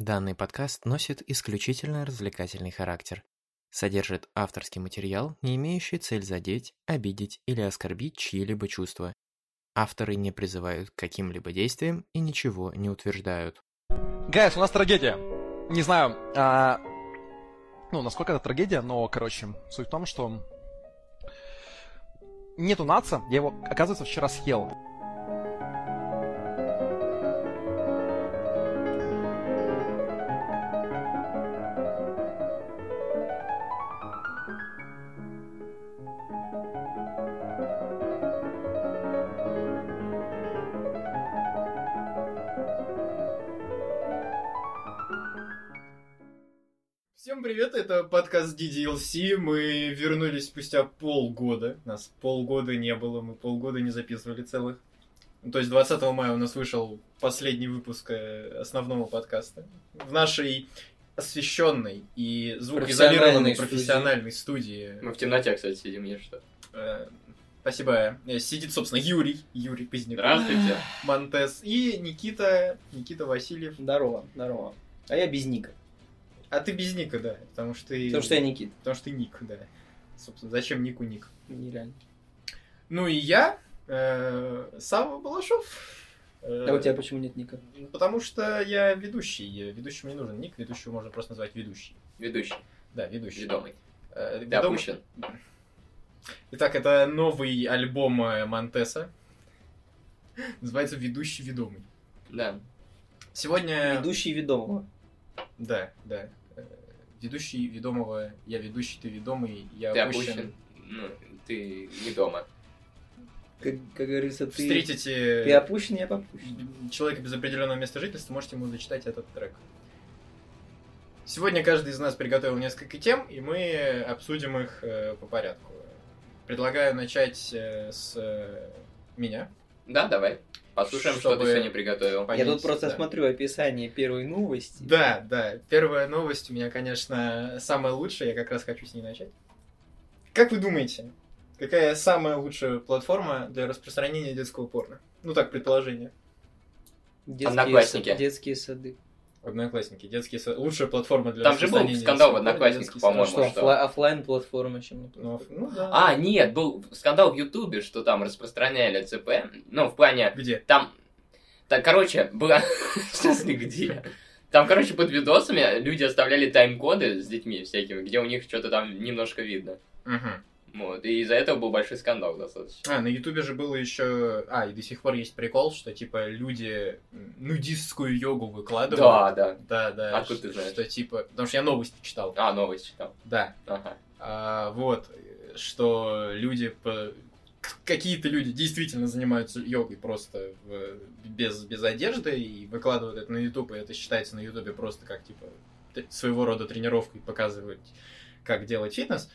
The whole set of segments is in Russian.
Данный подкаст носит исключительно развлекательный характер. Содержит авторский материал, не имеющий цель задеть, обидеть или оскорбить чьи-либо чувства. Авторы не призывают к каким-либо действиям и ничего не утверждают. Гайс, у нас трагедия. Не знаю, а... ну, насколько это трагедия, но, короче, суть в том, что нету наца, я его, оказывается, вчера съел. Подкаст DDLC. Мы вернулись спустя полгода. Нас полгода не было, мы полгода не записывали целых. То есть 20 мая у нас вышел последний выпуск э, основного подкаста. В нашей освещенной и звукоизолированной Профессиональной профессиональной студии. Мы в темноте, кстати, сидим, есть что. Э, Спасибо. Э, Сидит, собственно, Юрий. Юрий Поздняков. Здравствуйте. Монтес. И Никита. Никита Васильев. Здорово, здорово. А я без ника. А ты без Ника, да. Потому что ты... Потому что я Никит. Потому что ты Ник, да. Собственно, зачем Нику Ник? Нереально. Ну и я, э, Сава Балашов. Э, А у тебя почему нет ника? Потому что я ведущий. Ведущему не нужен ник, ведущего можно просто назвать ведущий. Ведущий, Да, ведущий. ведомый. Э, Ты ведом- опущен. Итак, это новый альбом э, Монтеса. Называется «Ведущий ведомый». Да. Сегодня... Ведущий ведомого. Да, да. Ведущий ведомого, я ведущий, ты ведомый, я Ты опущен. опущен. Ну, ты не дома. Как, как говорится, ты... Встретите Ты опущен, я попущен. человека без определенного места жительства, можете ему зачитать этот трек. Сегодня каждый из нас приготовил несколько тем, и мы обсудим их э, по порядку. Предлагаю начать э, с э, меня. Да, давай. Послушаем, что Чтобы ты сегодня приготовил. понять, Я тут просто да. смотрю описание первой новости. Да, да. Первая новость у меня, конечно, самая лучшая. Я как раз хочу с ней начать. Как вы думаете, какая самая лучшая платформа для распространения детского порно? Ну так, предположение. Детские, Одноклассники. са- детские сады. Одноклассники. Детские са- Лучшая платформа для Там же был скандал в Одноклассниках, по-моему. что, что? оффлайн платформа, чем не Ну, ну да. А, нет, был скандал в Ютубе, что там распространяли ЦП. Ну, в плане, Где? там... Так, короче, было... Сейчас нигде. Там, короче, под видосами люди оставляли тайм-коды с детьми всякими, где у них что-то там немножко видно. Мгм. Вот, и из-за этого был большой скандал достаточно. А, на Ютубе же было еще... А, и до сих пор есть прикол, что, типа, люди нудистскую йогу выкладывают. Да, да. Да, да. Откуда что, ты знаешь? Что, типа... Потому что я новости читал. А, новость читал. Да. Ага. А, вот. Что люди... по- Какие-то люди действительно занимаются йогой просто в- без, без одежды и выкладывают это на Ютуб, и это считается на Ютубе просто как, типа, своего рода тренировкой показывать, как делать фитнес.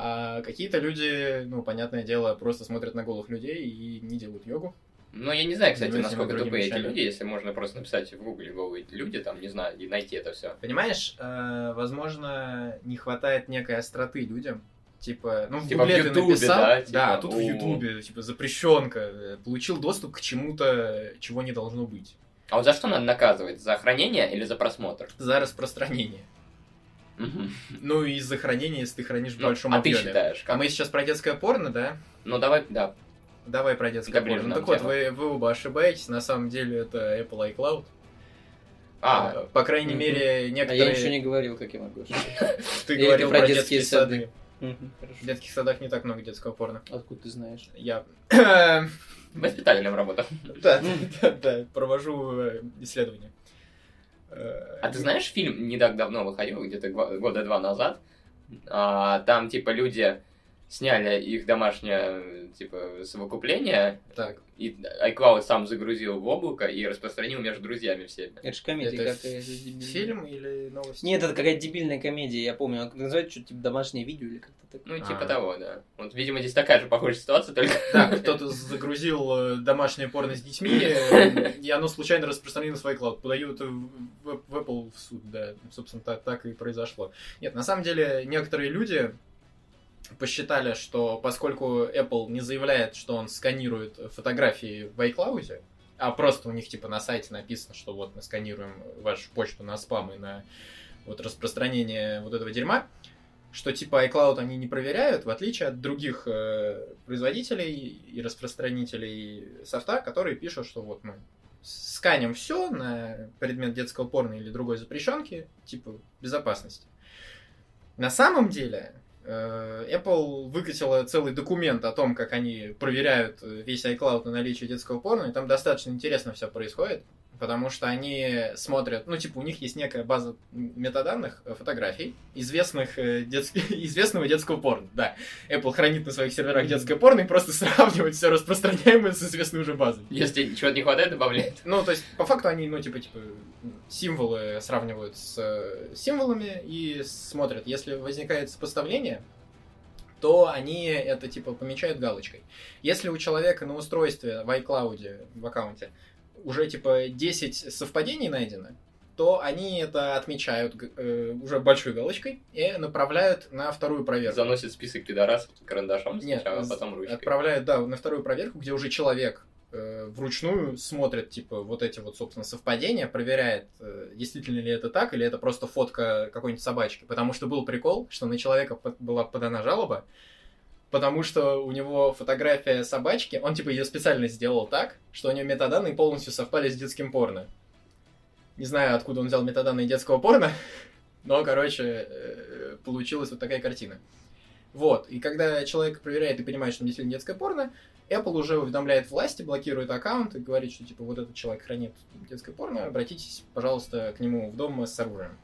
А какие-то люди, ну, понятное дело, просто смотрят на голых людей и не делают йогу. Ну, я не знаю, кстати, насколько тупые эти вещами. люди, если можно просто написать в гугле голые люди, там, не знаю, и найти это все. Понимаешь, э, возможно, не хватает некой остроты людям. Типа, ну, в Типа Гугле в ты Ютубе, написал, да, да, типа, а тут в о. Ютубе, типа, запрещенка, э, получил доступ к чему-то, чего не должно быть. А вот за что надо наказывать? За хранение или за просмотр? За распространение. Ну и за хранение, если ты хранишь в Ну, большом а ты объеме. считаешь, А мы сейчас про детское порно, да? Ну, давай, да. Давай про детское ближе порно. Ну, так вот, вы, вы оба ошибаетесь, на самом деле это Apple iCloud. А, Э, По крайней мере, А некоторые... я ничего не говорил, как я могу. Ты говорил про детские сады. В детских садах не так много детского порно. Откуда ты знаешь? Я... воспитательная работа. Да, да, да, провожу э, исследования. А ты знаешь, фильм не так давно выходил, где-то года два назад, а, там, типа, люди сняли их домашнее, типа, совокупление, Так, и iCloud сам загрузил в облако и распространил между друзьями всеми. Это же комедия это какая-то фильм или новость? Нет, это какая-то дебильная комедия, я помню. Она называется что-то типа домашнее видео или как-то так. Ну, типа А. того, да. Вот, видимо, здесь такая же похожая ситуация, только... Да, кто-то загрузил э, домашнее порно с детьми, и оно случайно распространилось в iCloud. Подают в, Apple в суд, да. Собственно, так и произошло. Нет, на самом деле, некоторые люди посчитали, что поскольку Apple не заявляет, что он сканирует фотографии в iCloud, а просто у них типа на сайте написано, что вот мы сканируем вашу почту на спам и на вот распространение вот этого дерьма, что типа iCloud они не проверяют, в отличие от других э, производителей и распространителей софта, которые пишут, что вот мы сканим все на предмет детского порно или другой запрещенки, типа безопасности. На самом деле, Apple выкатила целый документ о том, как они проверяют весь iCloud на наличие детского порно, и там достаточно интересно все происходит потому что они смотрят, ну, типа, у них есть некая база метаданных э, фотографий известных э, детс... известного детского порно, да. Apple хранит на своих серверах детское порно и просто сравнивает все распространяемое с известной уже базой. Если чего-то не хватает, добавляет. Ну, то есть, по факту они, ну, типа, типа, символы сравнивают с э, символами и смотрят, если возникает сопоставление, то они это, типа, помечают галочкой. Если у человека на устройстве в iCloud, в аккаунте, уже типа 10 совпадений найдено, то они это отмечают э, уже большой галочкой и направляют на вторую проверку. Заносит список пидорасов карандашом Нет, сначала, а потом ручкой. Отправляют, да, на вторую проверку, где уже человек э, вручную смотрит, типа, вот эти вот, собственно, совпадения, проверяет, э, действительно ли это так, или это просто фотка какой-нибудь собачки. Потому что был прикол, что на человека под, была подана жалоба, потому что у него фотография собачки, он типа ее специально сделал так, что у него метаданные полностью совпали с детским порно. Не знаю, откуда он взял метаданные детского порно, но, короче, э, получилась вот такая картина. Вот, и когда человек проверяет и понимает, что он действительно детское порно, Apple уже уведомляет власти, блокирует аккаунт и говорит, что типа вот этот человек хранит детское порно, обратитесь, пожалуйста, к нему в дом с оружием.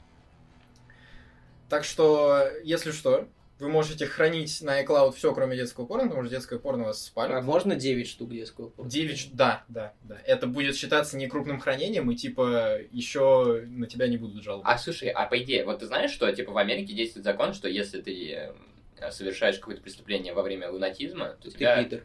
Так что, если что, вы можете хранить на iCloud все, кроме детского порно, потому что детское порно вас спалит. А можно 9 штук детского порно? 9, да, да, да. Это будет считаться некрупным хранением, и типа еще на тебя не будут жаловаться. А слушай, а по идее, вот ты знаешь, что типа в Америке действует закон, что если ты э, совершаешь какое-то преступление во время лунатизма, то Ты тебя пидор.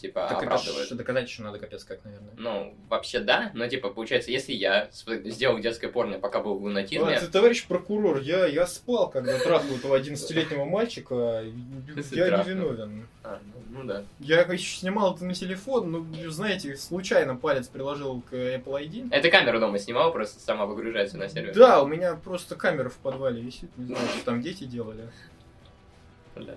Типа так это оправдывают. ж доказать еще надо капец как, наверное. Ну, вообще да, но типа получается, если я сделал детское порно, пока был в лунатизме, А, ты, товарищ прокурор, я, я спал, когда трахнул этого 11-летнего мальчика, я не виновен. А, ну, ну да. Я еще снимал это на телефон, ну, знаете, случайно палец приложил к Apple ID. Это камера дома снимала, просто сама выгружается на сервер. Да, у меня просто камера в подвале висит, не знаю, что там дети делали. Да.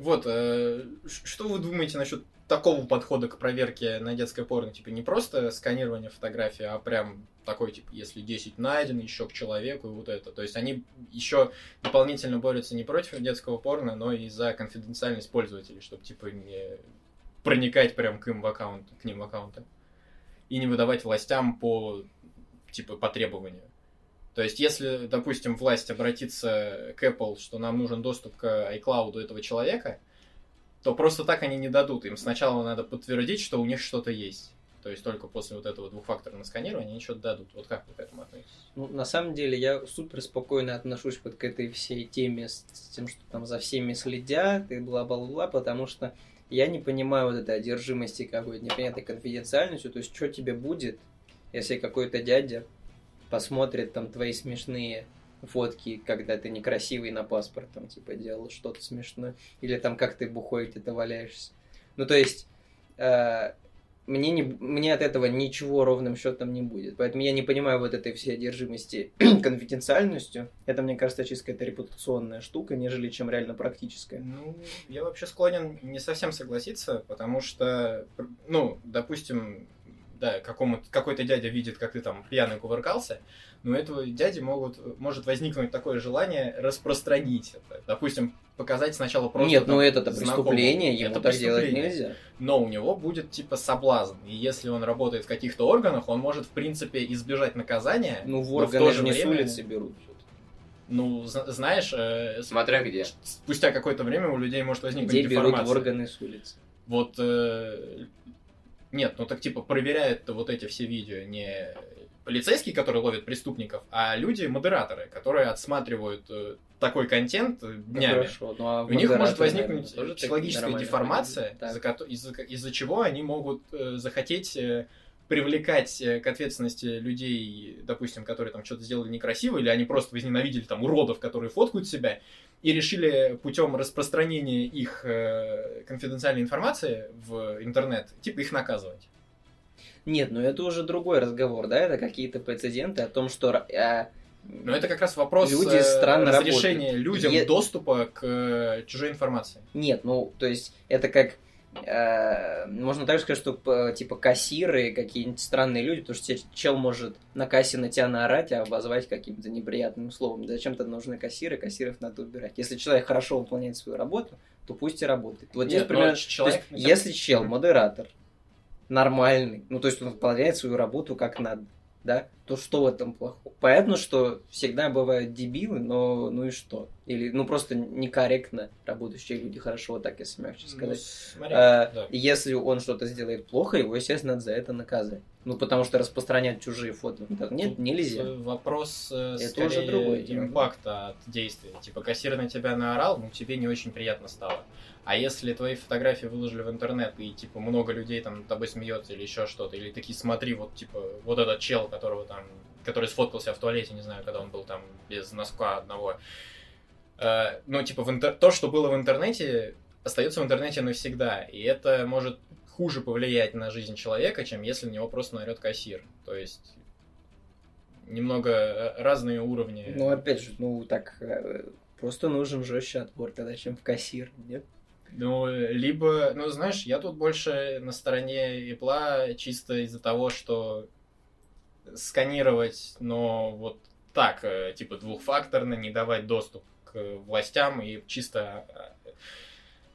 Вот, э, что вы думаете насчет такого подхода к проверке на детское порно? Типа не просто сканирование фотографии, а прям такой, типа, если 10 найдено, еще к человеку и вот это. То есть они еще дополнительно борются не против детского порно, но и за конфиденциальность пользователей, чтобы, типа, не проникать прям к им в аккаунт, к ним в аккаунты. И не выдавать властям по, типа, по требованию. То есть, если, допустим, власть обратится к Apple, что нам нужен доступ к iCloud этого человека, то просто так они не дадут. Им сначала надо подтвердить, что у них что-то есть. То есть только после вот этого двухфакторного сканирования они что-то дадут. Вот как вы к этому относитесь? Ну, на самом деле, я супер спокойно отношусь вот к этой всей теме с, тем, что там за всеми следят и бла-бла-бла, потому что я не понимаю вот этой одержимости какой-то, непонятной конфиденциальностью. То есть, что тебе будет, если какой-то дядя посмотрит там твои смешные фотки, когда ты некрасивый на паспорт, там, типа, делал что-то смешное, или там, как ты бухой где-то валяешься. Ну, то есть, э, мне, не, мне от этого ничего ровным счетом не будет. Поэтому я не понимаю вот этой всей одержимости конфиденциальностью. Это, мне кажется, чисто какая-то репутационная штука, нежели чем реально практическая. Ну, я вообще склонен не совсем согласиться, потому что, ну, допустим, да, какому какой-то дядя видит, как ты там пьяный кувыркался, но у этого дяди могут, может возникнуть такое желание распространить это. Допустим, показать сначала просто... Нет, там, ну это-то преступление, ему Это так делать преступление. нельзя. но у него будет типа соблазн. И если он работает в каких-то органах, он может, в принципе, избежать наказания. Ну, в органы же не с время- улицы берут. Ну, зна- знаешь, э, Смотря где. спустя какое-то время у людей может возникнуть Где берут деформация. в органы с улицы. Вот, э, нет, ну так типа проверяют вот эти все видео не полицейские, которые ловят преступников, а люди-модераторы, которые отсматривают э, такой контент э, Ну, днями. хорошо, ну, а У них может модераторы, возникнуть наверное, психологическая деформация, люди. Из-за- из-за чего они могут э, захотеть э, привлекать э, к ответственности людей, допустим, которые там что-то сделали некрасиво, или они просто возненавидели там уродов, которые фоткают себя, и решили путем распространения их э, конфиденциальной информации в интернет, типа их наказывать. Нет, ну это уже другой разговор, да? Это какие-то прецеденты о том, что э, Но это как раз вопрос Люди э, странно разрешения работают. людям Е- доступа к чужой информации. Нет, ну, то есть, это как... э, можно так сказать, что типа кассиры, какие-нибудь странные люди, потому что чел может на кассе на тебя наорать, а обозвать каким-то неприятным словом. Зачем-то нужны кассиры, кассиров надо убирать. Если человек хорошо выполняет свою работу, то пусть и работает. Вот здесь Нет, но примерно... то человек- есть, если чел, модератор, нормальный, ну, то есть он выполняет свою работу как надо, да, то что в этом плохого? Понятно, что всегда бывают дебилы, но ну и что? Или, ну, просто некорректно работающие люди, хорошо, вот так если мягче Ну, сказать. смотри, А, да. Если он что-то сделает плохо, его, естественно, надо за это наказать. Ну, потому что распространять чужие фото в интернет Тут, нельзя. Вопрос э, Это скорее уже другое дело. импакта от действия. Типа кассир на тебя наорал, ну тебе не очень приятно стало. А если твои фотографии выложили в интернет и типа много людей там над тобой смеется или еще что-то, или такие смотри, вот типа вот этот чел, которого там, который сфоткался в туалете, не знаю, когда он был там без носка одного. Э, ну, типа, в интер- то, что было в интернете, остается в интернете навсегда. И это может хуже повлиять на жизнь человека, чем если на него просто наорет кассир. То есть немного э, разные уровни. Ну, опять же, ну, так, э, просто нужен жестче отбор тогда, чем в кассир, нет? Ну, либо, ну, знаешь, я тут больше на стороне Ипла чисто из-за того, что сканировать, но вот так, э, типа двухфакторно, не давать доступ к властям и чисто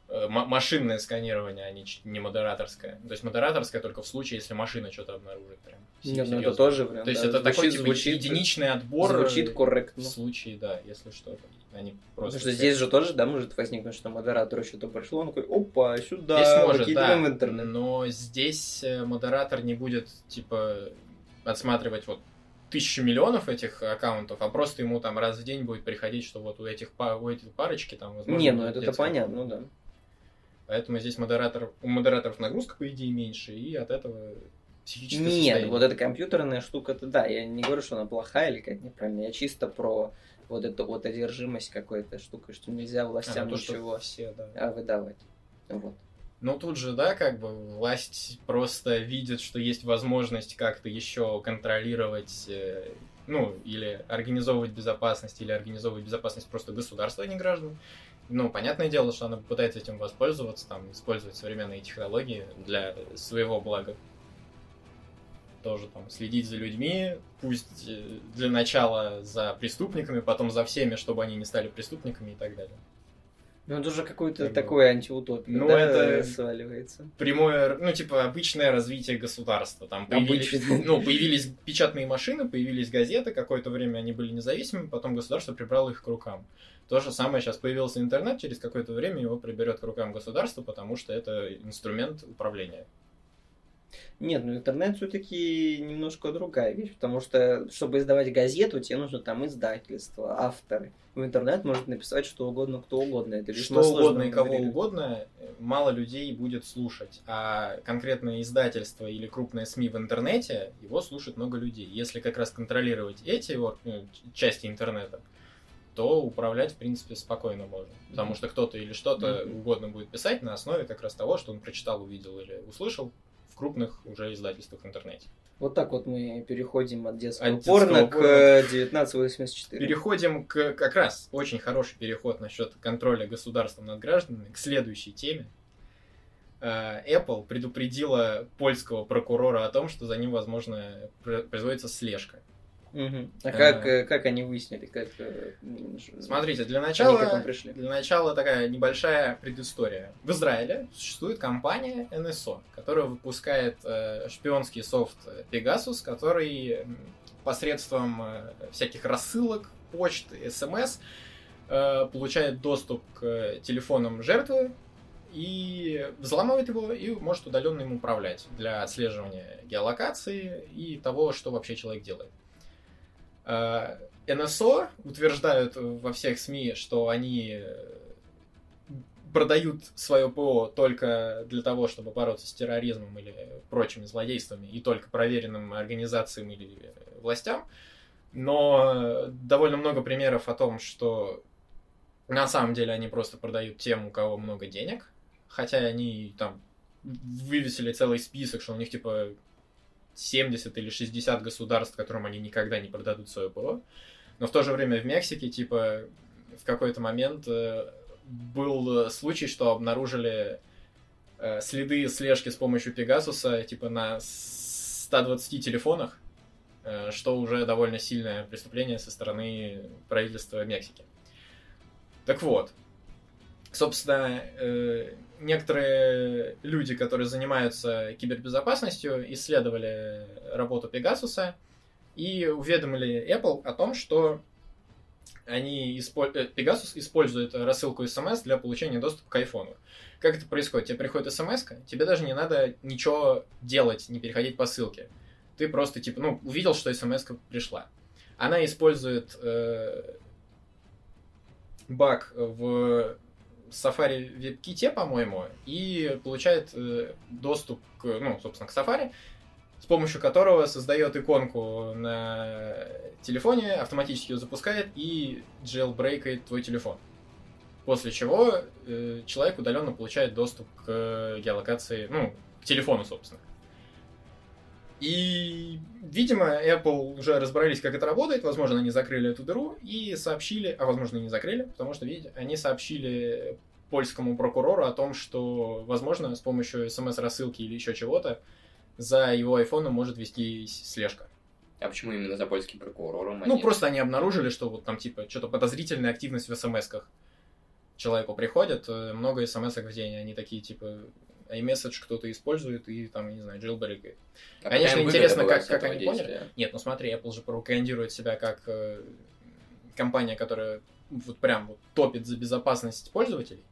э, машинное сканирование, а не, не модераторское. То есть модераторское только в случае, если машина что-то обнаружит прям. Нет, ну, это тоже прям, То есть да, это такой звучит- типа, звучит- единичный отбор Звучит э, корректно. в случае, да, если что-то. Они просто Потому что здесь же тоже, да, может возникнуть, что модератору что-то пришло, он такой, опа, сюда, Здесь может, да, в интернет. но здесь э, модератор не будет, типа, отсматривать вот тысячу миллионов этих аккаунтов, а просто ему там раз в день будет приходить, что вот у этих, у этих парочки там, возможно, Не, ну детская понятно, ну да. Поэтому здесь модератор, у модераторов нагрузка, по идее, меньше, и от этого психическое Нет, состояние. вот эта компьютерная штука, это да, я не говорю, что она плохая или как неправильно, я чисто про вот эту вот одержимость какой-то штукой, что нельзя А, властям то, что ничего все, да. а, выдавать. Вот. Ну тут же, да, как бы власть просто видит, что есть возможность как-то еще контролировать, э, ну, или организовывать безопасность, или организовывать безопасность просто государства, а не граждан. Ну, понятное дело, что она пытается этим воспользоваться, там, использовать современные технологии для своего блага. Тоже там следить за людьми, пусть э, для начала за преступниками, потом за всеми, чтобы они не стали преступниками и так далее. Ну это уже какой-то такой антиутопия, Ну, да, это- сваливается. прямое, ну, типа, обычное развитие государства. Там появились, ну, появились печатные машины, появились газеты, какое-то время они были независимыми, потом государство прибрало их к рукам. То же самое сейчас появился интернет, через какое-то время его приберет к рукам государство, потому что это инструмент управления. Нет, ну интернет все-таки немножко другая вещь, потому что, чтобы издавать газету, тебе нужно там издательство, авторы. В интернет может написать что угодно, кто угодно. Это Что угодно и кого моделировать. угодно, э, мало людей будет слушать. А конкретное издательство или крупные СМИ в интернете, его слушает много людей. Если как раз контролировать эти вот, ну, части интернета, то управлять, в принципе, спокойно можно. Потому что кто-то или что-то Мгм. угодно будет писать на основе как раз того, что он прочитал, увидел или услышал в крупных уже издательствах в интернете. Вот так вот мы переходим от детского От детского порно к порно. э, 1984. Переходим к как раз очень хороший переход насчет контроля государством над гражданами к следующей теме. Э, Apple предупредила польского прокурора о том, что за ним, возможно, пр- производится слежка. А как, э, как они выяснили? Как, э, Смотрите, для они к начала, этому пришли? для начала такая небольшая предыстория. В Израиле существует компания NSO, которая выпускает э, шпионский софт Pegasus, который посредством э, всяких рассылок, почты, СМС э, получает доступ к телефонам жертвы и взламывает его и может удаленно им управлять для отслеживания геолокации и того, что вообще человек делает. Э, НСО утверждают во всех СМИ, что они э, продают свое ПО только для того, чтобы бороться с терроризмом или прочими злодействами, и только проверенным организациям или э, властям. Но довольно много примеров о том, что на самом деле они просто продают тем, у кого много денег, хотя они там вывесили целый список, что у них типа 70 или 60 государств, которым они никогда не продадут свое ПО. Но в то же время в Мексике, типа, в какой-то момент э, был случай, что обнаружили э, следы слежки с помощью Пегасуса, типа, на 120 телефонах, э, что уже довольно сильное преступление со стороны правительства Мексики. Так вот, собственно, э, некоторые люди, которые занимаются кибербезопасностью, исследовали работу Пегасуса и уведомили Apple о том, что они испо... э, Pegasus использует рассылку SMS для получения доступа к айфону. Как это происходит? Тебе приходит смс тебе даже не надо ничего делать, не переходить по ссылке. Ты просто, типа, ну, увидел, что смс пришла. Она использует э, баг в Safari WebKit, по-моему, и получает э, доступ к, ну, собственно, к Safari, с помощью которого создает иконку на телефоне, автоматически ее запускает и jailbreakает твой телефон. После чего э, человек удаленно получает доступ к геолокации, ну, к телефону, собственно. И, видимо, Apple уже разобрались, как это работает. Возможно, они закрыли эту дыру и сообщили, а возможно, не закрыли, потому что, видите, они сообщили польскому прокурору о том, что, возможно, с помощью смс-рассылки или еще чего-то за его айфоном может вести слежка. А почему именно за польским прокурором? Ну, просто они обнаружили, что вот там, типа, что-то подозрительная активность в смс-ках. Человеку приходит, э, много смс в день, они такие, типа, iMessage кто-то использует и там, не знаю, jailbreak. А Конечно, интересно, как, как они действия? поняли. Нет, ну смотри, Apple же пропагандирует себя как э, компания, которая вот прям вот топит за безопасность пользователей.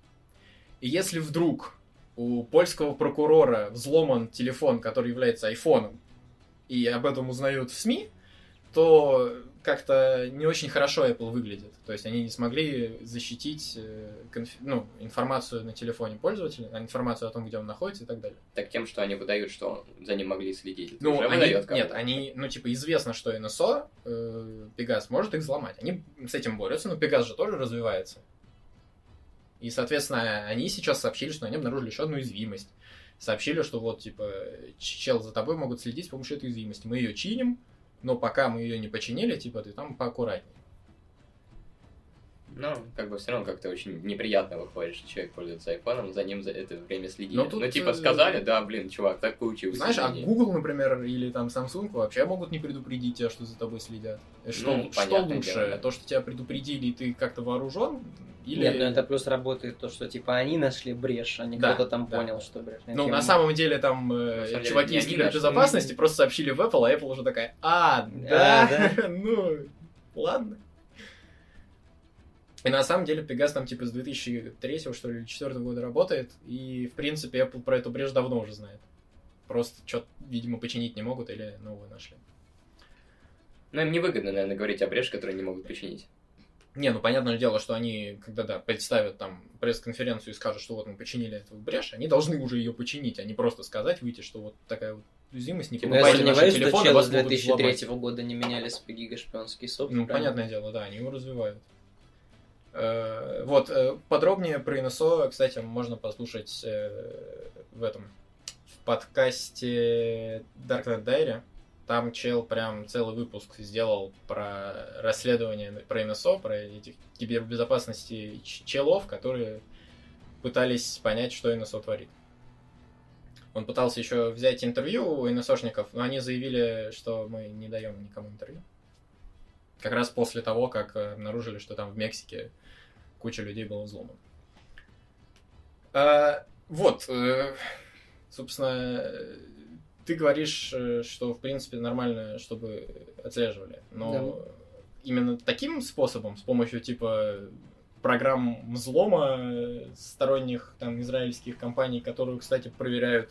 И если вдруг у польского прокурора взломан телефон, который является айфоном, и об этом узнают в СМИ, то как-то не очень хорошо Apple выглядит. То есть они не смогли защитить э, конфи- ну, информацию на телефоне пользователя, а информацию о том, где он находится и так далее. Так тем, что они выдают, что за ним могли следить. Это Ну, уже они, нет, они, ну, типа, известно, что NSO, э, Пегас, может их взломать. Они с этим борются, но Пегас же тоже развивается. И, соответственно, они сейчас сообщили, что они обнаружили еще одну уязвимость. Сообщили, что вот, типа, чел за тобой могут следить с помощью этой уязвимости. Мы ее чиним, но пока мы ее не починили, типа, ты там поаккуратней. Ну, как бы все равно как-то очень неприятно выходит, что человек пользуется айфоном, за ним за это время следили. Но Ну, тут, типа, э, сказали, да, блин, чувак, так получилось. Знаешь, а. Google, например, или там Samsung вообще могут не предупредить тебя, что за тобой следят. И Что, Ну, что лучше? дело, да. То, что тебя предупредили, и ты как-то вооружен? Или... Нет, ну это плюс работает то, что типа они нашли брешь, а не Да, кто-то там да. понял, что брешь. Ну, на самом деле там э, самом деле, чуваки не из кибербезопасности просто сообщили в Apple, а Apple уже такая, а, да, да. ну, ладно. И на самом деле Пегас там типа с 2003 что ли, или 2004 года работает, и в принципе Apple про эту брешь давно уже знает. Просто что-то, видимо, починить не могут или новую нашли. Ну, им невыгодно, наверное, говорить о брешь, которую не могут починить. Не, ну понятное дело, что они, когда да, представят там пресс-конференцию и скажут, что вот мы починили эту брешь, они должны уже ее починить, а не просто сказать, выйти, что вот такая вот уязвимость, не покупайте наши телефоны, вас с могут 2003 взломать. года не меняли спиги шпионский софт. Ну, правильно? понятное дело, да, они его развивают. Э, Вот, э, подробнее про NSO, кстати, можно послушать э, в этом, в подкасте Darknet Diary. Там чел прям целый выпуск сделал про расследование про NSO, про этих кибербезопасности челов, которые пытались понять, что NSO творит. Он пытался еще взять интервью у NSOшников, но они заявили, что мы не даем никому интервью. Как раз после того, как обнаружили, что там в Мексике куча людей было взломано. А, вот, э, собственно, ты говоришь, э, что в принципе нормально, чтобы отслеживали, но именно таким способом, с помощью типа программ взлома сторонних там израильских компаний, которые, кстати, проверяют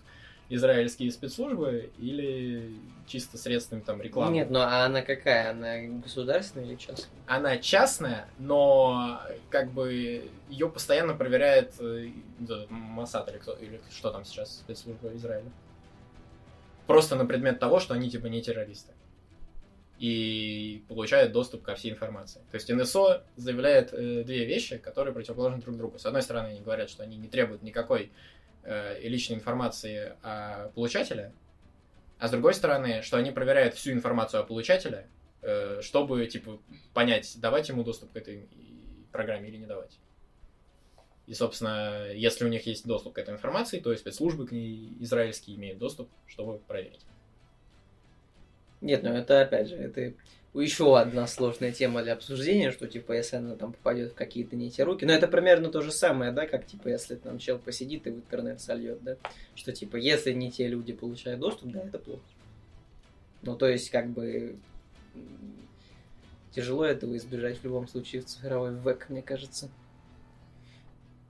израильские спецслужбы, или чисто средствами там рекламы? Нет, ну а она какая? Она государственная или частная? она частная, но как бы ее постоянно проверяет э, этот Моссад или, кто, или что там сейчас спецслужба Израиля. Просто на предмет того, что они типа не террористы. И получает доступ ко всей информации. То есть НСО заявляет э, две вещи, которые противоположны друг другу. С одной стороны, они говорят, что они не требуют никакой э, личной информации о получателе, А с другой стороны, что они проверяют всю информацию о получателе, э, чтобы, типа, понять, давать ему доступ к этой программе или не давать. И, собственно, если у них есть доступ к этой информации, то и спецслужбы к ней израильские имеют доступ, чтобы проверить. Нет, ну это опять же, это еще одна сложная тема для обсуждения, что типа если она там попадет в какие-то не те руки. Но это примерно то же самое, да, как типа если там чел посидит и в интернет сольет, да. Что типа если не те люди получают доступ, да, это плохо. Ну то есть как бы тяжело этого избежать в любом случае в цифровой век, мне кажется.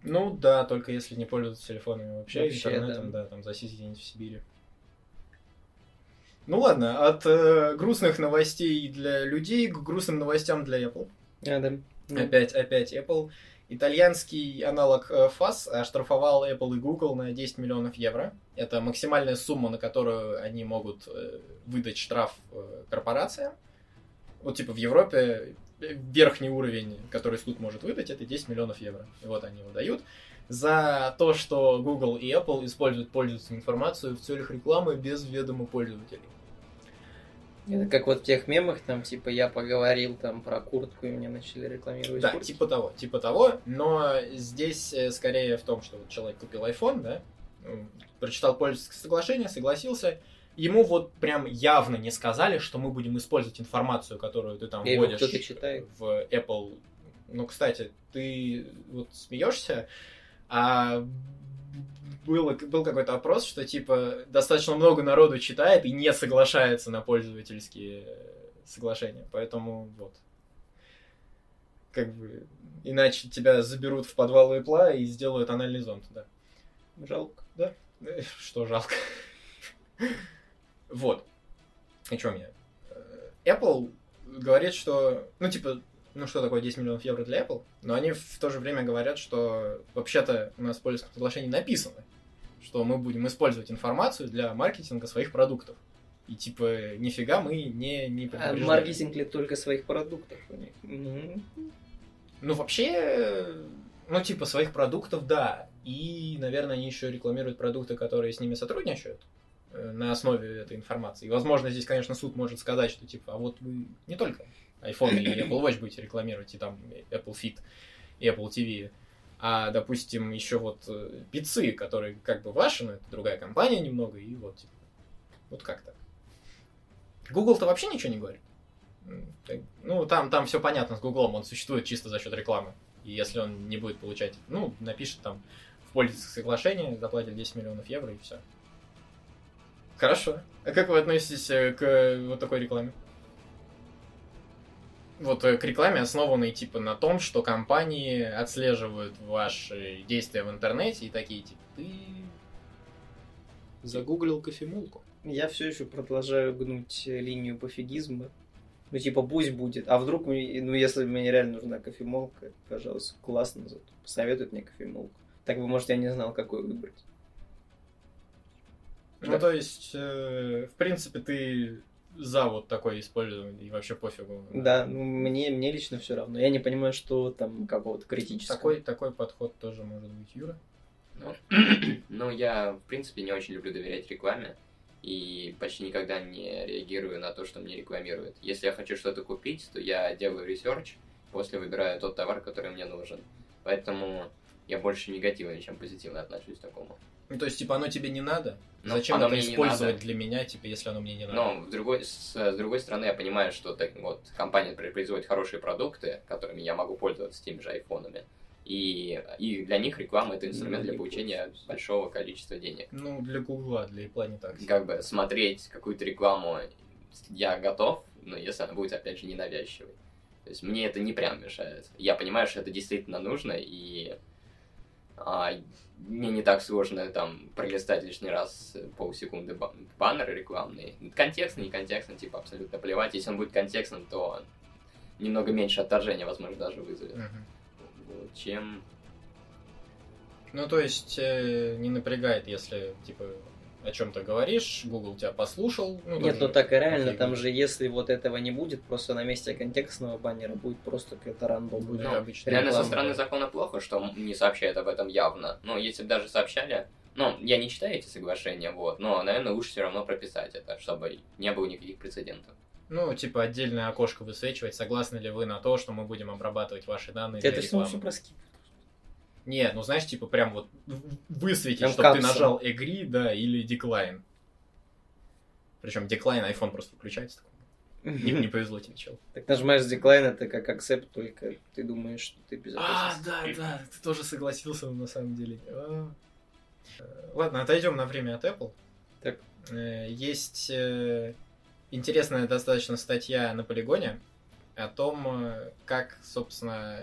Ну да, только если не пользоваться телефонами вообще, Вообще, интернетом, да. там засесть где-нибудь в Сибири. Ну ладно, от э, грустных новостей для людей к грустным новостям для Apple. А, да. Опять, опять Apple. Итальянский аналог э, ФАС оштрафовал Apple и Google на 10 миллионов евро. Это максимальная сумма, на которую они могут э, выдать штраф э, корпорациям. Вот типа в Европе верхний уровень, который суд может выдать, это 10 миллионов евро. И вот они его дают. За то, что Google и Apple используют пользовательскую информацию в целях рекламы без ведома пользователей. Это как вот в тех мемах, там, типа, я поговорил там про куртку, и мне начали рекламировать Да, куртки. типа того, типа того, но здесь э, скорее в том, что вот человек купил iPhone, да, м, прочитал пользовательское соглашение, согласился, ему вот прям явно не сказали, что мы будем использовать информацию, которую ты там вводишь в Apple. Ну, кстати, ты вот смеешься, а было, был какой-то опрос, что типа достаточно много народу читает и не соглашается на пользовательские э, соглашения. Поэтому вот. Как бы иначе тебя заберут в подвал Apple и сделают анальный зонд, да. Жалко. Э, Что жалко. Вот. О чем я? Э, Apple говорит, что, ну, типа, ну, что такое 10 миллионов евро для Apple, но они в то же время говорят, что вообще-то у нас в польском соглашении написано, что мы будем использовать информацию для маркетинга своих продуктов. И типа, нифига мы не, не А маркетинг ли только своих продуктов у них? Мгм. Ну, вообще, ну, типа, своих продуктов, да. И, наверное, они еще рекламируют продукты, которые с ними сотрудничают э, на основе этой информации. И, возможно, здесь, конечно, суд может сказать, что, типа, а вот вы не только iPhone и Apple Watch будете рекламировать, и там Apple Fit, и Apple TV, а, допустим, еще вот э, пиццы, которые как бы ваши, но это другая компания немного, и вот, типа, вот как так. Google-то вообще ничего не говорит. Ну, там, там все понятно с Гуглом, он существует чисто за счет рекламы. И если он не будет получать, ну, напишет там в пользовательское соглашение, заплатит 10 миллионов евро и все. Хорошо. А как вы относитесь э, к э, вот такой рекламе? Вот э, к рекламе, основанной типа на том, что компании отслеживают ваши действия в интернете и такие типа ты загуглил кофемолку. Я все еще продолжаю гнуть э, линию пофигизма. Ну, типа, пусть будет. А вдруг, мне- ну, если мне реально нужна кофемолка, пожалуйста, классно, зато посоветует мне кофемолку. Так бы, может, я не знал, какую выбрать. Ну, Да. то есть, э, в принципе, ты за вот такое использование и вообще пофигу. Да, ну, мне, мне лично все равно. Я не понимаю, что там какого-то критического. Такой, такой подход тоже может быть, Юра. Ну, ну, я, в принципе, не очень люблю доверять рекламе и почти никогда не реагирую на то, что мне рекламируют. Если я хочу что-то купить, то я делаю research, после выбираю тот товар, который мне нужен. Поэтому я больше негативно, чем позитивно отношусь к такому. Ну, то есть, типа, оно тебе не надо? Ну, Зачем оно это мне не использовать для меня, типа, если оно мне не надо? Но в другой, с, с другой стороны, я понимаю, что так, вот, компания производит хорошие продукты, которыми я могу пользоваться теми же айфонами. И, и для них реклама это инструмент для Ну, получения большого количества денег. Ну, для Гугла, для Apple не так. Как бы смотреть какую-то рекламу я готов, но если она будет, опять же, ненавязчивой. То есть мне это не прям мешает. Я понимаю, что это действительно нужно, и а, мне не так сложно там пролистать лишний раз полсекунды ба- баннеры рекламные. Контекстный, не контекстный, типа абсолютно плевать. Если он будет контекстным, то немного меньше отторжения, возможно, даже вызовет. Мгм. Вот, Чем... Ну, то есть, э, не напрягает, если, типа, о чем-то говоришь, Google тебя послушал. Ну, Нет, ну так и реально, там же, если вот этого не будет, просто на месте контекстного баннера будет просто какой-то рандом. Будет Ну, обычно. Реально, со стороны закона плохо, что не сообщают об этом явно. Но если бы даже сообщали, Ну, я не читаю эти соглашения, вот, но, наверное, лучше все равно прописать это, чтобы не было никаких прецедентов. Ну, типа, отдельное окошко высвечивать, согласны ли вы на то, что мы будем обрабатывать ваши данные Это все вообще про скип. Не, ну знаешь, типа прям вот высветить, чтобы ты нажал agree, да, или decline. Причем decline iPhone просто включается. такой, Не, не повезло тебе, чел. Так нажимаешь decline, это как accept, только ты думаешь, что ты А, безопасен. да, да, ты тоже согласился на самом деле. А. Ладно, отойдем на время от Apple. Так. Э, Есть э, интересная достаточно статья на полигоне о том, э, как, собственно,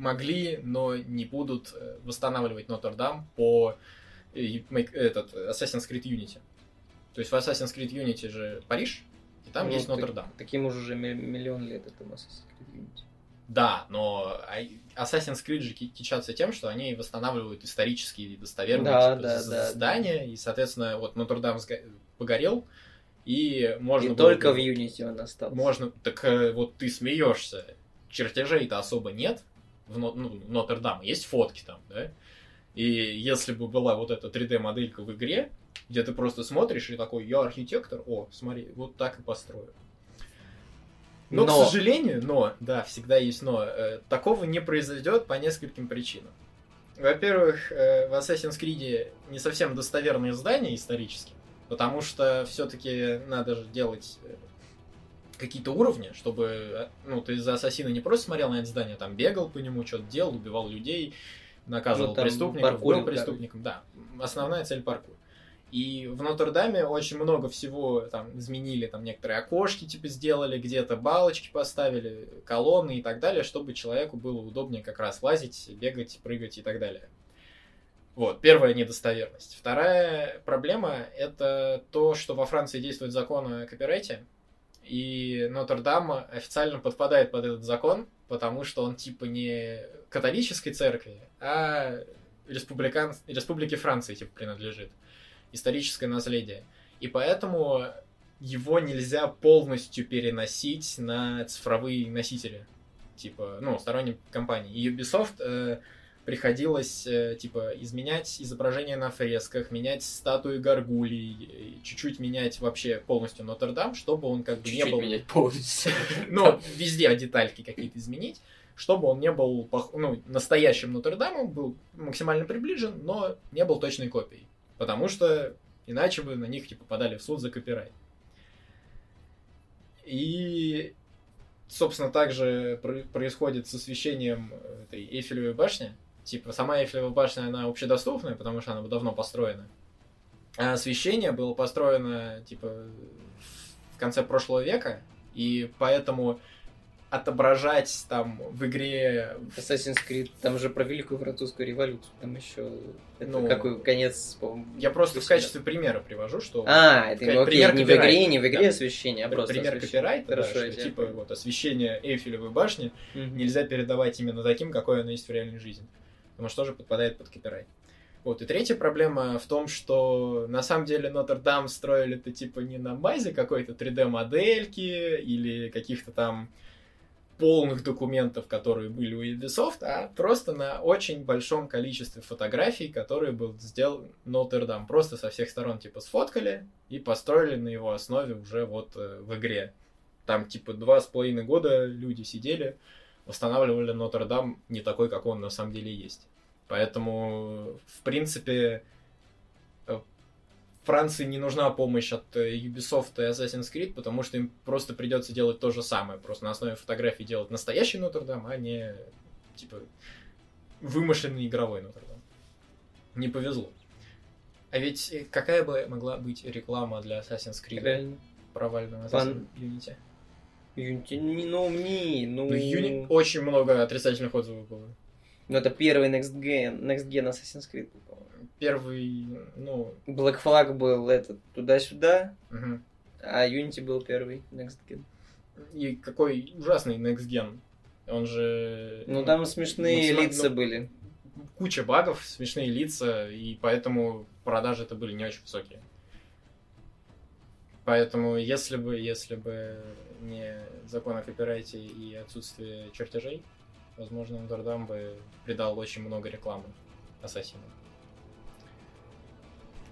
могли, но не будут э, восстанавливать Нотр-Дам по э, этот, Assassin's Creed Unity. То есть в Assassin's Creed Unity же Париж, и там Ну, есть Нотр-Дам. Таким уже ми- миллион лет это Assassin's Creed Unity. Да, но ай- Assassin's Creed же ки- кичатся тем, что они восстанавливают исторические достоверные Да, типа, да, з- да, здания, и, соответственно, вот Нотр-Дам погорел, и можно И было только в Unity он остался. Можно, так э, вот ты смеешься, чертежей-то особо нет в ну, Нотр-Дам, есть фотки там, да? И если бы была вот эта 3D-моделька в игре, где ты просто смотришь и такой, я архитектор, о, смотри, вот так и построю. Но, Но. к сожалению, но, да, всегда есть но, э, такого не произойдет по нескольким причинам. Во-первых, э, в Assassin's Creed не совсем достоверные здания исторически, потому что все-таки надо же делать э, какие-то уровни, чтобы, э, ну, ты за Ассасина не просто смотрел на это здание, там бегал по нему, что-то делал, убивал людей, наказывал Ну, преступников, паркурил, был преступником, да. Основная цель паркур. И в Нотр-Даме очень много всего там изменили, там некоторые окошки типа сделали, где-то балочки поставили, колонны и так далее, чтобы человеку было удобнее как раз лазить, бегать, прыгать и так далее. Вот, первая недостоверность. Вторая проблема – это то, что во Франции действует закон о копирайте, и Нотр-Дам официально подпадает под этот закон, потому что он типа не католической церкви, а республикан... республике Франции типа принадлежит. Историческое наследие. И поэтому его нельзя полностью переносить на цифровые носители. Типа, ну, сторонним компаний. И Ubisoft э, приходилось, э, типа, изменять изображения на фресках, менять статуи горгулей, и чуть-чуть менять вообще полностью Нотр-Дам, чтобы он как бы не Чуть-чуть был... менять полностью. Ну, везде детальки какие-то изменить, чтобы он не был ну, настоящим Нотр-Дамом, был максимально приближен, но не был точной копией. Потому что иначе бы на них типа подали в суд за копирайт. И, собственно, также про- происходит с освещением этой Эйфелевой башни. Типа, сама Эйфелева башня, она общедоступная, потому что она давно построена. А освещение было построено, типа, в конце прошлого века, и поэтому отображать там в игре Assassin's Creed, там же про Великую Французскую революцию, там еще... Это Ну, какой конец, Я просто в 80. качестве примера привожу, что А, это ну, окей, пример не в игре, не в игре Да. освещение, а при- просто пример освещение. копирайта, да, Хорошо, что, я тебя типа вот освещение Эйфелевой башни Мгм. нельзя передавать именно таким, какое оно есть в реальной жизни. Потому что тоже подпадает под копирайт. Вот, и третья проблема в том, что на самом деле Нотр-Дам строили-то типа не на базе какой-то 3D-модельки или каких-то там полных документов, которые были у Ubisoft, а просто на очень большом количестве фотографий, которые был сделан Нотр-Дам. Просто со всех сторон типа сфоткали и построили на его основе уже вот э, в игре. Там типа два с половиной года люди сидели, восстанавливали Нотр-Дам не такой, как он на самом деле есть. Поэтому, в принципе, э, Франции не нужна помощь от э, Ubisoft и Assassin's Creed, потому что им просто придется делать то же самое. Просто на основе фотографий делать настоящий Нотр-Дам, а не, типа, вымышленный игровой Нотр-Дам. Не повезло. А ведь э, какая бы могла быть реклама для Assassin's Creed Реально. провального Assassin's Unity? Unity, не- ну, не, ну... Ну, Юни- очень много отрицательных отзывов было. Ну, это первый Next Gen, Next Gen Assassin's Creed. Первый, ну, Black Flag был этот туда-сюда, мгм. а Unity был первый Next Gen. и какой ужасный Next Gen. Он же... Ну, там смешные максимально- лица ну, были. Куча багов, смешные лица, и поэтому продажи это были не очень высокие. Поэтому, если бы, если бы не закон о копирайте и отсутствие чертежей, возможно, Нотр-Дам бы придал очень много рекламы Ассасину.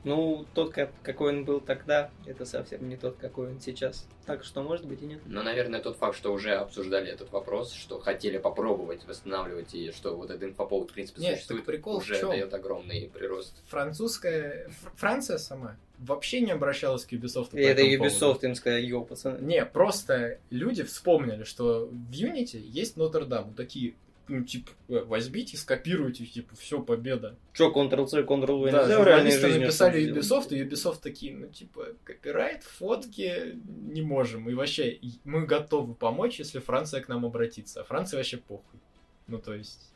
Ну, тот, как- какой он был тогда, это совсем не тот, какой он сейчас. Так что, может быть, и нет. Но, наверное, тот факт, что уже обсуждали этот вопрос, что хотели попробовать восстанавливать, и что вот этот инфоповод, в принципе, Нет, существует, прикол уже дает огромный прирост. Французская... Фр- Франция сама вообще не обращалась к Ubisoft. И это Ubisoft поводу. им сказал, йоу, пацаны. Не, просто люди вспомнили, что в Unity есть Нотр-Дам. Такие, ну, типа, э, возьмите, скопируйте, типа, все, победа. Че, Ctrl-C, Ctrl-V Да, нельзя в реальной жизни написали Ubisoft, и Ubisoft такие, ну, типа, копирайт, фотки не можем. И вообще, мы готовы помочь, если Франция к нам обратится. А Франции вообще похуй. Ну, то есть,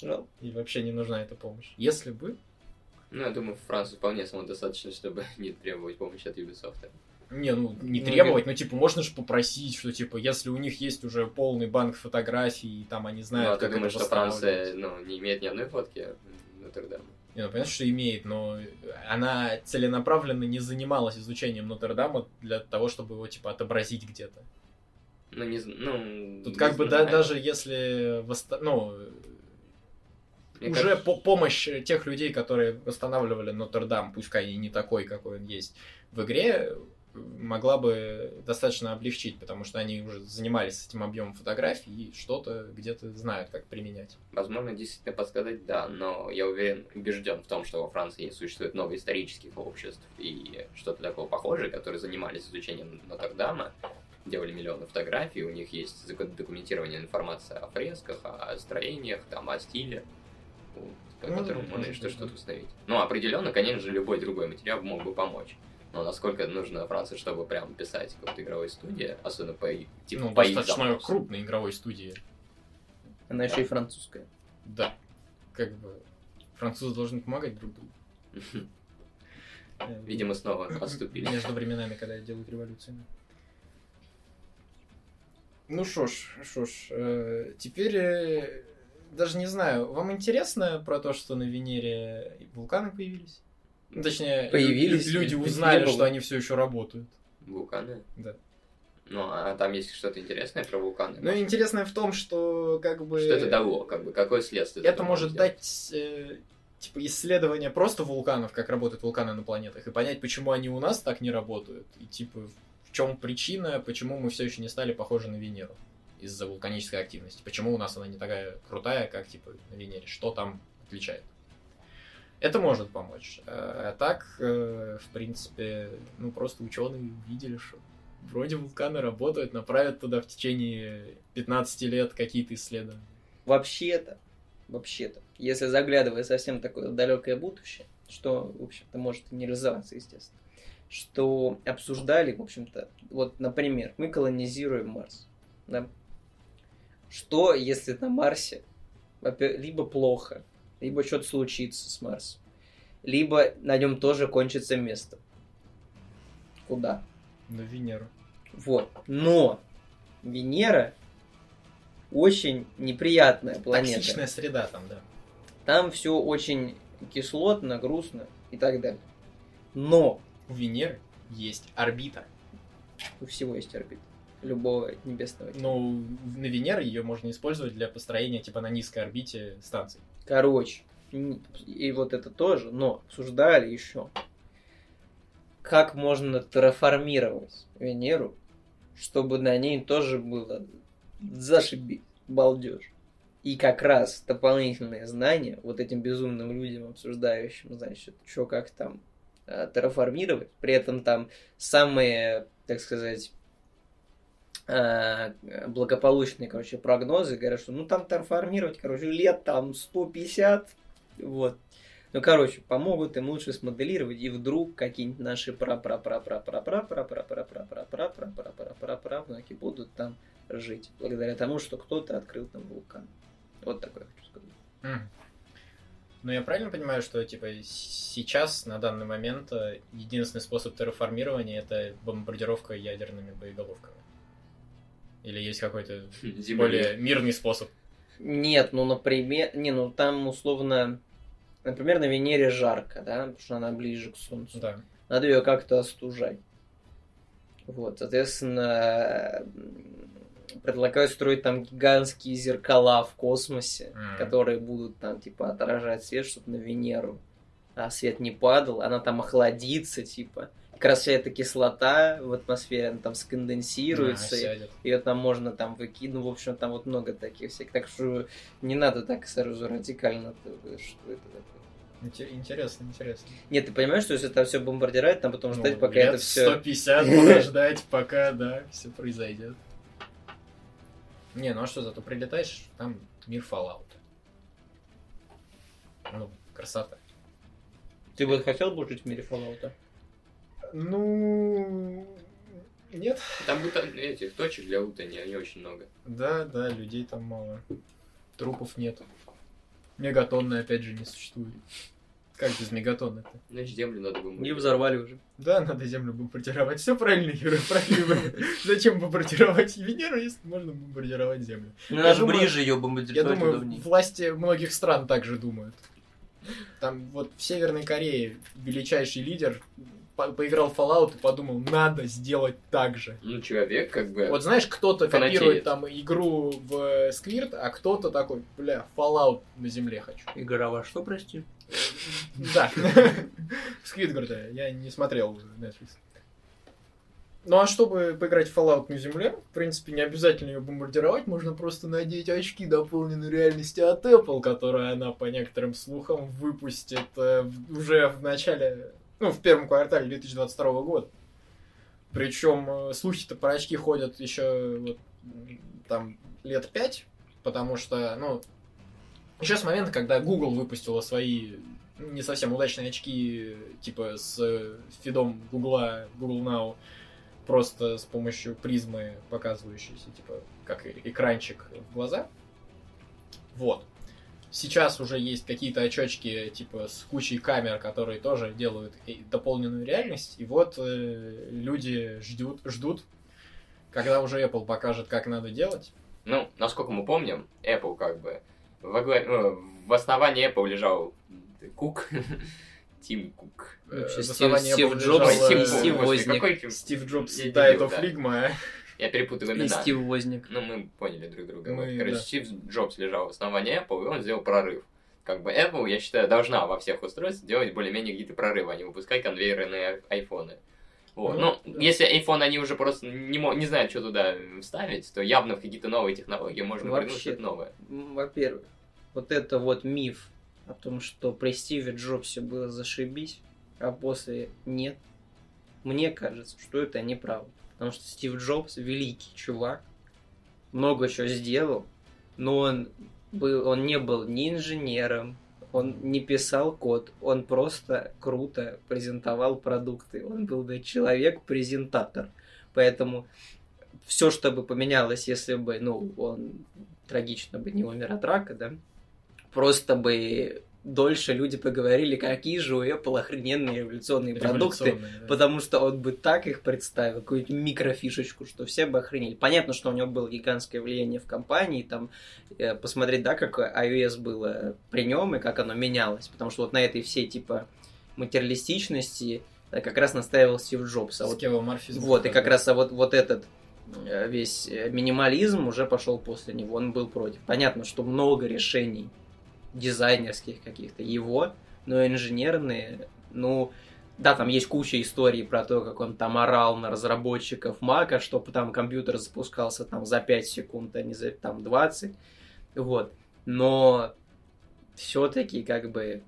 делать? и вообще не нужна эта помощь. Если бы... Ну, я думаю, Францию вполне самодостаточно, чтобы не требовать помощи от Ubisoft. Не, ну, не Ну, требовать, но, типа, можно же попросить, что, типа, если у них есть уже полный банк фотографий, и там они знают, ну, а ты как думаешь, это что Франция, ну, не имеет ни одной фотки Нотр-Дама? Не, ну, понятно, что имеет, но она целенаправленно не занималась изучением Нотр-Дама для того, чтобы его, типа, отобразить где-то. Ну, не ну... Тут не как бы да, даже если восста- ну, Мне уже кажется, по- помощь тех людей, которые восстанавливали Нотр-Дам, пускай и не такой, какой он есть в игре, могла бы достаточно облегчить, потому что они уже занимались этим объемом фотографий и что-то где-то знают, как применять. Возможно, действительно подсказать, да, но я уверен, убежден в том, что во Франции существует много исторических обществ и что-то такого похожее, которые занимались изучением Нотр-Дама, делали миллионы фотографий, у них есть документирование информации о фресках, о строениях, там, о стиле, по Ну, которому можно что-то установить. Ну, определенно, конечно же, любой другой материал мог бы помочь. Но насколько нужно Франции, чтобы прям писать какой-то игровой студии, особенно по, типа, ну, по их достаточно запросу. крупной игровой студии. Она еще и французская. Да. Как бы французы должны помогать друг другу. Видимо, снова отступили. Между временами, когда делают революции. Ну шо ж, шо ж, э, теперь э, даже не знаю, вам интересно про то, что на Венере вулканы появились? Ну, точнее, Появились? люди узнали, что они все еще работают. Вулканы? Да. Ну, а там есть что-то интересное про вулканы? Но интересное в том, что как бы... Что это дало, как бы, какое следствие? Это может сделать? дать э, типа исследование просто вулканов, как работают вулканы на планетах, и понять, почему они у нас так не работают, и типа в чем причина, почему мы все еще не стали похожи на Венеру из-за вулканической активности. Почему у нас она не такая крутая, как типа на Венере, что там отличает. Это может помочь. А так, э, в принципе, ну просто ученые видели, что вроде вулканы работают, направят туда в течение 15 лет какие-то исследования. Вообще-то, вообще-то, если заглядывая совсем такое далекое будущее, что, в общем-то, может и не реализоваться, естественно, что обсуждали, в общем-то, вот, например, мы колонизируем Марс, да? Что, если на Марсе либо плохо, либо что-то случится с Марсом, либо на нем тоже кончится место. Куда? На Венеру. Вот. Но Венера очень неприятная планета. Токсичная среда там, да. Там все очень кислотно, грустно и так далее. Но У Венеры есть орбита. у всего есть орбита. Любого небесного тела. Но на Венере ее можно использовать для построения типа на низкой орбите станций. Короче, и вот это тоже, но обсуждали еще, как можно терраформировать Венеру, чтобы на ней тоже было зашибись, балдеж. И как раз дополнительные знания вот этим безумным людям, обсуждающим, значит, что как там э, терраформировать, при этом там самые, так сказать, благополучные, короче, прогнозы говорят, что ну там терраформировать, короче, лет там 150, вот. Ну, короче, помогут им лучше смоделировать, и вдруг какие-нибудь наши пра пра пра пра пра пра пра пра пра пра пра пра пра пра пра пра правнуки будут там жить, благодаря тому, что кто-то открыл там вулкан. Вот такое хочу сказать. Но я правильно понимаю, что типа сейчас, на данный момент, э, единственный способ терраформирования это бомбардировка ядерными боеголовками? Или есть какой-то более мирный способ? Нет, ну, например, не, ну там условно, например, на Венере жарко, да, потому что она ближе к Солнцу. Да. Надо ее как-то остужать. Вот, соответственно, м, предлагают строить там гигантские зеркала в космосе, Мгм. которые будут там типа отражать свет, чтобы на Венеру а свет не падал, она там охладится, типа. Как раз вся эта кислота в атмосфере, она там сконденсируется, А, сядет. ее там можно там выкинуть, ну, в общем, там вот много таких всяких. Так что не надо так сразу радикально, что это такое. Инте- Интересно, интересно. Нет, ты понимаешь, что если это все бомбардировать, там потом ждать, Ну, пока это все... 150 подождать, пока, да, все произойдет. Не, ну а что, зато прилетаешь, там мир Fallout. Ну, красота. Ты бы хотел бы жить в мире Fallout? Ну, нет. Там будто этих точек для лута не, не очень много. Да, да, людей там мало. Трупов нет. Мегатонны, опять же, не существует. Как без мегатонны-то? Значит, землю надо бы Не взорвали уже. Да, надо Землю бомбардировать. Все правильно, Юра, правильно. Зачем бомбардировать Венеру, если можно бомбардировать Землю? Ну, Я надо думаю- ближе ее Я бомбардировать думаю, удобнее. власти многих стран также думают. Там вот в Северной Корее величайший лидер по- поиграл в Fallout и подумал, надо сделать так же. Ну, человек, как бы... Вот знаешь, кто-то копирует там игру в Сквирт, а кто-то такой, бля, Fallout на земле хочу. Игра во что, прости? Да. Сквидгарда я не смотрел Netflix. Ну а чтобы поиграть в Fallout на земле, в принципе, не обязательно ее бомбардировать, можно просто надеть очки дополненной реальности от Apple, которые она, по некоторым слухам, выпустит э, уже в начале, ну, в первом квартале 2022 года. Причем э, слухи-то про очки ходят еще вот, там лет пять, потому что, ну, еще с момента, когда Google выпустила свои не совсем удачные очки, типа с фидом Гугла, Google Now, просто с помощью призмы, показывающейся, типа, как экранчик в глаза. Вот. Сейчас уже есть какие-то очечки, типа, с кучей камер, которые тоже делают дополненную реальность. И вот э, люди ждут, ждут, когда уже Apple покажет, как надо делать. Ну, насколько мы помним, Apple как бы... Во главе- ну, в основании Apple лежал Кук, Тим Кук. Э, Вообще, в Стив- основании Стив Apple Джобс, лежал, Стив- э, Стив Возник. какой? Стив Джобс Я Diet дебил, Я перепутаю И имена. Стив Возник. Ну, мы поняли друг друга. Мы, Вот, короче, да. Стив Джобс лежал в основании Apple, и он сделал прорыв. Как бы Apple, я считаю, должна во всех устройствах делать более-менее какие-то прорывы, а не выпускать конвейерные айфоны. Вот. Ну, Ну, да. если iPhone они уже просто не, мо- не знают, что туда вставить, то явно в какие-то новые технологии можно Вообще. что-то новое. Во-первых, вот это вот миф о том, что при Стиве Джобсе было зашибись, а после нет. Мне кажется, что это неправда. Потому что Стив Джобс великий чувак, много чего сделал, но он, был, он не был ни инженером, он не писал код, он просто круто презентовал продукты. Он был да, человек-презентатор. Поэтому все, что бы поменялось, если бы, ну, он трагично бы не умер от рака, да, просто бы дольше люди поговорили, какие же у Apple охрененные революционные продукты, Революционные, да. потому что он бы так их представил, какую-нибудь микрофишечку, что все бы охренели. Понятно, что у него было гигантское влияние в компании, там, э, посмотреть, да, как iOS было при нем и как оно менялось, потому что вот на этой всей, типа, материалистичности э, как раз настаивал Стив Джобс. А вот вот, и как раз а вот, вот этот э, весь минимализм уже пошел после него, он был против. Понятно, что много решений дизайнерских каких-то его, но инженерные, ну, да, там есть куча историй про то, как он там орал на разработчиков Мака, чтобы там компьютер запускался там за 5 секунд, а не за там 20. Вот. Но все-таки как бы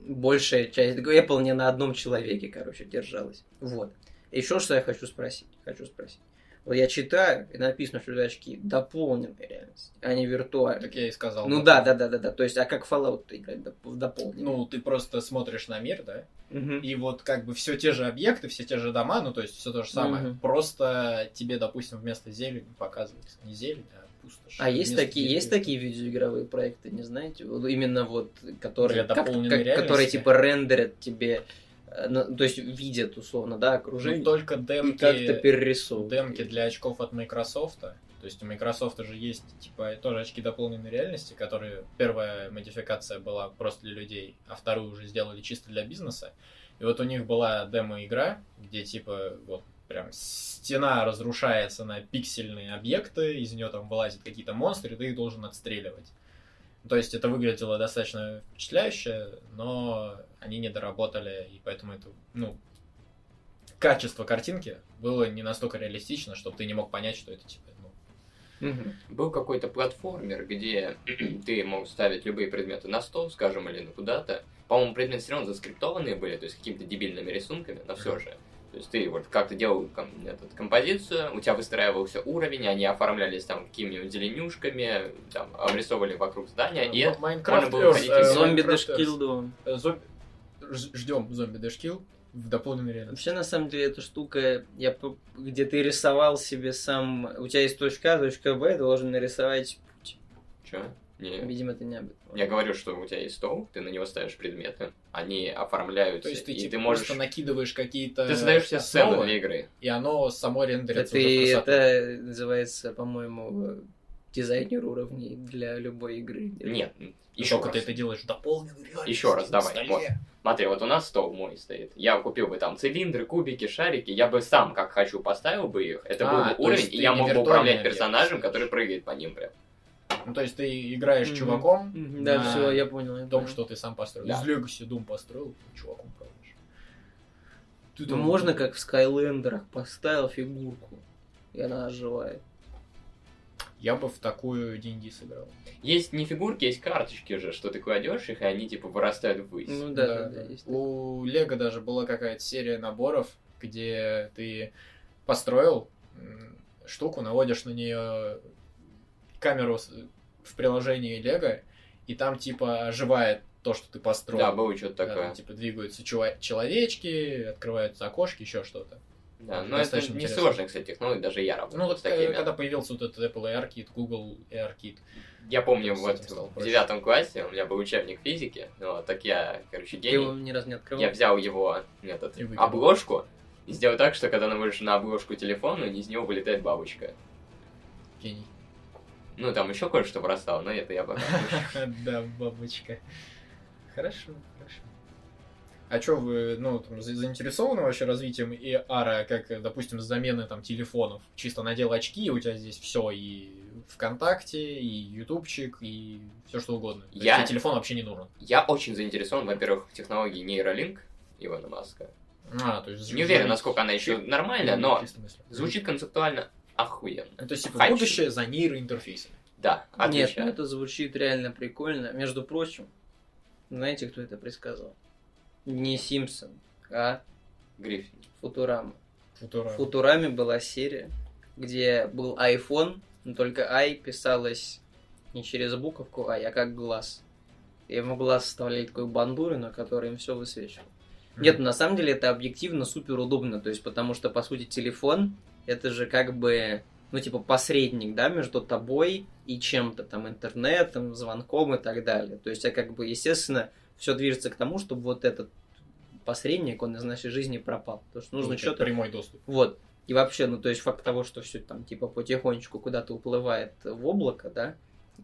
большая часть Apple не на одном человеке, короче, держалась. Вот. Еще что я хочу спросить? Хочу спросить. Вот я читаю, и написано, что это очки дополненной реальности, а не виртуальной. Так я и сказал. Ну да, да, да, да, да. То есть, а как Fallout играть доп- в дополненной? Ну, ты просто смотришь на мир, да? Мгм. И вот как бы все те же объекты, все те же дома, ну то есть все то же самое. Мгм. Просто тебе, допустим, вместо зелени показывается не зелень, а пустошь. А есть такие, есть такие видеоигровые проекты, не знаете? Вот именно вот, которые, Для как- дополненной как- которые типа рендерят тебе, то есть видят условно, да, окружение, Ну, только демки, как-то перерисовывают. демки для очков от Microsoft. То есть у Microsoft же есть типа тоже очки дополненной реальности, которые первая модификация была просто для людей, а вторую уже сделали чисто для бизнеса. И вот у них была демо-игра, где типа вот прям стена разрушается на пиксельные объекты, из нее там вылазят какие-то монстры, и ты их должен отстреливать. То есть это выглядело достаточно впечатляюще, но они не доработали, и поэтому это, ну, качество картинки было не настолько реалистично, чтобы ты не мог понять, что это типа, ну. Был какой-то платформер, где ты мог ставить любые предметы на стол, скажем, или на куда-то. По-моему, предметы все равно заскриптованные были, то есть какими-то дебильными рисунками, но все же. То есть ты вот как-то делал ком- этот, композицию, у тебя выстраивался уровень, они оформлялись там какими-нибудь зеленюшками, там, обрисовывали вокруг здания, и Ну, Майнкрафт можно было Earth, ходить э, Зомби. 2. Э, зомби- Ждем зомби Kill в дополненной реальности. Вообще, на самом деле, эта штука, я, где ты рисовал себе сам... У тебя есть точка А, точка Б, ты должен нарисовать путь. Чё? Не. Видимо, это не об этом. Я говорю, что у тебя есть стол, ты на него ставишь предметы, они оформляются, То есть ты и типа ты можешь... просто накидываешь какие-то Ты создаешь себе сцену для игры. и оно само Это, рендерится и красоту. это называется, по-моему, дизайнер уровней для любой игры. Нет, еще раз. ты это делаешь в дополненной реальности. Еще раз, на давай, столе. вот. Смотри, вот у нас стол мой стоит. Я купил бы там цилиндры, кубики, шарики. Я бы сам, как хочу, поставил бы их. Это А, был бы уровень, и я мог бы управлять делаешь, персонажем, то который прыгает по ним прям. Ну, то есть ты играешь Мгм. чуваком Мгм, Да, все, я понял. я том, понял. что ты сам построил. Да. Из Legacy Doom построил, чуваком управляешь. Ты Ну, можно как в Скайлендерах поставил фигурку, и она оживает. Я бы в такую D&D сыграл. Есть не фигурки, есть карточки же, что ты кладешь их, и они типа вырастают ввысь. Ну да, да, да. есть такое. У Лего даже была какая-то серия наборов, где ты построил штуку, наводишь на нее камеру в приложении Лего, и там типа оживает то, что ты построил. да, было что-то Да, такое. там, типа двигаются чува- человечки, открываются окошки, еще что-то. Да, но это не интересно. кстати, технология, даже я работал Ну вот с такими. э, когда появился вот этот Apple ARKit, Google ARKit. Я помню, вот в девятом классе у меня был учебник физики, вот, так я, короче, Ты его гений. ни разу не открывал? Я взял его, этот, И обложку, и сделал так, что когда наводишь на обложку телефона, из него вылетает бабочка. Гений. Ну, там еще кое-что вырастало, но это я пока. Да, бабочка. Хорошо. А что вы, ну, там, за- заинтересованы вообще развитием AR, как, э, допустим, с замены там телефонов? Чисто надел очки, и у тебя здесь все и ВКонтакте, и Ютубчик, и все что угодно. То есть Я- тебе телефон вообще не нужен. Я очень заинтересован, во-первых, в технологии нейролинк Ивана Маска. А, то есть... Не уверен, насколько она еще нормальная, но звучит концептуально охуенно. То есть, типа, Хочу. будущее за нейроинтерфейсами. Да, Нет, ну это звучит реально прикольно. Между прочим, знаете, кто это предсказал? Не Симпсон, а Гриффин. Футурама. Футура. В Футураме была серия, где был iPhone, но только i писалось не через буковку i, а как глаз. И ему глаз вставляли такой бандурину, который им все высвечивал. Нет, на самом деле это объективно супер удобно, то есть потому что, по сути, телефон это же как бы, ну, типа, посредник, да, между тобой и чем-то, там, интернетом, звонком и так далее. То есть, а как бы, естественно, все движется к тому, чтобы вот этот посредник, он из нашей жизни пропал. Потому что нужно Ну, что-то Прямой доступ. вот. И вообще, ну, то есть факт того, что все там, типа, потихонечку куда-то уплывает в облако, да,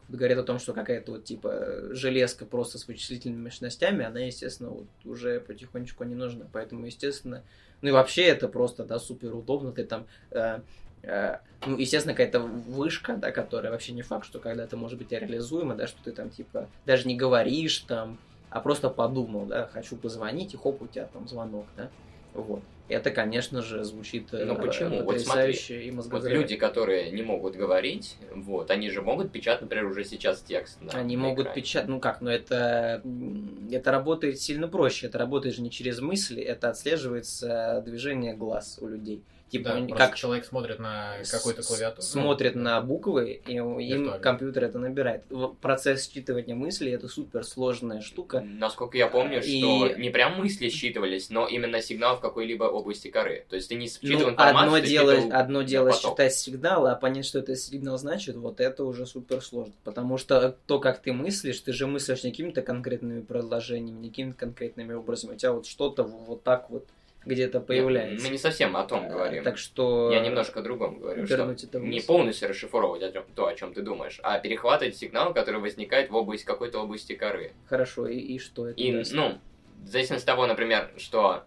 говорит о том, что какая-то вот, типа, железка просто с вычислительными мощностями, она, естественно, вот уже потихонечку не нужна. Поэтому, естественно, ну и вообще это просто, да, супер удобно. Ты там, э, э, ну, естественно, какая-то вышка, да, которая вообще не факт, что когда-то может быть реализуема, да, что ты там, типа, даже не говоришь там, а просто подумал, да, хочу позвонить, и хоп, у тебя там звонок, да. Вот. Это, конечно же, звучит э, Ну, почему? Вот потрясающе и Вот люди, которые не могут говорить, вот, они же могут печатать, например, уже сейчас текст. на- Они могут экране. печатать, ну как, но это, м, это работает сильно проще. Это работает же не через мысли, это отслеживается движение глаз у людей. Типа, Да, как человек смотрит на какую-то клавиатуру. смотрит Ну, на буквы, и им компьютер это набирает. Процесс считывания мыслей это супер сложная штука. Насколько я помню, И- что не прям мысли считывались, но именно сигнал в какой-либо области коры. То есть ты не считывал Ну, информацию, одно ты дело, считывал одно дело поток. считать сигналы, а понять, что это сигнал значит, вот это уже супер сложно. Потому что то, как ты мыслишь, ты же мыслишь не какими-то конкретными предложениями, не какими-то конкретными образами. У тебя вот что-то вот так вот где-то появляется. Мы не совсем о том А, говорим. Так что... Я немножко о другом говорю, что это не полностью расшифровывать о тём- то, о чем ты думаешь, а перехватывать сигнал, который возникает в области какой-то области коры. Хорошо, и, и что это И, даст? ну, в зависимости от того, например, что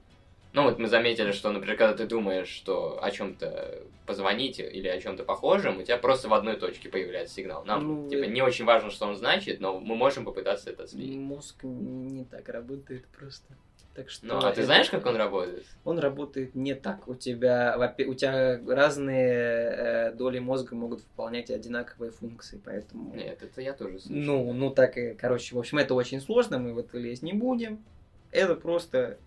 Ну вот мы заметили, что, например, когда ты думаешь, что о чем-то позвонить или о чем-то похожем, у тебя просто в одной точке появляется сигнал. Нам Ну, типа э- не очень важно, что он значит, но мы можем попытаться это отследить. Мозг не так работает просто. Так что Ну, а ты это- знаешь, как он работает? Он работает не так. У тебя, у тебя разные э, доли мозга могут выполнять одинаковые функции, поэтому... Нет, это я тоже слышал. Ну, ну так и, короче, в общем, это очень сложно, мы в это лезть не будем. Это просто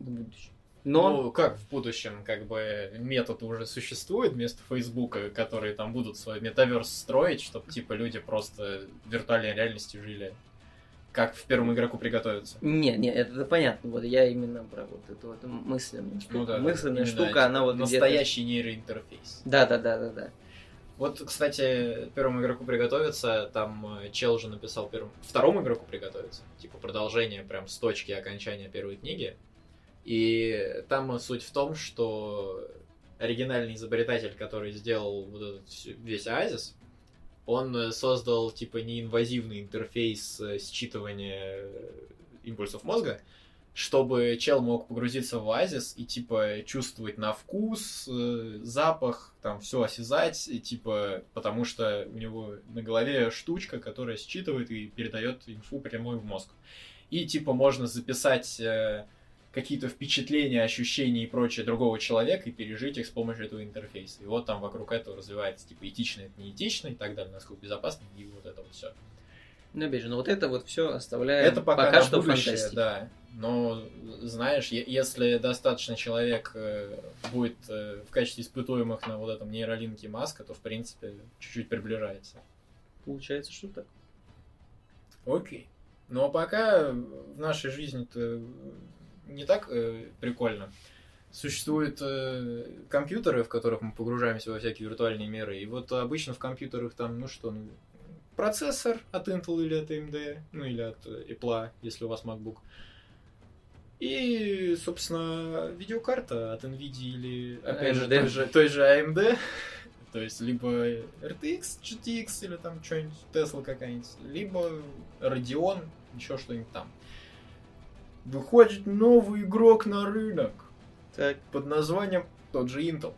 в будущем. Но Ну, как в будущем, как бы метод уже существует вместо Фейсбука, которые там будут свой метаверс строить, чтобы типа люди просто в виртуальной реальности жили. Как в первом игроку приготовиться. не, не, это, понятно. Вот я именно про вот эту вот мысленную штуку. Ну да, Мысленная штука, она вот настоящий нейроинтерфейс. Да, да, да, да, да. Вот, кстати, первому игроку приготовиться, там э, чел же написал первому, второму игроку приготовиться, типа продолжение прям с точки окончания первой книги. И там суть в том, что оригинальный изобретатель, который сделал вот этот весь оазис, он э, создал типа неинвазивный интерфейс э, считывания э, импульсов мозга, чтобы чел мог погрузиться в оазис и типа чувствовать на вкус, запах, там все осязать, и, типа, потому что у него на голове штучка, которая считывает и передает инфу прямой в мозг. И типа можно записать какие-то впечатления, ощущения и прочее другого человека и пережить их с помощью этого интерфейса. И вот там вокруг этого развивается типа этично, это не этично и так далее, насколько безопасно, и вот это вот все. Ну, опять же, ну вот это вот все оставляем Это пока, на что будущее, фантастика. да. Но, знаешь, если достаточно человек э, будет э, в качестве испытуемых на вот этом нейролинке маска, то, в принципе, чуть-чуть приближается. Получается, что так. Окей. Но пока в нашей жизни-то не так э, прикольно. Существуют э, компьютеры, в которых мы погружаемся во всякие виртуальные миры. И вот обычно в компьютерах там, ну что, ну, процессор от Intel или от AMD, ну или от э, Apple, если у вас MacBook. И, собственно, видеокарта от NVIDIA или, опять же, той же, той же AMD. То есть, либо RTX, GTX или там что-нибудь, Tesla какая-нибудь, либо Radeon, еще что-нибудь там. Выходит новый игрок на рынок Так. под названием тот же Intel.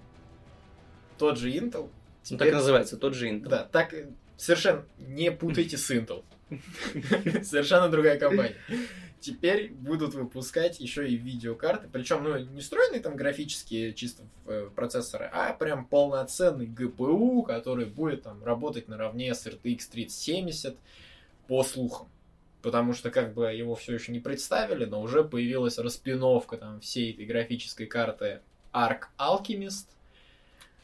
Тот же Intel. Ну, так и называется, тот же Intel. Да, так э, совершенно не путайте с Intel. Совершенно другая компания. Теперь будут выпускать еще и видеокарты, причем ну, не встроенные там графические чисто в э, процессоры, а прям полноценный GPU, который будет там работать наравне с RTX 3070 по слухам. Потому что как бы его все еще не представили, но уже появилась распиновка там всей этой графической карты Arc Alchemist.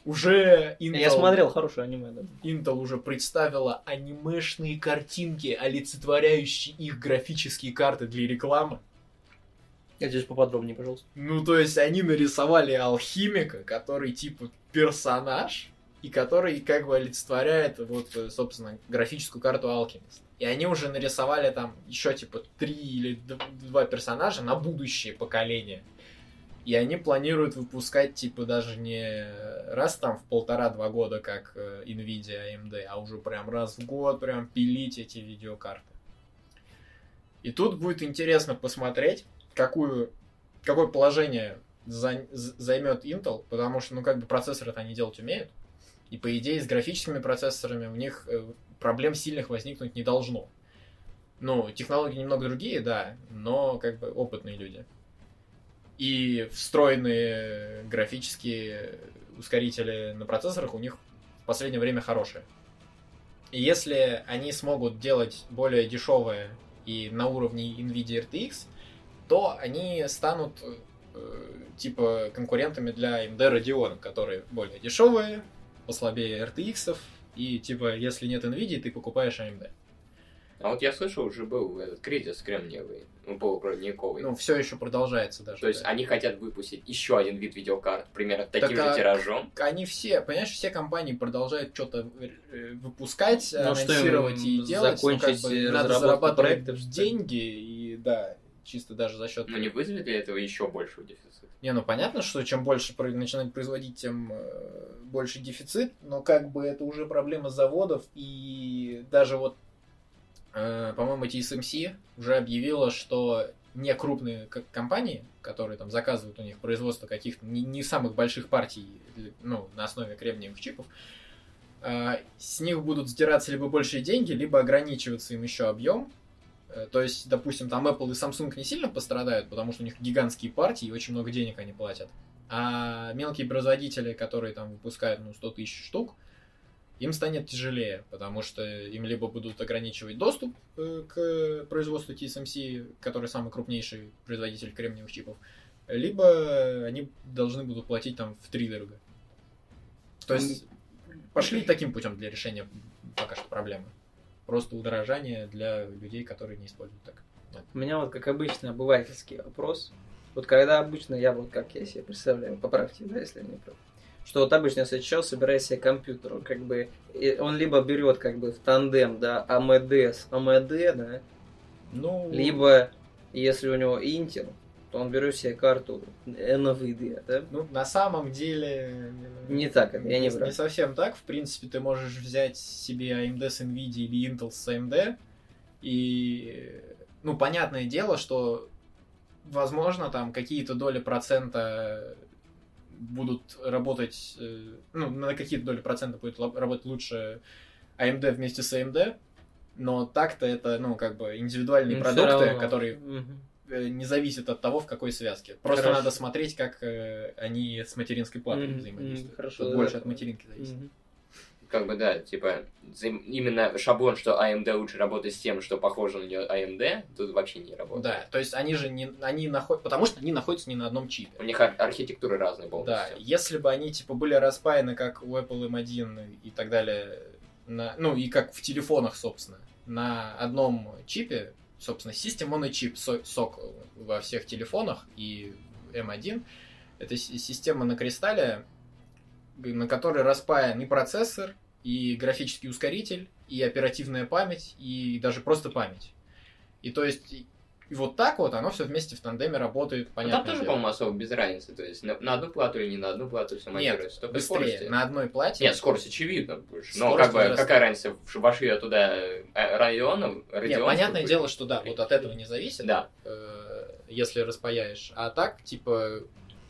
Уже Intel... Я смотрел хорошее аниме, да. Intel уже представила анимешные картинки, олицетворяющие их графические карты для рекламы. Я здесь поподробнее, пожалуйста. Ну, то есть они нарисовали алхимика, который типа персонаж, и который как бы олицетворяет вот, э, собственно, графическую карту Alchemist. И они уже нарисовали там еще типа три или два персонажа на будущее поколение. И они планируют выпускать типа даже не раз там в полтора-два года, как э, Nvidia, AMD, а уже прям раз в год прям пилить эти видеокарты. И тут будет интересно посмотреть, какую, какое положение займет Intel, потому что, ну, как бы процессоры-то они делать умеют. И, по идее, с графическими процессорами у них э, проблем сильных возникнуть не должно. Ну, технологии немного другие, да, но как бы опытные люди. И встроенные графические ускорители на процессорах у них в последнее время хорошие. И если они смогут делать более дешевые и на уровне NVIDIA RTX, то они станут э, типа конкурентами для AMD Radeon, которые более дешевые, послабее RTX, и типа если нет NVIDIA, ты покупаешь AMD. А вот я слышал, уже был этот кризис кремниевый, ну, полупроводниковый. Ну, все еще продолжается даже. То есть да. они хотят выпустить еще один вид видеокарт, примерно таким Так, а- же тиражом. они все, понимаешь, все компании продолжают что-то э, выпускать, Ну, что анонсировать и делать. ну, как закончить, бы, надо зарабатывать проектов, что деньги, и да, чисто даже за счет... Но не вызовет ли этого еще большего дефицита? Не, ну понятно, что чем больше начинать производить, тем э, больше дефицит, но как бы это уже проблема заводов, и даже вот, э, по-моему, TSMC уже объявила, что не крупные компании, которые там заказывают у них производство каких-то не, не самых больших партий, ну, на основе кремниевых чипов, а, с них будут сдираться либо большие деньги, либо ограничиваться им еще объем. Э, То есть, допустим, там Apple и Samsung не сильно пострадают, потому что у них гигантские партии и очень много денег они платят. А мелкие производители, которые там выпускают ну, 100 тысяч штук, им станет тяжелее, потому что им либо будут ограничивать доступ э, к производству TSMC, который самый крупнейший производитель кремниевых чипов, либо они должны будут платить там в три дорого. То есть пошли таким путем для решения пока что проблемы. Просто удорожание для людей, которые не используют так. У меня вот, как обычно, обывательский вопрос. Вот когда обычно я вот как я себе представляю, поправьте, да, если я не прав. Что вот обычно, если человек собирает себе компьютер, он как бы, он либо берет как бы в тандем, да, AMD с AMD, да, Ну, либо, если у него Intel, то он берет себе карту NVIDIA, да? ну, на самом деле... Не так это, я не не, прав. совсем так. В принципе, ты можешь взять себе AMD с NVIDIA или Intel с AMD. И, ну, понятное дело, что, возможно, там какие-то доли процента будут работать, э, ну, на какие-то доли процента будет работать лучше AMD вместе с AMD, но так-то это, ну, как бы индивидуальные Ну, продукты, которые Мгм. Э, не зависят от того, в какой связке. Просто Хорошо. надо смотреть, как э, они с материнской платой Мгм, взаимодействуют. мгм, хорошо, Тут да. больше от материнки зависит. Мгм. Как бы, да, типа, взаим- именно шаблон, что AMD лучше работать с тем, что похоже на нее AMD, тут вообще не работает. Да, то есть они же не, они находят, потому что они находятся не на одном чипе. У них ар- архитектуры разные Да, полностью. если бы они типа были распаяны, как у Apple M1 и так далее, на, ну и как в телефонах, собственно, на одном чипе, собственно, System on a Chip, со- сок во всех телефонах и M1, это си- система на кристалле, на которой распаян и процессор, и графический ускоритель, и оперативная память, и даже просто память. И то есть и- вот так вот оно все вместе в тандеме работает, Но понятно. там тоже, по-моему, особо без разницы. То есть на, на одну плату или не на одну плату все Нет, монтируется. Только быстрее. скорости. На одной плате. Нет, скорость очевидно больше. Но Скорость как бы, какая разница, в- вошли я туда э, Radeon Нет, понятное дело, что да, вот от этого не зависит, Да. э, если распаяешь. А так, типа,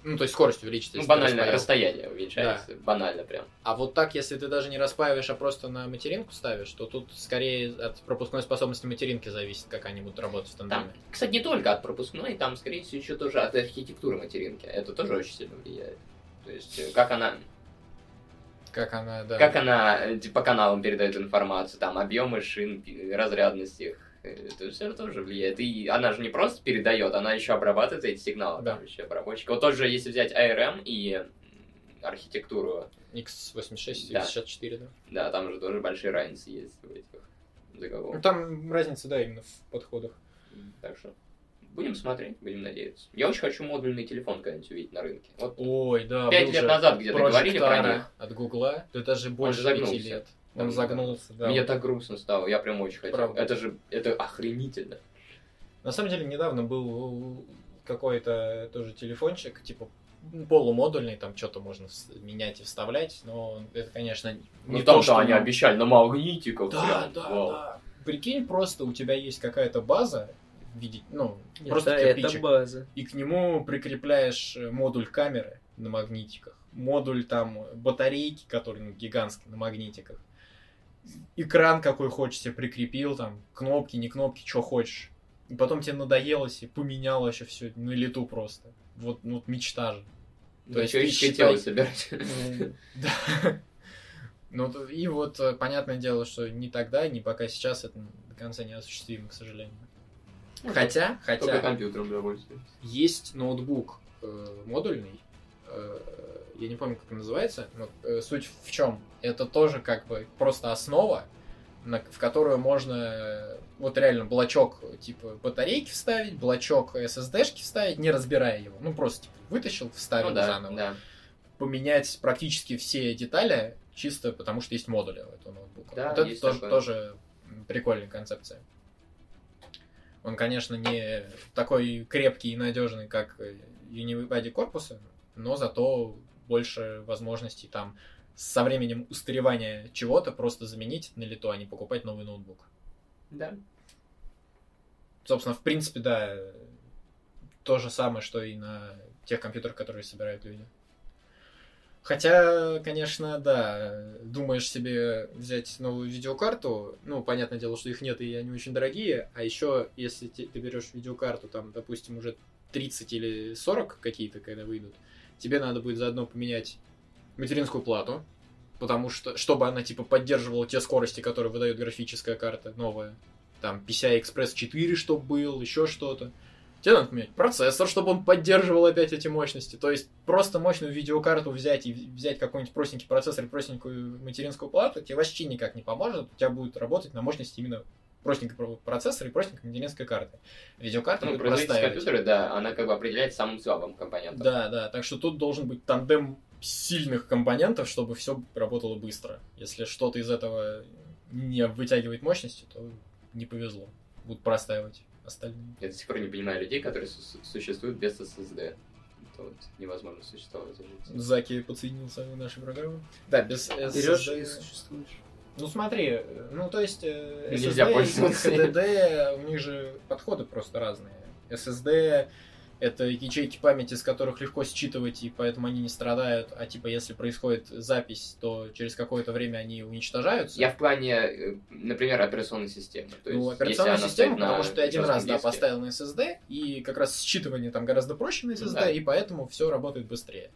ну, то есть скорость увеличится. Ну, распаял. расстояние увеличается. Банально прям. А вот так, если ты даже не распаиваешь, а просто на материнку ставишь, то тут скорее от пропускной способности материнки зависит, как они будут работать в Там, тандеме. кстати, не только от пропускной, там, скорее всего, еще тоже от архитектуры материнки. Это тоже очень сильно влияет. То есть, э, как она, Как она, да. как она э, по каналам передает информацию, там, объемы шин, разрядность их. Это все тоже влияет. И она же не просто передает, она еще обрабатывает эти сигналы. Да. Там еще обработчик. Вот тоже, если взять ARM и архитектуру, X86 и Да. X64, да. да, там же тоже большие разницы есть в этих Ну, договорах. там разница, да, именно в подходах. Так что будем смотреть, будем надеяться. Я очень хочу модульный телефон когда-нибудь увидеть на рынке. Вот Ой, да. пять лет назад где-то говорили про них. от Гугла. Да даже больше пяти лет. Он загнулся, да. Мне так грустно стало, я прям очень хотел. Правда. Это же, это охренительно. На самом деле, недавно был какой-то тоже телефончик, типа полумодульный, там что-то можно менять и вставлять, но это, конечно, не Ну то, там-то что... они нам- обещали на магнитиках. Да, прям, да, вау. да. Прикинь, просто у тебя есть какая-то база, в виде, ну, просто это, это кирпичик, база. и к нему прикрепляешь э, модуль камеры на магнитиках, модуль там батарейки, который ну, гигантский на магнитиках, экран какой хочешь себе прикрепил, там, кнопки, не кнопки, что хочешь. И потом тебе надоело себе, поменял вообще все на лету просто. Вот, ну, вот мечта же. То То есть есть человеческое тело считай- собирать. Да. Ну, и вот, э, понятное дело, что ни тогда, ни пока сейчас это до конца не осуществимо, к сожалению. Хотя, Только хотя, компьютером удовольствие. есть ноутбук э, модульный, э, я не помню, как он называется, но э, суть в чем? Это тоже как бы просто основа, на- в которую можно э, вот реально блочок типа батарейки вставить, блочок SSD-шки вставить, не разбирая его. Ну, просто типа, вытащил, вставил Ну да, заново. да. Поменять практически все детали, чисто потому что есть модули у этого ноутбука. Да, вот это тоже, такое. тоже прикольная концепция. Он, конечно, не такой крепкий и надежный, как Unibody корпуса, но зато больше возможностей там со временем устаревания чего-то просто заменить на лету, а не покупать новый ноутбук. Да. Собственно, в принципе, да, то же самое, что и на тех компьютерах, которые собирают люди. Хотя, конечно, да, думаешь себе взять новую видеокарту, ну, понятное дело, что их нет и они очень дорогие, а еще, если ты берешь видеокарту, там, допустим, уже 30 или 40 какие-то, когда выйдут, тебе надо будет заодно поменять материнскую плату, потому что, чтобы она, типа, поддерживала те скорости, которые выдает графическая карта новая. Там, PCI Express 4, чтобы был, еще что-то. Тебе надо поменять процессор, чтобы он поддерживал опять эти мощности. То есть просто мощную видеокарту взять и взять какой-нибудь простенький процессор и простенькую материнскую плату тебе вообще никак не поможет. У тебя будет работать на мощности именно простенького процессора и простенькой материнской карты. Видеокарта Ну, будет простая. компьютера, да, она как бы определяет самым слабым компонентом. Да, да. Так что тут должен быть тандем сильных компонентов, чтобы все работало быстро. Если что-то из этого не вытягивает мощности, то не повезло. Будут простаивать остальные. Я до сих пор не понимаю людей, которые су- существуют без SSD. Это вот невозможно существовать. Заки подсоединился в нашу программу. Да, без Берешь SSD. и существуешь. Ну смотри, э, ну то есть э, Нельзя SSD и пользоваться. HDD, у них же подходы просто разные. SSD это ячейки памяти, с которых легко считывать, и поэтому они не страдают. А типа, если происходит запись, то через какое-то время они уничтожаются. Я в плане, э, например, операционной системы. То ну, операционная система, потому что ты один раз да, поставил на SSD, и как раз считывание там гораздо проще на SSD, Да. и поэтому все работает быстрее.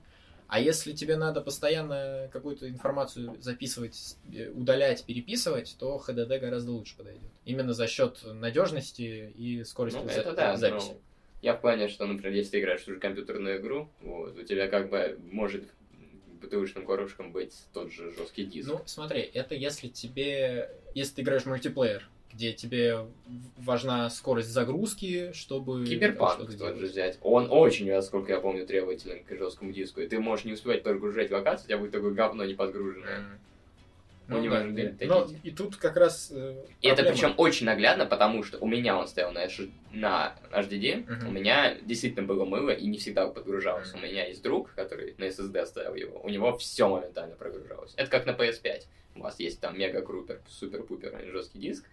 А если тебе надо постоянно какую-то информацию записывать, э, удалять, переписывать, то HDD гораздо лучше подойдет. Именно за счет надежности и скорости Ну, за- это да, записи. ну, Я в плане, что, например, если ты играешь в ту же компьютерную игру, вот, у тебя как бы может БТУшным коробком быть тот же жесткий диск. Ну, смотри, это если тебе, если ты играешь в мультиплеер, где тебе важна скорость загрузки, чтобы Киберпанк тот же взять. Он очень, насколько я помню, требователен к жесткому диску. И ты можешь не успевать прогружать локацию, у тебя будет такое говно не подгруженное. У Ну, него да, да. Но и тут как раз э, И это причем очень наглядно, потому что у меня он стоял на, H- на HDD, Мгм. у меня действительно было мыло и не всегда подгружалось. Мгм. У меня есть друг, который на SSD оставил его, у него все моментально прогружалось. Это как на PS5. У вас есть там мега-крупер, супер-пупер жесткий диск,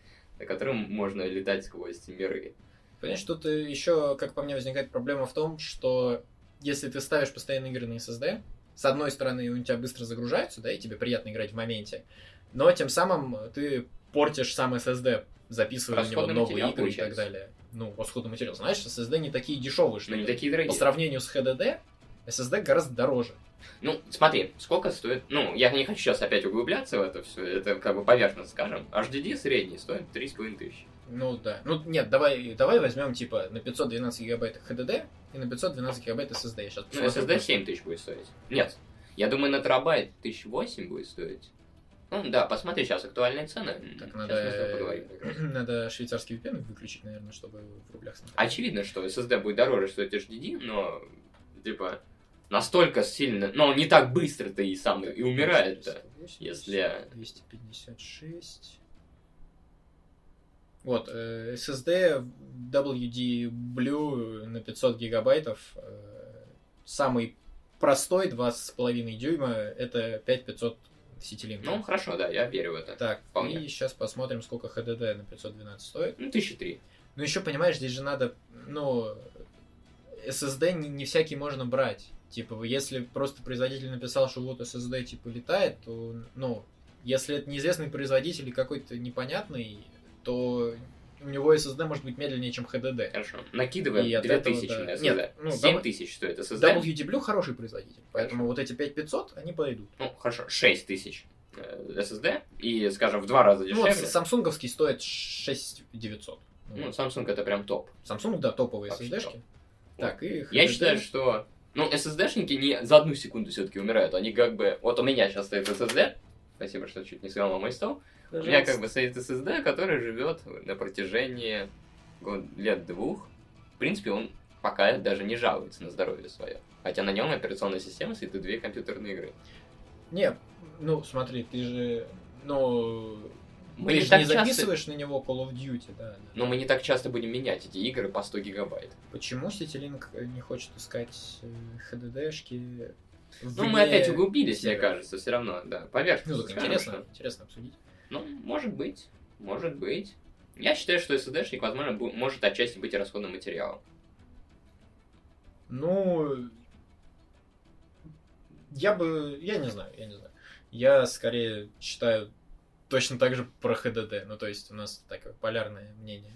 на котором можно летать сквозь миры. Понимаешь, тут еще, как по мне, возникает проблема в том, что если ты ставишь постоянно игры на SSD, с одной стороны, у тебя быстро загружаются, да, и тебе приятно играть в моменте, но тем самым ты портишь сам SSD, записывая на него Расходный новые игры и так получается. далее. Ну, расходный материал. Знаешь, SSD не такие дешевые, что Но не такие по дорогие. сравнению с HDD, SSD гораздо дороже. Ну, смотри, сколько стоит... Ну, я не хочу сейчас опять углубляться в это все, это как бы поверхностно скажем. HDD средний стоит 3,5 тысячи. Ну да. Ну нет, давай, давай возьмем типа на 512 гигабайт HDD и на 512 гигабайт SSD. Я сейчас Ну, SSD 7 тысяч будет стоить. Нет, я думаю, на терабайт 1008 будет стоить. Ну да, посмотри сейчас актуальные цены. Так, Сейчас надо, раз. надо швейцарский VPN выключить, наверное, чтобы в рублях смотреть. Очевидно, что SSD будет дороже, что это HDD, но, типа, настолько сильно... Он не так быстро-то и сам и умирает-то. 180, если- 256. Вот, э, SSD WD Blue на 500 гигабайтов. э, Самый простой, 2,5 дюйма, это 5500 сетилинк. Ну, хорошо, да, я верю в это. так, вполне. и сейчас посмотрим, сколько HDD на 512 стоит. Ну, 1003. Ну, еще, понимаешь, здесь же надо, ну, SSD не, не всякий можно брать. Типа, если просто производитель написал, что вот SSD, типа, летает, то, ну, если это неизвестный производитель и какой-то непонятный, то у него SSD может быть медленнее, чем HDD. Хорошо. Накидываем И от этого, 2000 да. на SSD. Нет, ну, 7000 стоит SSD. WD Blue хороший производитель, поэтому вот эти 5500, они подойдут. Ну, хорошо, 6000 э, SSD. И, скажем, в два раза Ну, вот дешевле. самсунговский стоит 6900. Ну, Samsung это прям топ. Samsung, да, топовые Вообще SSD-шки. топ. Так, и Я HDD. считаю, что... Ну, SSD-шники не за одну секунду все-таки умирают. Они как бы... Вот у меня сейчас стоит SSD. Спасибо, что чуть не сломал мой стол. У меня как бы стоит SSD, который живет на протяжении год- лет двух. В принципе, он пока даже не жалуется на здоровье свое. Хотя на нем операционная система стоит и две компьютерные игры. Не, ну смотри, ты же, ну, Мы ты не же не часто- записываешь на него Call of Duty, да. да. Но мы не так часто будем менять эти игры по 100 гигабайт. Почему CityLink не хочет искать э, HDD-шки? Ну, мы опять углубились, мне кажется, все равно, да. Ну, так скажем, интересно, что- интересно обсудить. Ну, может быть, может быть. Я считаю, что SSD-шник, возможно, бу- может отчасти быть расходным материалом. Ну, я бы, я не знаю, я не знаю. Я скорее считаю точно так же про HDD. Ну, то есть у нас такое полярное мнение.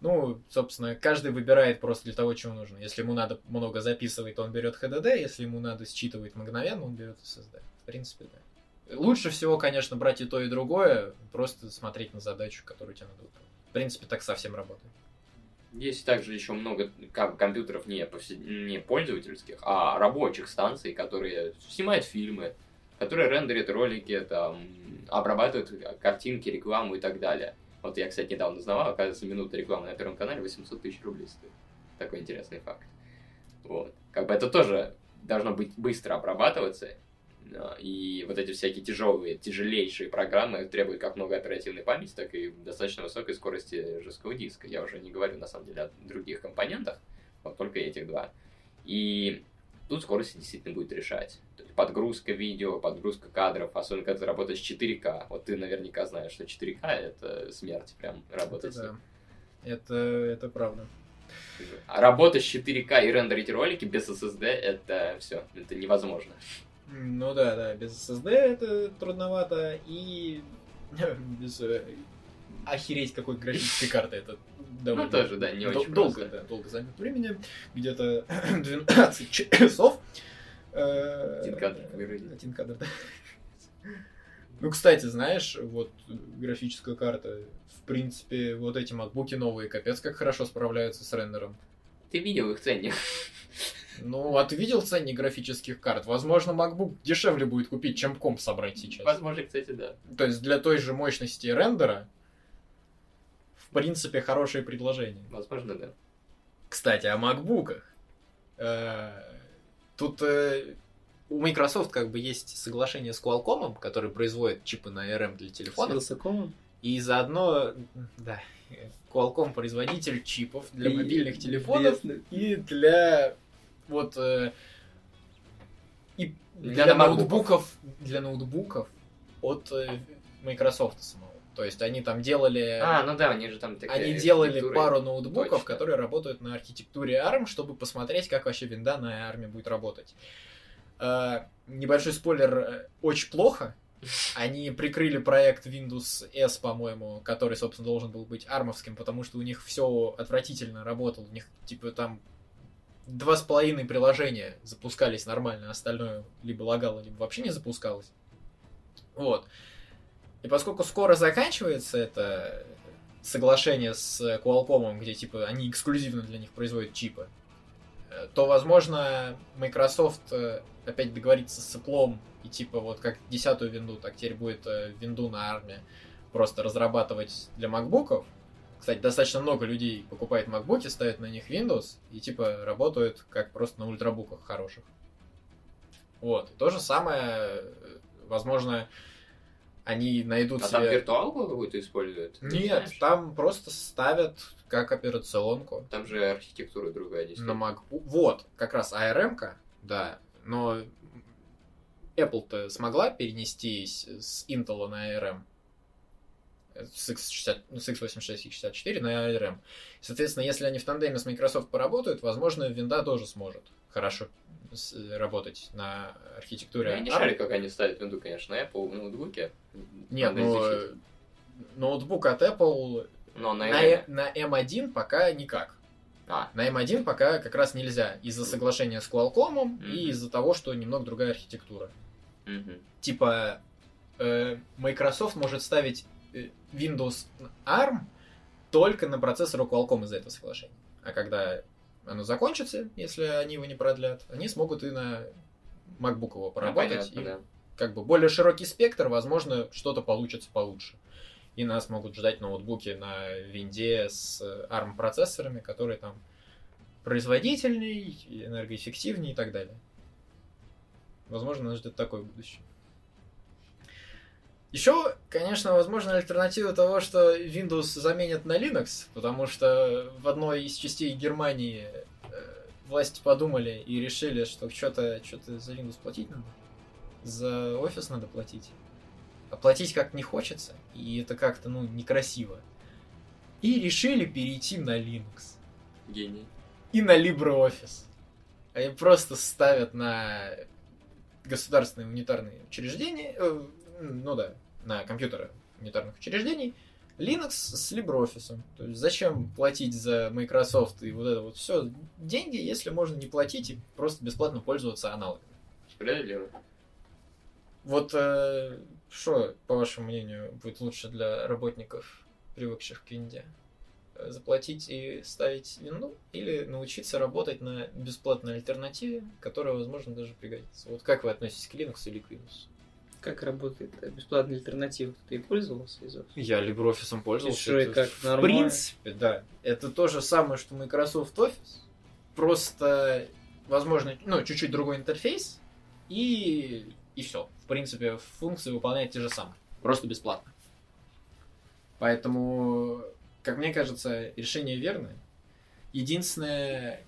Ну, собственно, каждый выбирает просто для того, чего нужно. Если ему надо много записывать, то он берет HDD. Если ему надо считывать мгновенно, он берет SSD. В принципе, да. Лучше всего, конечно, брать и то, и другое. Просто смотреть на задачу, которую тебе надо выполнить. В принципе, так совсем работает. Есть также еще много как, компьютеров не, повсед- не пользовательских, а рабочих станций, которые снимают фильмы, которые рендерят ролики, там, обрабатывают картинки, рекламу и так далее. Вот я, кстати, недавно узнавал, оказывается, минута рекламы на Первом канале 800 тысяч рублей стоит. Такой интересный факт. Вот. Как бы это тоже должно быть быстро обрабатываться, и вот эти всякие тяжелые, тяжелейшие программы требуют как много оперативной памяти, так и достаточно высокой скорости жесткого диска. Я уже не говорю, на самом деле, о других компонентах, вот только этих два. И тут скорость действительно будет решать. То есть подгрузка видео, подгрузка кадров, особенно когда ты работаешь с 4К. Вот ты наверняка знаешь, что 4К это смерть прям работать. Это, да. это, это правда. А работать с 4К и рендерить ролики без SSD это все, это невозможно. Ну да, да, без SSD это трудновато, и без э, охереть какой графической карты это довольно... Ну тоже, да, не дол- очень долго, просто. да, долго займет времени, где-то 12 часов. Э, Один кадр выгрузить. Один кадр, да. Ну, кстати, знаешь, вот графическая карта, в принципе, вот эти макбуки новые, капец, как хорошо справляются с рендером. Ты видел их ценник? Ну, а ты видел ценник графических карт? Возможно, MacBook дешевле будет купить, чем комп собрать сейчас. Возможно, кстати, да. То есть для той же мощности рендера, в принципе, хорошее предложение. Возможно, да. Кстати, о макбуках. Э, Тут э, у Microsoft как бы есть соглашение с Qualcomm, который производит чипы на ARM для С телефонов. Вилсакомом? И заодно, да, Qualcomm производитель чипов для И- мобильных телефонов и для вот э, и Для для, ноутбуков. ноутбуков для ноутбуков от Microsoft самого. То есть они там делали А, ну да, они же там такие... они делали пару ноутбуков, Точно. которые работают на архитектуре ARM, чтобы посмотреть, как вообще винда на ARM будет работать. Э, небольшой спойлер, э, очень плохо. Они прикрыли проект Windows S, по-моему, который, собственно, должен был быть армовским, потому что у них все отвратительно работало. У них, типа, там два с половиной приложения запускались нормально, остальное либо лагало, либо вообще не запускалось. Вот. И поскольку скоро заканчивается это соглашение с Qualcomm, где типа они эксклюзивно для них производят чипы, э, то, возможно, Microsoft э, опять договорится с Apple и типа вот как десятую винду, так теперь будет э, винду на армии просто разрабатывать для макбуков. Кстати, достаточно много людей покупает макбуки, ставят на них Windows и типа работают как просто на ультрабуках хороших. Вот. И то же самое, возможно, они найдут А там себе... виртуалку какую-то используют? Нет, знаешь? там просто ставят как операционку Там же архитектура другая, на действительно. MacBook. Вот, как раз ARM-ка, да, но Apple-то смогла перенестись с Intel на ARM. С, X60, ну, с x86 и 64 на ARM. Соответственно, если они в тандеме с Microsoft поработают, возможно, винда тоже сможет хорошо работать на архитектуре. Я не шарю, как они ставят винду, конечно, на Apple в ноутбуке. Нет, Надо ну, ноутбук от Apple Но на на, на M1 пока никак. А, На M1 пока как раз нельзя из-за соглашения с Qualcomm Мгм. и из-за того, что немного другая архитектура. мгм. Типа э, Microsoft может ставить э, Windows ARM только на процессоры Qualcomm из-за этого соглашения. А когда оно закончится, если они его не продлят, они смогут и на MacBook его Ну, поработать. понятно, и да. как бы более широкий спектр, возможно, что-то получится получше. И нас могут ждать ноутбуки на винде с э, ARM процессорами, которые там производительней, энергоэффективнее и так далее. Возможно, нас ждет такое будущее. Еще, конечно, возможно, альтернатива того, что Windows заменят на Linux, потому что в одной из частей Германии э, власти подумали и решили, что что-то что за Windows платить надо. За офис надо платить. А платить как не хочется, и это как-то, ну, некрасиво. И решили перейти на Linux. Гений. И на LibreOffice. Они просто ставят на государственные унитарные учреждения, э, ну да, на компьютеры унитарных учреждений, Linux с LibreOffice. То есть зачем платить за Microsoft и вот это вот все деньги, если можно не платить и просто бесплатно пользоваться аналогом. Справедливо. Вот э, что, по вашему мнению, будет лучше для работников, привыкших к Винде? Э, Заплатить и ставить винду или научиться работать на бесплатной альтернативе, которая, возможно, даже пригодится? Вот как вы относитесь к Linux или к Windows? Как работает э, бесплатная альтернатива? Ты пользовался из Office? Я LibreOffice И пользовался. и Это как, В нормально? принципе, да. Это то же самое, что Microsoft Office. Просто, возможно, ну, чуть-чуть другой интерфейс. И, и все. В принципе, функции выполняют те же самые. Просто бесплатно. Поэтому, как мне кажется, решение верное. Единственное,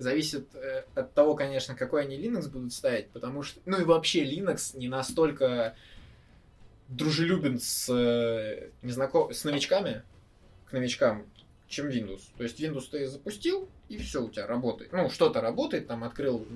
зависит э, от того, конечно, какой они Linux будут ставить, потому что, ну и вообще Linux не настолько дружелюбен с, э, незнаком... с новичками, к новичкам, чем Windows. То есть Windows ты запустил, и все у тебя работает. Ну, что-то работает, там открыл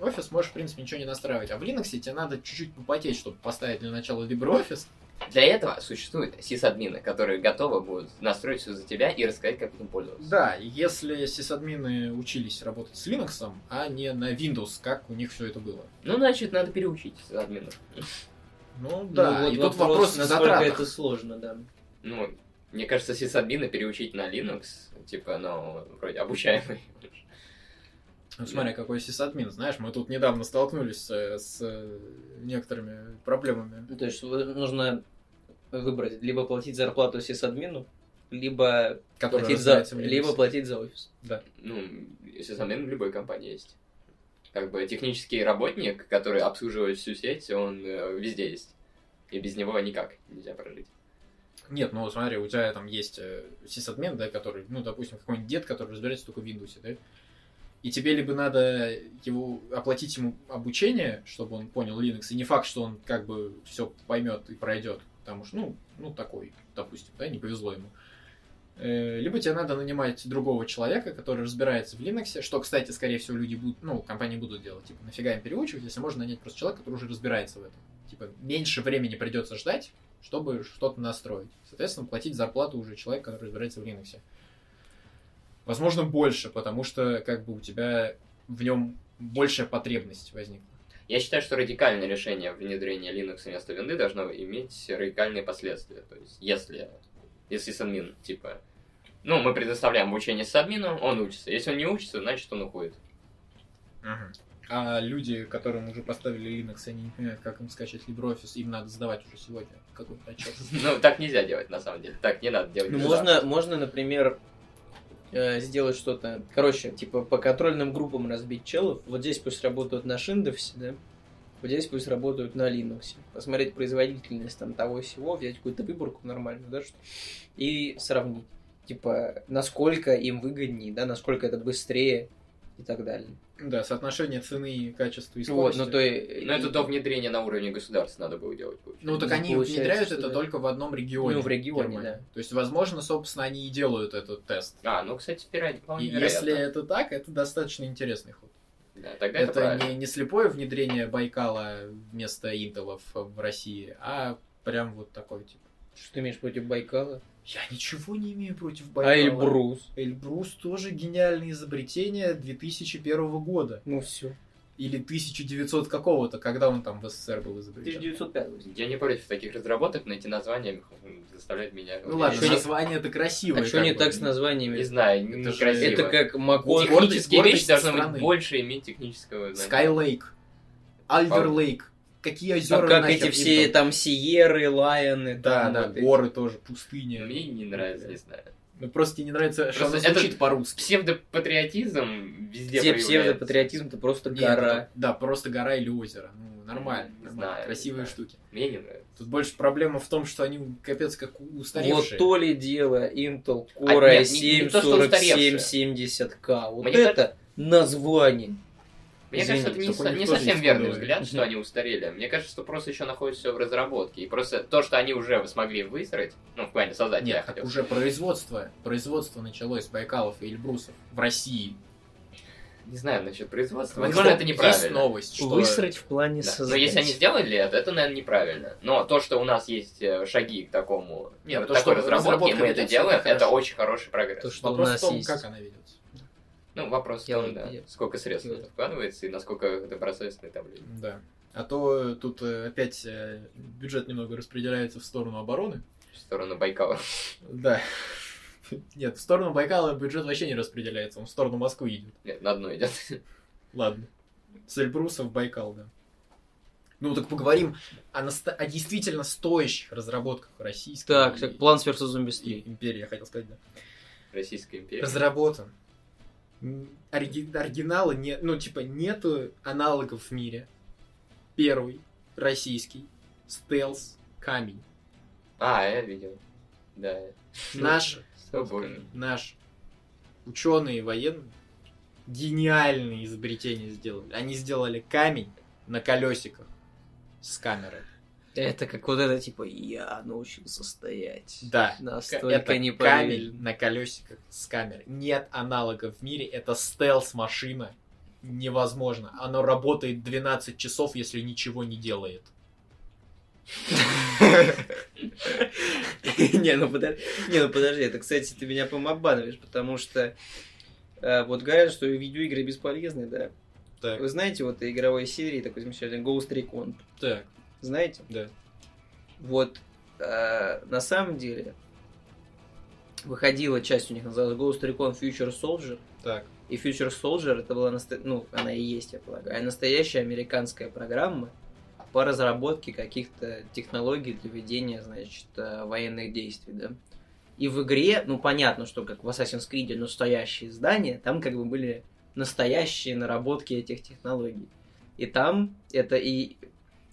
офис, можешь, в принципе, ничего не настраивать. А в Linux тебе надо чуть-чуть попотеть, чтобы поставить для начала LibreOffice. Для этого существуют сисадмины, которые готовы будут настроить все за тебя и рассказать, как этим пользоваться. Да, если сисадмины учились работать с Linux, а не на Windows, как у них все это было. Ну, значит, надо переучить сисадминов. Ну да, Ну, вот и тут вопрос насколько затратах. это сложно, да. Ну, мне кажется, сисадмины переучить на Linux, типа, ну, вроде обучаемый. Ну, смотри, какой сисадмин. Знаешь, мы тут недавно столкнулись э, с э, некоторыми проблемами. Ну, То есть нужно выбрать либо платить зарплату сисадмину, либо платить за, либо платить за офис. Ну, сисадмин в любой компании есть. Как бы технический работник, который обслуживает всю сеть, он э, везде есть. И без него никак нельзя прожить. Нет, ну смотри, у тебя там есть э, сисадмин, да, который, ну, допустим, какой-нибудь дед, который разбирается только в Windows, да, и тебе либо надо его оплатить ему обучение, чтобы он понял Linux, и не факт, что он как бы все поймет и пройдет, потому что, ну, ну такой, допустим, да, не повезло ему. Э, Либо тебе надо нанимать другого человека, который разбирается в Linux, что, кстати, скорее всего, люди будут, ну, компании будут делать. Типа, нафига им переучивать, если можно нанять просто человека, который уже разбирается в этом. Типа, меньше времени придется ждать, чтобы что-то настроить. Соответственно, платить зарплату уже человеку, который разбирается в Linux. Возможно, больше, потому что как бы у тебя в нем большая потребность возникла. Я считаю, что радикальное решение внедрения Linux вместо винды должно иметь радикальные последствия. То есть, если, если садмин, типа, ну, мы предоставляем обучение садмину, он учится. Если он не учится, значит, он уходит. А люди, которым уже поставили Linux, они не понимают, как им скачать LibreOffice, им надо сдавать уже сегодня какой-то отчет. Ну, так нельзя делать, на самом деле. Так не надо делать. Ну, можно, можно, например, э, сделать что-то, короче, типа по контрольным группам разбить челов. Вот здесь пусть работают на Windows, да? Вот здесь пусть работают на Linux. Посмотреть производительность там того всего, взять какую-то выборку нормальную, да, что и сравнить. Типа, насколько им выгоднее, да, насколько это быстрее и так далее. Да, соотношение цены, качества и Вот, скорости. ну то и... Но это до внедрения на уровне государства надо было делать. получается. Ну, так Ну, они внедряют это да. только в одном регионе. Ну, в регионе, Германии. да. То есть, возможно, собственно, они и делают этот тест. А, ну, кстати, пирать, И вполне если вероятно. это так, это достаточно интересный ход. Да, тогда это, Это, правильно. не, не слепое внедрение Байкала вместо Интелов в России, а прям вот такой тип. Что ты имеешь против Байкала? Я ничего не имею против Байкала. А Эльбрус? Эльбрус тоже гениальное изобретение 2001 года. Ну все. Или 1900 какого-то, когда он там в СССР был изобретен. 1905. Я не против таких разработок, но эти названия заставляют меня... Ну ладно, не- название это красивое. А что не бы. так с названиями? Не знаю, Это некрасиво. Это как Макон. Технические вещи должны быть больше иметь технического знания. Skylake, Альвер Лейк. Какие А озера как нахер эти все Интел? там Сиеры, Лайоны. Да, там да, вот эти. горы тоже, пустыня. Мне не нравится, не знаю. Ну, просто тебе не нравится, что Просто оно звучит это по-русски. Псевдопатриотизм везде Все псевдопатриотизм это просто Нет, гора. это- да, просто гора или озеро. Ну, нормально. Не нормально. знаю, Красивые не штуки. Мне не нравится. Тут больше проблема в том, что они капец как Вот устаревшие. то ли дело Intel А, Core что устаревшие. i7-4770K. Вот Мне это название. Мне Извините, кажется, это не, не совсем есть верный взгляд, что они устарели. Мне кажется, что просто еще находится все в разработке. И просто то, что они уже смогли выстроить, ну, в плане создать, я Нет, так хотел уже производство, производство началось Байкалов и Эльбрусов в России. Не знаю насчет производства. Возможно, это Есть неправильно. новость, что... Высрать в плане Да. Но создать. если они сделали это, это, наверное, неправильно. Но то, что у нас есть э, шаги к такому Нет, э, то, такой что разработке, разработка и мы это делаем, это это хорошо. очень хороший прогресс. То, что Вопрос у нас в том, есть. как она ведется. Ну, вопрос в том, да, я- сколько средств я- это вкладывается и насколько добросовестное давление. Да. А то тут э, опять э, бюджет немного распределяется в сторону обороны. В сторону Байкала. Да. Нет, в сторону Байкала бюджет вообще не распределяется, он в сторону Москвы идет. Нет, на дно идет. Ладно. С Эльбруса в Байкал, да. Ну так поговорим о, наста- о действительно стоящих разработках российской Так, и- так, Plants vs. Zombies и 3. империи, я хотел сказать, да. Российская империя. Разработан. М, Орги- оригинала не, ну типа нету аналогов в мире. Первый российский стелс камень. А, я видел. Да. Наш О, боже. наш ученые военные гениальные изобретения сделали. Они сделали камень на колесиках с камерой. Это как вот это, типа, я научился стоять. Да. Настолько это не камень поверишь. на колесиках с камерой. Нет аналогов в мире. Это стелс-машина. Невозможно. Оно работает 12 часов, если ничего не делает. Не, ну подожди, не, ну подожди, это, кстати, ты меня помобанываешь, потому что э, вот говорят, что видеоигры бесполезны, да. Так, Вы знаете, вот игровой серии такой замечательный Ghost Recon, так, знаете? да. Вот э, на самом деле выходила часть у них называлась Ghost Recon Future Soldier, Так, и Future Soldier это была, наста- ну, она и есть, я полагаю, настоящая американская программа по разработке каких-то технологий для ведения, значит, э, военных действий, да. И в игре, ну, понятно, что как в Assassin's Creed настоящие здания, там как бы были настоящие наработки этих технологий. И там это и...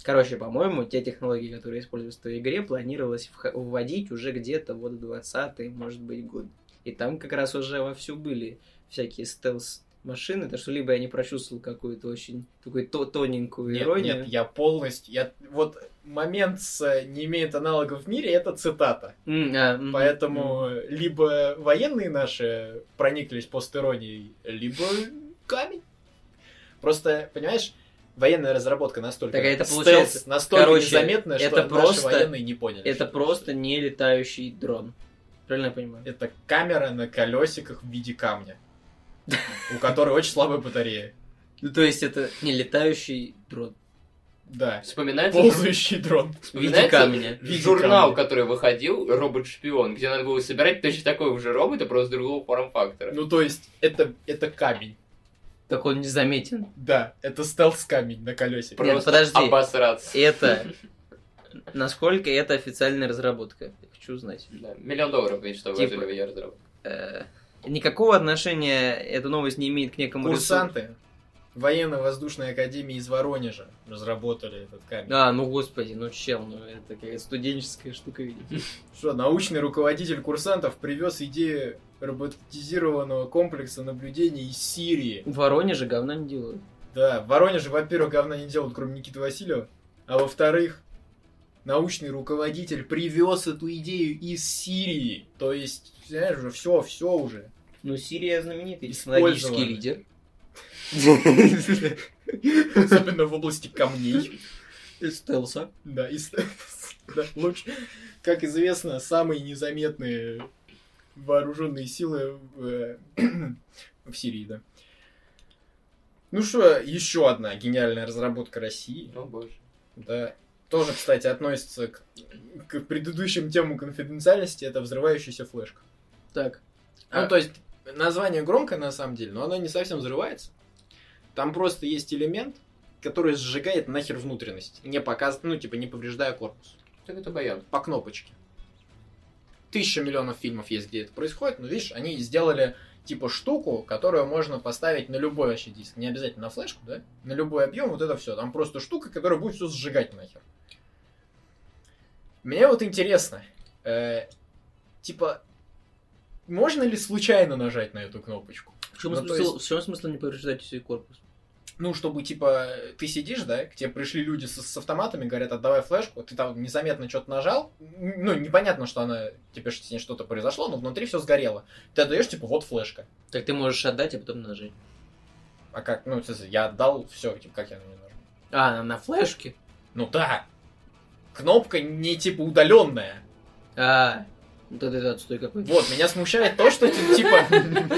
Короче, по-моему, те технологии, которые используются в той игре, планировалось вводить уже где-то вот 20-й, может быть, год. И там как раз уже вовсю были всякие стелс-машины, так что либо я не прочувствовал какую-то очень такую то- тоненькую Нет, иронию. нет, я полностью... Я, вот момент с «не имеет аналогов в мире» — это цитата. М, а, Поэтому мгм. либо военные наши прониклись постеронией, либо камень. Просто, понимаешь, военная разработка настолько Так, это стелс, получается- настолько короче, незаметная, что это наши просто- военные не поняли. Это просто не летающий дрон. Правильно я понимаю? Это камера на колесиках в виде камня, у которой очень слабая батарея. Ну, то есть это не летающий дрон. Да, Вспоминается, ползающий дрон. В виде вспоминается виде журнал, камня. который выходил, робот-шпион, где надо было собирать точно такого же робота, просто другого форм-фактора. Ну, то есть, это, это камень. Так он не заметен. Да, это стелс-камень на колесиках. Нет, Просто подожди. обосраться. Это... Насколько это официальная разработка? Я хочу узнать. Да, миллион долларов, говорит, что Типа. вложили в ее разработку. Э, Никакого отношения эта новость не имеет к некому ресурсу. Курсанты военно-воздушной академии из Воронежа разработали этот камень. А, ну господи, ну чел, ну это какая студенческая штука, видимо. Что, научный руководитель курсантов привез идею роботизированного комплекса наблюдения из Сирии. В Воронеже говна не делают. Да, в Воронеже, во-первых, говна не делают, кроме Никиты Васильева. А во-вторых, научный руководитель привез эту идею из Сирии. То есть, знаешь, уже все, все уже. Ну, Сирия знаменитый технологический лидер. Особенно в области камней. Стелса. Да, и с- да, лучше. Как известно, самые незаметные вооруженные силы в, э, в Сирии, да. Ну что, еще одна гениальная разработка России. О боже. Да. Тоже, кстати, относится к, к предыдущим темам конфиденциальности. Это взрывающаяся флешка. Так. Ну, А- то есть, название громкое на самом деле, но оно не совсем взрывается. Там просто есть элемент, который сжигает нахер внутренность, не показ... ну, типа, не повреждая корпус. Так это баян. По кнопочке. Тысяча миллионов фильмов есть, где это происходит, но видишь, они сделали типа штуку, которую можно поставить на любой вообще диск. Не обязательно на флешку, да? На любой объем, вот это все. Там просто штука, которая будет все сжигать нахер. Мне вот интересно, э, типа, можно ли случайно нажать на эту кнопочку? В чем, Ну, смысл, в чем смысл не повреждать себе корпус? Ну, чтобы, типа, ты сидишь, да, к тебе пришли люди с, с автоматами, говорят, отдавай флешку, ты там незаметно что-то нажал, ну, непонятно, что она, типа, что с ней что-то произошло, но внутри все сгорело. Ты отдаешь, типа, вот флешка. Так ты можешь отдать, а потом нажать. А как? Ну, я отдал все, типа, как я на нее нажму? А, на, на флешке? Ну да. Кнопка не типа удаленная. А, вот это отстой какой. Вот, меня смущает то, что ты, типа,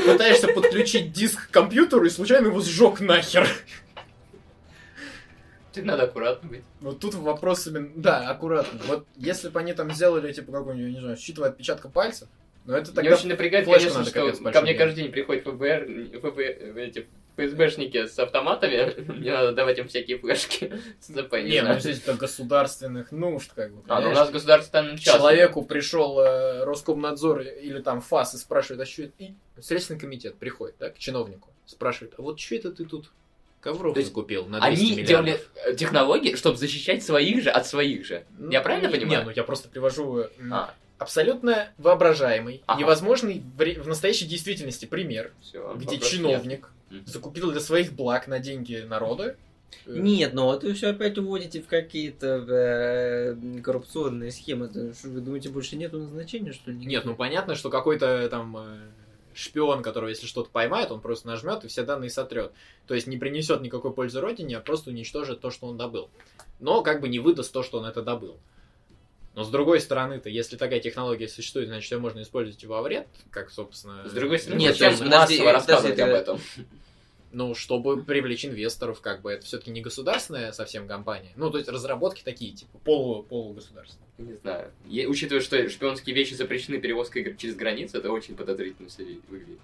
пытаешься подключить диск к компьютеру и случайно его сжег нахер. Тут надо аккуратно быть. Вот тут вопрос именно... Да, аккуратно. Вот если бы они там сделали, типа, какой-нибудь, я не знаю, считывая отпечатка пальцев, ну это Меня тогда... очень напрягает, конечно, что ко мне каждый день приходят ФБР, ФБ, эти ФСБшники с автоматами, мне надо давать им всякие флешки. ЦП, не Не, ну здесь это государственных нужд, как бы. А, ну у нас государственный час. Человеку пришел э, Роскомнадзор или там ФАС и спрашивает, а что это? И Следственный комитет приходит, да, к чиновнику. Спрашивает, а вот что это ты тут ковров То есть закупил на 200 Они миллиардов? делали э, технологии, чтобы защищать своих же от своих же. Ну, Я правильно не- понимаю? Не, ну я просто привожу э, А, абсолютно воображаемый, Ага. невозможный в, ре- в настоящей действительности пример, все. где чиновник Мгм. закупил для своих благ на деньги народа. э, Нет, вот вы все опять уводите в какие-то э, коррупционные схемы. Это что, вы думаете, больше нету назначения, что ли? Нет, ну понятно, что какой-то там э, шпион, который, если что-то поймает, он просто нажмет и все данные сотрет. То есть не принесет никакой пользы родине, а просто уничтожит то, что он добыл. Но как бы не выдаст то, что он это добыл. Но с другой стороны-то, если такая технология существует, значит, ее можно использовать во вред, как, собственно... С другой стороны, Нет, есть, подожди, массово рассказывать подожди, об этом? Ну, чтобы привлечь инвесторов, как бы, это все-таки не государственная совсем компания. Ну, то есть разработки такие, типа, полу, полугосударственные. Не знаю. Е- учитывая, что шпионские вещи запрещены перевозкой через границу, это очень подозрительно выглядит.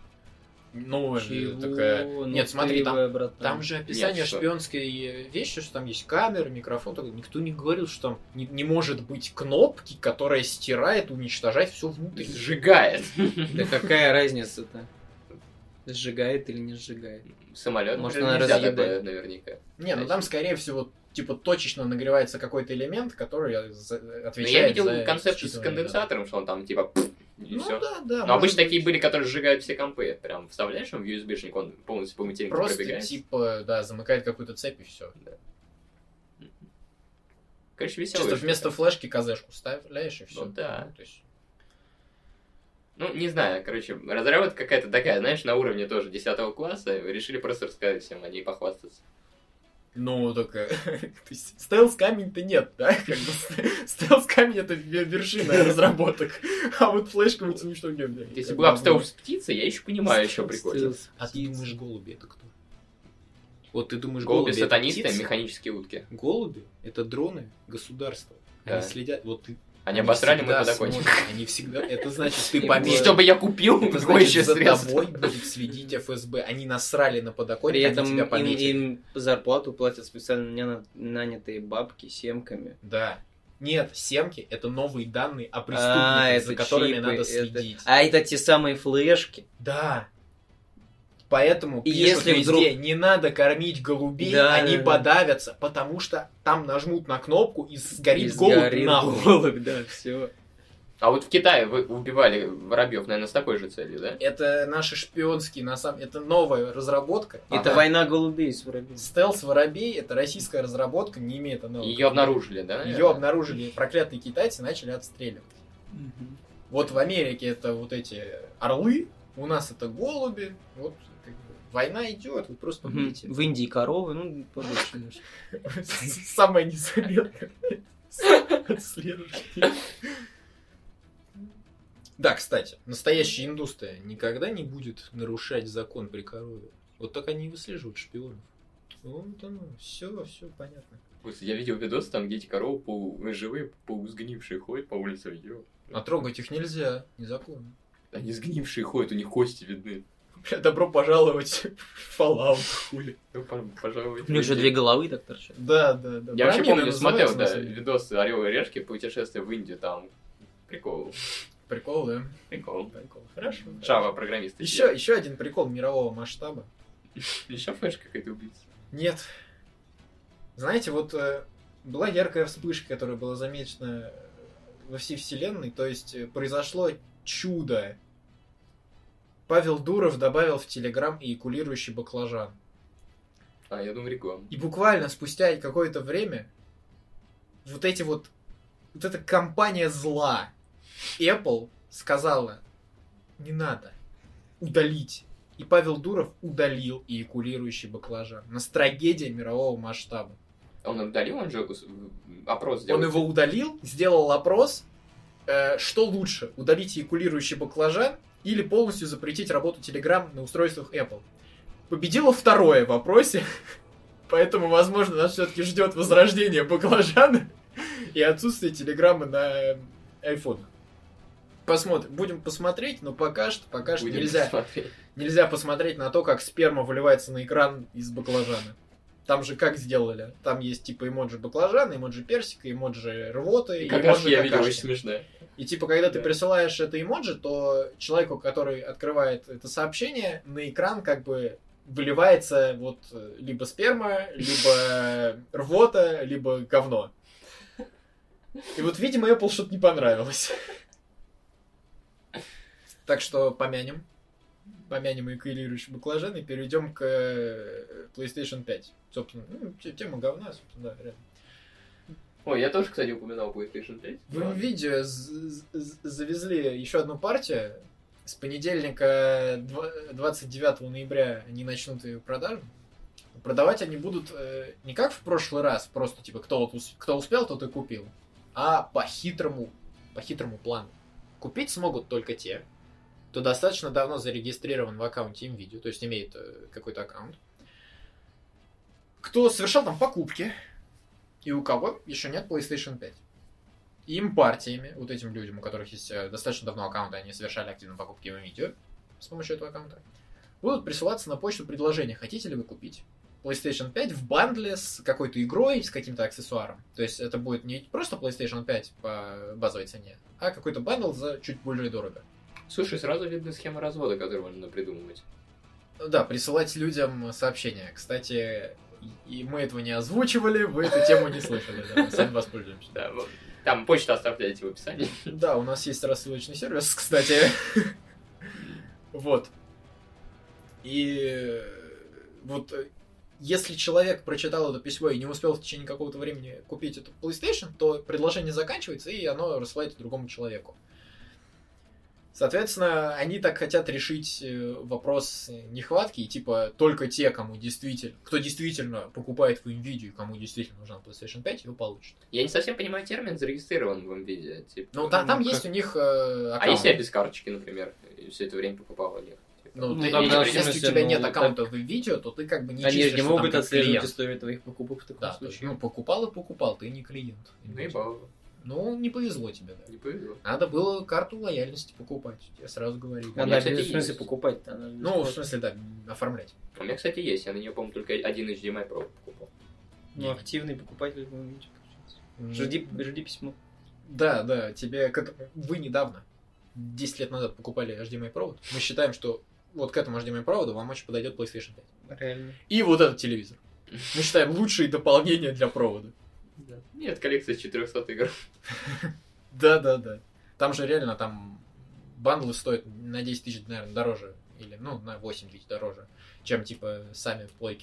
Ну, Чего? такая... Ну Нет, смотри, там, братан. Там же описание Нет, что? шпионской вещи, что там есть камера, микрофон. такой. Никто не говорил, что там не, не может быть кнопки, которая стирает, уничтожает все внутри. Сжигает. Да какая разница-то? Сжигает или не сжигает? Самолет, Может, она разъедает. наверняка. Не, ну там, скорее всего, типа точечно нагревается какой-то элемент, который за- Но отвечает я видел за концепцию с конденсатором, что он там типа и Ну все. да, да. Но обычно быть. такие были, которые сжигают все компы. Прям вставляешь им в USB-шник, он полностью по материнке Просто пробегает. типа, да, замыкает какую-то цепь и все. Короче, веселая Чисто вместо флешки казешку вставляешь и все. Ну да. то есть... Ну, не знаю, короче, разработка какая-то такая, знаешь, на уровне тоже 10 класса. Решили просто рассказать всем о ней похвастаться. Ну, только... то есть стелс камень-то нет, да? Как бы стелс камень это ве- вершина разработок. А вот флешка мы ну что нет. Если была бы стелс птица, я еще понимаю, еще прикольно. А ты думаешь, голуби это кто? Вот ты думаешь, Голуби это сатанисты, механические утки. Голуби это дроны государства. Да. Они следят. Вот ты. Они обосрали мой всегда подоконник. смотрят, Они всегда. Это значит, ты И пометил. Чтобы я купил, Это какое еще за средство? тобой будет следить ФСБ. Они насрали на подоконник, При они этом тебя им, пометили. им зарплату платят специально наня- нанятые бабки семками. Да. Нет, семки это новые данные о А, преступниках, это за которыми чипы, надо это- следить. А это те самые флешки. Да. Поэтому И пишут если везде, вдруг- не надо кормить голубей, Да, они да, да. подавятся, потому что там нажмут на кнопку и сгорит И голубь сгорит нахуй. голубь, да, все. А вот в Китае вы убивали воробьев, наверное, с такой же целью, да? Это наши шпионские, на самом это новая разработка. Это Ага. война голубей с воробьями. Стелс воробей, это российская разработка, не имеет аналогов. Ее обнаружили, да? Ее обнаружили проклятые китайцы, начали отстреливать. Мгм. Вот в Америке это вот эти орлы, у нас это голуби. Вот война идет, вы просто Мгм. видите. В Индии коровы, ну, побольше немножко. Самое незаметное. Отслеживание. Да, кстати, настоящая индустрия никогда не будет нарушать закон при корове. Вот так они и выслеживают шпионов. Вот оно, все, все понятно. Я видел видос, там где эти коровы полуживые, полусгнившие ходят по улице. Ё. А трогать их нельзя, незаконно. Они сгнившие ходят, у них кости видны. Добро пожаловать в Fallout, хули. Ну, по- пожалуй. У них же две головы так торчат. Да, да, да. Я вообще помню, смотрел, да, самом деле. видос Орел и Решки, путешествие в Индию, там прикол, Прикол, да? прикол. Прикол. Хорошо. Java программисты. Еще, еще один прикол мирового масштаба. Еще флешка какая-то убийца. Нет. Знаете, вот э, была яркая вспышка, которая была замечена во всей вселенной, то есть э, произошло чудо. Павел Дуров добавил в Телеграм эякулирующий баклажан. А, я думаю, реклама. И буквально спустя какое-то время вот эти вот... Вот эта компания зла Apple сказала, не надо, удалить. И Павел Дуров удалил эякулирующий баклажан. Настрагедия мирового масштаба. Он удалил, он же опрос сделал. Он его удалил, сделал опрос, э, что лучше, удалить эякулирующий баклажан или полностью запретить работу Telegram на устройствах Apple. Победило второе в вопросе, поэтому, возможно, нас все-таки ждет возрождение баклажана и отсутствие Телеграма на iPhone. Посмотрим, будем посмотреть, но пока что, пока что Будем нельзя, смотреть. нельзя посмотреть на то, как сперма выливается на экран из баклажана. Там же как сделали? Там есть типа эмоджи баклажана, эмоджи персика, эмоджи рвоты, И какашки я видел, очень смешная. И типа, когда ты Да. присылаешь это эмоджи, то человеку, который открывает это сообщение, на экран как бы выливается вот э, либо сперма, либо рвота, либо говно. И вот, видимо, Apple что-то не понравилось. Так что помянем. Помянем эякулирующий баклажан и перейдем к э, PlayStation 5. Собственно, ну, те- тема говна, собственно, да, реально. Ой, я тоже, кстати, упоминал PlayStation 5. В видео завезли еще одну партию. С понедельника два- 29 ноября они начнут ее продажу. Продавать они будут э, не как в прошлый раз, просто типа кто, вот кто успел, тот и купил, а по хитрому, по хитрому плану. Купить смогут только те, кто достаточно давно зарегистрирован в аккаунте InVideo, то есть имеет э, какой-то аккаунт, кто совершал там покупки, и у кого еще нет PlayStation 5. Им партиями, вот этим людям, у которых есть э, достаточно давно аккаунты, они совершали активные покупки в видео с помощью этого аккаунта, будут присылаться на почту предложения, хотите ли вы купить PlayStation 5 в бандле с какой-то игрой, с каким-то аксессуаром. То есть это будет не просто PlayStation 5 по базовой цене, а какой-то бандл за чуть более дорого. Слушай, сразу видна схема развода, которую можно придумывать. Да, присылать людям сообщения. Кстати, и мы этого не озвучивали, вы эту тему не слышали, да, мы сами воспользуемся. Да. Там почту оставляйте в описании. Да, у нас есть рассылочный сервис, кстати. Вот. И вот если человек прочитал это письмо и не успел в течение какого-то времени купить эту PlayStation, то предложение заканчивается, и оно рассылается другому человеку. Соответственно, они так хотят решить э, вопрос нехватки, и типа только те, кому действительно, кто действительно покупает в NVIDIA, и кому действительно нужна PlayStation 5, ее получат. Я не совсем понимаю термин зарегистрирован в NVIDIA. Типа, Ну, там Ну, есть как- у них э, А аккаунт. если я без карточки, например, все это время покупал Олег? Типа, Ну, Ну, ты- тогда, если в смысле, у тебя ну, нет так- аккаунта в видео, то ты как бы не Они же числишься не там могут отслеживать историю твоих покупок в таком Да, то есть, случае. ну, покупал и покупал, ты не клиент. Наебал. Ну, не повезло тебе, да. Не повезло. Надо было карту лояльности покупать, я сразу говорю. меня, Она, кстати, в смысле, есть. покупать-то. она Ну, в смысле, да, оформлять. У меня, кстати, есть. Я на нее, по-моему, только один HDMI Pro покупал. Ну, активный покупатель, ну, видите, получается. М, Жди, жди письмо. Да, да, тебе, как вы недавно, 10 лет назад покупали HDMI провод, мы считаем, что вот к этому HDMI проводу вам очень подойдет PlayStation 5. Реально. И вот этот телевизор. Мы считаем лучшие дополнения для провода. Да. Нет, коллекция из 400 игр. Да, да, да. Там же реально там бандлы стоят на 10 тысяч, наверное, дороже. Или, ну, на 8 тысяч дороже, чем, типа, сами в.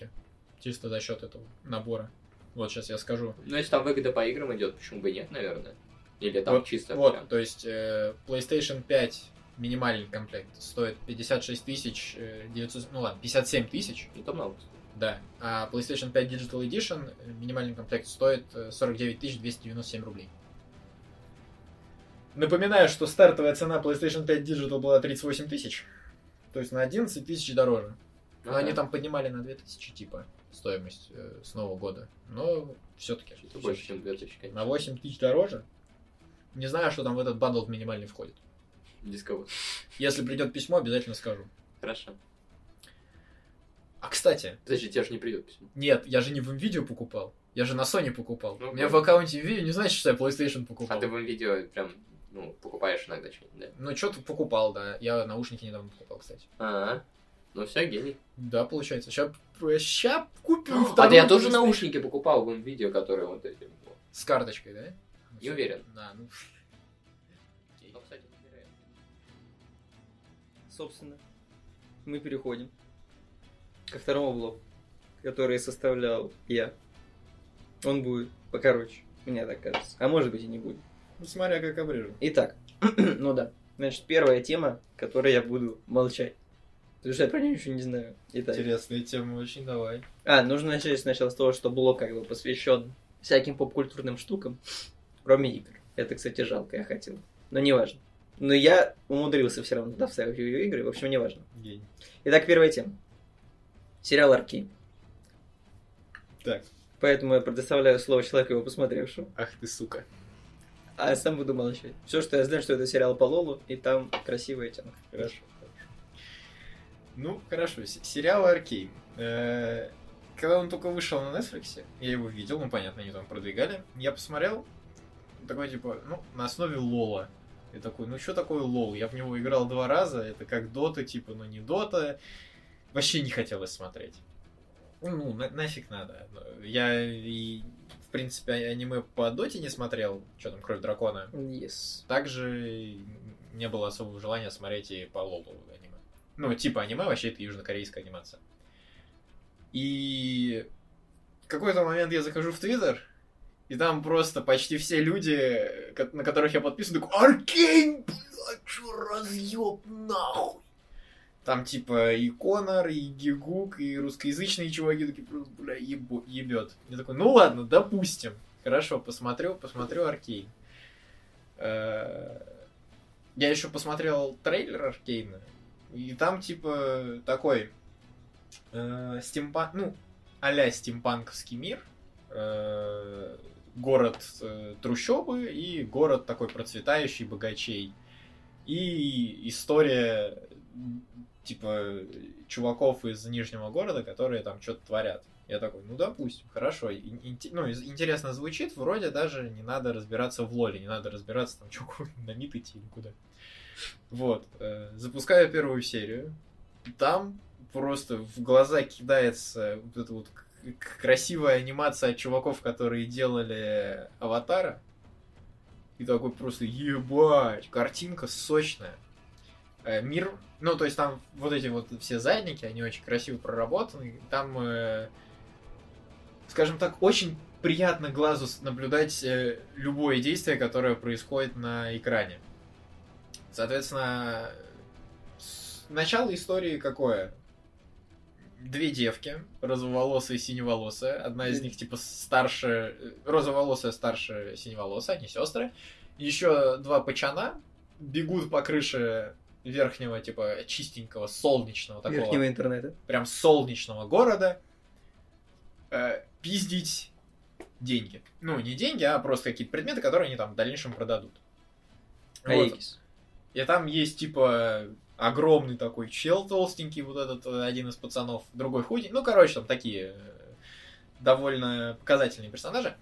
Чисто за счет этого набора. Вот сейчас я скажу. Ну, если там выгода по играм идет, почему бы и нет, наверное? Или там вот, чисто вот, прям- то есть э, PlayStation 5 минимальный комплект стоит 56 тысяч э, 900, ну ладно, 57 тысяч, там много. Да. А PlayStation 5 Digital Edition э, минимальный комплект стоит э, 49 тысяч 297 рублей. Напоминаю, что стартовая цена PlayStation 5 Digital была 38 тысяч. То есть на 11 тысяч дороже. Но Ага. они там поднимали на 2000, типа, стоимость э, с Нового года. Но все-таки. Что-то больше, чем 2000, конечно. На 8 тысяч дороже. Не знаю, что там в этот бандл минимальный входит. Дисковод. Если придет письмо, обязательно скажу. Хорошо. А кстати, Подожди, тебе же не придет письмо. нет, я же не в видео покупал. Я же на Sony покупал. Ну, У меня в вот. аккаунте видео не значит, что я PlayStation покупал. А ты в видео прям, ну, покупаешь иногда что-нибудь, да? Ну, что-то покупал, да. Я наушники недавно покупал, кстати. А, ну все, гений. Да, получается. Сейчас, ща куплю А второй да я тоже наушники покупал в видео, которые вот эти. С карточкой, да? Не уверен. Да, ну... Ну. Собственно, мы переходим ко второму блоку, который составлял я. Он будет покороче, мне так кажется. А может быть и не будет. Ну, смотря как обрежу. Итак, ну да. Значит, первая тема, которой я буду молчать. Потому что я про нее ничего не знаю. Итак. Интересная тема очень, давай. А, нужно начать сначала с того, что блог как бы посвящен всяким поп-культурным штукам, кроме игр. Это, кстати, жалко, я хотел. Но не важно. Но я умудрился все равно туда вставить видеоигры, в общем, не важно. Итак, первая тема. Сериал Арки. Так, Поэтому я предоставляю слово человеку, его посмотревшему. ах ты сука. А я сам буду молчать. Все, что я знаю, что это сериал по Лолу, и там красивая тема. Хорошо, хорошо. Ну, хорошо. Сериал Аркейн. Э, Когда он только вышел на Netflix, я его видел, ну, понятно, они там продвигали. Я посмотрел, такой, типа, ну, на основе Лола. Я такой, ну, что такое Лол? Я в него играл два раза, это как Дота, типа, но не Дота. Вообще не хотелось смотреть. Ну, на- нафиг надо. Я и, в принципе, а- аниме по Доте не смотрел, что там, Кровь Дракона. Yes. Также не было особого желания смотреть и по Лолу аниме. Ну, типа аниме, вообще это южнокорейская анимация. И в какой-то момент я захожу в Твиттер, и там просто почти все люди, на которых я подписан, такой «Аркейн, блядь, чё разъёб нахуй!» Там типа и Конор, и Гигук, и русскоязычные чуваки такие, просто, бля, ебо, ебет. Я такой, ну ладно, допустим. Хорошо, посмотрю, посмотрю Аркейн. Э, Я еще посмотрел трейлер Аркейна, и там типа такой э, стимпан, ну, а-ля стимпанковский мир, э, город э, трущобы и город такой процветающий богачей. И история типа чуваков из Нижнего города, которые там что-то творят. Я такой, ну допустим, хорошо. Ин- инте- ну, интересно звучит, вроде даже не надо разбираться в лоле, не надо разбираться там, что на мид идти или куда. Вот. э, Запускаю первую серию. Там просто в глаза кидается вот эта вот красивая анимация от чуваков, которые делали Аватара. И такой просто, ебать, картинка сочная. Э, Мир, ну, то есть там вот эти вот все задники, они очень красиво проработаны. Там, э, скажем так, очень приятно глазу наблюдать э, любое действие, которое происходит на экране. Соответственно, начало истории какое? Две девки, розоволосая и синеволосая. Одна из них типа старше, э, розоволосая старше синеволосая, они сестры. Еще два пачана бегут по крыше верхнего, типа, чистенького, солнечного такого Верхнего интернета. прям солнечного города э, пиздить деньги. Ну, не деньги, а просто какие-то предметы, которые они там в дальнейшем продадут. Вот. Аегис. И там есть, типа, огромный такой чел толстенький, вот этот э, один из пацанов, другой худенький. Ну, короче, там такие э, довольно показательные персонажи.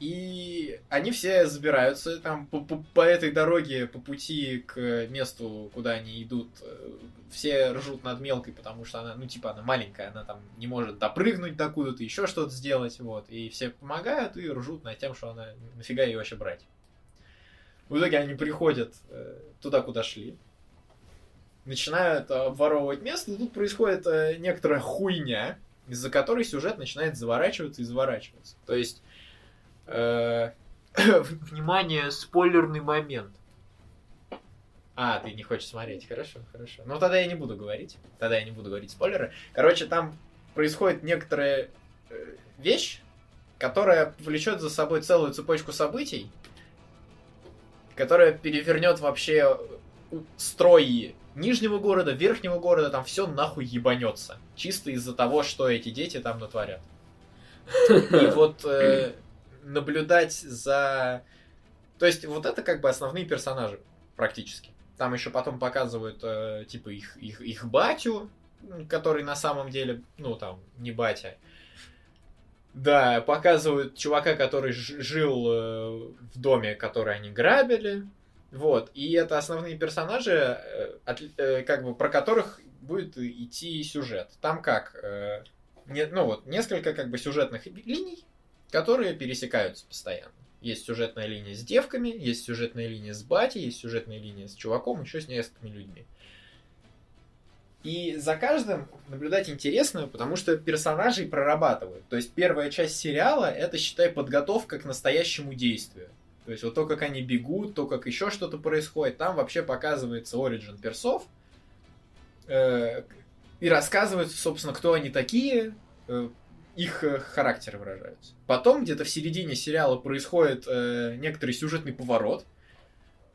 И они все забираются там по, по- по этой дороге, по пути к месту, куда они идут. Все ржут над мелкой, потому что она, ну, типа, она маленькая, она там не может допрыгнуть до куда-то, еще что-то сделать, вот. И все помогают и ржут над тем, что она, нафига ее вообще брать. В итоге они приходят э, туда, куда шли, начинают обворовывать место, и тут происходит э, некоторая хуйня, из-за которой сюжет начинает заворачиваться и заворачиваться. То есть, внимание, спойлерный момент. А, ты не хочешь смотреть, хорошо, хорошо. Ну, тогда я не буду говорить. Тогда я не буду говорить спойлеры. Короче, там происходит некоторая э, вещь, которая повлечет за собой целую цепочку событий, которая перевернет вообще строй нижнего города, верхнего города, там все нахуй ебанется. Чисто из-за того, что эти дети там натворят. И вот э, наблюдать за... То есть вот это как бы основные персонажи практически. Там еще потом показывают э, типа их, их, их батю, который на самом деле, ну там, не батя. Да, показывают чувака, который жил э, в доме, который они грабили. Вот. И это основные персонажи, э, отли- э, как бы, про которых будет идти сюжет. Там как? э, не- ну вот, несколько как бы сюжетных линий, которые пересекаются постоянно. Есть сюжетная линия с девками, есть сюжетная линия с батей, есть сюжетная линия с чуваком, еще с несколькими людьми. И за каждым наблюдать интересно, потому что персонажей прорабатывают. То есть первая часть сериала это, считай, подготовка к настоящему действию. То есть вот то, как они бегут, то, как еще что-то происходит, там вообще показывается оригин персов. э, и рассказывают, собственно, кто они такие, э, их э, характеры выражаются. Потом где-то в середине сериала происходит э, некоторый сюжетный поворот,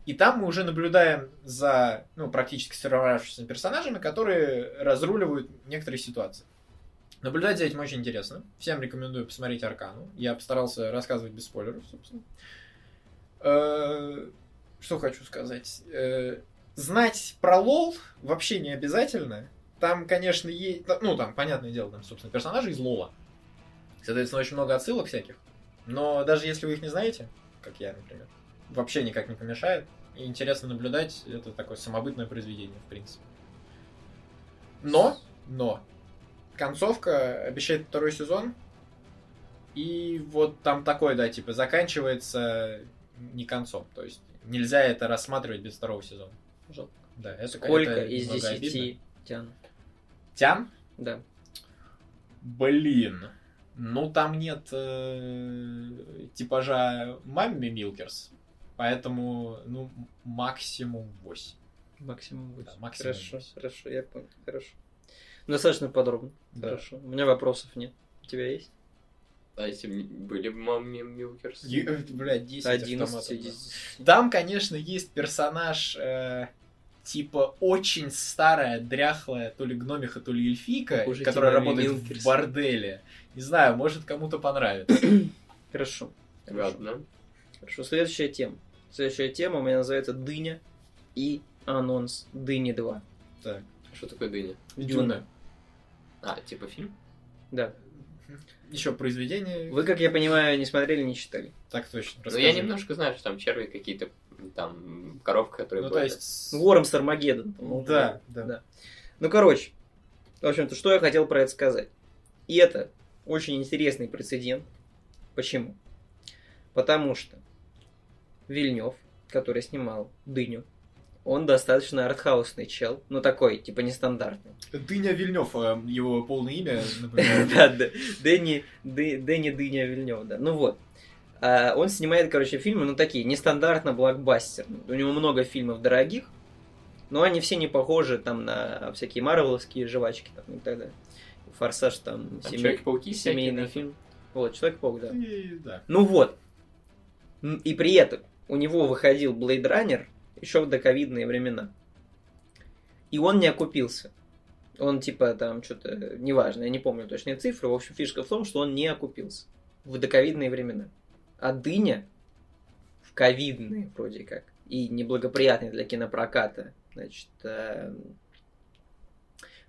и там мы уже наблюдаем за, ну, практически сформировавшимися персонажами, которые разруливают некоторые ситуации. Наблюдать за этим очень интересно. Всем рекомендую посмотреть Аркану. Я постарался рассказывать без спойлеров, собственно. Э, Что хочу сказать? Э, Знать про лол вообще не обязательно. Там, конечно, есть... Ну, там, понятное дело, там, собственно, персонажи из лола. Соответственно, очень много отсылок всяких. Но даже если вы их не знаете, как я, например, вообще никак не помешает. И интересно наблюдать. Это такое самобытное произведение, в принципе. Но, но, концовка обещает второй сезон. И вот там такой, да, типа, заканчивается не концом. То есть нельзя это рассматривать без второго сезона. Жалко. Да, это Сколько это из десяти тян? Тян? Да. Блин. Ну, там нет э, типажа Мамми Милкерс. Поэтому, ну, максимум 8. Максимум Да, восемь. максимум Хорошо, восемь. хорошо, я понял. Хорошо. Достаточно подробно. Да. Хорошо. У меня вопросов нет. У тебя есть? А если были бы мамми Милкерс? Э, Блядь, 10 11 автоматов, из да. 10. Там, конечно, есть персонаж э, типа очень старая, дряхлая, то ли гномиха, то ли эльфийка, Хуже которая работает Милкерса. в борделе. Не знаю, может кому-то понравится. Хорошо. Хорошо. Ладно. Хорошо. Следующая тема. Следующая тема у меня называется Дыня и анонс Дыни 2. Так, Что такое дыня? Дюна. А, типа фильм? Да. Еще произведение. Вы, как я понимаю, не смотрели, не читали. Так точно. Ну, я немножко знаю, что там черви какие-то, там, коровка, которые Ну, то плавают. есть... Вормс Армагеддон. по-моему. Да, да. Да. Ну, короче. В общем-то, что я хотел про это сказать. И это очень интересный прецедент. Почему? Потому что Вильнев, который снимал Дыню, он достаточно артхаусный чел, ну такой, типа нестандартный. Дыня Вильнев, э, его полное имя, например. Да, Дэнни Дыня Вильнев, да. Ну вот. А, Он снимает, короче, фильмы, ну такие, нестандартно блокбастерные. У него много фильмов дорогих, но они все не похожи там на всякие марвеловские жвачки там, и так далее. Форсаж там, Там семей- Человек-пауки всякие, семейный да? фильм. Вот, Человек-паук, да. И, да. Ну вот. И при этом у него выходил Blade Runner еще в доковидные времена. И он не окупился. Он типа там что-то, неважно, я не помню точные цифры. В общем, фишка в том, что он не окупился в доковидные времена. А дыня в ковидные вроде как и неблагоприятные для кинопроката значит, э,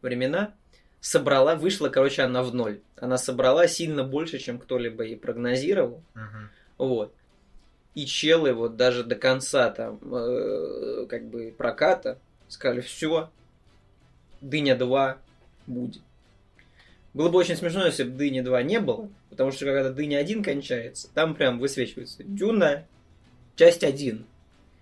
времена собрала, вышла, короче, она в ноль. Она собрала сильно больше, чем кто-либо и прогнозировал. Мгм. Вот. И челы вот даже до конца там э, как бы проката сказали, все, Дыня 2 будет. Было бы очень смешно, если бы Дыни 2 не было, потому что когда Дыня 1 кончается, там прям высвечивается Дюна, часть 1.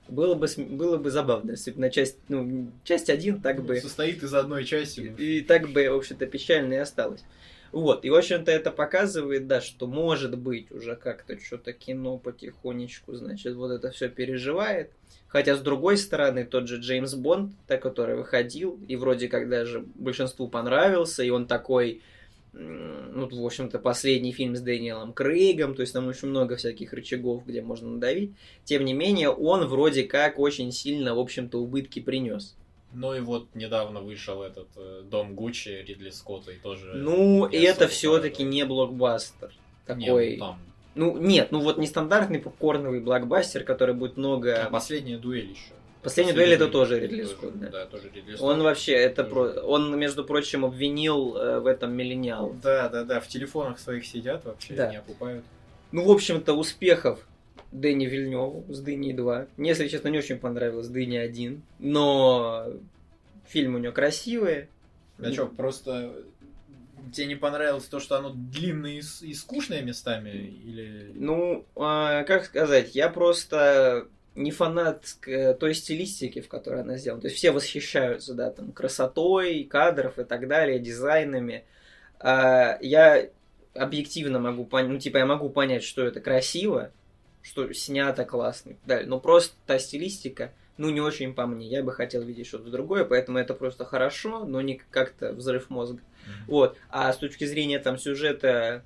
Было бы, было бы забавно, если бы на часть, ну, часть 1 так бы... Состоит из одной части. И так бы, в общем-то, печально и осталось. Вот, и, в общем-то, это показывает, да, что, может быть, уже как-то что-то кино потихонечку, значит, вот это все переживает. Хотя, с другой стороны, тот же Джеймс Бонд, та, который выходил, и вроде как даже большинству понравился, и он такой, ну, в общем-то, последний фильм с Дэниелом Крейгом, то есть там очень много всяких рычагов, где можно надавить. Тем не менее, он вроде как очень сильно, в общем-то, убытки принес. Ну и вот недавно вышел этот э, Дом Гуччи Ридли Скотта и тоже... Ну, это все-таки не блокбастер. Не, Такой. ну, там. Ну, нет, ну вот нестандартный попкорновый блокбастер, который будет много. А последняя дуэль еще. Последняя дуэль это тоже Ридли Скотт, да. Да, тоже Ридли Скотт. Он вообще, это про... Он, между прочим, обвинил э, в этом миллениал. Да, да, да, в телефонах своих сидят вообще, Да. не окупают. Ну, в общем-то, успехов Дэнни Вильневу с Дыни 2. Мне, если честно, не очень понравилось Дыни 1, но фильм у него красивый. А что, просто тебе не понравилось то, что оно длинное и, и скучное местами? Или... Ну, а, как сказать, я просто не фанат э, той стилистики, в которой она сделана. То есть все восхищаются, да, там, красотой, кадров и так далее, дизайнами. А, я объективно могу понять, ну, типа, я могу понять, что это красиво, что снято классно и так далее, но просто та стилистика ну, не очень по мне. Я бы хотел видеть что-то другое, поэтому это просто хорошо, но не как-то взрыв мозга. Вот. А с точки зрения там сюжета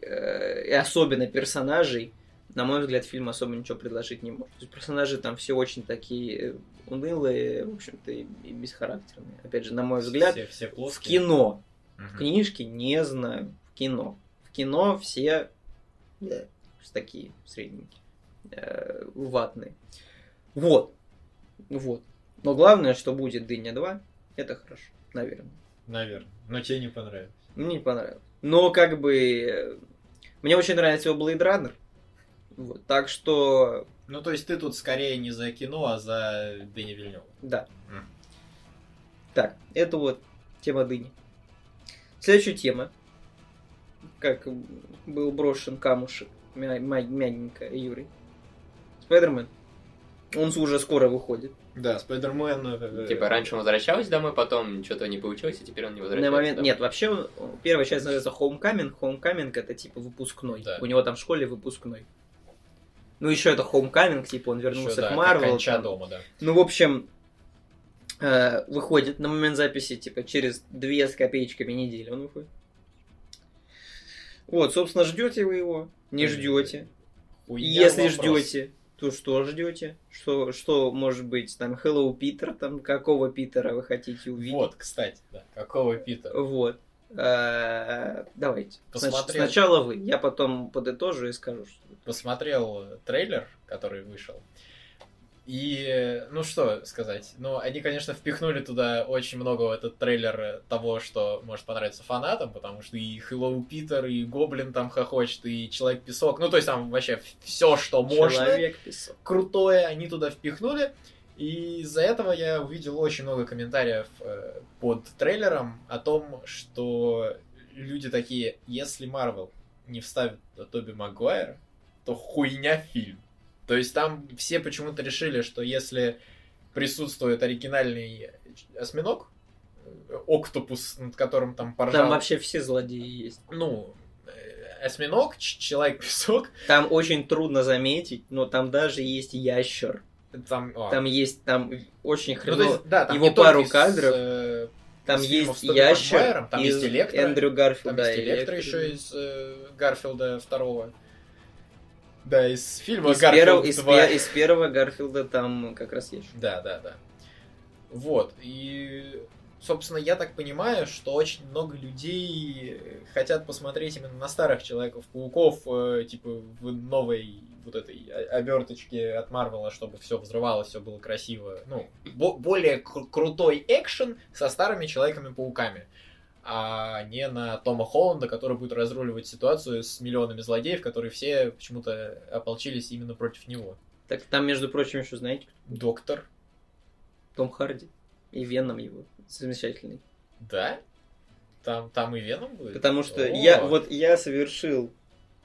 э, и особенно персонажей, на мой взгляд, фильм особо ничего предложить не может. То есть персонажи там все очень такие унылые, в общем-то, и, и бесхарактерные. Опять же, на мой взгляд, все, все в кино. Мгм. В книжке не знаю. В кино. В кино все да, такие средненькие. э, ватные. Вот. Вот. Но главное, что будет Дыня 2, это хорошо. Наверное. Наверное. Но тебе не понравилось. Мне не понравилось. Но как бы... э, Мне очень нравится его Blade Runner. Вот. Так что, Ну, то есть ты тут скорее не за кино, а за Дэни Вильнева. да. Мгм. Так, это вот тема дыни. Следующая тема. Как был брошен камушек мя- мя- мягенько Юрий. Спайдермен. Он уже скоро выходит. Да, Спайдермен... э, Типа раньше он возвращался домой, потом что-то не получилось, и теперь он не возвращается. На момент... домой. Нет, вообще он- первая часть называется Homecoming. Homecoming это типа выпускной. Да. У него там в школе выпускной. Ну, еще это Homecoming, типа он вернулся да, к Марвел. конча там. дома, да. Ну, в общем, э, выходит на момент записи, типа, через две с копеечками недели он выходит. Вот, собственно, ждете вы его? Не ждете. Хуйня Если ждете, то что ждете? Что, что может быть там Hello Питер, там какого Питера вы хотите увидеть? Вот, кстати, да. Какого Пита? Вот. Э, Давайте. Посмотрел. Сначала вы, я потом подытожу и скажу, что Посмотрел трейлер, который вышел. И, ну что сказать, ну, они, конечно, впихнули туда очень много в этот трейлер того, что может понравиться фанатам, потому что и Хэллоу Питер, и Гоблин там хохочет, и Человек-песок, ну, то есть там вообще все, что можно человек писал. крутое они туда впихнули. И из-за этого я увидел очень много комментариев э, под трейлером о том, что люди такие, если Марвел не вставит Тоби Магуайра, то хуйня фильм. То есть там все почему-то решили, что если присутствует оригинальный осьминог, э, октопус, над которым там поржал... Там вообще все злодеи есть. Ну, э, осьминог, человек-песок, Там очень трудно заметить, но там даже есть ящер. Там... а, Там есть, там очень Ну, хреново. есть, да, там его пару кадров. э, там из фильмов есть с ящер Магуайром, там из есть Электро, Эндрю там Гарфилда. есть и Электро Электро. еще из э, Гарфилда второго. Да, из фильма Из, Гарфилд первого, из, 2. пе- из первого Гарфилда там как раз ящер. Да, да, да. Вот, и, собственно, я так понимаю, что очень много людей хотят посмотреть именно на старых Человеков-пауков, э, типа, в новой вот этой оберточке от Марвела, чтобы все взрывалось, все было красиво. Ну, бо- более кру- крутой экшен со старыми Человеками-пауками, а не на Тома Холланда, который будет разруливать ситуацию с миллионами злодеев, которые все почему-то ополчились именно против него. Так там, между прочим, еще знаете, Доктор, Том Харди и Веном его замечательный. Да? Там, там и Веном будет? Потому что О, я вот я совершил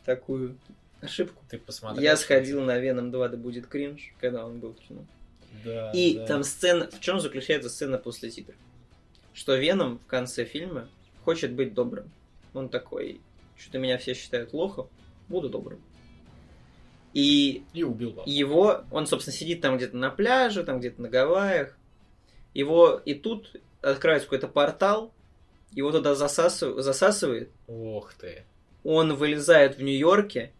такую ошибку. Ты посмотрел? Я сходил на Веном 2, да будет кринж, когда он был в кино. Да, И да. там сцена... В чем заключается сцена после титров? Что Веном в конце фильма хочет быть добрым. Он такой, что-то меня все считают лохом, буду добрым. И И убил вас. его, он, собственно, сидит там где-то на пляже, там где-то на Гавайях. Его и тут открывается какой-то портал, его туда засасыв- засасывает, Ох ты. он вылезает в Нью-Йорке,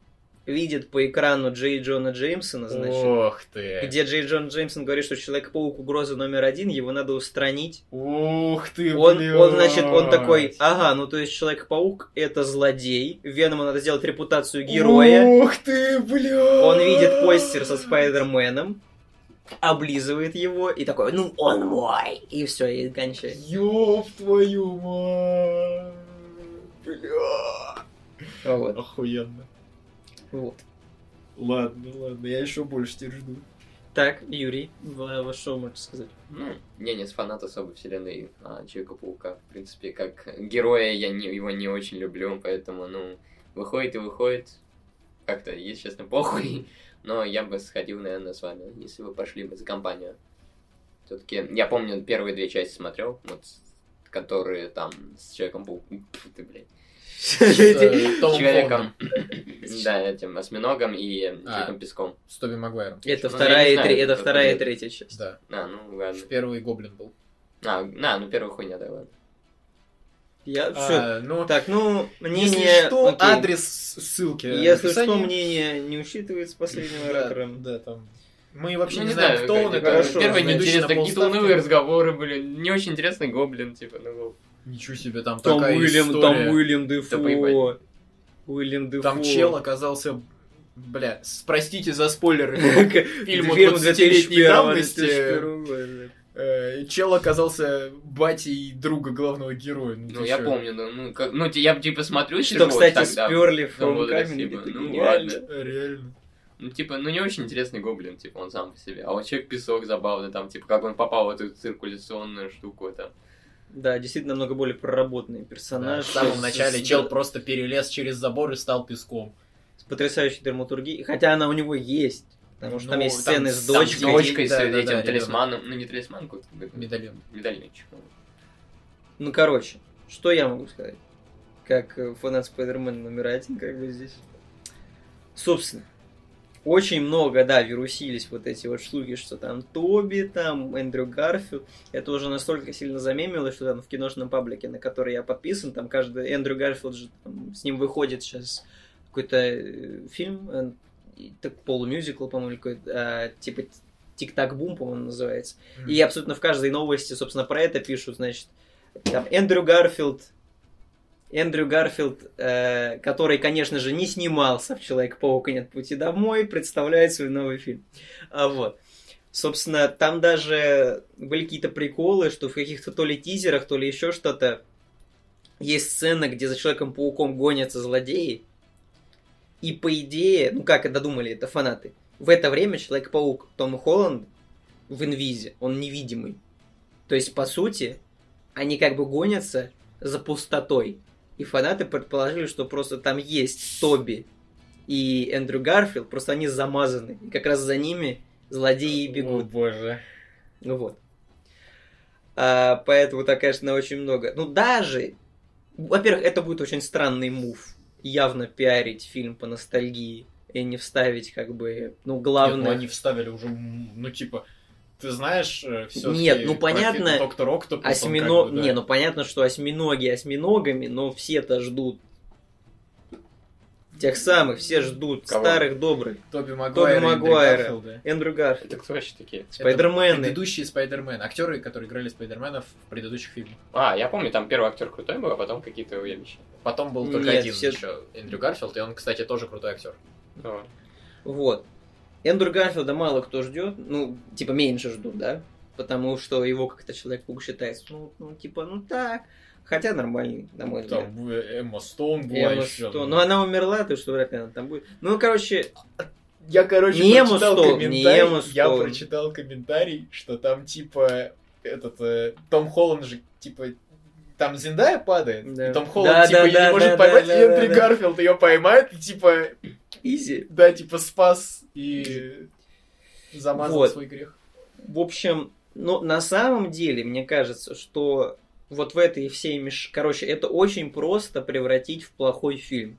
видит по экрану Джей Джона Джеймсона, значит, Ох ты. где Джей Джон Джеймсон говорит, что Человек-паук угроза номер один, его надо устранить. Ух ты, Он, блядь. он, значит, он такой, ага, ну то есть Человек-паук это злодей, Веному надо сделать репутацию героя. Ух ты, блядь. Он видит постер со Спайдерменом, облизывает его и такой, ну он мой, и все, и кончает. Ёб твою мать. Бля. Вот, Охуенно. вот. Ладно, ладно, я еще больше теперь жду. Так, Юрий, вы что можете сказать? Ну, я не фанат особой вселенной а, Человека-паука. В принципе, как героя я не, его не очень люблю, поэтому, ну, выходит и выходит. Как-то, если честно, похуй. Но я бы сходил, наверное, с вами, если вы пошли бы за компанию. Все-таки, я помню, первые две части смотрел, вот, которые там с Человеком-пауком. Фу ты, блядь. С Томом Человеком. Да, этим осьминогом и А. Человеком песком. С Тоби Магуайром. Это Ну, вторая и знаю, тре- это вторая и третья часть. Да. А, ну ладно. Первый Гоблин был. А, на, ну первая хуйня, да, ладно. Я. А, ну, Так, ну, мнение... если что, окей. адрес ссылки. Если что, мнение не учитывается последним Да, оратором. да, там. Мы вообще Ну, не, знаем, кто он. это Хорошо. Первый ведущий неинтересно, какие-то унылые разговоры были. Не очень интересный гоблин, типа, ну, Ничего себе, там Том такая Уильям, история. Том Уильям Дефо. поебать. Уильям Дефо. Там чел оказался... Бля, простите за спойлеры. Фильм Фильму 20-летней давности. 2001 года. Э, Чел оказался батей друга главного героя. Ну, ты я чё? помню, ну, ну, как, ну, я типа смотрю, Что, вот кстати, тогда, сперли в Камень, типа, ну, ладно. Э, Реально. Ну, типа, ну, не очень интересный гоблин, типа, он сам по себе. А вот Человек-песок забавный, там, типа, как он попал в эту циркуляционную штуку, это... Да, действительно, намного более проработанный Да, персонаж. В самом начале с- чел просто перелез через забор и стал песком. С потрясающей драматургией. Хотя она у него есть. Потому что там Ну, есть там сцены с- с там дочкой. с Дочкой, с да, да, этим да, талисманом, ну, не талисман, какой-то, Медальон. медальончик. Ну, короче, что я могу сказать? Как э, фанат Спайдермена номер один, как бы здесь. Собственно, очень много, да, вирусились вот эти вот штуки, что там Тоби, там Эндрю Гарфилд. Это уже настолько сильно замемилось, что там в киношном паблике, на который я подписан, там каждый Эндрю Гарфилд же, там, с ним выходит сейчас какой-то э, фильм, э, так полумюзикл, по-моему, какой-то, а, типа Тик-так бум, по-моему, называется. И абсолютно в каждой новости, собственно, про это пишут, значит, там Эндрю Гарфилд, Эндрю Гарфилд, э, который, конечно же, не снимался в Человек-паук нет пути домой, представляет свой новый фильм. А вот. Собственно, там даже были какие-то приколы, что в каких-то то ли тизерах, то ли еще что-то есть сцена, где за Человеком-пауком гонятся злодеи. И по идее, ну как это думали, это фанаты, в это время Человек-паук Том Холланд в инвизе, он невидимый. То есть, по сути, они как бы гонятся за пустотой. И фанаты предположили, что просто там есть Тоби и Эндрю Гарфилд, просто они замазаны. И как раз за ними злодеи и О бегут. боже. Ну вот. А, поэтому так, конечно, очень много. Ну, даже... Во-первых, это будет очень странный мув. Явно пиарить фильм по ностальгии и не вставить, как бы, ну, Нет, главное... ну они вставили уже, ну типа, ты знаешь, все Нет, ну, понятно, Доктор Октопус, Осьмино... как бы, да. Не, ну понятно, что осьминоги осьминогами, но все-то ждут тех самых, все ждут Кого? старых добрых. Тоби Магуайр, Тоби и Эндрю Магуайра. Гарфилда. Эндрю Гарфилд, Это кто вообще такие? Спайдермены. Предыдущие Спайдермены. Актеры, которые играли Спайдерменов в предыдущих фильмах. А, я помню, там первый актер крутой был, а потом какие-то уебища. Потом был только Нет, один все- еще Эндрю Гарфилд, и он, кстати, тоже крутой актер. Ну, Вот. Эндрю Гарфилда мало кто ждет, ну, типа, меньше ждут, да? Потому что его как-то Человек-паук считается, ну, ну, типа, ну так. Хотя нормальный, на мой взгляд. Там э, Эмма Стоун была Эмма еще. Стоун. Ну, она умерла, то что вряд ли она там будет. Ну, короче, Я, короче, Не Эмма прочитал Стоун, не комментарий. Эмма Я прочитал комментарий, что там типа этот э, Том Холланд же типа там Зиндая падает, Да. и Том Холланд Да, типа да, ее да, не может да, поймать, да, и Эндрю да. Гарфилд ее поймает, и типа easy. да, типа спас и замазал Вот. свой грех. В общем, ну, на самом деле, мне кажется, что вот в этой всей меш... Короче, это очень просто превратить в плохой фильм.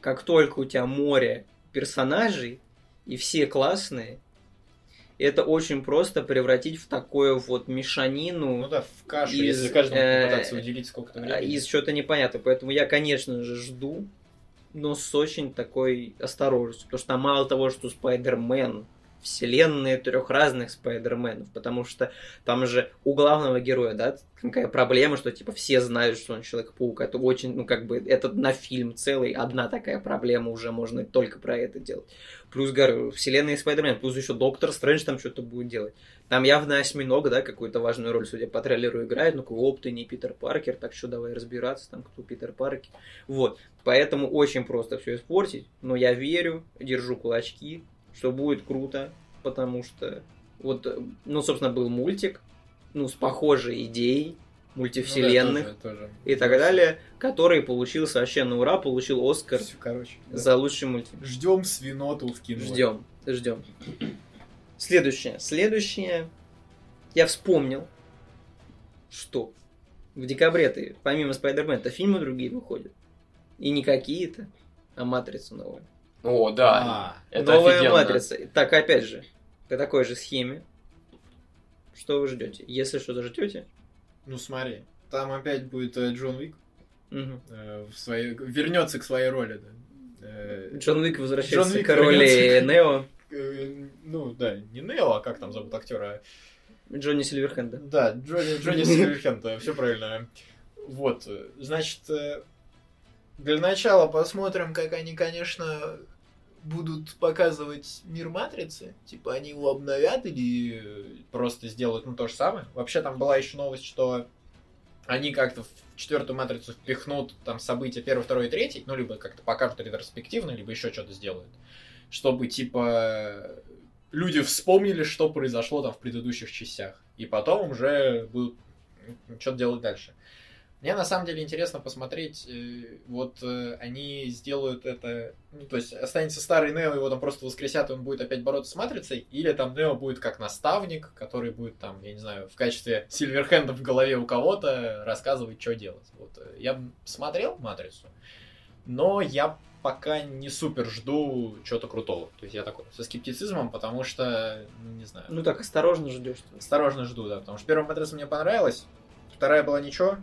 Как только у тебя море персонажей, и все классные, это очень просто превратить в такую вот мешанину Ну да, в кашу, Из, если каждому э, попытаться уделить сколько-то а, времени. из чего-то непонятного. Поэтому я, конечно же, жду, но с очень такой осторожностью. Потому что там мало того, что Спайдермен, вселенные трех разных Спайдерменов, потому что там же у главного героя, да, какая проблема, что типа все знают, что он Человек-паук. Это очень, ну как бы, это на фильм целый, одна такая проблема уже можно только про это делать. Плюс, говорю, вселенная Спайдермен, плюс еще Доктор Стрэндж там что-то будет делать. Там явно осьминог, да, какую-то важную роль, судя по трейлеру, играет. Ну, оп, ты не Питер Паркер, так что давай разбираться, там, кто Питер Паркер. Вот. Поэтому очень просто все испортить. Но я верю, держу кулачки, что будет круто, потому что вот, э, ну, собственно, был мультик, ну, с похожей идеей мультивселенных Ну да, тоже, тоже. и так далее, который получил вообще на ура, получил Оскар Всё, короче. да. за лучший мультфильм. Ждем свиноту в кино. Ждем, ждем. Следующее. Следующее. Я вспомнил, что в декабре ты, помимо Спайдермена, фильмы другие выходят. И не какие-то, а матрица новая. О, да. А, Это Новая офигенно. матрица. Так, опять же, по такой же схеме. Что вы ждете? Если что-то ждете, ну смотри, там опять будет э, Джон Уик мгм. э, в своей... вернется к своей роли, да. Э, Джон Уик возвращается Джон Уик к роли вернется. Нео. э, ну да, не Нео, а как там зовут актера? Джонни Сильверхенда. Да, Джонни, Джонни Сильверхенд, все правильно. Вот, э, значит, э, для начала посмотрим, как они, конечно, будут показывать мир Матрицы. Типа, они его обновят или просто сделают, ну, то же самое. Вообще, там была еще новость, что они как-то в четвертую Матрицу впихнут там события первой, второй и третьей, ну, либо как-то покажут ретроспективно, либо еще что-то сделают. Чтобы, типа, люди вспомнили, что произошло там в предыдущих частях. И потом уже будут что-то делать дальше. Мне на самом деле интересно посмотреть, э, вот э, они сделают это, ну, то есть останется старый Нео, его там просто воскресят, и он будет опять бороться с Матрицей, или там Нео будет как наставник, который будет там, я не знаю, в качестве Сильверхенда в голове у кого-то рассказывать, что делать. Вот, э, я смотрел Матрицу, но я пока не супер жду чего-то крутого. То есть я такой со скептицизмом, потому что, ну, не знаю, Ну так, осторожно ждешь. осторожно жду, да, потому что первая матрица мне понравилась, вторая была ничего,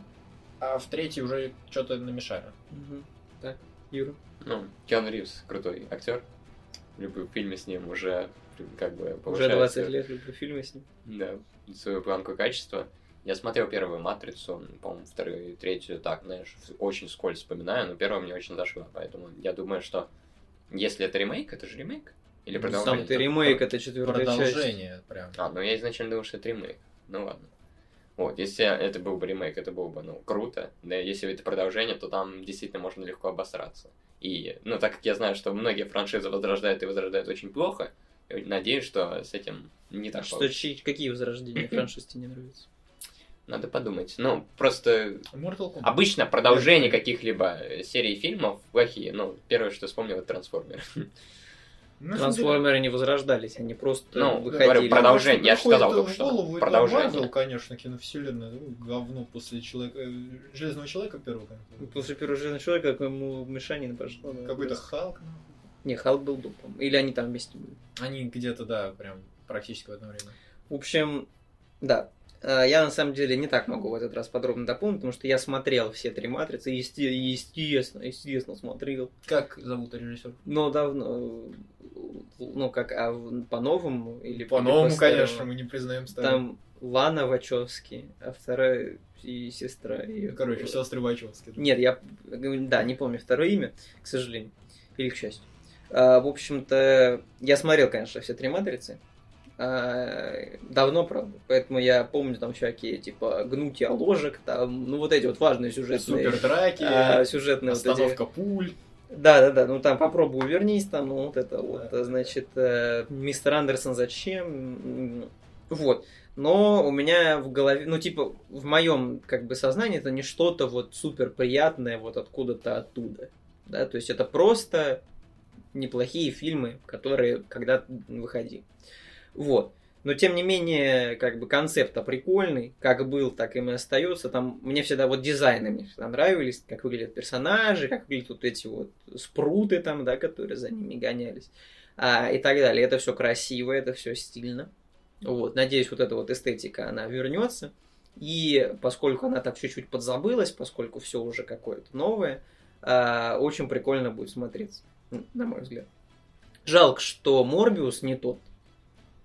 а в третьей уже что-то намешали. Мгм. Так, Юра. Ну, Киану Ривз крутой актер. Люблю фильмы с ним уже как бы Уже повышает 20 свою- лет люблю фильмы с ним. Да, свою планку качества. Я смотрел первую «Матрицу», по-моему, вторую и третью, так, знаешь, очень скользь вспоминаю, но первая мне очень зашла, поэтому я думаю, что если это ремейк, это же ремейк? Или Ну, продолжение? Сам ты ремейк, это четвертая часть. Продолжение прям. А, ну я изначально думал, что это ремейк. Ну ладно. Вот, если это был бы ремейк, это было бы, ну, круто. Да, если это продолжение, то там действительно можно легко обосраться. И, ну, так как я знаю, что многие франшизы возрождают и возрождают очень плохо, надеюсь, что с этим не так Что, получится. какие возрождения франшиз тебе не нравятся? Надо подумать. Ну, просто Mortal Kombat. обычно продолжение каких-либо э, серий фильмов плохие. Ну, первое, что вспомнил, это трансформеры. Ну, Трансформеры не возрождались, они просто Ну, выходили. говорю, продолжение. Я ж Приходит сказал только что. голову это Продолжение. Marvel, конечно, киновселенная. ну, говно после человека... э, Железного человека первого. как-то. После первого Железного человека, как ему мешанина пошло. да. Какой-то Халк. ну. Не, Халк был дупом. Или они там вместе были. Они где-то, да, прям практически в одно время. В общем, да. Э, Я на самом деле не так могу в этот раз подробно дополнить, потому что я смотрел все три матрицы, есте- естественно, естественно смотрел. Как зовут режиссер? Но давно, ну как, а по-новому или По-новому, по-старому? конечно, мы не признаем старым. Там Лана Вачовски, а вторая и сестра. Ну, Короче, сестры Вачовски. Нет, я, да, не помню второе имя, к сожалению. Или к счастью. А, в общем-то, я смотрел, конечно, все три матрицы. А, давно, правда. Поэтому я помню там всякие, типа, гнутия ложек, там, ну, вот эти вот важные сюжетные. Супер драки, а, сюжетные вот эти. остановка пуль. Да, да, да. Ну там попробуй вернись, там, ну вот это вот, Да. значит, э, мистер Андерсон зачем? Вот. Но у меня в голове, ну типа в моем как бы сознании это не что-то вот супер приятное вот откуда-то оттуда. Да, то есть это просто неплохие фильмы, которые когда выходили. Вот. Но тем не менее, как бы концепт прикольный, как был, так им и остается. Там мне всегда вот дизайны мне всегда нравились, как выглядят персонажи, как выглядят вот эти вот спруты там, да, которые за ними гонялись, а, и так далее. Это все красиво, это все стильно. Вот, надеюсь, вот эта вот эстетика, она вернется. И поскольку она так чуть-чуть подзабылась, поскольку все уже какое-то новое, а, очень прикольно будет смотреться, на мой взгляд. Жалко, что Морбиус не тот,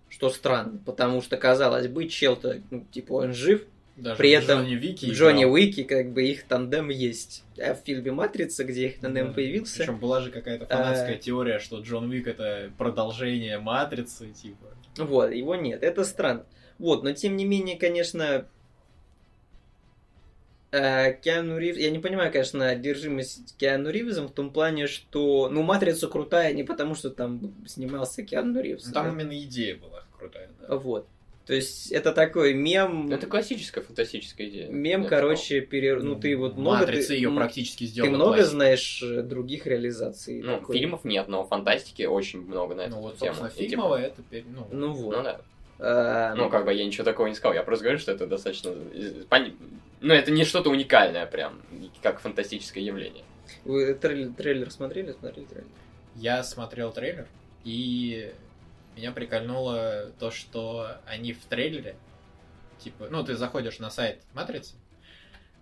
что странно, потому что, казалось бы, чел-то, ну, типа, он жив, Даже При этом Джонни Вики Джонни играл. Уики, как бы, их тандем есть. А в фильме «Матрица», где их тандем Да. появился, Причем была же какая-то фанатская А. теория, что Джон Уик это продолжение Матрицы, типа. вот, его нет. Это странно. Вот, но тем не менее, конечно, Киану Ривз... Я не понимаю, конечно, одержимость Киану Ривзом в том плане, что... Ну, «Матрица» крутая не потому, что там снимался Киану Ривз. Ну, там да. именно идея была крутая. да. Вот. То есть, это такой мем... Ну, это классическая фантастическая идея. Мем, Я короче, пере... ну, ты вот много... Матрица ты- ее практически Ты сделала. много классикой. знаешь э, других реализаций? Ну, такой? фильмов нет, но фантастики очень много на эту Ну вот, тему. собственно, И, типа, фильмовая это, пер- ну, Ну вот. Ну да. А, Ну, как бы я ничего такого не сказал. Я просто говорю, что это достаточно... Ну, это не что-то уникальное прям, как фантастическое явление. Вы трейлер, трейлер смотрели? Смотрели трейлер? Я смотрел трейлер, и меня прикольнуло то, что они в трейлере, типа, ну, ты заходишь на сайт Матрицы,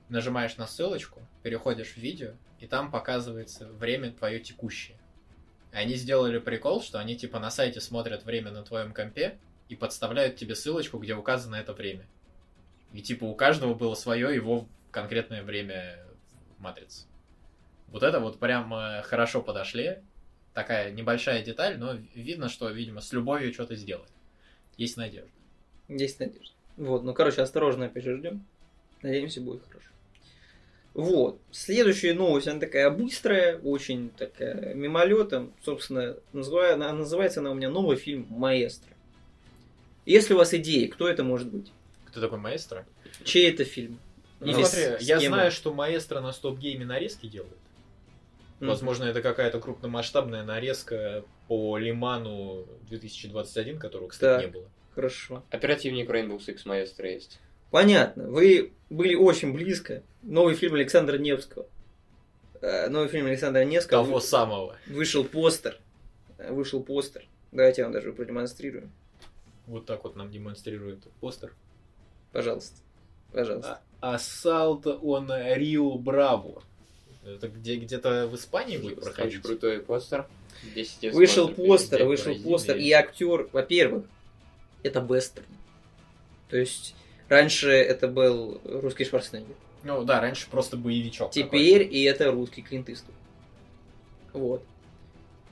нажимаешь на ссылочку, переходишь в видео, и там показывается время твое текущее. Они сделали прикол, что они типа на сайте смотрят время на твоем компе и подставляют тебе ссылочку, где указано это время. И типа у каждого было свое его конкретное время в матрице. Вот это вот прям э, хорошо подошли. Такая небольшая деталь, но видно, что, видимо, с любовью что-то сделать. Есть надежда. Есть надежда. Вот, ну, короче, осторожно опять же ждем. Надеемся, будет хорошо. Вот. Следующая новость, она такая быстрая, очень такая мимолетом. Собственно, называя, она- называется она у меня новый фильм «Маэстро». Если у вас идеи, кто это может быть? Кто такой маэстро? Чей это фильм? Ну, Или смотри, с- с я кем знаю, что маэстро на стоп-гейме нарезки делает. М. Возможно, это какая-то крупномасштабная нарезка по Лиману 2021, которого, кстати, Так. не было. Хорошо. Оперативник Rainbow Six Maestro есть. Понятно. Вы были очень близко. Новый фильм Александра Невского. Э, Новый фильм Александра Невского. Того самого. Вышел постер. Э, Вышел постер. Давайте я вам даже продемонстрирую. Вот так вот нам демонстрирует постер. Пожалуйста. Пожалуйста. Ассалт он Рио Браво. Это где, где-то в Испании будет Очень проходить? крутой постер. 10 из Вышел постер, вышел постер. И актер, во-первых, это вестерн. То есть раньше это был русский Шварценеггер. Ну да, раньше просто боевичок. Теперь и это русский Клинт Иствуд. Вот.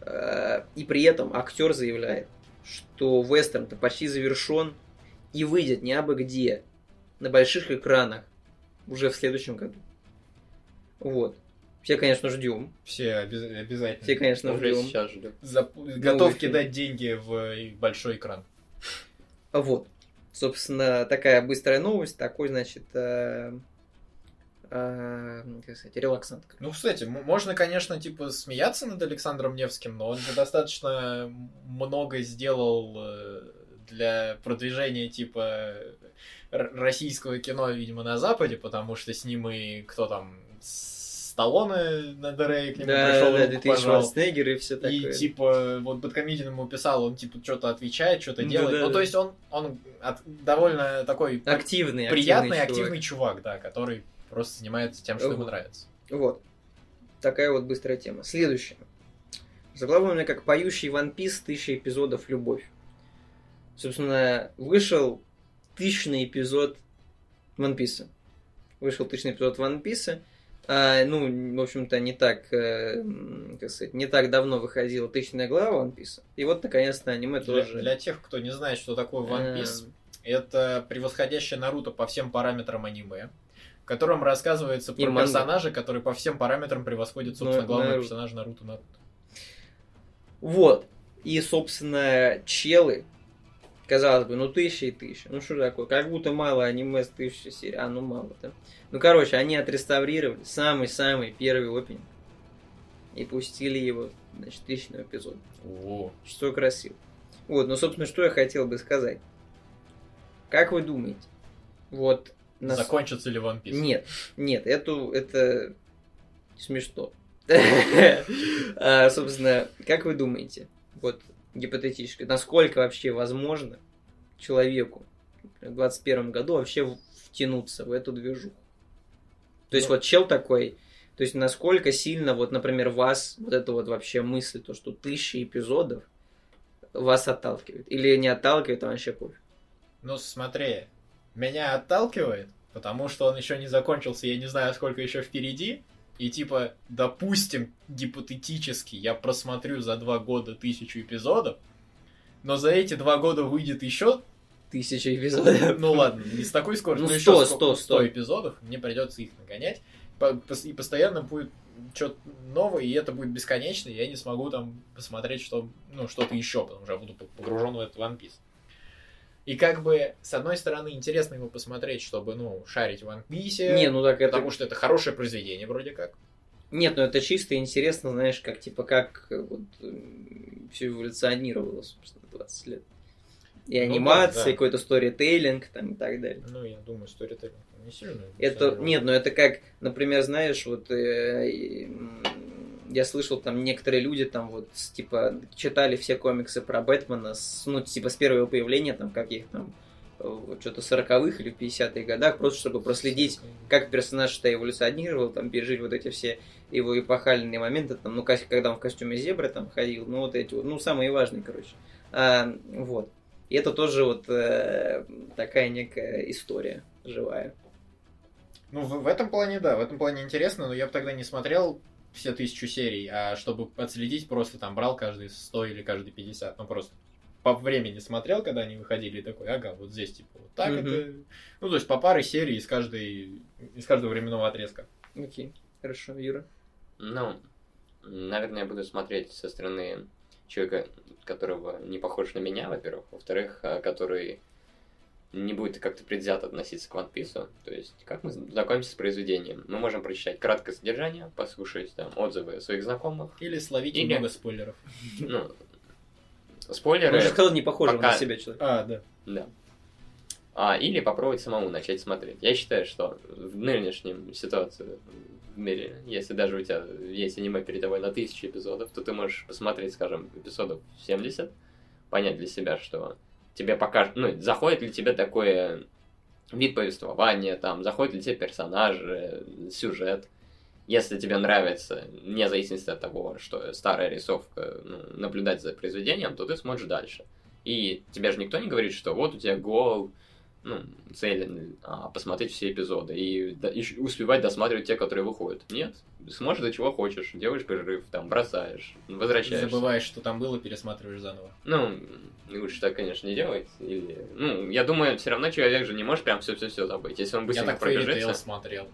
Э, И при этом актер заявляет, что вестерн-то почти завершен и выйдет не абы где, на больших экранах уже в следующем году. Вот. Все, конечно, ждем. Все обяз- обязательно. Все, конечно, Уже ждем. сейчас жду. Зап- Готов фильм. кидать деньги в э, большой экран. Вот. Собственно, такая быстрая новость, такой, значит, э, э, как сказать, релаксант. Ну, кстати, можно, конечно, типа смеяться над Александром Невским, но он же достаточно много сделал э, для продвижения типа российского кино, видимо, на Западе, потому что с ним и кто там Сталлоне на ДР к нему Да, пришел, да, руку 2000 пожал. Шварценеггер и все И такое. типа, вот Бэткомедиан ему писал, он типа что-то отвечает, что-то Да, делает. да, ну, да. то есть он, он от- довольно такой активный, приятный, активный, активный чувак, да, который просто занимается тем, что ему Вот. нравится. Вот. Такая вот быстрая тема. Следующая. Заглавлено как «Поющий One Piece. Тысяча эпизодов. Любовь». Собственно, вышел тысячный эпизод One Piece. Вышел тысячный эпизод One Piece. А, ну, в общем-то, не так, э, как сказать, не так давно выходила тысячная глава One Piece. И вот, наконец-то, аниме Для, тоже... для тех, кто не знает, что такое One Piece, эм, это превосходящее Наруто по всем параметрам аниме, в котором рассказывается И про манга. персонажа, который по всем параметрам превосходит, собственно, Ну, главного персонажа Наруто Наруто. Вот. И, собственно, челы, казалось бы, ну тысяча и тысяча. Ну что такое? Как будто мало аниме с тысячи серий. А, ну мало, да. Ну, короче, они отреставрировали самый-самый первый опенинг. И пустили его, значит, тысячный эпизод. О, Что красиво. Вот, ну, собственно, что я хотел бы сказать. Как вы думаете? Вот... нас- закончится ли One Piece? нет, нет, это, это смешно. А, Собственно, как вы думаете, вот гипотетически, насколько вообще возможно человеку в 21 году вообще втянуться в эту движуху? То есть Ну. вот чел такой, то есть насколько сильно, вот, например, вас, вот это вот вообще мысль, то, что тысячи эпизодов вас отталкивает? Или не отталкивает, а вообще пофиг? Ну, смотри, меня отталкивает, потому что он еще не закончился, я не знаю, сколько еще впереди. И типа, допустим, гипотетически, я просмотрю за два года тысячу эпизодов, но за эти два года выйдет еще, Тысяча эпизодов. ну ладно, не с такой скоростью, Ну, 100, еще 100, 100 эпизодов, мне придется их нагонять. И постоянно будет что-то новое, и это будет бесконечно, и я не смогу там посмотреть что, ну, что-то еще, потому что я буду погружен в этот One Piece. И как бы, с одной стороны, интересно его посмотреть, чтобы, ну, шарить в One Piece, Не, ну так это... потому что это хорошее произведение вроде как. Нет, ну это чисто интересно, знаешь, как типа как э, вот все эволюционировало, собственно, 20 лет. И Ну анимация, да, да. и какой-то сторителлинг там и так далее. Ну, я думаю, сторителлинг не сильно. Это, нет, ну это как, например, знаешь, вот э, я слышал, там некоторые люди там вот, типа, читали все комиксы про Бэтмена, с, ну, типа, с первого появления, там, каких там, э, что-то 40-х или 50-х годах, просто чтобы проследить, как персонаж-то эволюционировал, там, пережить вот эти все его эпохальные моменты, там, ну, когда он в костюме зебры там ходил, ну, вот эти вот, ну, самые важные, короче. А, вот. И это тоже вот э, такая некая история живая. Ну, в, в этом плане, да, в этом плане интересно, но я бы тогда не смотрел все тысячу серий, а чтобы отследить, просто там брал каждый 100 или каждый 50, ну, просто по времени смотрел, когда они выходили, и такой, ага, вот здесь, типа, вот так Мгм. это... Ну, то есть по паре серий из, каждой, из каждого временного отрезка. Окей, хорошо, Юра. Ну, наверное, я буду смотреть со стороны человека, которого не похож на меня, во-первых. Во-вторых, а, который не будет как-то предвзято относиться к One Piece. То есть, как мы знакомимся с произведением? Мы можем прочитать краткое содержание, послушать там отзывы своих знакомых. Или словить Или- много спойлеров. Ну, Он спойлеры. же сказал, не похожего пока- на себя человек. А, да. Да. А, или попробовать самому начать смотреть. Я считаю, что в нынешнем ситуации в мире, если даже у тебя есть аниме перед тобой на тысячу эпизодов, то ты можешь посмотреть, скажем, эпизодов 70, понять для себя, что тебе покажет, ну, заходит ли тебе такое вид повествования, там, заходят ли тебе персонажи, сюжет. Если тебе нравится, вне зависимости от того, что старая рисовка, ну, наблюдать за произведением, то ты смотришь дальше. И тебе же никто не говорит, что вот у тебя гол, ну, цель а, посмотреть все эпизоды и, до- и успевать досматривать те, которые выходят. Нет, смотришь до чего хочешь, делаешь перерыв, там, бросаешь, возвращаешься. Забываешь, что там было, пересматриваешь заново. Ну, лучше так, конечно, не делать. Или, ну, я думаю, все равно человек же не может прям все-все-все забыть. Если он Я быстренько так пробежится... смотрел.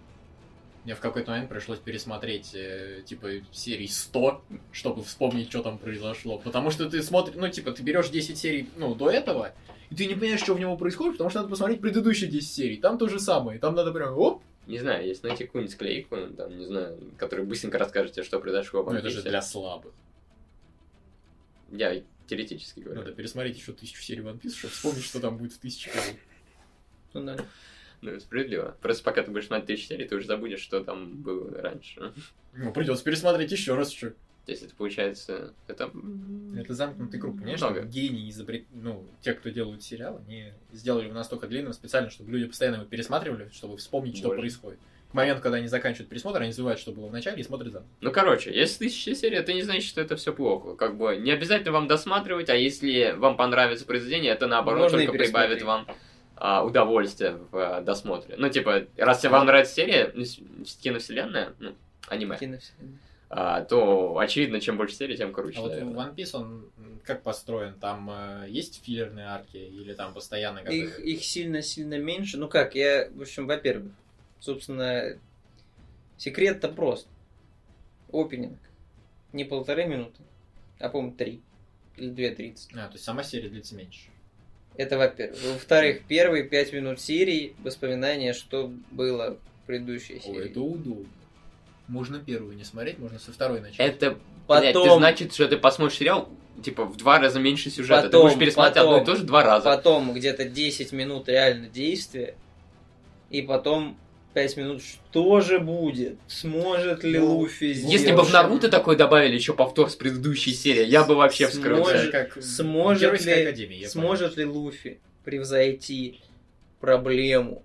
Мне в какой-то момент пришлось пересмотреть, э, типа, серий 100, чтобы вспомнить, что там произошло. Потому что ты смотришь, ну, типа, ты берешь 10 серий, ну, до этого, и ты не понимаешь, что в него происходит, потому что надо посмотреть предыдущие 10 серий. Там то же самое. Там надо прям, оп, Не знаю, если найти какую-нибудь склейку, ну, там, не знаю, которая быстренько расскажет тебе, что произошло ну, это же для слабых. Я теоретически говорю. Надо пересмотреть еще тысячу серий One Piece, чтобы вспомнить, что там будет в тысяче. Ну да. Ну, справедливо. Просто пока ты будешь смотреть тысячу серий, ты уже забудешь, что там было раньше. Ну, придется пересмотреть еще раз, что. То есть это получается... Это... Это замкнутый круг, понимаешь? Много. Гении изобрет... Ну, те, кто делают сериалы, они сделали его настолько длинным специально, чтобы люди постоянно его пересматривали, чтобы вспомнить, что Боже. происходит. К моменту, когда они заканчивают пересмотр, они забывают, что было в начале, и смотрят заново. Ну, короче, если тысяча серий, это не значит, что это все плохо. Как бы не обязательно вам досматривать, а если вам понравится произведение, это наоборот Можно только прибавит вам а, удовольствие в а, досмотре. Ну, типа, раз вам нравится серия, ну, киновселенная, ну, аниме, Киновселенная. а, то очевидно, чем больше серий, тем круче. А вот наверное. One Piece, он как построен? Там э, есть филлерные арки или там постоянно как Их, их сильно-сильно меньше. Ну как, я, в общем, во-первых, собственно, секрет-то прост. Опенинг. Не полторы минуты, а, по-моему, три. Или две тридцать. А, то есть сама серия длится меньше. Это во-первых. Во-вторых, первые пять минут серии воспоминания, что было в предыдущей Ой, серии. это удобно. Можно первую не смотреть, можно со второй начать. Это, блядь, ты Потом, значит, что ты посмотришь сериал, типа, в два раза меньше сюжета. ты Потом, будешь пересматривать одно и потом, то же два раза. потом где-то 10 минут реально действия, и потом 5 минут, что же будет? Сможет ли Ну, Луфи сделать? Если бы в Наруто такой добавили еще повтор с предыдущей серии, я бы вообще вскрыл. Сможет- как сможет ли- академии, я Сможет ли Луфи превзойти проблему?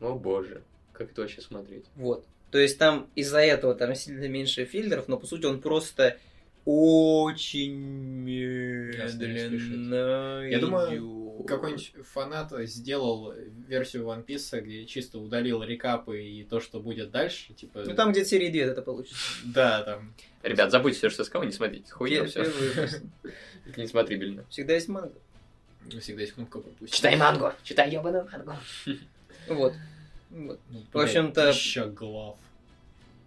О боже, как это вообще смотреть? Вот. То есть там из-за этого там сильно меньше фильтров, но по сути он просто очень не медленно Я думаю. Какой-нибудь фанат сделал версию One Piece, где чисто удалил рекапы и то, что будет дальше, типа... Ну там где-то серии 2 это получится. Да, там... Ребят, забудьте все, что сказал, не смотрите. Хуйня Пер- все. Это несмотрибельно. Всегда есть манга. Всегда есть кнопка пропустить. Читай мангу, читай ебаную мангу. Вот. Вот. Ну, В общем-то- глав.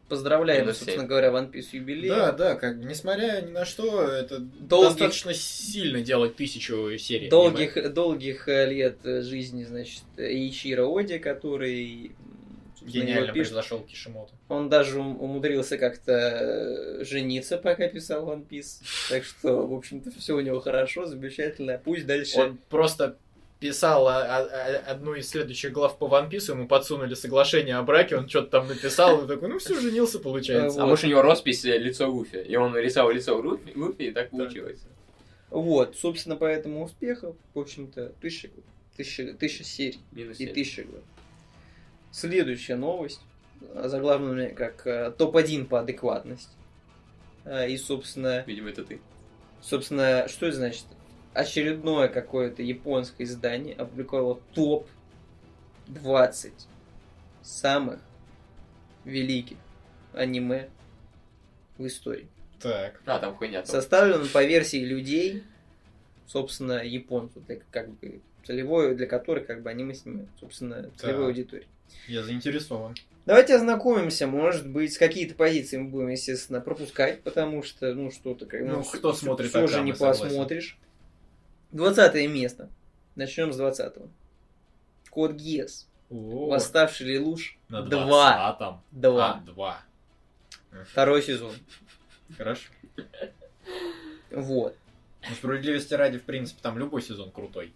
Поздравляем, Минус собственно семь. говоря, One Piece юбилей. Да, да, как несмотря ни на что, это Долгих- достаточно сильно делать тысячу серий. Долгих, долгих э, лет э, жизни, значит, Ичиро Оди, который, Гениально произошел Кишимото. Он даже ум- умудрился как-то э, жениться, пока писал One Piece. Так что, в общем-то, все у него хорошо, замечательно. Пусть дальше... Он просто писал одну из следующих глав по One Piece, ему подсунули соглашение о браке, он что-то там написал, и такой, ну все, женился, получается. А может у него роспись э, лицо Луфи, и он рисовал лицо Луфи, Луфи и так получилось. Вот, собственно, поэтому успехов, в общем-то, тысяча, тысяча, тысяча серий Минус и тысяча глав. Следующая новость, заглавленная как э, топ-1 по адекватности. А, И, собственно, Видимо, это ты. собственно, что это значит? Очередное какое-то японское издание опубликовало топ 20 самых великих аниме в истории. Так. А, там хуйня. там. Составлен по версии людей, собственно, японцев, для, как бы, целевой, для которых как бы аниме снимают, собственно, целевой Так. аудитории. Я заинтересован. Давайте ознакомимся, может быть, какие-то позиции мы будем, естественно, пропускать, потому что, ну, что-то как Ну, кто смотрит все же не согласен. посмотришь. Двадцатое место. Начнем с двадцатого. Код Гиас. Восставший Лелуш. на Два. 20-м. Два. А, два. Второй сезон. Хорошо. Вот. Ну, справедливости ради, в принципе, там любой сезон крутой.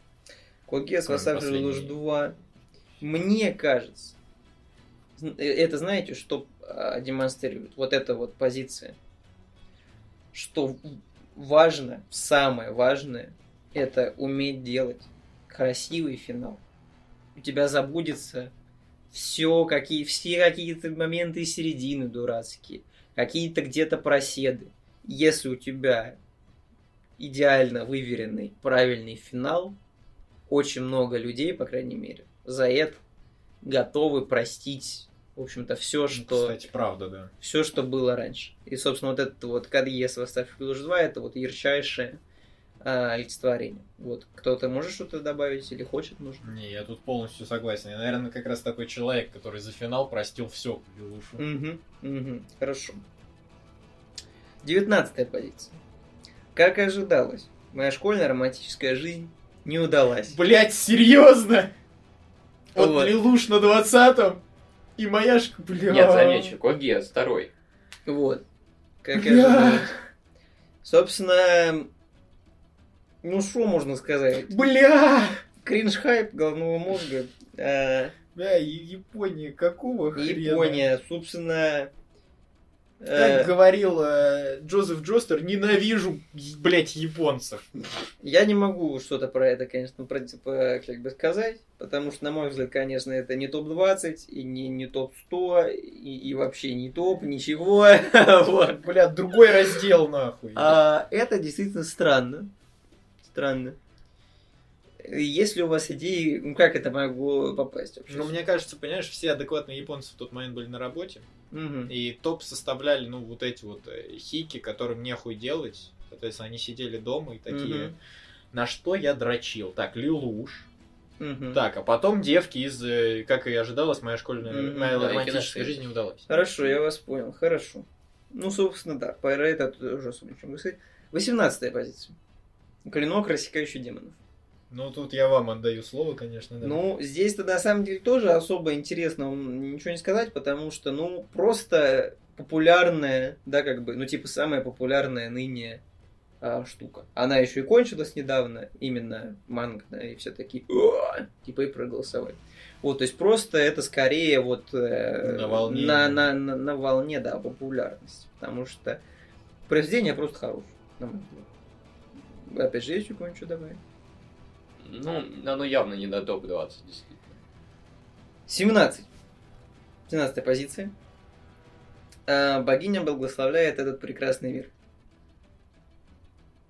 Код Гиас, Восставший Лелуш последней. 2. Мне кажется, э, это знаете, что а, демонстрирует? Вот эта вот позиция. Что важно, самое важное, это уметь делать красивый финал. У тебя забудется все, какие, все какие-то моменты середины дурацкие, какие-то где-то проседы. Если у тебя идеально выверенный, правильный финал, очень много людей, по крайней мере, за это готовы простить, в общем-то, все, Ну, что Кстати, правда, да. все, что было раньше. И, собственно, вот это вот Кадьес Восставший Луж 2, это вот ярчайшее а, олицетворение. Вот. Кто-то может что-то добавить или хочет, может? Не, я тут полностью согласен. Я, наверное, как раз такой человек, который за финал простил все Лилушу. Угу, угу, хорошо. Девятнадцатая позиция. Как и ожидалось, моя школьная романтическая жизнь не удалась. Блять, серьезно? Вот Вот. Лилуш на двадцатом и мояшка, бля. Нет, замечу, Код Гиас, второй. Вот. Как и Бля. ожидалось. Собственно, ну что можно сказать? Бля! Кринж-хайп головного мозга. э, Бля, Япония, какого хрена? Япония, собственно... Как э, говорил э, Джозеф Джостер, ненавижу, блять, японцев. Я не могу что-то про это, конечно, про, типа, как бы сказать, потому что, на мой взгляд, конечно, это не топ-20, и не, не топ-100, и, и вообще не топ, ничего. Вот. Бля, другой раздел, нахуй. А это действительно странно. Странно. Если у вас идеи, ну как это могло попасть вообще? Ну, мне кажется, понимаешь, все адекватные японцы в тот момент были на работе. Мгм. И топ составляли, ну, вот эти вот э, хики, которым нехуй делать. Соответственно, они сидели дома и такие... Мгм. На что я дрочил? Так, Лилуш. Мгм. Так, а потом девки из, э, как и ожидалось, моя школьная, Мгм. моя Да, романтическая жизнь не удалась. Хорошо, я вас понял, хорошо. Ну, собственно, да, про это тут уже особо ничего не сказать. 18 позиция. Клинок, рассекающий демонов. Ну, тут я вам отдаю слово, конечно, да. Ну, здесь-то на самом деле тоже особо интересно ничего не сказать, потому что, ну, просто популярная, да, как бы, ну, типа, самая популярная ныне а, штука. Она еще и кончилась недавно, именно манга, да, и все такие, типа, и проголосовали. Вот, то есть просто это скорее вот э, На волне. на, на, на, на волне, да, популярности. Потому что произведение просто хорошее, на мой взгляд. Опять же, есть еще кое-что добавить? Ну, оно явно не до топ-20, действительно. 17. 17 позиция. А, Богиня благословляет этот прекрасный мир.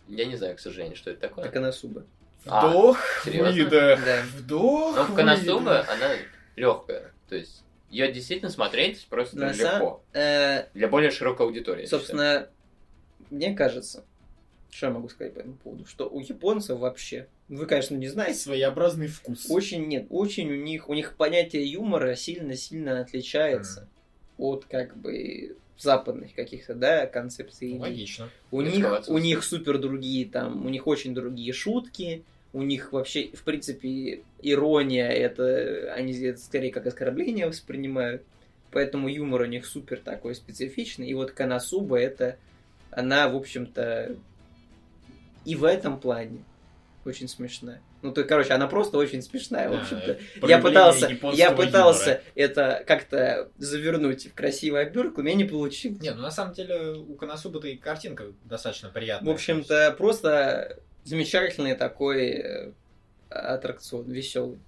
Я не знаю, к сожалению, что это такое. Канасуба. А, Вдох, серьезно? выдох, Да. вдох, Но в Канасуба она легкая. То есть ее действительно смотреть просто На легко. Э, Для более широкой аудитории. собственно, мне кажется, что я могу сказать по этому поводу, что у японцев вообще, вы, конечно, не знаете, Своеобразный вкус. очень нет, очень у них, у них понятие юмора сильно-сильно отличается от как бы западных каких-то, да, концепций. Логично. У них, Эскалация. у них супер другие там, у них очень другие шутки, у них вообще, в принципе, ирония, это они это скорее как оскорбление воспринимают. Поэтому юмор у них супер такой специфичный. И вот Канасуба это, она, в общем-то, и в этом плане очень смешная. Ну, то, короче, она просто очень смешная, в общем-то. Я пытался, я пытался юмора. это как-то завернуть в красивую обертку, у меня не получилось. Не, ну на самом деле у Коносуба-то и картинка достаточно В приятная. общем-то, просто замечательный такой э, аттракцион, веселый.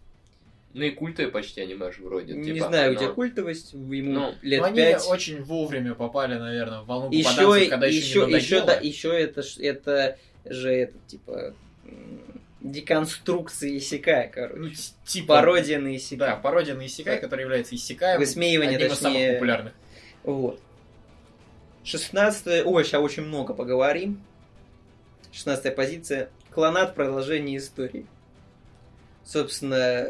Ну и культовые почти аниме же вроде. Не типа, знаю, оно- где культовость, ему Ну, лет Ну, они пять. очень вовремя попали, наверное, в волну Еще, попаданцев, когда еще, еще, не еще, да, еще это, это же это типа м, деконструкция Исекая, короче. Ну, типа... Пародия на Да, Исекая. пародия на Исекай, Да. который является Исекаем. Высмеивание, одним из самых точнее. популярных. Вот. 16 Ой, сейчас очень много поговорим. 16 позиция. Клонат продолжение истории. Собственно,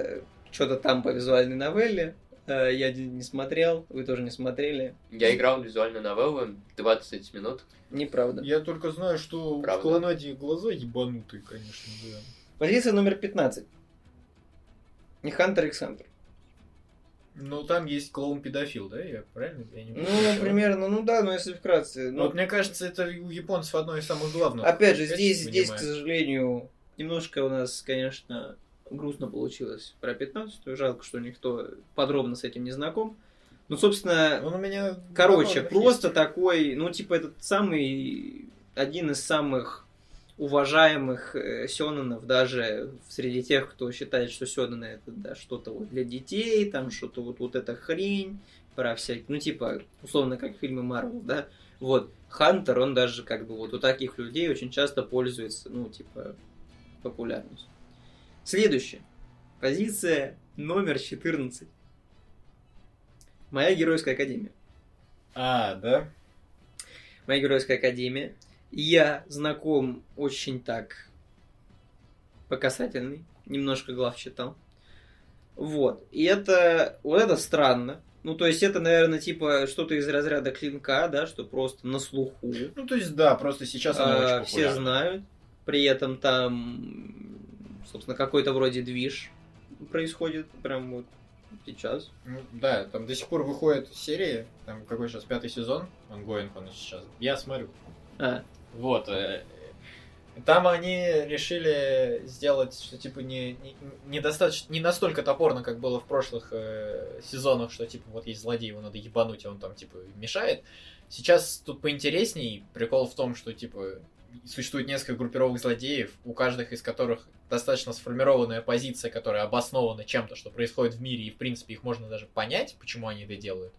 что-то там по визуальной новелле. Э, Я не смотрел, вы тоже не смотрели. Я играл в визуальную новеллу 20 минут. Неправда. Я только знаю, что Правда. в Клонаде глаза ебанутые, конечно, да. Позиция номер 15. Не Хантер икс Хантер. Но там есть клоун-педофил, да? Я правильно? Я не Ну, помню. примерно, ну да, но если вкратце. Ну, Ну, вот мне кажется, это у японцев одно из самых главных. опять же, здесь, здесь, к сожалению, немножко у нас, конечно, грустно получилось про 15 Жалко, что никто подробно с этим не знаком. Ну, собственно, Он у меня... Короче, просто есть. такой, ну, типа, этот самый, один из самых уважаемых э, сёнэнов, даже среди тех, кто считает, что сёнэны это да, что-то вот для детей, там что-то вот, вот эта хрень, про всякие, ну, типа, условно, как фильмы Марвел, да, вот, Хантер, он даже как бы вот у таких людей очень часто пользуется, ну, типа, популярностью. Следующее. Позиция номер 14. Моя геройская академия. А, да? Моя геройская академия. Я знаком очень так по касательной. Немножко глав читал. Вот. И это... Вот это странно. Ну, то есть это, наверное, типа что-то из разряда клинка, да, что просто на слуху. Ну, то есть, да, просто сейчас она А, очень все знают. При этом там, собственно, какой-то вроде движ происходит прям вот сейчас. Ну, да, там до сих пор выходят серии, там какой сейчас пятый сезон, онгоинг он сейчас. Я смотрю. А, Вот. э, Там они решили сделать, что типа не, не, не настолько топорно, как было в прошлых э, сезонах, что типа вот есть злодей, его надо ебануть, и он там типа мешает. Сейчас тут поинтересней. Прикол в том, что типа существует несколько группировок злодеев, у каждых из которых достаточно сформированная позиция, которая обоснована чем-то, что происходит в мире, и в принципе их можно даже понять, почему они это делают.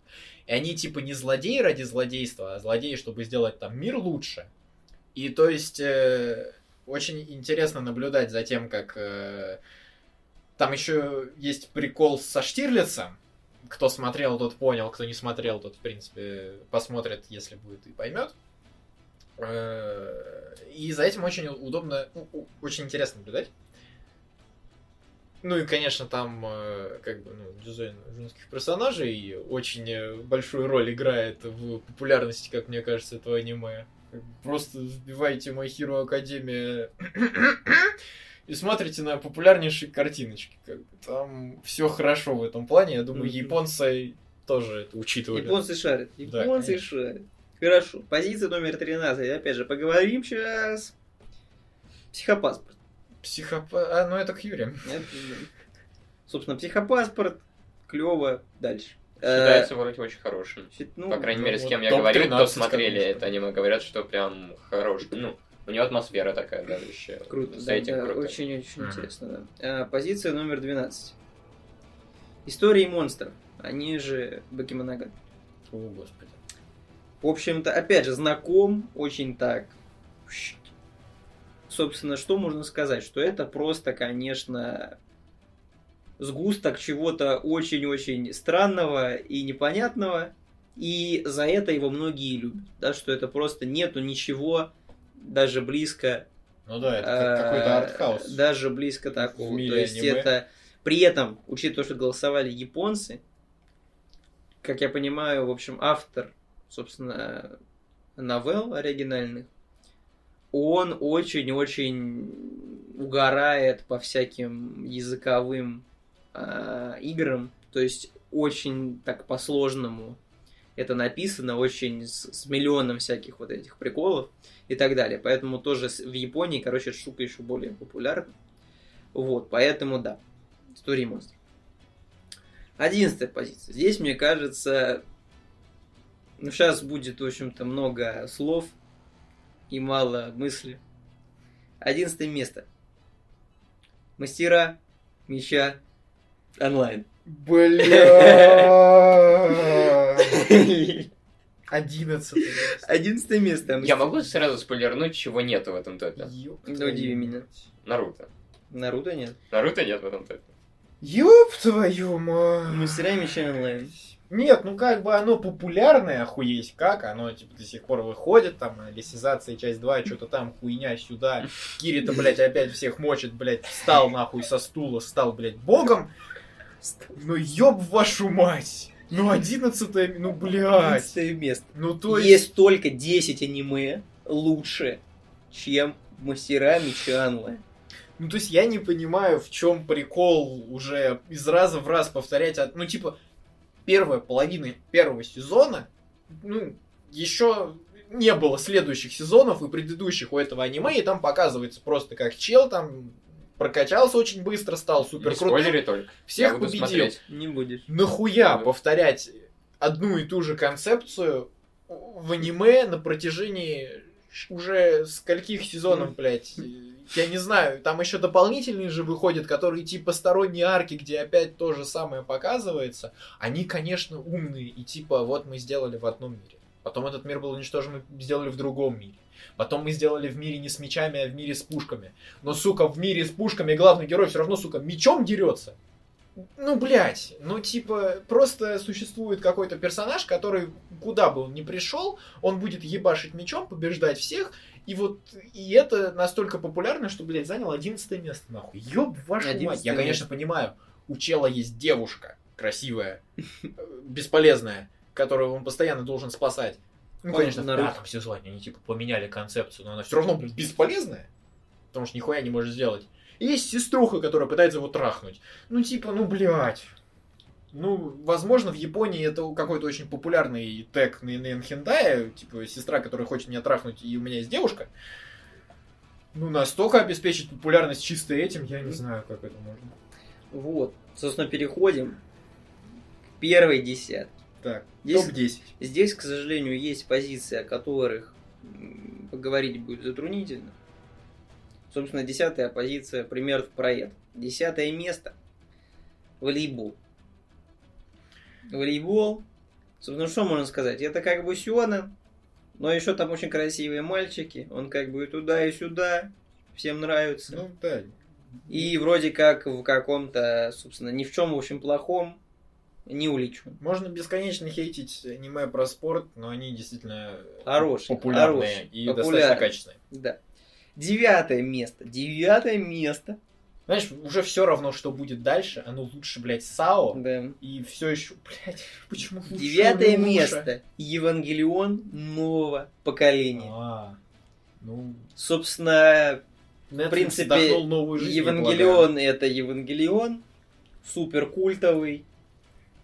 И они типа не злодеи ради злодейства, а злодеи, чтобы сделать там мир лучше. И то есть э, очень интересно наблюдать за тем, как э, там еще есть прикол со Штирлицем. Кто смотрел, тот понял, кто не смотрел, тот, в принципе, посмотрит, если будет, и поймет. Э, И за этим очень удобно, ну, очень интересно наблюдать. Ну и, конечно, там э, как бы ну, дизайн женских персонажей очень э, большую роль играет в популярности, как мне кажется, этого аниме. Просто вбивайте My Hero Academia и смотрите на популярнейшие картиночки. Как бы. Там все хорошо в этом плане. Я думаю, японцы тоже это учитывали. Японцы шарят. Да, Японцы конечно. шарят. Хорошо. Позиция номер 13. Опять же, поговорим сейчас. Психопаспорт. Психопат... А, ну это Кьюри. Это, Собственно, психопаспорт. Клево. Дальше. Считается вроде очень хорошим. Э, ну, По крайней ну мере, с вот кем я топ говорил, кто 13, смотрели конечно. это аниме, говорят, что прям хороший. Ну, у него атмосфера такая давящая. Круто, С да, этим да, круто. очень-очень Мгм. интересно, да. А, позиция номер 12. Истории монстров. Они же Бакиманаган. О, господи. В общем-то, опять же, знаком очень так. Собственно, что можно сказать? Что это просто, конечно, сгусток чего-то очень-очень странного и непонятного. И за это его многие любят. Да, что это просто нету ничего даже близко Ну да, это как Э, какой-то артхаус. Даже близко такого. То есть аниме. это при этом, учитывая то, что голосовали японцы, как я понимаю, в общем, автор, собственно, новелл оригинальных, он очень-очень угорает по всяким языковым а, играм. То есть очень так по-сложному это написано, очень с, с миллионом всяких вот этих приколов и так далее. Поэтому тоже в Японии, короче, эта штука еще более популярна. Вот, поэтому да. Story Monster. Одиннадцатая позиция. Здесь, мне кажется, ну, сейчас будет, в общем-то, много слов и мало мысли. Одиннадцатое место. Мастера меча онлайн. Бля. Одиннадцатый. Одиннадцатое место. Я могу сразу спойлернуть, чего нету в этом топе? Твою удиви меня. Наруто. Наруто нет. Наруто нет в этом топе. Ёб твою мать. Мастера меча онлайн. Нет, ну как бы оно популярное, охуеть как, оно типа до сих пор выходит, там, лисизация часть 2, что-то там, хуйня сюда. Кирита, блядь, опять всех мочит, блядь, встал нахуй со стула, стал, блядь, богом. Ну ёб вашу мать! Ну одиннадцатое, ну блядь. Место. Ну то есть... Есть только 10 аниме лучше, чем Мастера меча онлайн. Ну, то есть я не понимаю, в чем прикол уже из раза в раз повторять. от- Ну, типа, первая половина первого сезона, ну, еще не было следующих сезонов и предыдущих у этого аниме, и там показывается просто как чел там прокачался очень быстро, стал супер Не крутым, только. всех победил. смотреть. Не будешь. Нахуя Да. повторять одну и ту же концепцию в аниме на протяжении уже скольких сезонов, блядь? Я не знаю, там еще дополнительные же выходят, которые типа сторонние арки, где опять то же самое показывается. Они, конечно, умные, и типа вот мы сделали в одном мире. Потом этот мир был уничтожен, мы сделали в другом мире. Потом мы сделали в мире не с мечами, а в мире с пушками. Но, сука, в мире с пушками главный герой все равно, сука, мечом дерется. Ну, блядь, ну, типа, просто существует какой-то персонаж, который, куда бы он ни пришел, он будет ебашить мечом, побеждать всех, и вот, и это настолько популярно, что, блядь, занял 11 место, нахуй. Ёб вашу мать. 11 Я, конечно, место. понимаю, у чела есть девушка красивая, бесполезная, которую он постоянно должен спасать. Ну, Он конечно, в Наруто. пятом сезоне они, типа, поменяли концепцию, но она все равно, блядь, бесполезная, потому что нихуя не может сделать. И есть сеструха, которая пытается его трахнуть. Ну, типа, ну, блядь. Ну, возможно, в Японии это какой-то очень популярный тег на, хендае, типа, сестра, которая хочет меня трахнуть, и у меня есть девушка. Ну, настолько обеспечить популярность чисто этим, я не знаю, как это можно. Вот. Собственно, переходим к первой десятке. Так, Здесь- топ-10. Здесь, к сожалению, есть позиции, о которых поговорить будет затруднительно. Собственно, десятая позиция, пример про это. Десятое место. Волейбол. Волейбол. Собственно, что можно сказать? Это как бы Сюана, но еще там очень красивые мальчики. Он как бы и туда, и сюда. Всем нравится. Ну, да. И вроде как в каком-то, собственно, ни в чем, в общем, плохом не уличен. Можно бесконечно хейтить аниме про спорт, но они действительно Хороший, популярные хороший, и популярный. достаточно качественные. Да. Девятое место. Девятое место. Знаешь, уже все равно, что будет дальше, оно лучше, блядь, САО, Да. и все еще, блядь, почему лучше? Девятое лучше? место. Евангелион нового поколения. А, ну, Собственно, Netflix принципе, вдохнул новую жизнь. Евангелион это Евангелион. Супер культовый.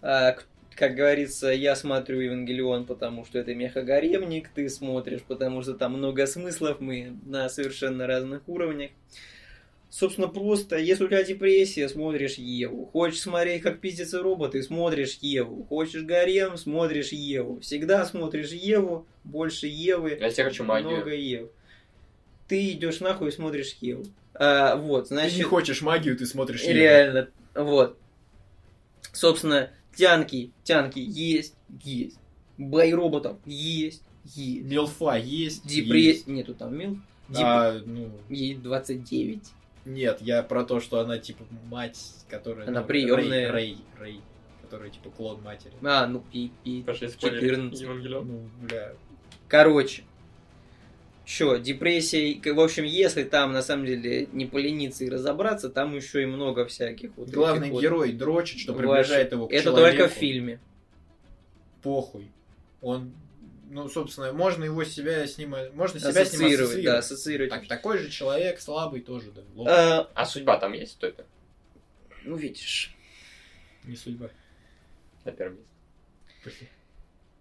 А, как говорится, я смотрю Евангелион, потому что это мехагаремник, ты смотришь, потому что там много смыслов, мы на совершенно разных уровнях. Собственно, просто, если у тебя депрессия, смотришь Еву. Хочешь смотреть, как пиздятся роботы, смотришь Еву. Хочешь гарем, смотришь Еву. Всегда смотришь Еву, больше Евы, Я тебе хочу магию. много Ев. Ты идешь нахуй и смотришь Еву. А, вот, Ты значит... не хочешь магию, ты смотришь Еву. Реально, вот. Собственно, тянки, тянки есть, есть. Бой роботов есть, есть. Милфа есть. Депресс... есть. Нету там мил. Деп- А, ну, Ей 29. Нет, я про то, что она, типа, мать, которая... Она ну, приемная. Рей, Рей, Рей, которая, типа, клон матери. А, ну, и, и Пошли спойлерить 14. Евангелион. Ну, бля. Короче. Что, депрессия, в общем, если там на самом деле не полениться и разобраться, там еще и много всяких вот Главный вот герой дрочит, что приближает его к Это человеку. только в фильме. Похуй. Он ну, собственно, можно его себя с ним, можно себя с ним Ассоциировать, да, ассоциировать. Так, такой же человек, слабый тоже, да. А, А судьба там есть в топе? ну, видишь. Не судьба. На первом месте.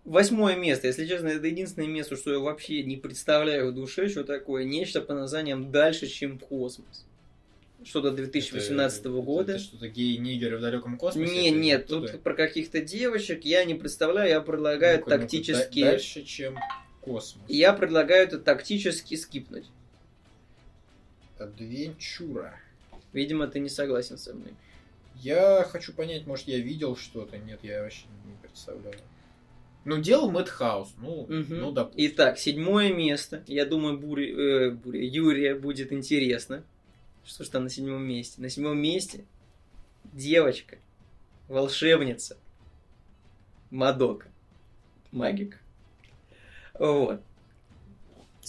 Восьмое место. Если честно, это единственное место, что я вообще не представляю в душе, что такое. Нечто по названием «Дальше, чем космос». Что-то 2018 Это- года. Это что-то гей-нигеры в далеком космосе? Не, нет, оттуда? тут про каких-то девочек я не представляю, я предлагаю ну-ка, тактически... да- Дальше, чем космос. Я предлагаю это тактически скипнуть. Адвенчура. Видимо, ты не согласен со мной. Я хочу понять, может, я видел что-то. Нет, я вообще не представляю. Ну, делал Мэтхаус. Ну, Мгм. ну, допустим. Итак, седьмое место. Я думаю, Бури, э, Бури- Юрия будет интересно. Что ж там на седьмом месте? На седьмом месте девочка, волшебница, Мадока, магик. Вот.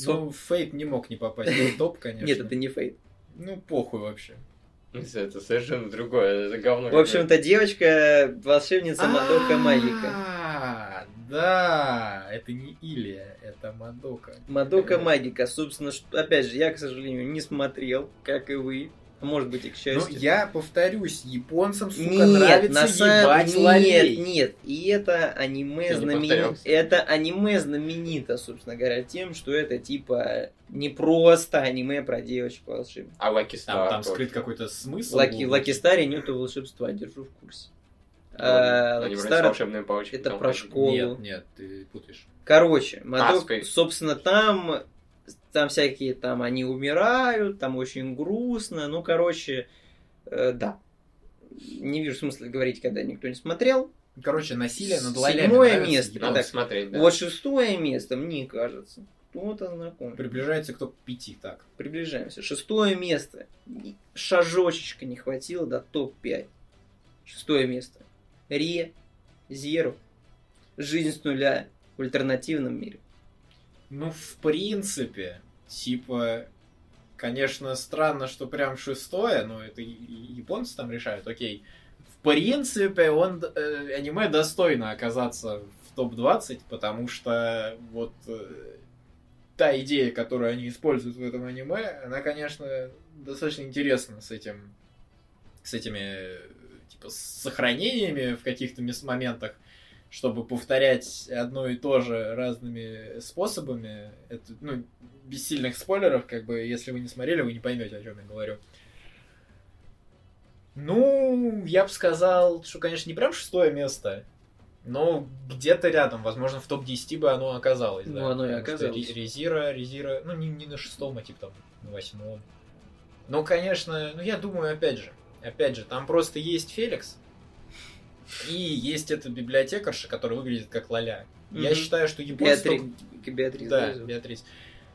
Ну, Fate не мог не попасть в топ, конечно. Нет, это не Fate. Ну, похуй вообще. Это совершенно другое, это говно. В общем-то, девочка, волшебница, Мадока, магика. Да, это не Илия, это Мадока. Мадока магика. Собственно, что- опять же, я, к сожалению, не смотрел, как и вы. Может быть, и к Ну, счастью. я повторюсь, японцам, сука, Нет, нравится на самом ебать нет, лолей. нет. И это аниме знаменито. Это аниме знаменито, собственно говоря, тем, что это типа не просто аниме про девочку волшебницу. А Lucky Star Там, там скрыт какой-то смысл. Lucky. Lucky Star е нету волшебства, держу в курсе. А, Они это про школу. Нет, нет, ты путаешь. Короче, Мадок, Аской. собственно, там, там всякие, там они умирают, там очень грустно, ну, короче, э, да. Не вижу смысла говорить, когда никто не смотрел. Короче, насилие над лолями Седьмое нравится место. Надо Так, смотреть, да. Вот шестое место, мне кажется, кто-то знаком. Приближается кто к пяти, так. Приближаемся. Шестое место. Шажочечка не хватило до топ-5. Шестое место. Ре, Зеру. Жизнь с нуля в альтернативном мире. Ну, в принципе, типа, конечно, странно, что прям шестое, но это японцы там решают, окей. В принципе, он, э, аниме достойно оказаться в топ-20, потому что вот э, та идея, которую они используют в этом аниме, она, конечно, достаточно интересна с этим, с этими, типа, с сохранениями в каких-то моментах, чтобы повторять одно и то же разными способами. Это, ну, без сильных спойлеров, как бы, если вы не смотрели, вы не поймете, о чем я говорю. Ну, я бы сказал, что, конечно, не прям шестое место, но где-то рядом, возможно, в топ-10 бы оно оказалось. Ну, да. оно и оказалось. Ре- Резира, Резира, ну, не, не на шестом, а типа там на восьмом. Ну, конечно, ну, я думаю, опять же, опять же, там просто есть Феликс, и есть эта библиотекарша, которая выглядит как Лоля. Я Мгм. считаю, что японцы... Беатри... только- Беатрис. Да, да? Беатрис.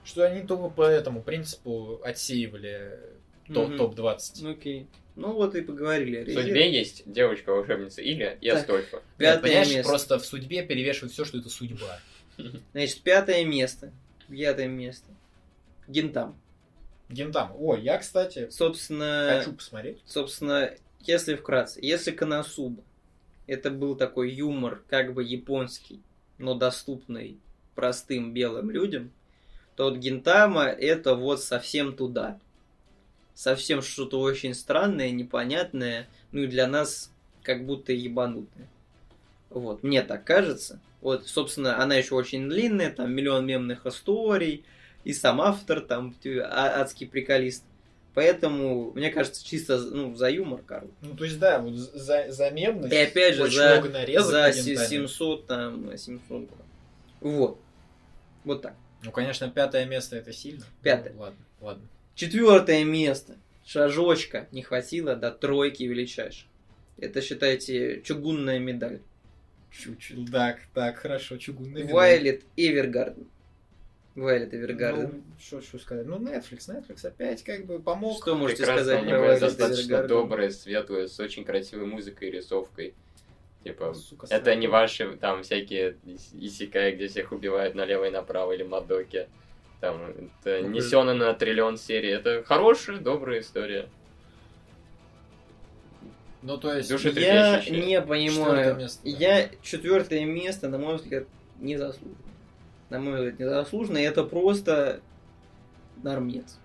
Что они только по этому принципу отсеивали топ- Мгм. топ-20. Ну, Окей. Ну вот и поговорили. В судьбе есть девочка-волшебница Илья и Так. Астольфа. Нет, Пятое понимаешь, место. просто в судьбе перевешивает все, что это судьба. Значит, пятое место. Пятое место. Гентам. Гентам. О, я, кстати, Собственно, хочу посмотреть. собственно, если вкратце, если Коносуба это был такой юмор, как бы японский, но доступный простым белым людям, то вот Гентама это вот совсем туда. Совсем что-то очень странное, непонятное, ну и для нас как будто ебанутое. Вот, мне так кажется. Вот, собственно, она еще очень длинная, там миллион мемных историй, и сам автор там а- адский приколист. Поэтому, мне кажется, чисто ну, за юмор, короче. Ну, то есть, да, вот за, за мемность И опять же, за- за на се- Гентаме. 700, там, 700. Вот. Вот так. Ну, конечно, пятое место это сильно. Пятое. Ну, ладно, ладно. Четвертое место. Шажочка не хватило до тройки величайших. Это, считайте, чугунная медаль. Чуть-чуть. Так, так, хорошо, чугунный видок. Вайлет Эвергарден. Вайлет Эвергарден. Ну, что, что сказать? Ну, Netflix, Netflix опять как бы помог. Что можете Прекрасное сказать Вайлет достаточно доброе, светлое, с очень красивой музыкой и рисовкой. Типа, Сука, это не ваши там всякие ис- исекай, где всех убивают налево и направо, или Мадоки. Там, это Ну, не Сёнэн на триллион серий. Это хорошая, добрая история. Ну, то есть... Души Я не понимаю. место, да. Я четвертое место, на мой взгляд, не заслуживаю. На мой взгляд, незаслуженно. Это просто нормец.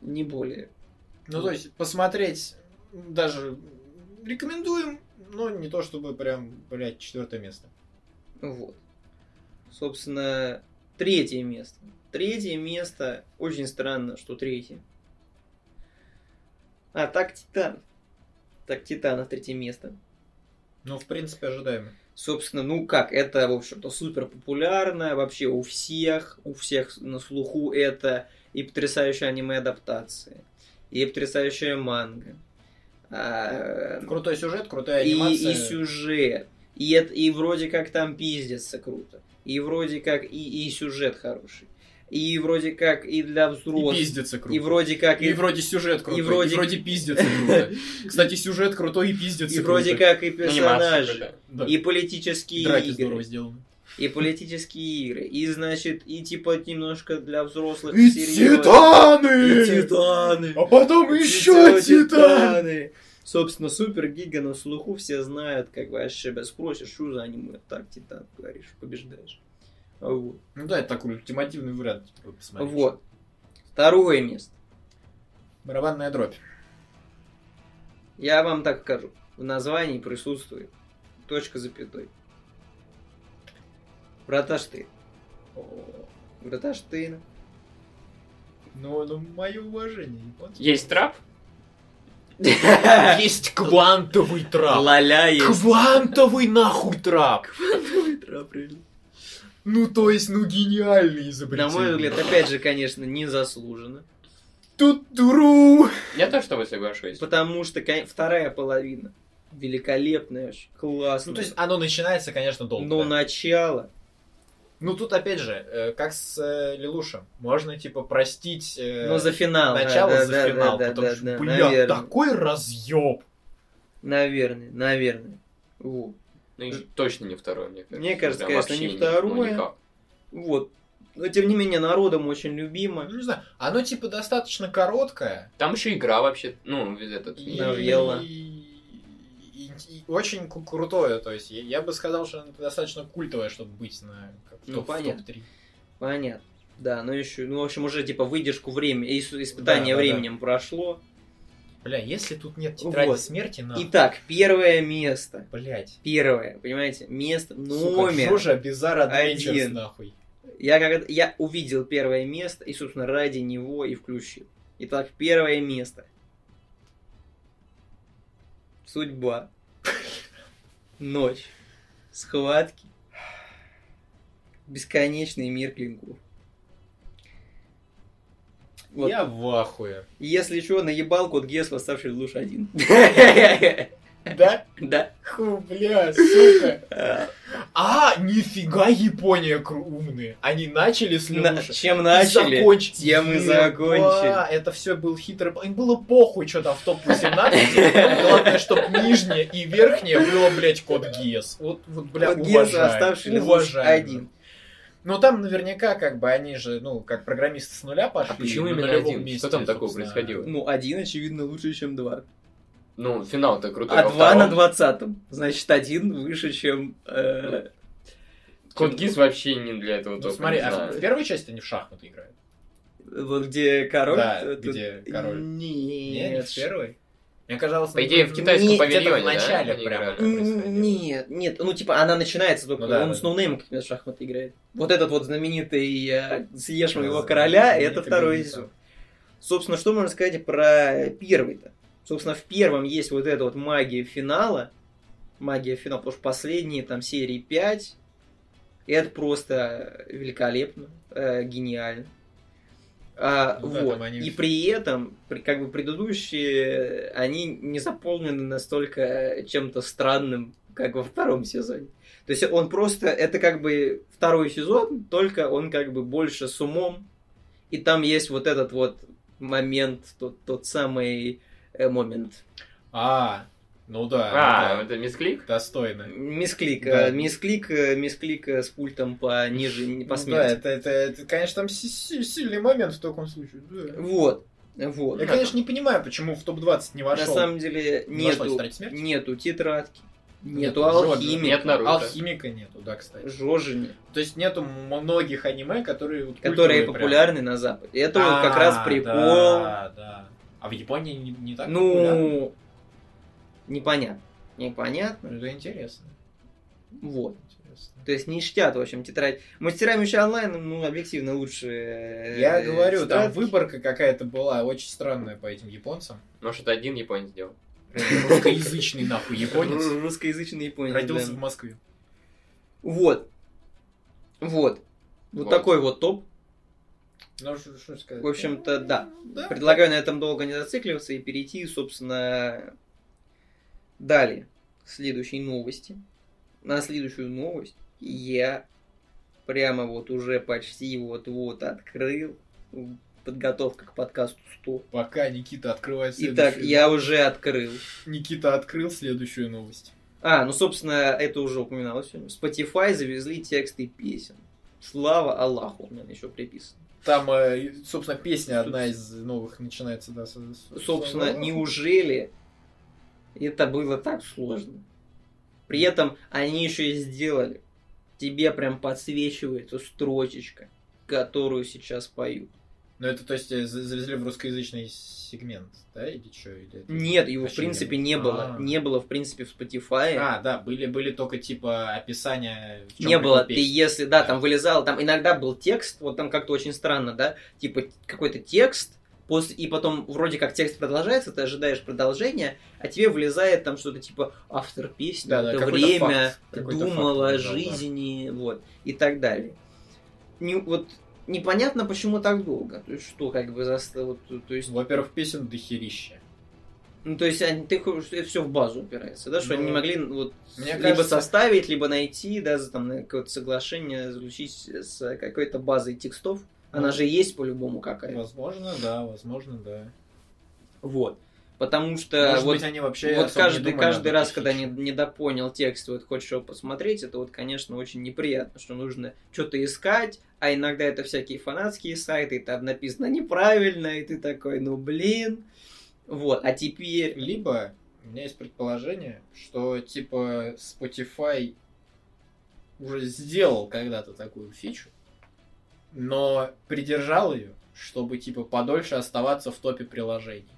Не более. Ну, то есть, посмотреть даже рекомендуем, но не то чтобы прям, блядь, четвертое место. Вот. Собственно, третье место. Третье место. Очень странно, что третье. А, так Титанов. Так Титанов третье место. Ну, в принципе, ожидаемо. Собственно, ну как, это, в общем-то, супер популярно вообще у всех, у всех на слуху это и потрясающая аниме-адаптация, и потрясающая манга. А, Крутой сюжет, крутая и, анимация. и сюжет. И, это, и вроде как там пиздится круто. И вроде как и, и сюжет хороший. И вроде как и для И взрослых. пиздится круто. И вроде как И вроде сюжет крутой, и вроде- вроде, пиздится круто. Кстати, сюжет крутой и пиздится и вроде как и Анимация персонажи, и политические Драки здорово игры, сделаны. и политические игры, и значит, и типа немножко для взрослых И серьезно. титаны! И титаны! А потом И еще титаны! Собственно, Супер Гига на слуху все знают, как бы, а себя спросишь, что за аниме? Так, Титан, говоришь, побеждаешь. Вот. Ну да, это такой ультимативный вариант. типа, посмотреть. Вот. Второе место. Барабанная дробь. Я вам так скажу. В названии присутствует точка запятой. Врата Штейна. Врата Штейна. Ну, ну, мое уважение. японцы. Есть трап? Есть квантовый трап. Лаля есть. Квантовый нахуй трап. Трап, реально. Ну, то есть, ну, гениальный На изобретение. мой взгляд, опять же, конечно, незаслуженно. Тут дуру. Я тоже с тобой соглашусь. Потому что кон- вторая половина великолепная, классная. Ну, то есть, оно начинается, конечно, долго. Но да. начало. Ну, тут, опять же, э, как с э, Лилушем. Можно, типа, простить э, Но за финал. начало да, за да, финал. да, потому да, что, да, бля, наверное. такой разъеб. Наверное, наверное. Вот. Ну и точно не второй, мне кажется. Мне кажется, Прям конечно, не ну, второе. никак. Вот. Но тем не менее, народом очень Ну, любимо. не знаю, оно, типа, достаточно короткое. Там еще игра вообще, ну, этот... И, Новелла. и- и очень крутое. То есть, я, я бы сказал, что оно достаточно культовое, чтобы быть на как, Ну, топ- понятно. топ-3. Понятно. Да, ну еще, ну, в общем, уже типа выдержку времени, ис- испытание Да, да, временем прошло. Бля, если тут нет тетради Вот. смерти, на. Итак, первое место. Блять. Первое, понимаете, место, Сука, номер. Bizarre Adventures, один. нахуй. Я, когда, я увидел первое место и, собственно, ради него и включил. Итак, первое место. Судьба. Ночь. Схватки. Бесконечный мир клинков. Вот. Я в ахуе. Если что, наебал код Гес, восставший луж один. Да? Да. Ху, бля, сука. А, нифига Япония умные. Они начали с На-. Чем начали, Закончили. тем и закончили. Это все был хитрый... Им было похуй, что там в топ-18. Главное, чтоб нижнее и верхнее было, блядь, код ГИС. Вот, вот бля, Код Гес, уважаю. восставший луж уважаю. один. Ну, там наверняка, как бы, они же, ну, как программисты с нуля пошли. А почему на именно один? месте, Что там такого собственно. происходило? Ну, один, очевидно, лучше, чем два. Ну, финал-то крутой. А два на двадцатом. Значит, один выше, чем... э, Код Гиз вообще не для этого Ну, только, смотри, не а знаю. в первой части они в шахматы играют? Вот где король? Да, э, тут- где король. Не, не Нет. в первой? Мне казалось... По идее, в ну, китайском не, павильоне, в да, начале это происходило. Нет, нет, ну типа она начинается только, Ну да, он да. с ноунеймом как в шахматы играет. Вот этот вот знаменитый э, съешь моего Да, короля, это второй сезон. Собственно, что можно сказать про первый-то? Собственно, в первом есть вот эта вот магия финала, магия финала, потому что последние там серии 5, это просто великолепно, э, гениально. А, Ну да, вот. там они- И при этом, как бы предыдущие, они не заполнены настолько чем-то странным, как во втором сезоне. То есть он просто, это как бы второй сезон, только он как бы больше с умом. И там есть вот этот вот момент, тот, тот самый э, момент. А, ну да. А, ну да. это мисклик? Достойно. Мисклик, Да. э, мисклик, э, мисклик э, с пультом по ниже, не по Ну да, смерти. это, это, это, конечно, там си- си- сильный момент в таком случае. да. Вот, вот. Я, конечно, не понимаю, почему в топ-20 не На вошел. самом деле нету, нету тетрадки, Нету Нет, алхимика. Нет Наруто. Алхимика нету, да, кстати. Жожи нет. То есть нету многих аниме, которые... вот Которые культовые прям. популярны на Западе. Это вот как А, раз прикол. Да, да. А в Японии не, не так популярно? Ну, непонятно. Непонятно. Ну, Это интересно. Вот. Интересно. То есть не чтят, в общем, тетрадь. Мастера меча онлайн, ну, объективно лучше. э, Я говорю, там тетрадки. выборка какая-то была очень странная по этим японцам. Может, это один японец сделал. Русскоязычный нахуй японец. Ру- Русскоязычный японец. Родился да. в Москве. Вот. Вот. Вот Вот. такой вот топ. Ну, что что сказать? В общем-то, да. Да. Предлагаю на этом долго не зацикливаться и перейти, собственно, далее. Следующей новости. На следующую новость я прямо вот уже почти вот-вот открыл. Подготовка к подкасту 100. Пока Никита открывает Итак, следующую я уже открыл. Никита открыл следующую новость. А, ну, собственно, это уже упоминалось сегодня. Spotify завезли тексты песен. Слава Аллаху, у меня еще приписано. Там, э, собственно, песня одна из новых начинается, да. с- Собственно, неужели это было так сложно? При этом они еще и сделали. Тебе прям подсвечивается строчечка, которую сейчас поют. Ну, это, то есть, э, за- завезли в русскоязычный сегмент, да, или что? Или это Нет, его в вообще принципе не было. А. Не было в принципе в Spotify. А, да, были, были только, типа, описания... в не было. прикол Ты если, да, там вылезал, там иногда был текст, вот там как-то очень странно, да, типа какой-то текст, после, и потом вроде как текст продолжается, ты ожидаешь продолжения, а тебе вылезает там что-то типа автор песни, Да, да, это время, факт, думал факт о лежал, да. жизни, вот, и так далее. Не, вот непонятно, почему так долго. То есть что, как бы заста- вот, то есть, Во-первых, песен дохерища. ну, то есть они, ты, это все в базу упирается, да, что Ну, они не могли вот мне либо кажется- составить, либо найти, да, за, там, какое-то соглашение заключить с какой-то базой текстов. Она же есть по-любому какая-то. Возможно, да, возможно, да. Вот. Потому что Может вот, быть, они вообще вот не каждый, думали каждый раз, когда не, фичах. недопонял текст, вот хочешь его посмотреть, это вот, конечно, очень неприятно, что нужно что-то искать, а иногда это всякие фанатские сайты, и там написано неправильно, и ты такой, ну блин. Вот, а теперь... Либо у меня есть предположение, что типа Spotify уже сделал когда-то такую фичу, но придержал ее, чтобы типа подольше оставаться в топе приложений.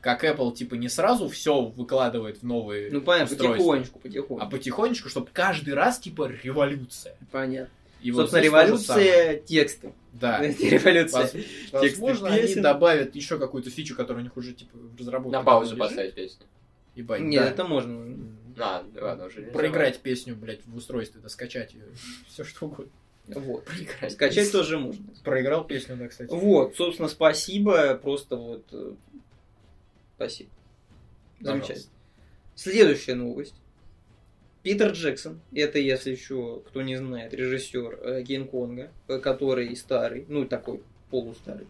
Как Apple типа не сразу все выкладывает в новые Ну, понятно, устройства, потихонечку, а потихонечку. потихонечку, чтобы каждый раз типа революция. Понятно. И вот Собственно, самое. революция текста. Да. Революция. Воз- Возможно, они песен. добавят еще какую-то фичу, которая у них уже типа в разработке. На паузу лежит. поставить песню. Ебать, Нет, да. это можно. А, ладно, уже. проиграть песню, блядь, в устройстве, да, скачать ее, все что угодно. Вот. Проиграть. Скачать тоже можно. Проиграл песню, да, кстати. Вот, собственно, спасибо. Просто вот... э, Спасибо. Пожалуйста. Замечательно. Следующая новость. Питер Джексон, это, если еще кто не знает, режиссер э, Кинг-Конга, э, который старый, ну такой полустарый.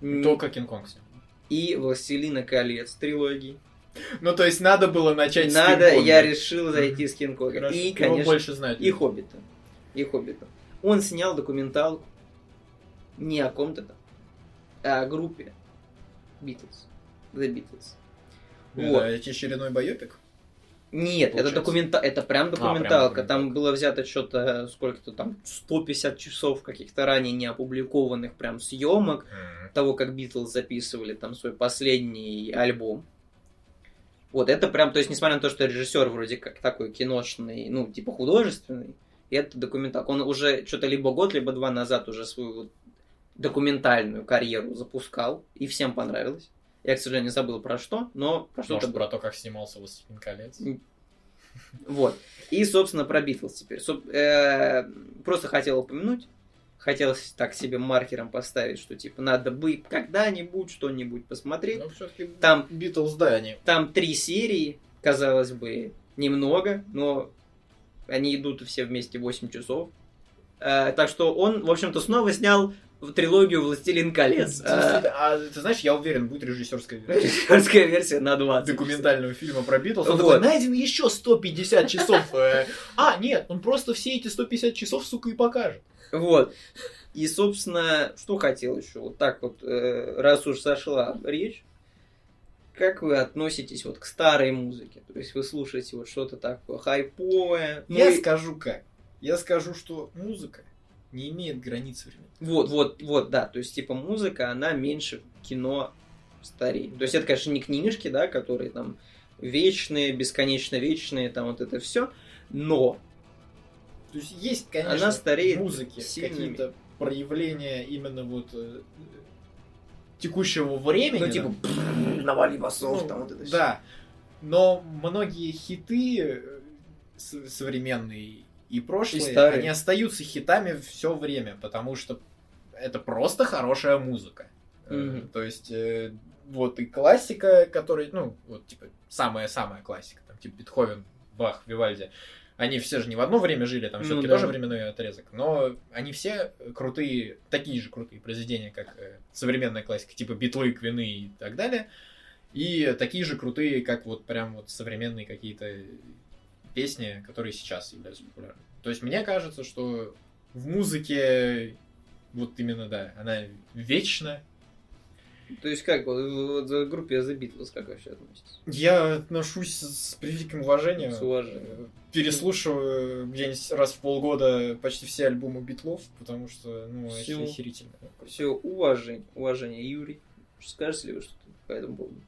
Только Кинг-Конг снял. И Властелина колец трилогии. Ну, то есть надо было начать с Надо, я решил зайти с Кинг-Конга. И, конечно, больше знают. и Хоббита. И Хоббита. Он снял документалку не о ком-то там, а о группе Beatles. The Beatles. Вот. это очередной байопик. Нет, это, Получается. документа... это прям прям документалка. Там документалка. было взято что-то, сколько-то там, 150 часов каких-то ранее не опубликованных прям съемок того, как Битлз записывали там свой последний альбом. Вот, это прям, то есть, несмотря на то, что режиссер вроде как такой киношный, ну, типа художественный, это документалка. Он уже что-то либо год, либо два назад уже свою вот документальную карьеру запускал, и всем понравилось. Я, к сожалению, забыл про что, но про что-то про то, как снимался «Властелин колец». Вот. И, собственно, про Битлз теперь. Соб- э, Просто хотел упомянуть. Хотелось так себе маркером поставить, что типа надо бы когда-нибудь что-нибудь посмотреть. Ну, все-таки Там, Битлз, да, они. там три серии, казалось бы, немного, но они идут все вместе 8 часов. Э, так что он, в общем-то, снова снял в трилогию «Властелин колец». Э, А ты знаешь, я уверен, будет режиссерская версия Режиссерская версия на 20. документального фильма про Битлз. Он Вот. такой, найдено еще 150 часов. э, А, нет, он просто все эти 150 часов, сука, и покажет. Вот. И, собственно, что хотел еще? Вот так вот, э, раз уж сошла речь, как вы относитесь вот к старой музыке? То есть вы слушаете вот что-то такое хайповое? ну Я и- скажу как. Я скажу, что музыка не имеет границ времени. Вот, вот, вот, да. То есть, типа, музыка, она меньше кино стареет. То есть, это, конечно, не книжки, да, которые там вечные, бесконечно вечные, там вот это все. Но То есть есть, конечно, Она стареет сильными. какие-то проявления именно вот э, текущего времени. Ну, да. типа, навали басов, Ну, там вот это всё. Да. Но многие хиты э, современные и прошлые, И старые. они остаются хитами все время, потому что это просто хорошая музыка. Мгм. То есть, э, вот и классика, которая, ну, вот, типа, самая-самая классика, там, типа, Бетховен, Бах, Вивальди, они все же не в одно время жили, там Ну все-таки да. тоже временной отрезок, но они все крутые, такие же крутые произведения, как э, современная классика, типа Битлы, Квины и так далее, и такие же крутые, как вот прям вот современные какие-то песни, которые сейчас являются популярными. То есть мне кажется, что в музыке вот именно, да, она вечна. То есть, как, вот, вот в группе The Beatles как вообще относитесь? Я отношусь с превеликим уважением. С уважением. Переслушиваю где-нибудь раз в полгода почти все альбомы Битлов, потому что, ну, Всё. это охерительно. Все, уважение, уважение. Юрий, скажете ли вы что-то по этому поводу?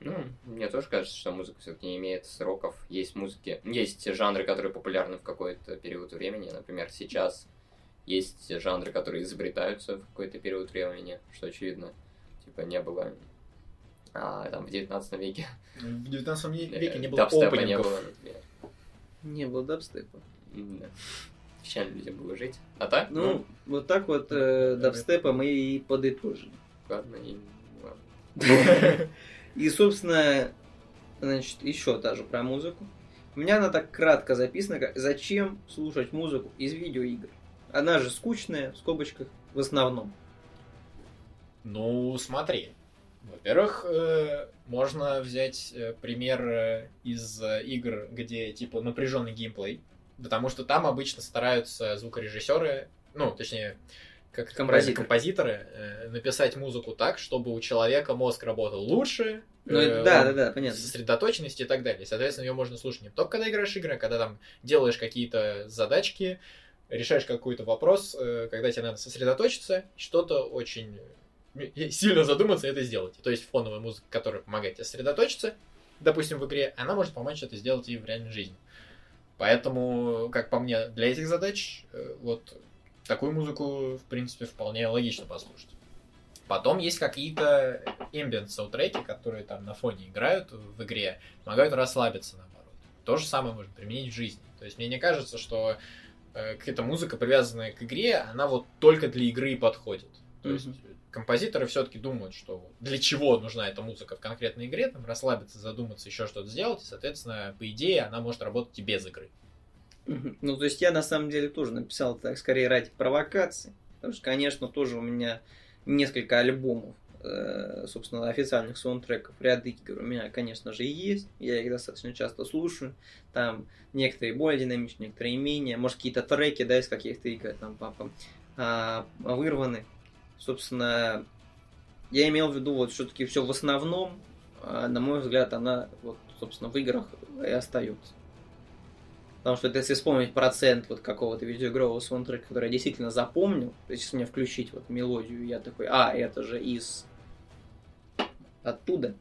Ну, мне тоже кажется, что музыка все-таки не имеет сроков. Есть музыки, есть жанры, которые популярны в какой-то период времени. Например, сейчас есть жанры, которые изобретаются в какой-то период времени, что очевидно, типа не было а, там в 19 веке. В 19 ве- э, веке не было дабстепа не опенингов. было, например. Не было дабстепа. Да. Печально людям было жить. А так? Ну, вот так вот э, да, дабстепа мы и подытожили. ладно, и ладно. И, собственно, значит, еще даже про музыку. У меня она так кратко записана, как «Зачем слушать музыку из видеоигр?» Она же скучная, в скобочках, в основном. Ну, смотри. Во-первых, э, можно взять э, пример э, из игр, где типа напряженный геймплей, потому что там обычно стараются звукорежиссеры, ну, точнее, как правильно, Композиторы. э, написать музыку так, чтобы у человека мозг работал лучше, Ну, э, да, да, да, понятно. сосредоточенность и так далее. Соответственно, ее можно слушать не только когда играешь игры, а когда там делаешь какие-то задачки, решаешь какой-то вопрос, э, когда тебе надо сосредоточиться, что-то очень сильно задуматься и это сделать. То есть фоновая музыка, которая помогает тебе сосредоточиться, допустим, в игре, она может помочь это сделать и в реальной жизни. Поэтому, как по мне, для этих задач э, вот такую музыку, в принципе, вполне логично послушать. Потом есть какие-то ambient саундтреки, которые там на фоне играют в игре, помогают расслабиться, наоборот. То же самое можно применить в жизни. То есть мне не кажется, что э, какая-то музыка, привязанная к игре, она вот только для игры и подходит. То есть Мгм. Композиторы все-таки думают, что для чего нужна эта музыка в конкретной игре, там расслабиться, задуматься, еще что-то сделать, и, соответственно, по идее, она может работать и без игры. Ну, то есть я на самом деле тоже написал так скорее ради провокации. Потому что, конечно, тоже у меня несколько альбомов, э, собственно, официальных саундтреков, ряд игр у меня, конечно же, есть. Я их достаточно часто слушаю. Там некоторые более динамичные, некоторые менее. Может, какие-то треки, да, из каких-то игр там папа а, вырваны. Собственно, я имел в виду вот все-таки все в основном, а, на мой взгляд, она вот, собственно, в играх и остается. Потому что если вспомнить процент вот какого-то видеоигрового саундтрека, который я действительно запомнил, то есть если мне включить вот мелодию, я такой, а, это же из оттуда,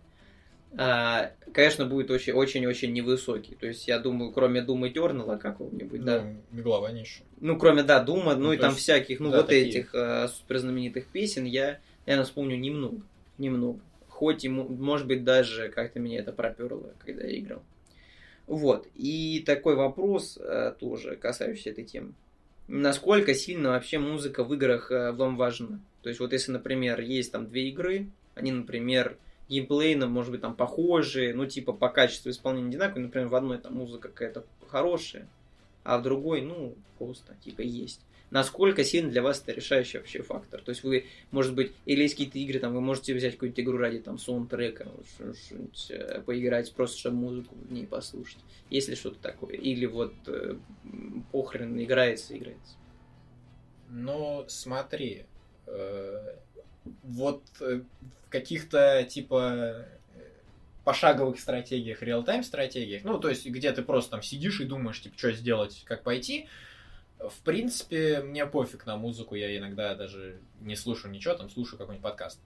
конечно, будет очень- очень-очень невысокий. То есть я думаю, кроме Дума Этернала какого-нибудь, да, Ну, меглование еще. ну, кроме, да, Дума, ну, Ну, и там есть, всяких, ну, да, вот такие. этих э, суперзнаменитых песен я, наверное, вспомню немного. Немного. Хоть и, мо- может быть, даже как-то меня это проперло, когда я играл. Вот. И такой вопрос э, тоже, касающийся этой темы. Насколько сильно вообще музыка в играх э, вам важна? То есть, вот если, например, есть там две игры, они, например, геймплейно, может быть, там похожие, ну, типа, по качеству исполнения одинаковые, например, в одной там музыка какая-то хорошая, а в другой, ну, просто, типа, есть. Насколько сильно для вас это решающий вообще фактор? То есть вы, может быть, или есть какие-то игры, там, вы можете взять какую-нибудь игру ради там саундтрека, что-нибудь, э, поиграть, просто чтобы музыку в ней послушать. Есть ли что-то такое? Или вот э, похрен играется, играется. Ну, смотри, э, вот э, в каких-то типа э, пошаговых стратегиях, реал-тайм стратегиях, ну, то есть, где ты просто там сидишь и думаешь, типа, что сделать, как пойти, в принципе, мне пофиг на музыку, я иногда даже не слушаю ничего, там слушаю какой-нибудь подкаст.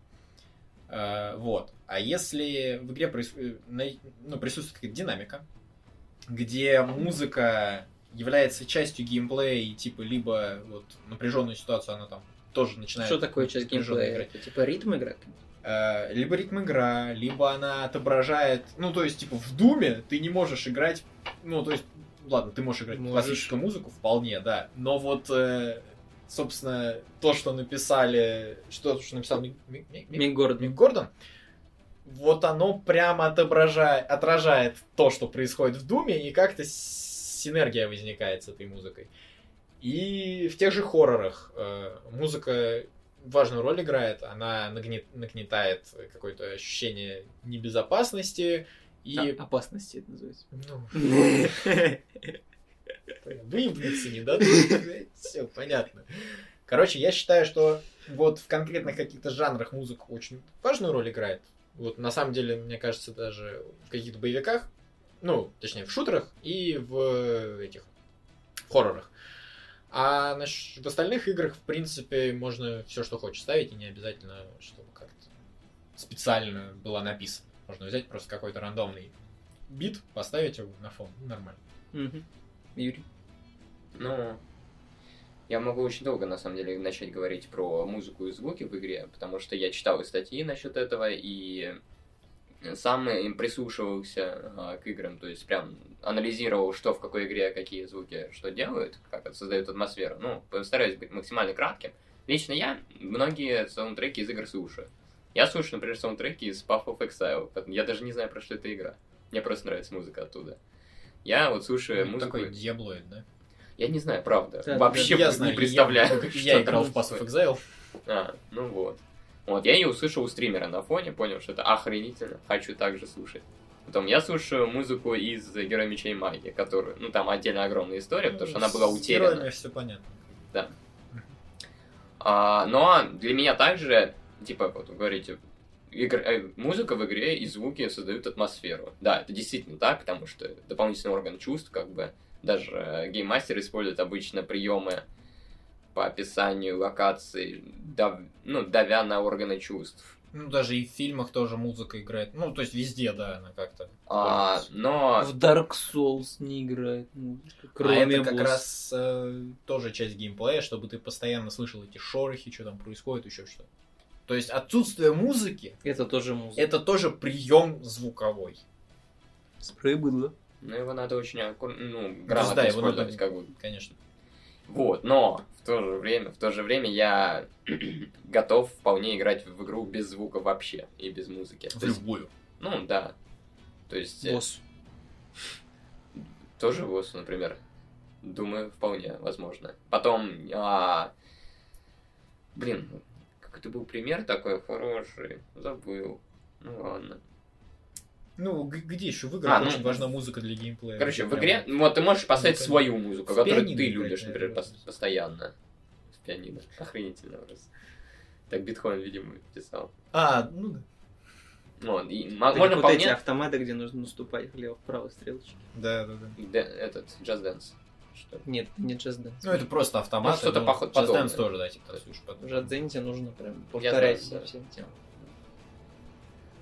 Э, Вот. А если в игре проис- э, ну, присутствует какая-то динамика, где музыка является частью геймплея, и типа либо вот напряженную ситуацию она там тоже начинает... Что такое часть геймплея? играть. Это типа ритм игры? Э, либо ритм игра, либо она отображает, ну, то есть, типа, в Думе ты не можешь играть, ну, то есть, ладно, ты можешь играть Можешь. классическую музыку, вполне, да, но вот, э, собственно, то, что написали, что, что написал Мик, Мик- Мик- Мик- Гордон. Мик Гордон, вот оно прямо отображает, отражает то, что происходит в Думе, и как-то синергия возникает с этой музыкой. И в тех же хоррорах э, музыка важную роль играет, она нагнет- нагнетает какое-то ощущение небезопасности и... А, опасности это называется. Ну, выебнуться не дадут. Все, понятно. Короче, я считаю, что вот в конкретных каких-то жанрах музыка очень важную роль играет. Вот на самом деле, мне кажется, даже в каких-то боевиках, ну, точнее, в шутерах и в этих хоррорах. А в остальных играх, в принципе, можно все, что хочешь ставить, и не обязательно, чтобы как-то специально было написано. Можно взять просто какой-то рандомный бит, поставить его на фон, и нормально. Мгм. Юрий. Ну, я могу очень долго, на самом деле, начать говорить про музыку и звуки в игре, потому что я читал и статьи насчет этого, и сам им прислушивался а, к играм, то есть прям анализировал, что в какой игре, какие звуки что делают, как это создает атмосферу. Ну, постараюсь быть максимально кратким. Лично я многие саундтреки из игр слушаю. Я слушаю, например, саундтреки из Path of Exile. Я даже не знаю, про что эта игра. Мне просто нравится музыка оттуда. Я вот слушаю Ну, музыку... Такой диаблоид, да? Я не знаю, правда. Да, Вообще я не знаю, представляю. Я, что я играл в Pass of. Exile. А, ну вот. Вот, я ее услышал у стримера на фоне, понял, что это охренительно, хочу также слушать. Потом я слушаю музыку из Героя Меча и Магии, которую, ну там отдельно огромная история, потому что она была С утеряна. героями все понятно. А, но для меня также, типа, вот вы говорите, игр- э, музыка в игре и звуки создают атмосферу. Да, это действительно так, потому что дополнительный орган чувств, как бы, даже э, гейммастер использует обычно приемы по описанию локаций, дав- ну, давя на органы чувств. Ну, даже и в фильмах тоже музыка играет. Ну, то есть везде, да, она как-то. А, но В Dark Souls не играет музыка, а кроме это как босса. раз э, тоже часть геймплея, чтобы ты постоянно слышал эти шорохи, что там происходит, еще что. То есть отсутствие музыки Это тоже музыка. это тоже прием звуковой. Спрей было. ну, его надо очень ну, грамотно да, его надо- использовать, как бы. Конечно. Вот, но в то же время, в то же время я готов вполне играть в игру без звука вообще и без музыки. В То есть, любую. ну да. То есть э, Босс. тоже ВОС, например. Думаю, вполне возможно. Потом, а, блин, какой-то был пример такой хороший, забыл. Ну ладно. Ну, где еще в играх А, ну, очень важна музыка для геймплея. Короче, в прям- игре, вот ты можешь поставить Ну, свою музыку, которую пианино ты любишь, например, пос- постоянно. В пианино. Охренительно просто. Так Бетховен, видимо, писал. А, ну да. Вот, и Так можно вот эти автоматы, где нужно наступать влево-вправо стрелочки. Да, да, да. Да, этот, Just Dance. Что? Нет, не Just Dance. Ну, это просто автомат. Ну, что-то ну, поход- Just Dance тоже, да, типа, слушай, В Just Dance нужно прям повторять знаю, все да. все.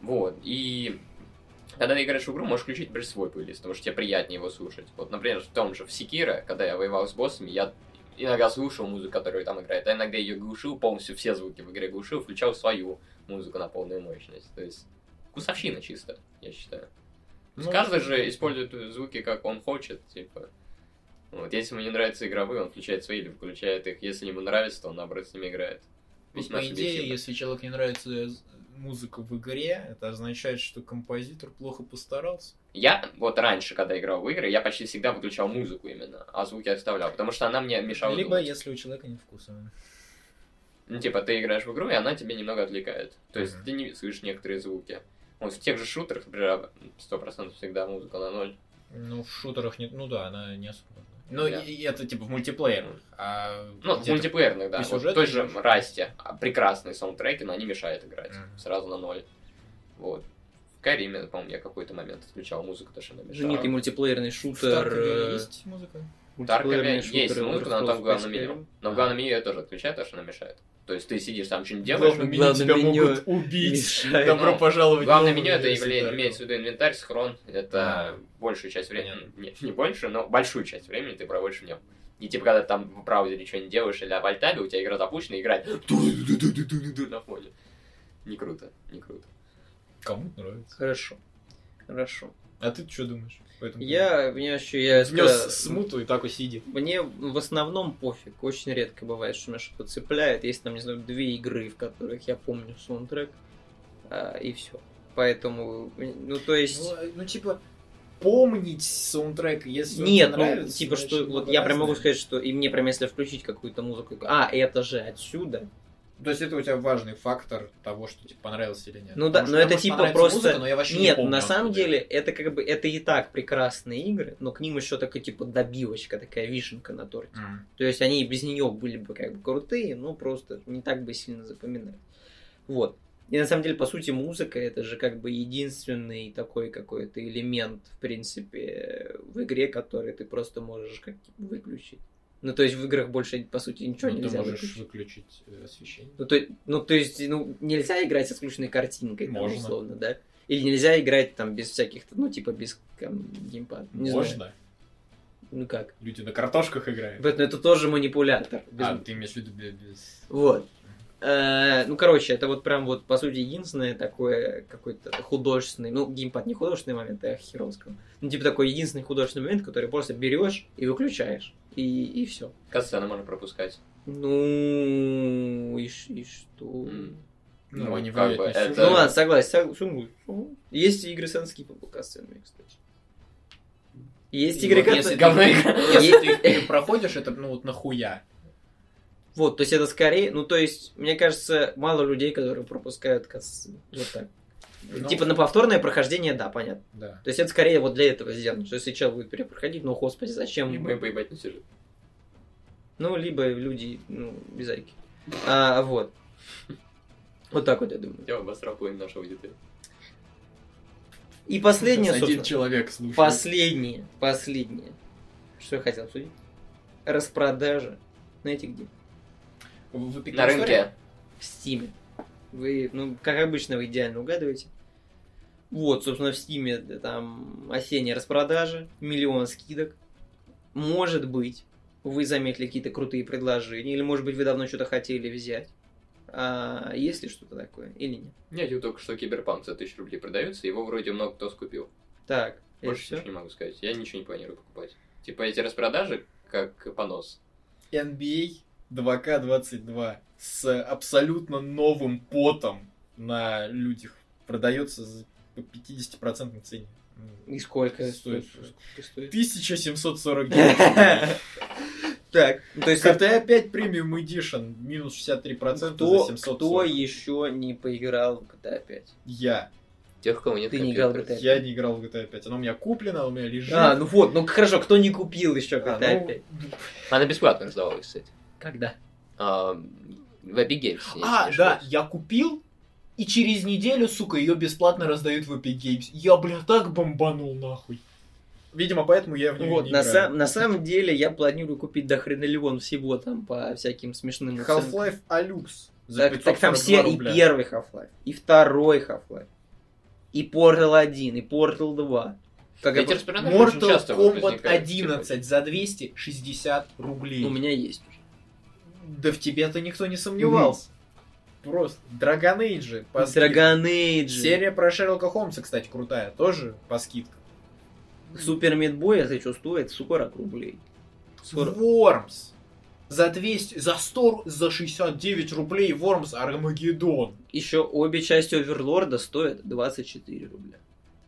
Вот, и когда ты играешь в игру, можешь включить, например, свой плейлист, потому что тебе приятнее его слушать. Вот, например, в том же в Секира, когда я воевал с боссами, я иногда слушал музыку, которая там играет, а иногда ее глушил, полностью все звуки в игре глушил, включал свою музыку на полную мощность. То есть, вкусовщина чисто, я считаю. Есть Ну, каждый же использует звуки, как он хочет, типа. Вот, если ему не нравятся игровые, он включает свои или включает их. Если ему нравится, то он, наоборот, с ними играет. Ну, Весьма по идее, если человеку не нравится музыка в игре, это означает, что композитор плохо постарался. Я вот раньше, когда играл в игры, я почти всегда выключал музыку именно, а звуки оставлял, потому что она мне мешала Либо думать. если у человека нет вкуса. Ну, типа, ты играешь в игру, и она тебя немного отвлекает. То есть Мгм. ты не слышишь некоторые звуки. Вот в тех же шутерах, например, 100% всегда музыка на ноль. Ну, в шутерах нет, ну да, она не особо. Ну, Да. и, это типа в мультиплеерах. А Ну, в мультиплеерных, да. Вот в той же? Расте. а, Прекрасные саундтреки, но они мешают играть. Мгм. Сразу на ноль. Вот. Скайриме, по-моему, я какой-то момент отключал музыку, потому что она мешала. Знаменитый мультиплеерный В шутер. Таркове э, есть музыка? В Таркове есть музыка, но там в главном 5 меню. Но в Skyrim. главном меню я тоже отключаю, потому что она мешает. То есть ты сидишь там что-нибудь делаешь, главном меню тебя меню могут убить. мешает. Добро Ну, пожаловать. в Главное меню это Таркова. имеется в виду инвентарь, схрон. Это А. большую часть времени. Нет, не больше, но большую часть времени ты проводишь в нем. И типа, когда ты там в браузере что-нибудь делаешь или в альтабе, у тебя игра запущена, и играет на фоне. Не круто, не круто. Кому нравится. Хорошо. Хорошо. А ты что думаешь? по этому Я, мне еще, я внес смуту и так усиди. Мне в основном пофиг. Очень редко бывает, что меня что-то цепляет. Есть там, не знаю, две игры, в которых я помню саундтрек. а, и все. Поэтому, ну, то есть... Ну, ну, типа, помнить саундтрек, если Нет, тебе ну, нравится, типа, значит, что вот я прям могу сказать, что и мне прям если включить какую-то музыку, а, это же отсюда. То есть это у тебя важный фактор того, что тебе понравилось или нет. Ну да, Потому но это типа просто... музыка, но я вообще не Нет, помню, на самом деле, это как бы, это и так прекрасные игры, но к ним еще такая типа добивочка, такая вишенка на торте. М. То есть они и без нее были бы как бы крутые, но просто не так бы сильно запоминали. Вот. И на самом деле, по сути, музыка это же как бы единственный такой какой-то элемент, в принципе, в игре, который ты просто можешь как выключить. Ну, то есть в играх больше, по сути, ничего Ну, ты нельзя можешь выключить. выключить э, освещение. Ну то, ну, то есть, ну, нельзя играть со скучной картинкой, там, Можно. условно, да? Или нельзя играть там без всяких, ну, типа, без там, геймпада. Не знаю. Можно. Ну как? Люди на картошках играют. Поэтому это тоже манипулятор. Без- А, ты имеешь в виду без... Вот. Э, Ну, короче, это вот прям вот, по сути, единственное такое какой-то художественный, ну, геймпад не художественный момент, а херово сказал. Ну, типа такой единственный художественный момент, который просто берешь и выключаешь. И, и все. Катсцены можно пропускать. Ну, и, и что? Ну, Ну, они как бы это-. Ну ладно, согласен. сог- согласен. Есть игры с анскипабл сценами, кстати. Есть И игры, вот если которые... Если ты их перепроходишь, это, ну, вот нахуя? Вот, то есть это скорее... Ну, то есть, мне кажется, мало людей, которые пропускают касцены. Вот так. Ну. Типа на повторное прохождение, да, понятно. Да. То есть это скорее вот для этого сделано. Что если человек будет перепроходить, ну, господи, зачем? Либо им поебать на сюжет. Ну, либо люди, ну, без айки. А, вот. Вот так вот, я думаю. Я обосрал половину нашего аудитории. И последнее, Один собственно, человек слушает. последнее, последнее. Что я хотел обсудить? Распродажа. Знаете где? В На рынке. В Стиме. Вы, ну, как обычно, вы идеально угадываете. Вот, собственно, в Стиме там осенняя распродажа, миллион скидок. Может быть, вы заметили какие-то крутые предложения, или, может быть, вы давно что-то хотели взять. А есть ли что-то такое или нет? Я видел только, что Киберпанк за 1000 рублей продается, его вроде много кто скупил. Так, Больше все? ничего не могу сказать. Я ничего не планирую покупать. Типа эти распродажи, как понос. NBA 2K22 с абсолютно новым потом на людях продается по 50% цене. И сколько Стоит. стоит? 1749 рублей. Так, то есть GTA 5 Premium Edition минус 63% кто, за 740. кто еще не поиграл в GTA 5? Я. Тех, кого нет Ты не играл в. GTA Я не играл в GTA 5. Оно у меня куплено, у меня лежит. А, ну вот, ну хорошо, кто не купил еще А, GTA ну, 5? Она бесплатно раздавалась, кстати. Когда? А, в Epic Games. А, да, я купил, и через неделю, сука, ее бесплатно раздают в Epic Games. Я, бля, так бомбанул нахуй. Видимо, поэтому я в нее Вот, не на, играю. сам- на самом деле я планирую купить до хренолеон всего там по всяким смешным. Half-Life Alux Так, так там 542 все и рубля. первый Half-Life, и второй Half-Life, и Portal 1, и Portal 2. Как я Эти Mortal Kombat возникают, 11 за 260 рублей. У меня есть. Да в тебе-то никто не сомневался. Просто. Dragon Age по. Dragon Age, Серия про Шерлока Холмса, кстати, крутая. Тоже по скидкам. Супер Мидбой, это что стоит? 40 рублей. 40. Вормс. За 200, за 100, за 69 рублей Вормс Армагеддон. Еще обе части Оверлорда стоят 24 рубля.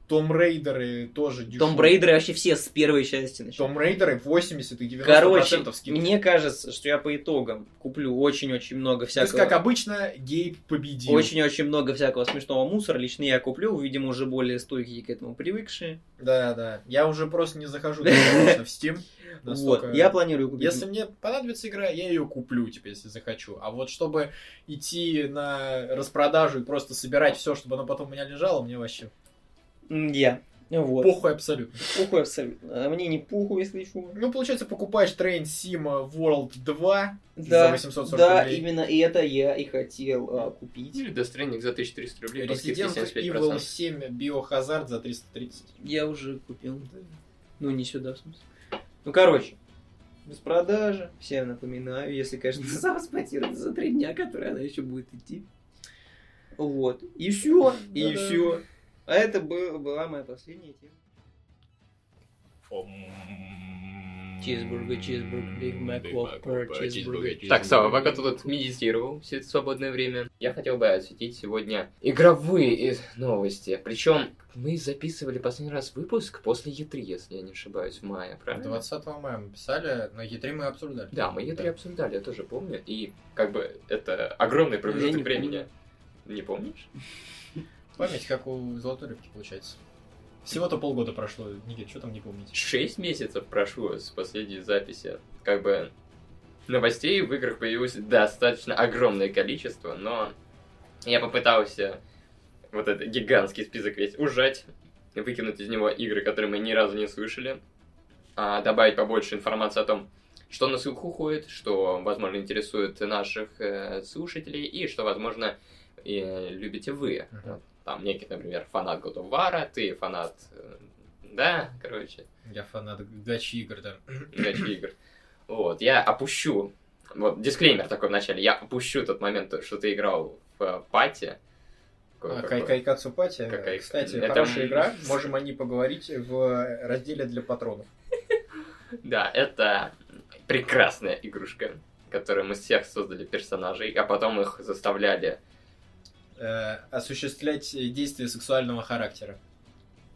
Том Рейдеры тоже дешевые. Том Брейдеры вообще все с первой части начинают. Том Рейдеры 80 и 90% Короче, скидки. мне кажется, что я по итогам куплю очень-очень много То есть, всякого... как обычно, Гейб победил. Очень-очень много всякого смешного мусора. Лично я куплю, видимо, уже более стойкие к этому привыкшие. Да, да. Я уже просто не захожу в Steam. Настолько- Вот, я планирую купить. Если мне понадобится игра, я ее куплю, типа, если захочу. А вот чтобы идти на распродажу и просто собирать все, чтобы оно потом у меня лежало, мне вообще Я. Вот. Похуй абсолютно. Пухуй абсолютно. А мне не пуху, если что. Ну, получается, покупаешь Train Sim World 2 за Да, 840 да, рублей. именно это я и хотел а, купить. Или Death Stranding за 1300 рублей Resident Evil 75%. 7 Biohazard за 330. Я уже купил. Ну, не сюда, в смысле. Ну, короче, без продажи. Всем напоминаю, если, конечно, сам спонсирует за три дня, которые она еще будет идти. Вот. И все. И все. А это был- была моя последняя тема. Чизбургер, чизбургер, Биг Мак, Воппер, чизбургер. Так, Сава, пока ты тут медитировал все это свободное время, я хотел бы осветить сегодня игровые новости. Причем мы записывали последний раз выпуск после E3, если я не ошибаюсь, в мае, правильно? 20 мая мы писали, на E3 мы обсуждали. Да, мы E3 обсуждали, я тоже помню. И как бы это огромный промежуток времени. Не помнишь? Память, как у Золотой Рыбки, получается. Всего-то полгода прошло. Никит, что там не помните? Шесть месяцев прошло с последней записи. Как бы новостей в играх появилось достаточно огромное количество, но я попытался вот этот гигантский список весь ужать, выкинуть из него игры, которые мы ни разу не слышали, а добавить побольше информации о том, что на слуху ходит, что, возможно, интересует наших э, слушателей и что, возможно, э, любите вы. Мгм. Там некий, например, фанат War, ты фанат... э, да, короче, Я фанат гачи игр, да. гачи игр. Вот, я опущу, вот, дисклеймер такой в начале, я опущу тот момент, что ты играл в э, пати. А, какой- Кай Кайкацу Пати, Какая- кстати, это хорошая игра. Можем о ней поговорить в разделе для патронов. Да, это прекрасная игрушка, которую мы всех создали персонажей, а потом их заставляли, Э, осуществлять действия сексуального характера.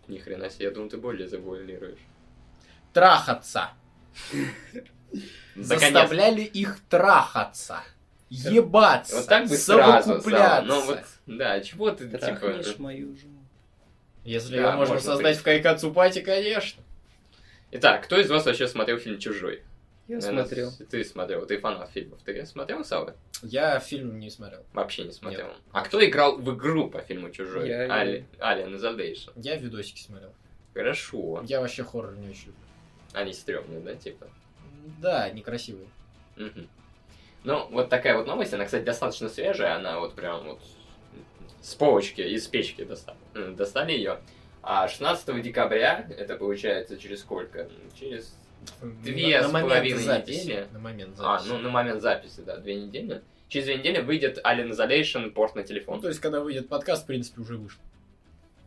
ни хрена себе, я думаю, ты более завуалируешь. Трахаться. Заставляли их трахаться. Ебаться. Вот так бы сразу. Ну вот, да, чего ты, типа... Трахнешь мою жену. Если Да, ее можно создать в Кайкацу Пати, конечно. Итак, кто из вас вообще смотрел фильм «Чужой»? Я Наверное, смотрел. с- Ты смотрел, ты фанат фильмов. Ты смотрел, Сава? Я фильм не смотрел. Вообще не смотрел. А кто играл в игру по фильму «Чужой»? Я- Али- Alien Isolation. Я видосики смотрел. Хорошо. Я вообще хоррор не очень люблю. Они стрёмные, да, типа? Да, некрасивые. Мгм. Ну, вот такая вот новость, она, кстати, достаточно свежая, она вот прям вот с полочки, из печки достали, достали ее. А 16 декабря, это получается через сколько? Через... Две На- с на половиной записи. недели. На момент А, записи. ну на момент записи, да, две недели. Через две недели выйдет Alien Isolation порт на телефон. Ну, то есть, когда выйдет подкаст, в принципе, уже вышло.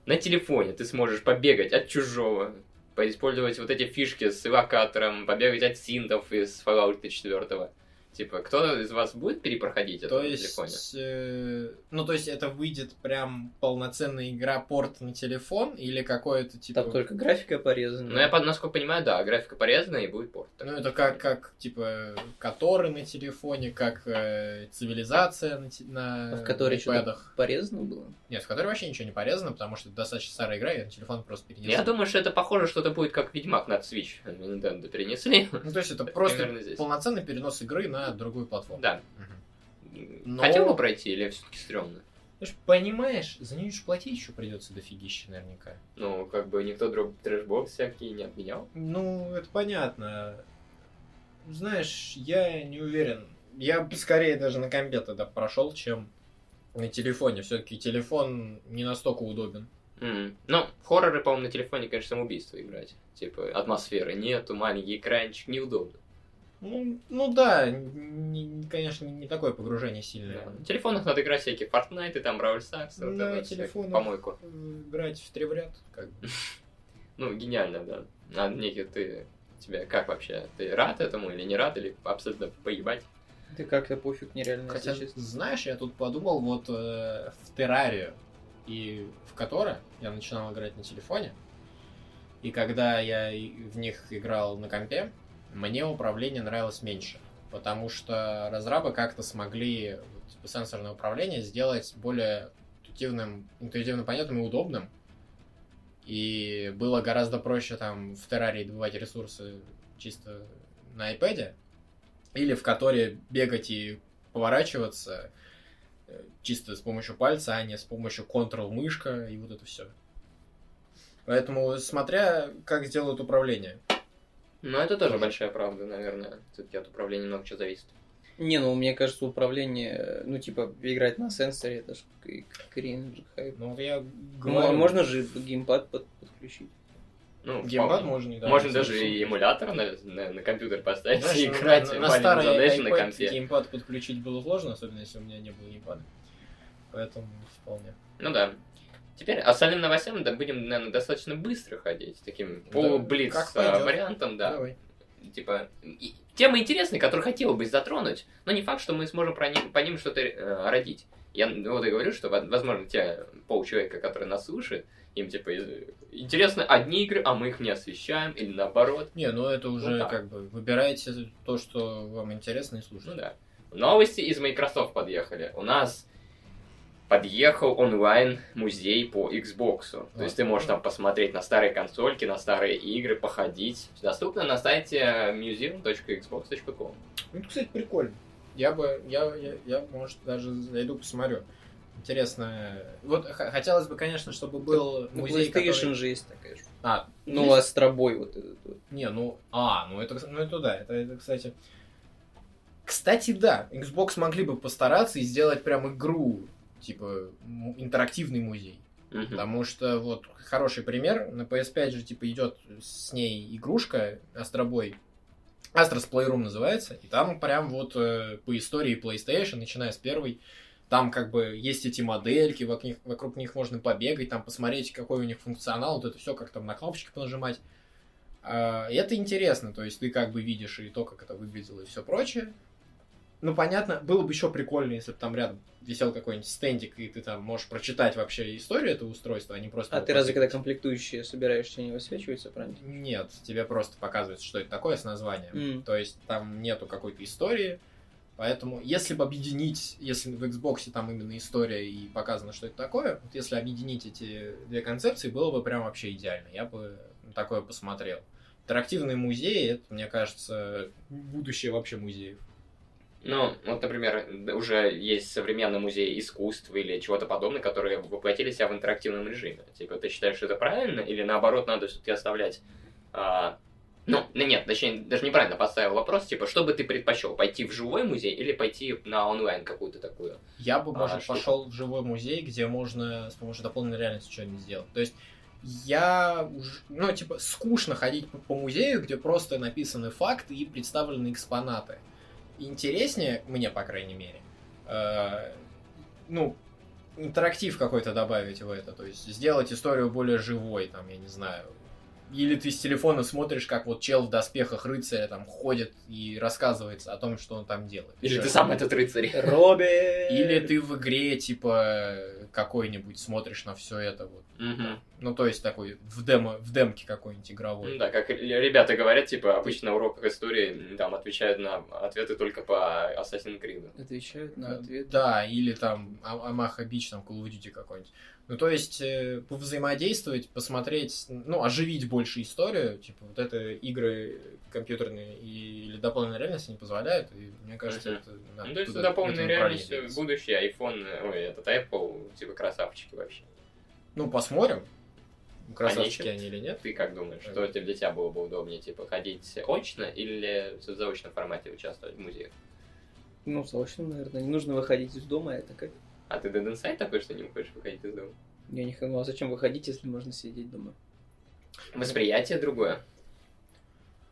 На телефоне ты сможешь побегать от чужого, поиспользовать вот эти фишки с эвокатором, побегать от синтов из Fallout 4. Типа, кто из вас будет перепроходить это То на телефоне? э, ну, то есть, это выйдет прям полноценная игра порт на телефон или какое-то типа... Там только графика порезана. Ну, я, насколько понимаю, да, графика порезана и будет порт. Ну, это как, как типа, которые на телефоне, как э, цивилизация на, на А в которой что-то iPad'ах. порезано было? Нет, в которой вообще ничего не порезано, потому что это достаточно старая игра, и на телефон просто перенесли. Я думаю, что это похоже, что-то будет как Ведьмак на Switch. Они Nintendo перенесли. Ну, то есть, это просто полноценный перенос игры на другую платформу. Да. Мгм. Но- Хотел бы пройти или все-таки стрёмно? Ты ж понимаешь, за нее еще платить еще придется дофигища наверняка. Ну, как бы никто друг трэшбокс всякие не отменял. Ну, это понятно. Знаешь, я не уверен. Я бы скорее даже на компе тогда прошел, чем на телефоне. Все-таки телефон не настолько удобен. М. Ну, хорроры, по-моему, на телефоне, конечно, самоубийство играть. Типа, атмосферы нету, маленький экранчик, неудобно. Ну, ну да, не- не- конечно, не такое погружение сильное. Да. На телефонах надо играть всякие Fortnite, там Brawl Stars, вот На это телефонах. помойку. Э, Играть в три в ряд, как бы. Ну, гениально, да. А, Ники, ты, тебе как вообще? Ты рад этому или не рад, или абсолютно поебать? Ты как-то пофиг нереально, Хотя, знаешь, я тут подумал вот э, в Террарию, и в которой я начинал играть на телефоне, и когда я и- в них играл на компе, мне управление нравилось меньше, потому что разрабы как-то смогли типа, сенсорное управление сделать более интуитивным, интуитивно понятным и удобным, и было гораздо проще там в Террарии добывать ресурсы чисто на iPad, или в которой бегать и поворачиваться э, чисто с помощью пальца, а не с помощью Ctrl-мышка и вот это все. Поэтому, смотря как сделают управление. Ну, это тоже большая правда, наверное. Все-таки от управления много чего зависит. Не, ну, мне кажется, управление, ну, типа, играть на сенсоре, это ж к- кринж, хайп. Ну, я Ну, говорю, можно же геймпад под- подключить. Ну, геймпад можно, да. Можно даже и эмулятор на, на, на компьютер поставить Знаешь, и играть на, на старый Isolation на компе. геймпад подключить было сложно, особенно если у меня не было геймпада. Поэтому вполне. Ну да. Теперь остальным новостям да, будем, наверное, достаточно быстро ходить, таким Да, полублиц а, вариантом, да. Давай. Типа, и- темы интересные, которые хотел бы затронуть, но не факт, что мы сможем про ним- по ним что-то э, родить. Я ну, вот и говорю, что, во- возможно, те полчеловека, которые нас слушают, им, типа, из- интересны одни игры, а мы их не освещаем, или наоборот. Не, ну это уже так. как бы выбирайте то, что вам интересно и Ну слушайте. да. Новости из Microsoft подъехали. У нас подъехал онлайн-музей по Xbox. То А. есть ты можешь там посмотреть на старые консольки, на старые игры, походить. Доступно на сайте museum.xbox.com. Ну, это, кстати, прикольно. Я бы, я, я, я, может, даже зайду посмотрю. Интересно. Вот х- хотелось бы, конечно, чтобы был Ну, музей, PlayStation который... же есть такая же. А, Ну, есть? астробой вот этот вот. Не, ну, а, ну это, ну это да, это, это, кстати... Кстати, да, Xbox могли бы постараться и сделать прям игру, типа, интерактивный музей. Мгм. Потому что вот хороший пример, на PS5 же типа идет с ней игрушка Астробой. Astro's Playroom называется, и там прям вот э, по истории PlayStation, начиная с первой, там как бы есть эти модельки, вокруг них, вокруг них можно побегать, там посмотреть, какой у них функционал, вот это все, как там на кнопочки понажимать. И это интересно, то есть ты как бы видишь и то, как это выглядело и все прочее. Ну, понятно, было бы еще прикольно, если бы там рядом висел какой-нибудь стендик, и ты там можешь прочитать вообще историю этого устройства, а не просто... А ты разве когда комплектующие собираешься, не высвечивается, правильно? Нет, тебе просто показывается, что это такое с названием. М. То есть там нету какой-то истории. Поэтому, если бы объединить, если в Xbox там именно история и показано, что это такое, вот если объединить эти две концепции, было бы прям вообще идеально. Я бы такое посмотрел. Интерактивные музеи, это, мне кажется, будущее вообще музеев. Ну, вот, например, уже есть современный музей искусств или чего-то подобного, которые воплотили себя в интерактивном режиме. Типа, ты считаешь, что это правильно, или наоборот, надо все-таки оставлять... а, Ну, нет, точнее, даже неправильно поставил вопрос, типа, что бы ты предпочел, пойти в живой музей или пойти на онлайн какую-то такую? Я бы, А, может, что пошел в живой музей, где можно с помощью дополненной реальности что-нибудь сделать. То есть я, уж- ну, типа, скучно ходить по музею, где просто написаны факты и представлены экспонаты. Интереснее, мне, по крайней мере, э, ну, интерактив какой-то добавить в это, то есть сделать историю более живой, там, я не знаю. Или ты с телефона смотришь, как вот чел в доспехах рыцаря там ходит и рассказывается о том, что он там делает. Или Всё. ты сам этот рыцарь? Робби! Или ты в игре, типа, какой-нибудь смотришь на все это вот. Мгм. Ну, то есть такой в демо, в демке какой-нибудь игровой. Ну да, как ребята говорят, типа, обычно на уроках истории там отвечают на ответы только по Assassin's Creed. Отвечают на ответ. Да, или там Амаха Бич, там Call of Duty какой-нибудь. Ну, то есть, э, взаимодействовать, посмотреть, ну, оживить больше историю, типа, вот это игры компьютерные и, или дополненная реальность не позволяют, и мне кажется, Мгм. это надо Ну, то есть дополненная в это реальность, двигаться. будущее, iPhone, ой, этот Apple, типа, красавчики вообще. Ну, посмотрим, красавчики Они они или нет. Ты как думаешь, что тебе- для тебя было бы удобнее, типа, ходить очно или в заочном формате участвовать в музеях? Ну, заочно, наверное. Не нужно выходить из дома, это как? А ты Dead Inside такой, что не хочешь выходить из дома? Я не хочу. Ну, а зачем выходить, если можно сидеть дома? Восприятие другое.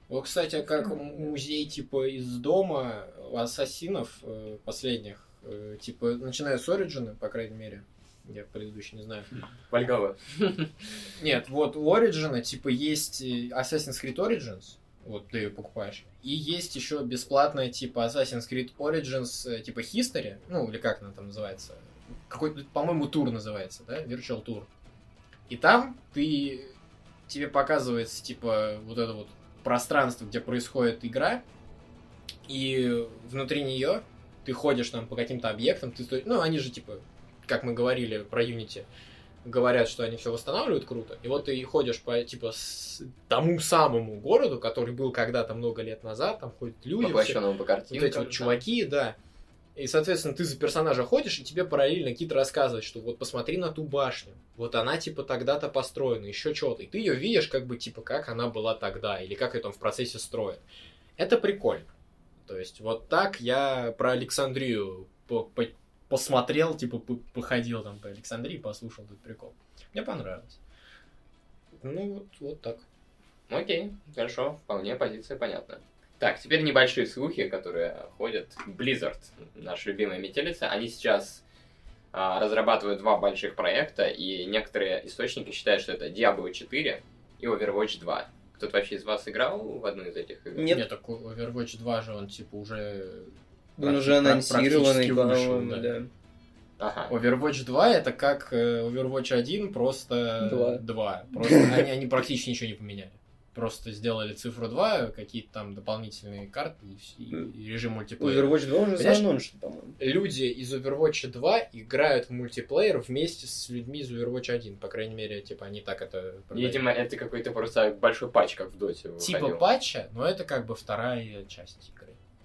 Вот, кстати, как м- музей, типа, из дома у ассасинов э, последних, э, типа, начиная с Origin, по крайней мере, я предыдущий не знаю. Вальгала. Нет, вот у Origin, типа, есть э, Assassin's Creed Origins, вот ты ее покупаешь, и есть еще бесплатная, типа, Assassin's Creed Origins, э, типа, History, ну, или как она там называется, какой-то, по-моему, тур называется, да, Virtual Tour. И там ты, тебе показывается, типа, вот это вот пространство, где происходит игра, и внутри нее ты ходишь там по каким-то объектам, ты, сто- ну, они же, типа, как мы говорили про Unity, говорят, что они все восстанавливают круто, и вот ты ходишь по, типа, с тому самому городу, который был когда-то много лет назад, там ходят люди, все- Воплощенного по вот картинкам. эти вот чуваки, да. И, соответственно, ты за персонажа ходишь, и тебе параллельно Кит рассказывает, что вот посмотри на ту башню, вот она типа тогда-то построена, еще что-то. И ты ее видишь как бы типа как она была тогда, или как ее там в процессе строят. Это прикольно. То есть вот так я про Александрию по- по- посмотрел, типа по- походил там по Александрии, послушал этот прикол. Мне понравилось. Ну вот, вот так. Окей, хорошо, вполне позиция понятна. Так, теперь небольшие слухи, которые ходят. Blizzard, наша любимая метелица, они сейчас а, разрабатывают два больших проекта, и некоторые источники считают, что это Diablo 4 и Overwatch 2. Кто-то вообще из вас играл в одну из этих игр? Нет. Нет, так Overwatch 2 же, он типа уже... Он уже анонсированный, по-моему, да. да. Ага. Overwatch 2 это как э, Overwatch 1, просто Два. 2. Просто они, они практически ничего не поменяли. Просто сделали цифру 2, какие-то там дополнительные карты и, и режим мультиплеера. Overwatch 2 уже Понимаешь? по-моему. Люди из Overwatch 2 играют в мультиплеер вместе с людьми из Overwatch 1. По крайней мере, типа, они так это продают. Видимо, это какой-то просто большой патч, как в Доте Типа выходил. патча, но это как бы вторая часть.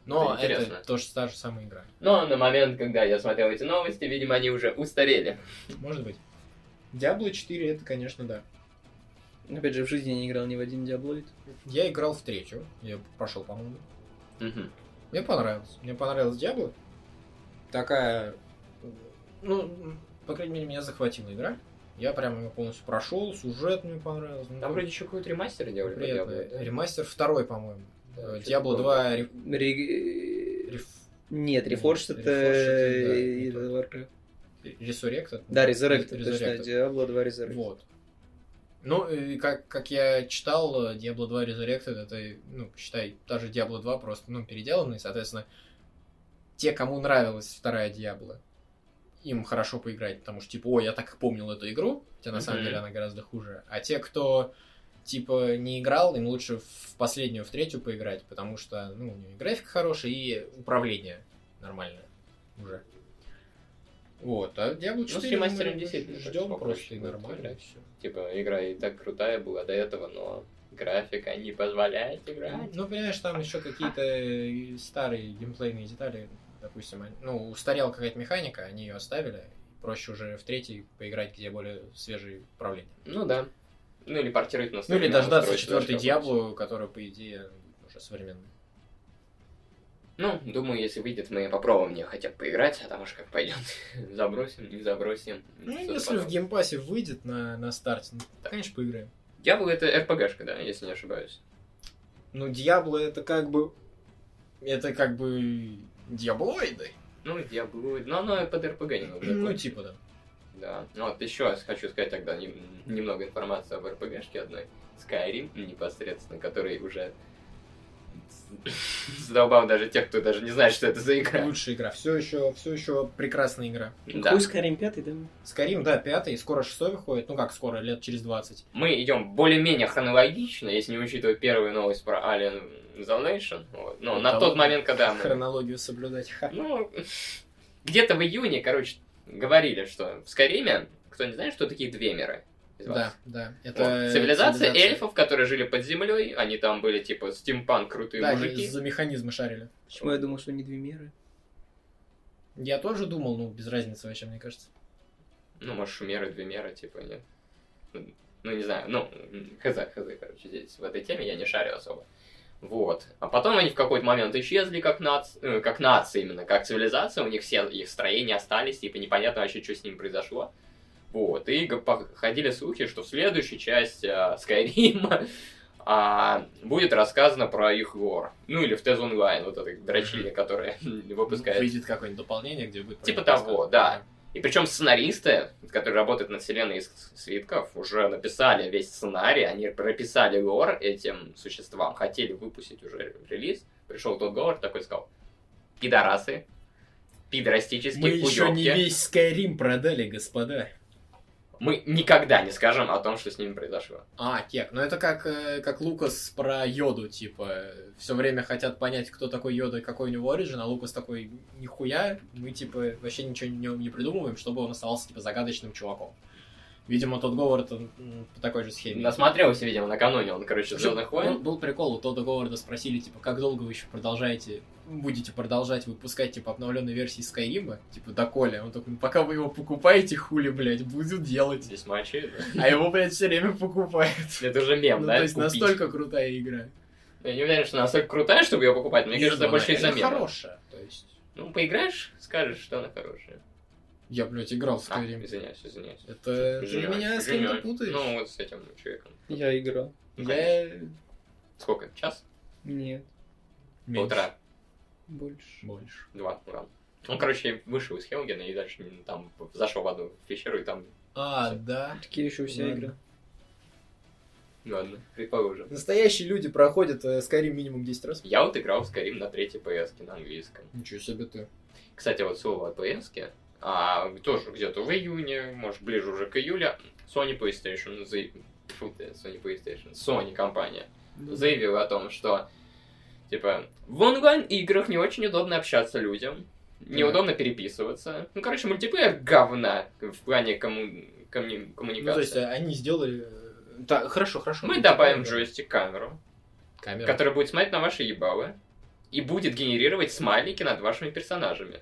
Но Это это, тоже та же самая игра. Но на момент, когда я смотрел эти новости, видимо, они уже устарели. Может быть. Diablo 4 это, конечно, да. Опять же, в жизни не играл ни в один Диаблоид. Я играл в третью. Я прошел, по-моему. Мгм. Мне понравилось. Мне понравилась Diablo. Такая... Ну, по крайней мере, меня захватила игра. Я прям ее полностью прошел, сюжет мне понравился. ну, Там вроде еще какой-то ремастер делали. приятно. Да? Ремастер второй, по-моему. Э, Diablo было. 2... ре- Ре- реф- Нет, Reforged это... Warcraft. Resurrected? Да, Resurrected, точно. Resurrected. Diablo 2 Resurrected. Вот. Ну, и как, как я читал, э, Diablo 2 Resurrected, это, ну, считай, та же Diablo 2, просто, ну, переделанный, соответственно, те, кому нравилась вторая Diablo, им хорошо поиграть, потому что, типа, ой, я так и помнил эту игру, хотя на самом Мгм. деле она гораздо хуже. А те, кто, типа, не играл, им лучше в последнюю, в третью поиграть, потому что, ну, у нее графика хорошая, и управление нормальное уже. Вот, а Diablo 4 Ну, с ремастером действительно ждем просто и нормально. играть. всё. Типа, игра и так крутая была до этого, но графика не позволяет играть. Ну, понимаешь, там еще какие-то старые геймплейные детали, допустим, ну, устарела какая-то механика, они ее оставили, проще уже в третий поиграть, где более свежие управления. Ну да. Ну или портировать на Ну, или дождаться четвертой Диаблу, которая, по идее, уже современная. Ну, думаю, если выйдет, мы попробуем мне хотя бы поиграть, а там уж как пойдет. забросим, не забросим. Ну, если потом. в Game Pass е выйдет на, на старте, ну, конечно, поиграем. Diablo это RPG-шка, да, если не ошибаюсь. Ну, Диабло это как бы... Это как бы... Диаблоиды. Ну, Diablo, но оно под RPG немного. Ну, типа, да. Да. Ну вот еще хочу сказать тогда нем- немного информации об RPG-шке одной. Skyrim непосредственно, который уже задолбал даже тех, кто даже не знает, что это за игра. Лучшая игра. Все еще, все еще прекрасная игра. Да. Какой Skyrim 5, да? Скорим, да, пятый, скоро шестой выходит. Ну как скоро, лет через 20. Мы идем более-менее хронологично, если не учитывать первую новость про Alien Isolation. Вот. Ну, на тот момент, когда мы... Хронологию соблюдать. Ха. Ну, где-то в июне, короче, говорили, что в Скайриме, кто не знает, что такие две миры? вас? Да, да. Вот. Это Цивилизация эльфов, которые жили под землей, они там были типа стимпанк крутые Да, они мужики. за механизмы шарили. Почему я думал, что не две меры? Я тоже думал, ну, без разницы вообще, мне кажется. Ну, может, шумеры, две меры, типа, нет. Ну, Ну, не знаю, ну, хз, хз, короче, здесь в этой теме я не шарю особо. Вот. А потом они в какой-то момент исчезли как, нац... э, как нация именно, как цивилизация, у них все их строения остались, типа непонятно вообще, что с ним произошло. Вот. И ходили слухи, что в следующей части а, Скайрима а, будет рассказано про их лор. Ну, или в Тез Онлайн, вот этой дрочильня, которая выпускает Выйдет какое-нибудь дополнение, где будет... Типа того, да. И причем сценаристы, которые работают над вселенной из свитков, уже написали весь сценарий, они прописали лор этим существам, хотели выпустить уже релиз. Пришел тот говор, такой сказал, пидорасы, пидорастические Мы еще не уёбки. весь Skyrim продали, господа. Мы никогда не скажем о том, что с ними произошло. А, кек. Ну это как, э, как Лукас про Йоду, типа, все время хотят понять, кто такой Йода и какой у него оригин, а Лукас такой, нихуя, мы, типа, вообще ничего не, не придумываем, чтобы он оставался, типа, загадочным чуваком. Видимо, тот Говард он, по такой же схеме. Насмотрелся, видимо, накануне он, короче, Причем Звездных был, войн. был прикол, у Тодда Говарда спросили, типа, как долго вы еще продолжаете, будете продолжать выпускать, типа, обновленные версии Скайрима, типа, доколе. Он такой, ну, пока вы его покупаете, хули, блядь, буду делать. Весьма очевидно. А его, блядь, все время покупают. Это уже мем, Ну, да? то есть купить. настолько крутая игра. Я не уверен, что она настолько крутая, чтобы ее покупать. Мне кажется, ну, больше из-за мема. хорошая. То есть, Ну, поиграешь, скажешь, что она хорошая. я, блядь, играл в А, Skyrim. извиняюсь, извиняюсь. Это ты меня с кем-то путаешь. Ну, вот с этим человеком. Я играл. Ну, я... Сколько? Час? Нет, меньше. Полтора? Больше. Больше. Два? Урал. Он, короче, вышел из Хелгена и дальше там зашел в одну пещеру и там... А, да. Такие еще все Ладно. игры. Ладно, предположим. Настоящие люди проходят э, Skyrim минимум 10 раз. Я вот играл в Skyrim на третьей PS на английском. Ничего себе ты. Кстати, вот слово о PS, а тоже где-то в июне, может, ближе уже к июлю, Sony PlayStation, за... Фу ты, Sony PlayStation, Sony компания заявила о том, что типа в онлайн-играх не очень удобно общаться людям, неудобно переписываться. Ну, короче, мультиплеер говна в плане комму... комму- Ну, коммуникации. то есть они сделали... э, Да, хорошо, хорошо. Мы Ну, добавим типа, джойстик камеру, Камера. которая будет смотреть на ваши ебалы и будет генерировать смайлики над вашими персонажами.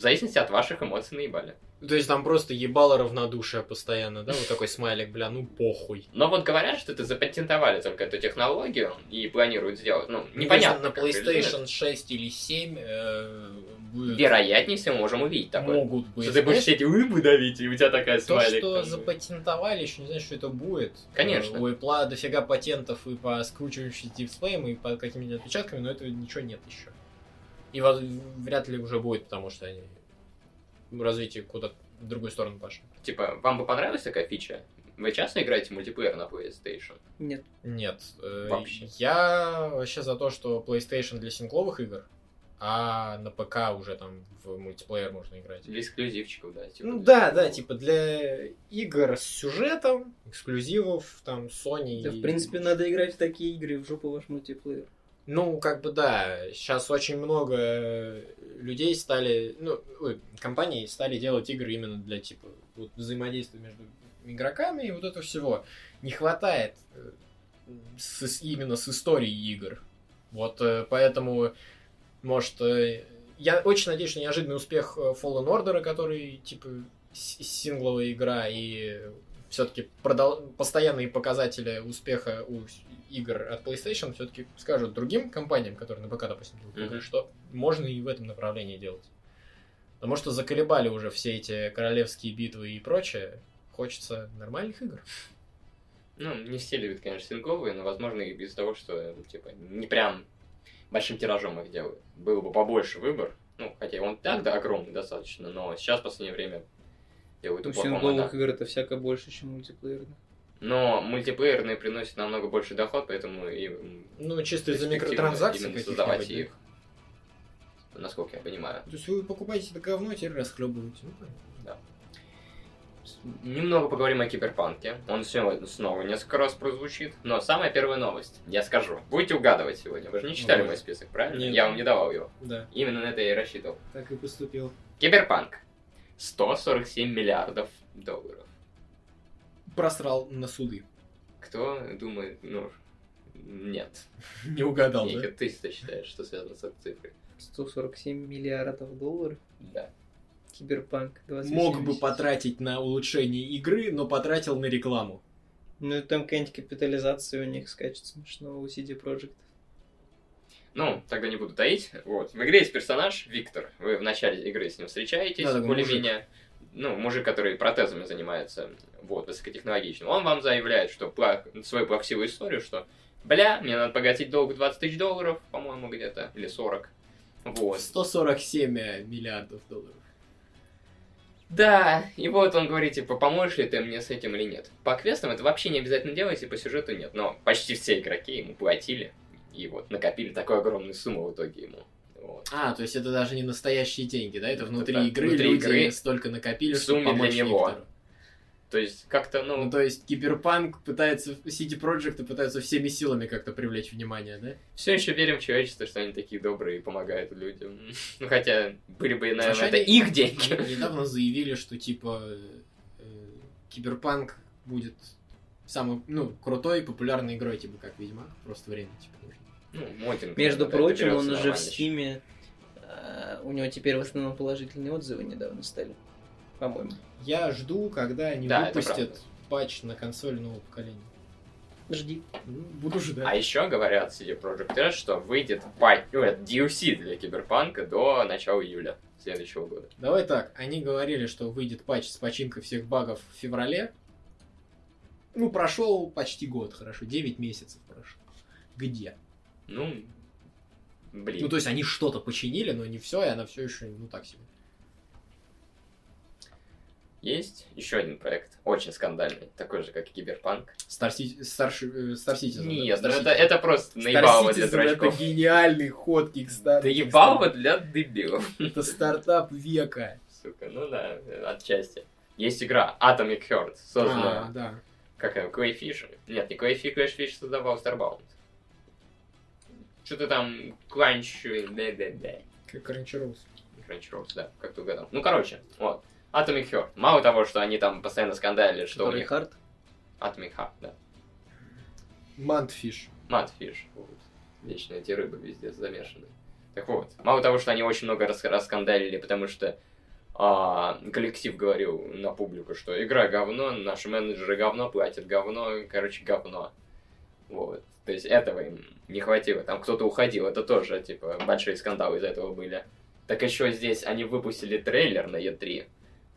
В зависимости от ваших эмоций на ебале. То есть там просто ебало равнодушие постоянно, да? Вот такой смайлик, бля, ну похуй. Но вот говорят, что это запатентовали только эту технологию и планируют сделать. Ну, непонятно. На. PlayStation 6 или 7 э, будет... Вероятнее всего можем увидеть такое. Могут быть. Что ты будешь сидеть, вы давить, и у тебя такая То, смайлик. что там. запатентовали, еще не знаю, что это будет. Конечно. У Apple дофига патентов и по скручивающим дисплеям, и по какими-то отпечатками, но этого ничего нет еще. И воз- вряд ли уже будет, потому что они в развитии куда-то в другую сторону пошли. Типа, вам бы понравилась такая фича? Вы часто играете в мультиплеер на PlayStation? Нет. Нет. э, Вообще. Я вообще за то, что PlayStation для сингловых игр, а на ПК уже там в мультиплеер можно играть. Для эксклюзивчиков, да? Типа, Ну да, да, типа для игр с сюжетом, эксклюзивов, там, Sony. Да, и- в принципе, надо играть в такие игры, в жопу ваш мультиплеер. Ну, как бы да, сейчас очень много людей стали, ну, ой, компаний стали делать игры именно для, типа, вот взаимодействия между игроками и вот этого всего. Не хватает э, с- именно с историей игр. Вот э, поэтому, может, э, я очень надеюсь, что неожиданный успех Fallen Order, который, типа, сингловая игра и все-таки постоянные показатели успеха у игр от PlayStation все-таки скажут другим компаниям, которые на ПК, допустим, делают Мгм. что можно и в этом направлении делать. Потому что заколебали уже все эти королевские битвы и прочее. Хочется нормальных игр. Ну, не все любят, конечно, сингловые, но, возможно, и из-за того, что, ну, типа, не прям большим тиражом их делают. Было бы побольше выбор. Ну, хотя он так, да, огромный достаточно, но сейчас в последнее время делают У упор, по-моему, сингловых игр это всяко больше, чем мультиплеерных. Но мультиплеерные приносят намного больше доход, поэтому и Ну, чисто из-за микротранзакций создавать да? их. Насколько я понимаю. То есть вы покупаете это говно, теперь расхлебываете. Ну, понятно. Немного поговорим о киберпанке. Он сегодня снова несколько раз прозвучит. Но самая первая новость, я скажу. Будете угадывать сегодня. Вы же не читали Давай. мой список, правильно? Нет. Я вам не давал его. Да, Именно на это я и рассчитывал. так и поступил. Киберпанк. 147 миллиардов долларов. Просрал на суды. Кто думает, ну, нет. Не угадал, Ника, да? ты что считаешь, что связано с этой цифрой? 147 миллиардов долларов. Да. Киберпанк 2070. Мог бы потратить на улучшение игры, но потратил на рекламу. Ну, и там какая-нибудь капитализация у них скачет смешного у CD Projekt. Ну, тогда не буду таить. Вот. В игре есть персонаж Виктор. Вы в начале игры с ним встречаетесь, Да, более-менее. Ну, мужик, который протезами занимается, вот, высокотехнологичным. Он вам заявляет, что пла- свою плаксивую историю, что бля, мне надо погасить долг 20 тысяч долларов, по-моему, где-то, или 40. Вот. 147 миллиардов долларов. Да, и вот он говорит, типа, поможешь ли ты мне с этим или нет. По квестам это вообще не обязательно делать, и по сюжету нет. Но почти все игроки ему платили, и вот накопили такую огромную сумму в итоге ему. Вот. А, то есть это даже не настоящие деньги, да? Это Это внутри да, игры внутри люди игры столько накопили, в чтобы сумме для него. Виктору. То есть, как-то, ну, Ну, то есть Киберпанк пытается, CD Projekt пытаются всеми силами как-то привлечь внимание, да? все еще верим в человечество, что они такие добрые и помогают людям. Ну, хотя, были бы, наверное, Слушай, это они- их деньги. Они недавно заявили, что типа э, Киберпанк будет самый, ну, крутой, популярной игрой, типа, как Ведьмак. Просто время, типа, нужно. Ну, моддинг. Между прочим, он уже в. Steam е, э, у него теперь в основном положительные отзывы недавно стали, по-моему. Я жду, когда они Да, выпустят патч на консоль нового поколения. Жди. Ну, Буду А ждать. еще говорят CD Projekt Red, что выйдет патч, ну, это DLC для Киберпанка до начала июля следующего года. Давай так, они говорили, что выйдет патч с починкой всех багов в феврале. Ну, прошел почти год, хорошо, 9 месяцев прошло. Где? Ну, блин. Ну, то есть они что-то починили, но не все, и она все еще, ну, так себе. Есть еще один проект, очень скандальный, такой же, как и Киберпанк. Star, Star, э, Star Citizen. Нет, да? ну Star это, Citizen. это просто наебалово для дурачков. Это гениальный ход Kickstarter. Да ебалово для дебилов. Это стартап века. Сука, ну да, отчасти. Есть игра Atomic Heart, А, созданная, да. как она? Нет, не Клейфиш, Клейфиш создавал Starbound. Что-то там. Как Crunchyroll. Crunchyroll, да, как ты угадал. Ну, короче, вот. Atomic Heart. Мало того, что они там постоянно скандалили, что у Который них... Heart. Atomic Heart, да. Mundfish. Mundfish. Вот. Вечно эти рыбы везде замешаны. Так вот, мало того, что они очень много рас раскандалили, потому что а, коллектив говорил на публику, что игра говно, наши менеджеры говно, платят говно, короче, говно. Вот. То есть этого им не хватило. Там кто-то уходил, это тоже, типа, большие скандалы из-за этого были. Так еще здесь они выпустили трейлер на E3,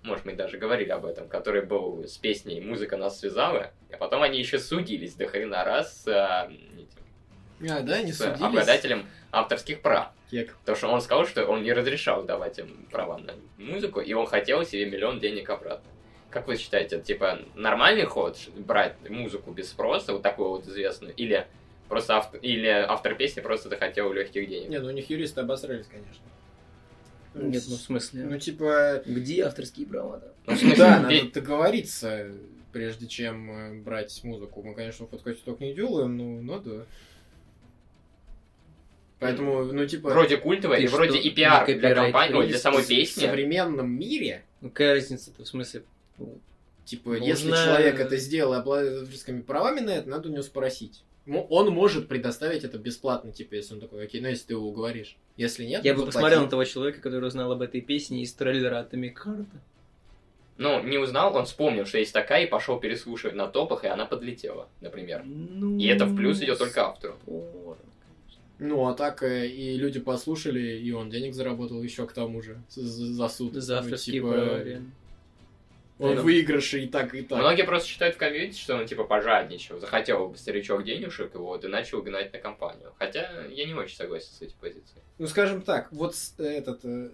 может, мы даже говорили об этом, который был с песней «Музыка нас связала», а потом они еще судились до хрена раз с, а, А, да, не с судились. обладателем авторских прав. Кек. Потому что он сказал, что он не разрешал давать им права на музыку, и он хотел себе миллион денег обратно. Как вы считаете, это, типа нормальный ход брать музыку без спроса, вот такую вот известную, или просто автор, или автор песни просто захотел легких денег? Не, ну у них юристы обосрались, конечно. Нет, ну в смысле. Ну, типа, Где авторские права, да? Ну, в да, пе- надо договориться, прежде чем э, брать музыку. Мы, конечно, в подкасте только не делаем, но надо. Поэтому, ну, типа, вроде культовая и вроде и пиар для компании, для самой в песни. современном мире, Ну какая разница-то в смысле? ну, типа, если человек это сделал и обладает авторскими правами на это, надо у него спросить. Он может предоставить это бесплатно, типа, если он такой, окей, ну, если ты его уговоришь. Если нет, Я бы заплати. посмотрел на того человека, который узнал об этой песне из трейлера Atomic Heart. Ну, не узнал, он вспомнил, что есть такая, и пошел переслушивать на топах, и она подлетела, например. Ну, И это в плюс идет только автору. спорно. Ну, а так э, и люди послушали, и он денег заработал еще к тому же за, суд. За Ну, типа. Он Ну, выигрыше и так, и так. Многие просто считают в комьюнити, что он типа пожадничал, захотел старичок денежек, вот, и начал гнать на компанию. Хотя я не очень согласен с этой позицией. Ну, скажем так, вот с- этот, э,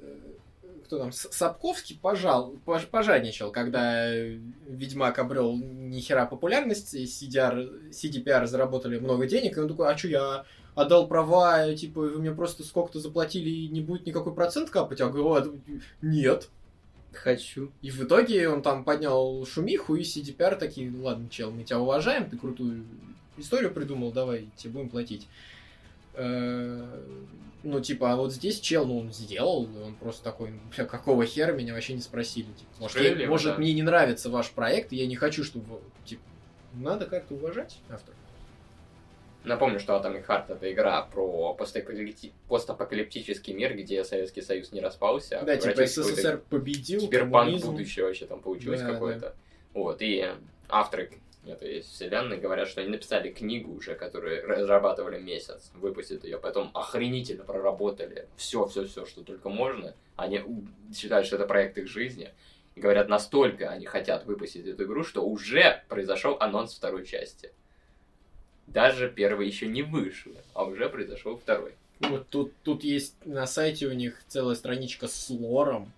кто там, Сапковский пожал, пож- пожадничал, когда э, Ведьмак обрел нихера популярность, и CDR, CDPR заработали много денег, и он такой, а что, я отдал права, э, типа, вы мне просто сколько-то заплатили, и не будет никакой процент капать? А говорю, «А, нет. Хочу. И в итоге он там поднял шумиху, и CDPR такие, «Ну ладно, чел, мы тебя уважаем, ты крутую историю придумал, давай, тебе будем платить. Э, Ну, типа, а вот здесь чел, ну, он сделал, он просто такой, бля, какого хера меня вообще не спросили. Типа, может, я- Справедливо, может да. мне не нравится ваш проект, и я не хочу, чтобы, типа, надо как-то уважать автора. Напомню, что Atomic Heart это игра про постапокалипти- постапокалиптический мир, где Советский Союз не распался, а да, типа, СССР победил, киберпанк будущее вообще там получилось Да, какое-то. Вот, и авторы этой вселенной говорят, что они написали книгу уже, которую разрабатывали месяц, выпустят ее, потом охренительно проработали все, все, все, что только можно. Они считают, что это проект их жизни. И говорят, настолько они хотят выпустить эту игру, что уже произошел анонс второй части. Даже первый еще не вышел, а уже произошел второй. Вот тут, тут есть на сайте у них целая страничка с лором.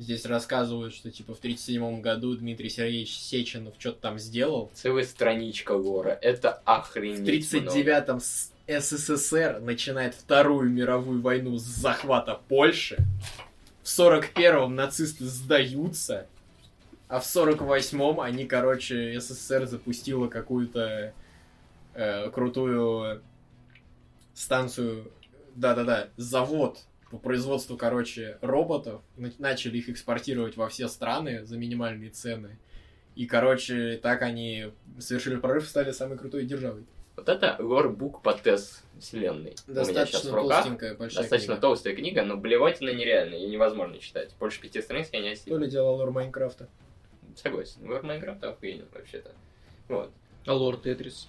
Здесь рассказывают, что типа в 1937 году Дмитрий Сергеевич Сеченов что-то там сделал. Целая страничка лора. Это В охренеть. 1939-м с- СССР начинает Вторую мировую войну с захвата Польши. В 41-м нацисты сдаются. А в 48-м они, короче, СССР запустила какую-то э, крутую станцию, да-да-да, завод по производству, короче, роботов. На- Начали их экспортировать во все страны за минимальные цены. И, короче, так они совершили прорыв и стали самой крутой державой. Вот это лорбук по тест вселенной. Достаточно толстенькая, большая Достаточно книга. толстая книга, но блевотина нереальная, ее невозможно читать. Больше пяти страниц я не То осилю. ли дело лор Майнкрафта. Согласен. Лор Майнкрафта охуенен вообще-то. Вот. А лорд Тетрис?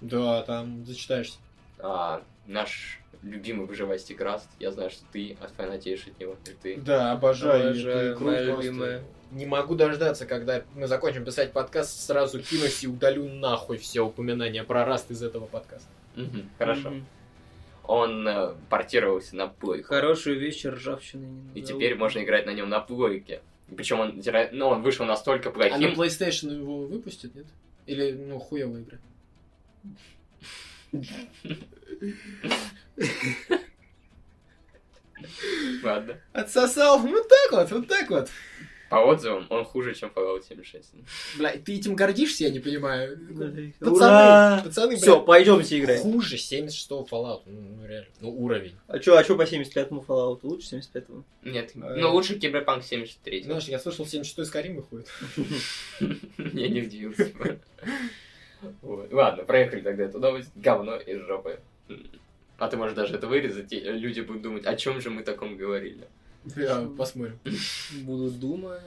Да, там зачитаешься. А, наш любимый выживастик Раст, я знаю, что ты фанатеешь от него. И ты... Да, обожаю. Обожаю, эту игру любимая. Не могу дождаться, когда мы закончим писать подкаст, сразу кинусь и удалю нахуй все упоминания про Раст из этого подкаста. Хорошо. Он э, портировался на плойку. Хорошую вещь ржавчины не И теперь можно играть на нем на плойке. Причем он, ну, он вышел настолько А на плохим. PlayStation его выпустят, нет? Или, ну, хуевая игра? Ладно. Отсосал? Вот так вот, вот так вот. По отзывам, он хуже, чем Fallout 76. Бля, ты этим гордишься, я не понимаю. Пацаны, Ура! пацаны, Все, бля, пойдемте играть. хуже 76-го Fallout. Ну, ну, реально. Ну, уровень. А чё, а чё по 75-му Fallout? Лучше 75-го? Нет, А, ну лучше Киберпанк 73. Знаешь, я слышал, 76-й Skyrim выходит. Я не удивился. Вот. Ладно, проехали тогда эту новость. Говно из жопы. А ты можешь даже это вырезать, и люди будут думать, о чем же мы таком говорили. Я посмотрим. Буду думать.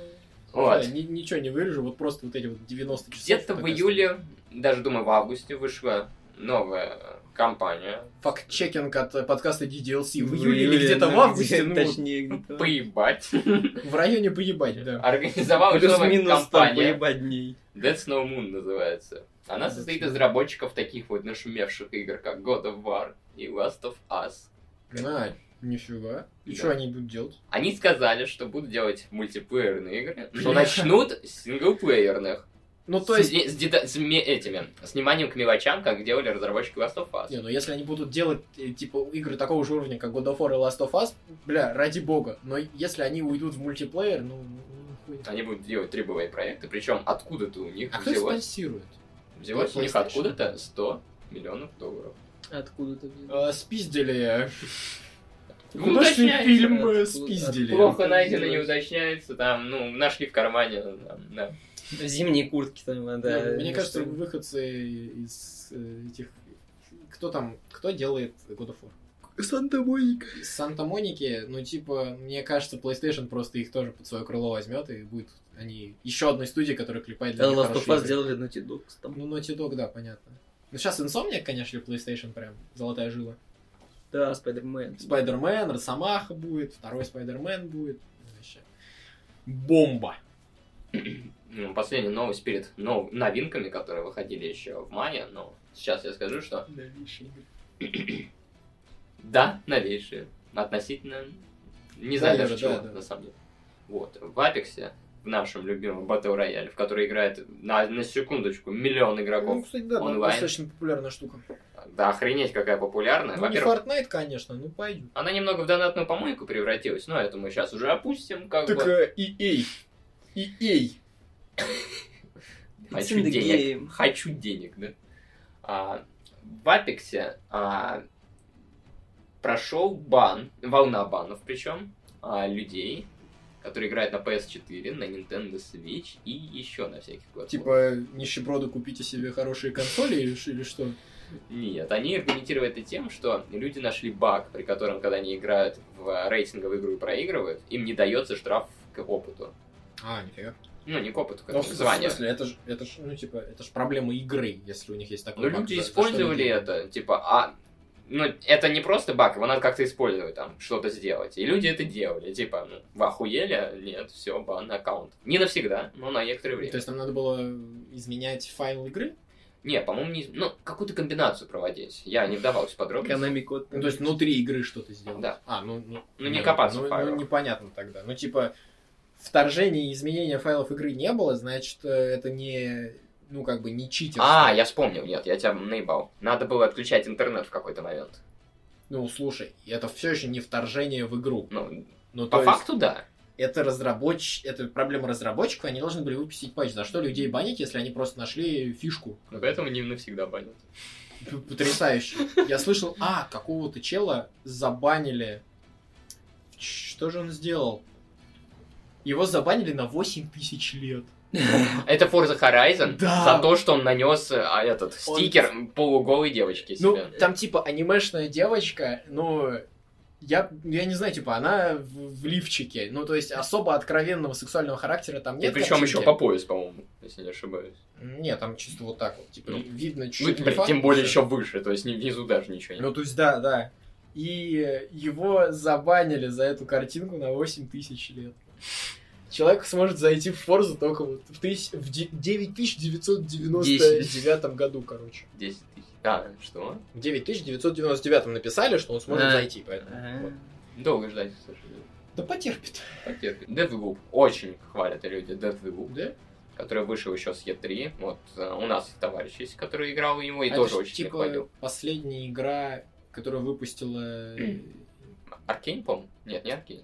Вот. Да, ни- ничего не вырежу, вот просто вот эти вот 90 часов. Где-то в июле, даже думаю, в августе вышла новая компания. Факт-чекинг от подкаста DDLC. В В июле или где-то в ну, августе, ну, Точнее, где-то. Поебать. в районе поебать, да. Организовалась новая компания. поебать дней. Dead Snow Moon называется. Она состоит из разработчиков таких вот нашумевших игр, как God of War и Last of Us. А, нифига. И Да. что они будут делать? Они сказали, что будут делать мультиплеерные игры, но Бля. начнут с синглплеерных. Ну, то С- есть... не- с, деда- с этими, с вниманием к мелочам, как делали разработчики Last of Us. Не, ну если они будут делать, э, типа, игры такого же уровня, как God of War и Last of Us, бля, ради бога. Но если они уйдут в мультиплеер, ну, ну. Они будут делать AAA проекты, причем откуда-то у них А кто взялось, спонсирует? Взялось у них откуда-то 100 миллионов долларов. Откуда ты взял? А, спиздили. Ну, уточняется. фильм Откуда- спиздили. Плохо найдено, не уточняется, там, ну, нашли в кармане, там, да. Зимние куртки там, да. Ну, Мне кажется, что- выходцы из э, этих... Кто там, кто делает God of War? Санта-Моника. Санта-Моники, ну, типа, мне кажется, PlayStation просто их тоже под свое крыло возьмет, и будет они еще одной студии, которая клепает для Да, них Last of Us сделали Naughty Dog там. Ну, Naughty Dog, да, понятно. Ну, сейчас Insomniac, конечно, PlayStation прям золотая жила. Да, Spider-Man. Спайдермен, Росомаха будет, второй Спайдермен будет. Вообще. Бомба. Ну, Последняя новость перед нов- новинками, которые выходили еще в мае, но сейчас я скажу, что да, новейшие. Относительно... Не знаю Да, даже Юра, чего, да, да. на самом деле. Вот. В Апексе, в нашем любимом Battle Royale, в который играет на, на секундочку миллион Ну, игроков. кстати, да, онлайн. достаточно популярная штука. Да, охренеть, какая популярная. Ну, не Во-первых, Fortnite, конечно, ну пойдет. она немного в донатную помойку превратилась, но это мы сейчас уже опустим, как Так бы. э, EA. EA. Хочу денег. Хочу денег, да. А, в Апексе а, прошел бан, волна банов причем, а, людей, которые играют на PS4, на Nintendo Switch и еще на всяких платформах. Типа, нищеброды, купите себе хорошие консоли или, что? Нет, они аргументировали это тем, что люди нашли баг, при котором, когда они играют в рейтинговую игру и проигрывают, им не дается штраф к опыту. А, нифига. Ну, не к опыту, как Ну, к в званию. смысле, это же, это ж, ну, типа, это ж проблема игры, если у них есть такой Ну, баг. люди использовали это, типа, а... Ну, это не просто баг, его надо как-то использовать, там, что-то сделать. И люди это делали, типа, ну, вы охуели? Нет, все, бан аккаунт. Не навсегда, но на некоторое время. То есть нам надо было изменять файл игры? Не, по-моему, не... Ну, какую-то комбинацию проводить. Я не вдавался в подробности. Код. Ну, то есть внутри игры что-то сделать? Да. А, ну... Ну, Ну, не копаться в ну, файлах. ну, непонятно тогда. Ну, типа, вторжения и изменения файлов игры не было, значит, э, это не... Ну, как бы, не читерство. А, я вспомнил, нет, я тебя наебал. Надо было отключать интернет в какой-то момент. Ну, слушай, это все еще не вторжение в игру. Ну, Ну, по то есть, факту, да. это разработч... это проблема разработчиков, они должны были выпустить патч. За что людей банить, если они просто нашли фишку? Поэтому не навсегда банят. Потрясающе. Я слышал, а, какого-то чела забанили. Что же он сделал? Его забанили на 8 тысяч лет. Это Forza Horizon Да. за то, что он нанес а, этот Он- стикер полуголой девочки Ну, себе. там типа анимешная девочка, ну, я, я не знаю, типа, она в, в лифчике. Ну, то есть, особо откровенного сексуального характера там И нет. причем картинки. еще по пояс, по-моему, если не ошибаюсь. Нет, там чисто вот так вот, типа, Ну, видно Ну, чуть-чуть. блин, лифа, тем более еще выше, то есть внизу даже ничего нет. Ну, то есть, да, да. И его забанили за эту картинку на 8 тысяч лет. Человек сможет зайти в Форзу только вот в, тысяч... в де- 9999 году, короче. 10 тысяч. А, что? В 9999 написали, что он сможет А. зайти, поэтому. А. вот. Долго ждать, к сожалению. Да потерпит. Потерпит. Deathloop. Очень хвалят люди Deathloop, Да? который вышел еще с E3. Вот э, у нас товарищ есть, который играл в него и А тоже это очень типа хвалил. последняя игра, которую выпустила Arkane, по-моему? Нет, не Arkane.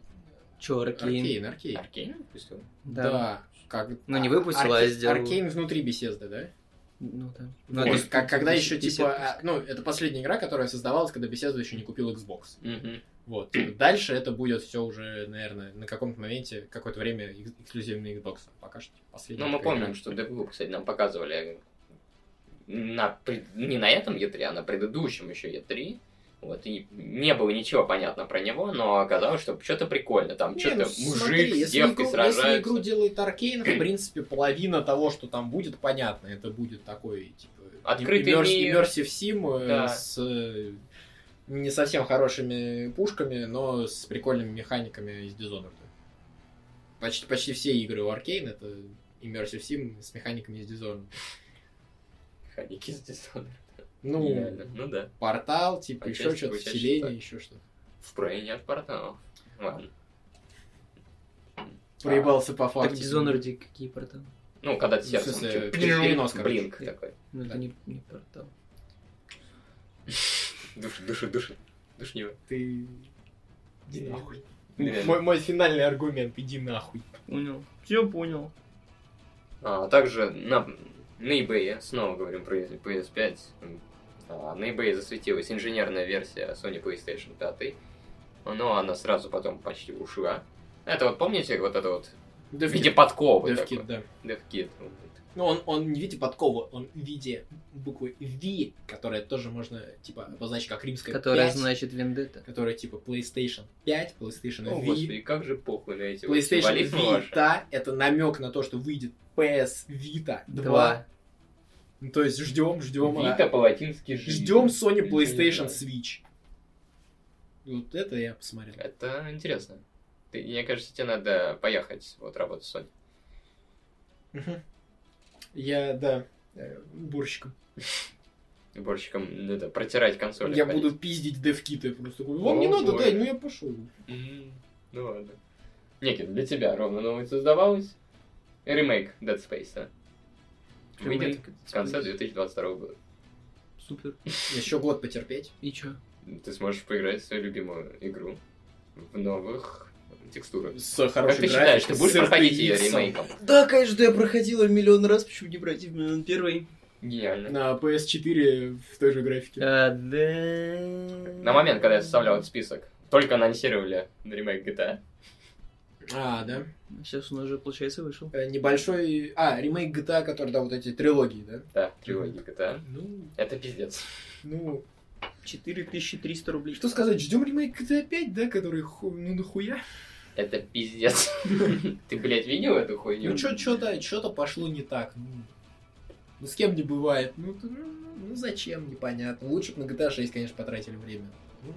Чё, Arkane? Arkane, Arkane. Arkane выпустил? Да. Как... Ну, не выпустила, а Арке- сделала. Arkane внутри беседы, да? Ну да. Ну, это то есть, как, когда еще, типа, а, ну, это последняя игра, которая создавалась, когда Bethesda еще не купил Xbox. Мгм. Вот. Дальше это будет все уже, наверное, на каком-то моменте, какое-то время экс- эксклюзивный Xbox. Пока что последняя Ну, мы помним, игра. что Deathloop, кстати, нам показывали на не на этом E3, а на предыдущем еще E3. Вот, и не было ничего понятно про него, но оказалось, что что-то прикольно. Там Не, что-то ну, мужик смотри, с девкой игру, сражается. Если игру делает Аркейн, в принципе, половина того, что там будет, понятно. Это будет такой, типа... Открытый иммерс- мир. Immersive Sim э, Да. с э, не совсем хорошими пушками, но с прикольными механиками из Dishonored. Почти, почти все игры у Аркейн это Immersive Sim с механиками из Dishonored. Механики с Dishonored. Ну, Гениально. Ну да. портал, типа, Отчасти, еще что-то, вселение, так. еще что-то. В Prey нет порталов. Ладно. Проебался по Так факту. в Dishonored какие порталы? Ну, когда ты сердцем... смысле, чё- пере- перенос. Блинк такой. Ну это не, не портал. Души, души, души. Душнило. Ты... Иди нахуй. Мой, мой финальный аргумент, иди нахуй. Понял. Все понял. А, также на, на eBay, снова говорим про PS5, а, на eBay засветилась инженерная версия Sony PlayStation 5, но она сразу потом почти ушла. Это вот помните вот это вот в виде подковы DevKit, да. DevKit. Ну, он, он не в виде подковы, он в виде буквы V, которая тоже можно, типа, обозначить как римская Которая 5, значит Вендетта. которая, типа, PlayStation 5, PlayStation О, V. господи, как же похуй на эти вот PlayStation. Vita — это намек на то, что выйдет PS Vita 2. Два. Ну, то есть ждем, ждем. а, Vita по-латински. Ждем Sony PlayStation. Switch. Вот это я посмотрел. Это интересно. Ты, мне кажется, тебе надо поехать вот работать с Sony. Мгм. Я, да, э, уборщиком. Уборщиком это, протирать консоль. Я буду пиздить девкиты. Просто такой, вам не надо, дай, ну я пошел. Ну ладно. Никит, для тебя ровно новый создавалось. Ремейк Dead Space, а? Выйдет Ремейк в конце Space. 2022 года. Супер. Еще год потерпеть. И чё? Ты сможешь поиграть в свою любимую игру в новых текстурах. С Как хорошей ты считаешь, ты будешь проходить ее ремейком? Да, конечно, я проходила миллион раз, почему не пройти в миллион первый? Гениально. На PS4 в той же графике. А, да. На момент, когда я составлял этот список, только анонсировали ремейк GTA. А, да. Сейчас у нас же, получается, вышел. Э, Небольшой... А, ремейк GTA, который, да, вот эти трилогии, да? Да, трилогия GTA. Ну, Это пиздец. ну... 4300 рублей. Что сказать, ждем ремейк GTA 5, да, который ху... ну нахуя? Это пиздец. Ты, блядь, видел эту хуйню? Ну что, что-то, что-то пошло не так. Ну, ну, с кем не бывает. Ну, ну, ну, зачем, непонятно. Лучше бы на GTA 6, конечно, потратили время. Ну,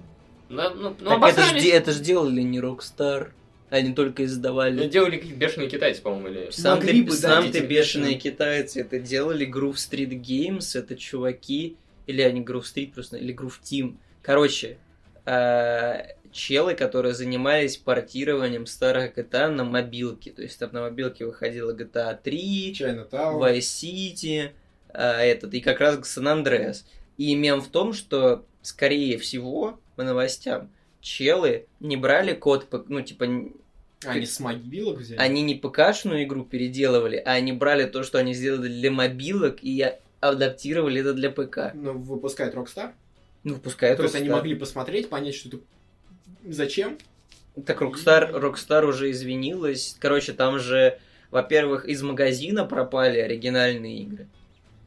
Ну, ну, Так это ж, обосрались. де- это делали не Rockstar. Они только Ну, издавали. делали какие-то бешеные китайцы, по-моему, или... Сам, Могли ты, бы, да, сам ты бешеные китайцы это делали. Groove Street Games, это чуваки. Или они Groove Street просто, или Groove Team. Короче, э, челы, которые занимались портированием старых GTA на мобилке. То есть там на мобилке выходила GTA 3, Chinatown. Vice City, а, этот, и как раз San Andreas. И мем в том, что, скорее всего, по новостям, челы не брали код, ну, типа, А, Они с мобилок взяли? они не ПКшную игру переделывали, а они брали то, что они сделали для мобилок, и адаптировали это для ПК. Ну, выпускает Rockstar. Ну, выпускают То есть они Rockstar. могли посмотреть, понять, что это... Зачем? Так Rockstar, Rockstar уже извинилась. Короче, там же во-первых, из магазина пропали оригинальные игры.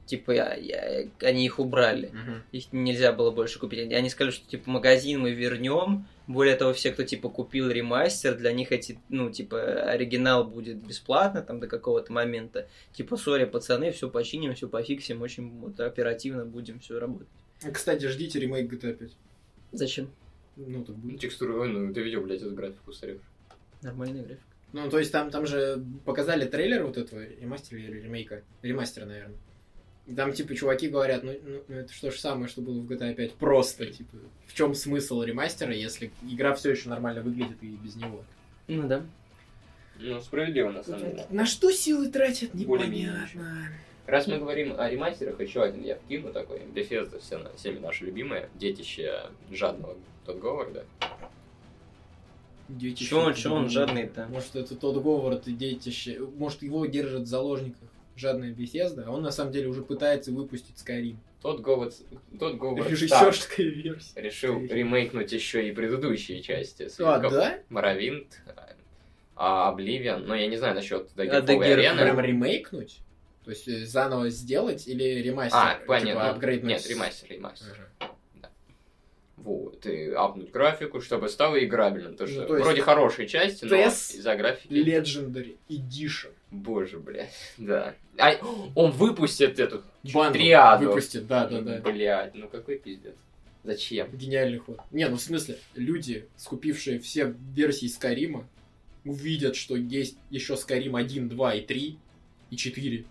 Типа, я, я- они их убрали. Мгм. Их нельзя было больше купить. Они сказали, что типа магазин мы вернем. Более того, все, кто типа купил ремастер, для них эти, ну, типа, оригинал будет бесплатно там до какого-то момента. Типа, сори, пацаны, все починим, все пофиксим, очень вот, оперативно будем все работать. Кстати, ждите ремейк GTA 5. Зачем? Ну, так Ну, будет. текстуру, ой, ну, ты видел, блядь, эту графику старик. Нормальная графика. Ну, то есть там, там же показали трейлер вот этого ремастера или ремейка. Ремастера, наверное. И там, типа, чуваки говорят, ну, ну, ну, это что же самое, что было в GTA 5. Просто, типа, в чем смысл ремастера, если игра все еще нормально выглядит и без него? Ну да. Ну, справедливо, на самом деле. На что силы тратят, непонятно. Раз мы говорим о ремастерах, еще один я вкину такой. Bethesda все, всеми наши любимые. Детище жадного тот Говарда. Детище Чё он- чё он жадный-то? Может, это тот Говард и детище. Может, его держат в заложниках жадная Bethesda, а он на самом деле уже пытается выпустить Skyrim. Тот Говард, тот Говард Старк Режиссерская версия. решил ремейкнуть еще и предыдущие части. А, да? Моровинт, а Обливион. Но я не знаю насчет А, Daggerfall. Arena. Прям ремейкнуть? То есть э, заново сделать или ремастер? А, Типа, понятно. апгрейднуть? Нет, ремастер, ремастер. Ага. Вот, и апнуть графику, чтобы стало играбельно. Потому Ну, что то есть вроде хорошие части, но из-за графики... Legendary Edition. Боже, блядь, да. А, он выпустит эту Бандл триаду. выпустит, да, да, да. Блядь, ну какой пиздец. Зачем? Гениальный ход. Не, ну в смысле, люди, скупившие все версии Скарима, увидят, что есть еще Скарим 1, 2 и 3, и 4.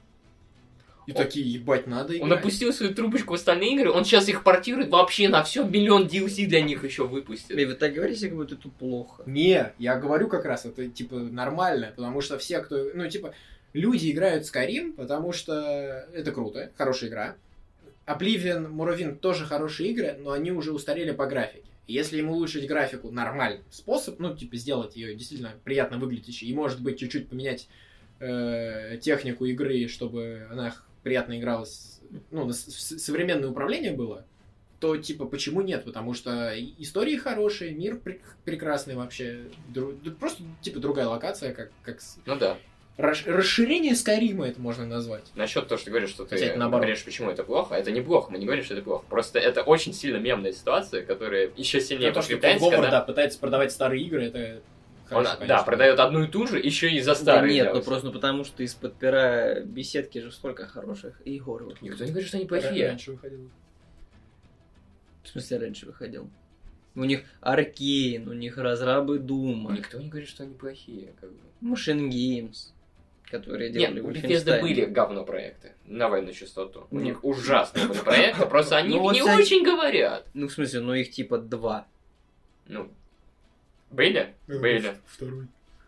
И Он- такие, ебать, надо Он играть. опустил свою трубочку в остальные игры, он сейчас их портирует вообще на все, миллион DLC для них еще выпустит. И вы так говорите, как будто это плохо. Не, я говорю как раз, это типа нормально, потому что все, кто, ну типа, люди играют Skyrim, потому что это круто, хорошая игра. Oblivion, Morrowind тоже хорошие игры, но они уже устарели по графике. Если им улучшить графику нормальный способ, ну, типа, сделать ее действительно приятно выглядящей, и, может быть, чуть-чуть поменять э, технику игры, чтобы она приятно игралась, ну, современное управление было, то, типа, почему нет? Потому что истории хорошие, мир пр- прекрасный вообще. Дру- просто, типа, другая локация, как, как Ну да. расш- расширение Скайрима это можно назвать. Насчет того, что ты говоришь, что ты Хотя говоришь, почему это плохо, это не плохо, мы не говорим, что это плохо. Просто это очень сильно мемная ситуация, которая еще сильнее Ну, то, что когда да, пытается продавать старые игры, это он, хорошо, да, конечно. продает одну и ту же, еще и за Да старые нет, ну просто ну, потому что из-под пера беседки же столько хороших игр. выходит. Никто не говорит, что они плохие. Раньше выходило. В смысле, раньше выходил. У них Аркейн, у них разрабы Дума, Никто не говорит, что они плохие. Как бы. Machine Games, которые Нет, делали у Wolfenstein. Bethesda были говно проекты на военную частоту. У Ну. них ужасные были проекты, просто они Ну, не очень говорят. Ну, в смысле, ну их типа два. Ну, были? Были. Второй.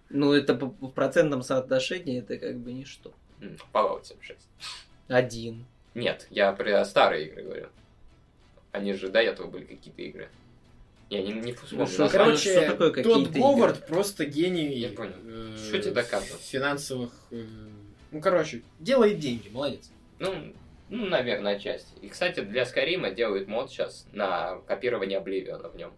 Ну, это по, по процентном соотношении, это как бы ничто. Fallout 76. Один. Нет, я про старые игры говорю. Они же до этого были какие-то игры. Я не, не вспомню что, название. Короче, что такое какие-то тот Говард игры? просто гений. Я понял. э, Что тебе доказывать? Финансовых. э, Ну, короче, делает деньги, молодец. Ну, ну, наверное, отчасти. И, кстати, для Скайрима делают мод сейчас на копирование Обливиона в нем.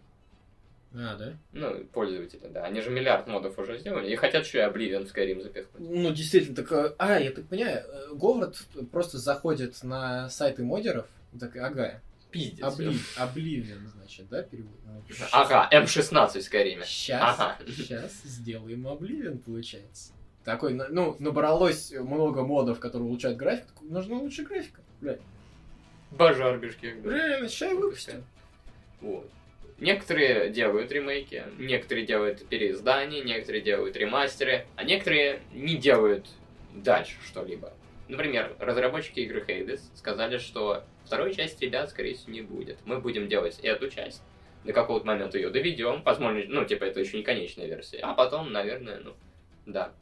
А, да? Ну, пользователи, да. Они же миллиард модов уже сделали и хотят еще и Обливион в Skyrim запихнуть. Ну, действительно, так... э, А, я так понимаю, э, Говард просто заходит на сайты модеров, так, ага, Пиздец. Облив, Обливион, значит, да, перевод? Ну, Ага, М16 в Скайриме. Сейчас, Ага. сейчас сделаем Обливион, получается. Такой, ну, набралось много модов, которые улучшают графику, такой, нужна лучше графика. Бля, Божар Бишкек. да. реально, сейчас выпустим. Вот. Некоторые делают ремейки, некоторые делают переиздания, некоторые делают ремастеры, а некоторые не делают дальше что-либо. Например, разработчики игры Hades сказали, что второй части, ребят, скорее всего, не будет. Мы будем делать эту часть, до какого-то момента ее доведем, возможно, ну, типа, это еще не конечная версия, а потом, наверное, ну, да.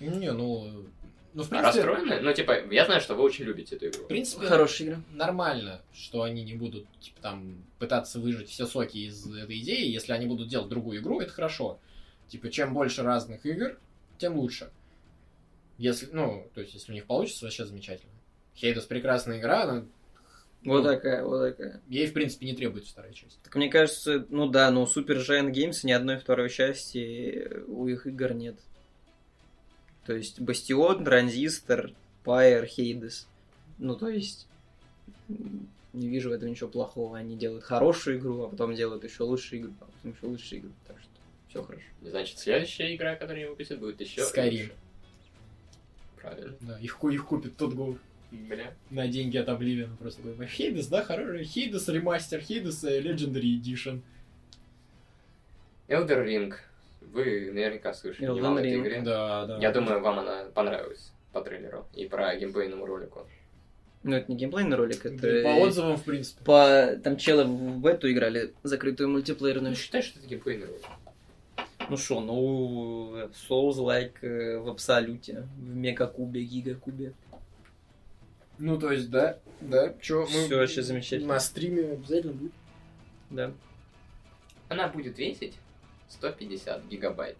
Не, ну, ну, в принципе, Расстроены? Ну, типа, я знаю, что вы очень любите эту игру. в принципе, Хорошая игра. нормально, что они не будут, типа, там, пытаться выжать все соки из этой идеи. Если они будут делать другую игру, это хорошо. Типа, чем больше разных игр, тем лучше. Если, ну, то есть, если у них получится, вообще замечательно. Хейдос прекрасная игра, она, Вот Ну. такая, вот такая. ей, в принципе, не требуется вторая часть. Так мне кажется, ну да, но у Super Giant Games ни одной второй части у их игр нет. То есть Бастион, Транзистор, Пайер, Хейдес. Ну, то есть не вижу в этом ничего плохого. Они делают хорошую игру, а потом делают еще лучшую игру, а потом еще лучшую игру. Так что все хорошо. Значит, следующая игра, которую они выпустят, будет еще лучше. Правильно. Да, их, их купит тот гол Бля. на деньги от Обливиона. Просто такой, Хейдес, да, хороший. Хейдес ремастер, Хейдес э, Legendary Edition. Elder Ring. Вы наверняка слышали Elden немало этой Ring. игре. Да, да. Я думаю, вам она понравилась по трейлеру и по геймплейному ролику. Ну, это не геймплейный ролик, это... Да по отзывам, в принципе. По... Там челы в эту играли, закрытую Ну, мультиплеерную. считай, что это геймплейный ролик. Ну что, ну, Souls-like э, в абсолюте, в мегакубе, гигакубе. Ну, то есть, да, да. Чё, мы Всё вообще замечательно. На стриме обязательно будет. Да. Она будет весить 150 гигабайт.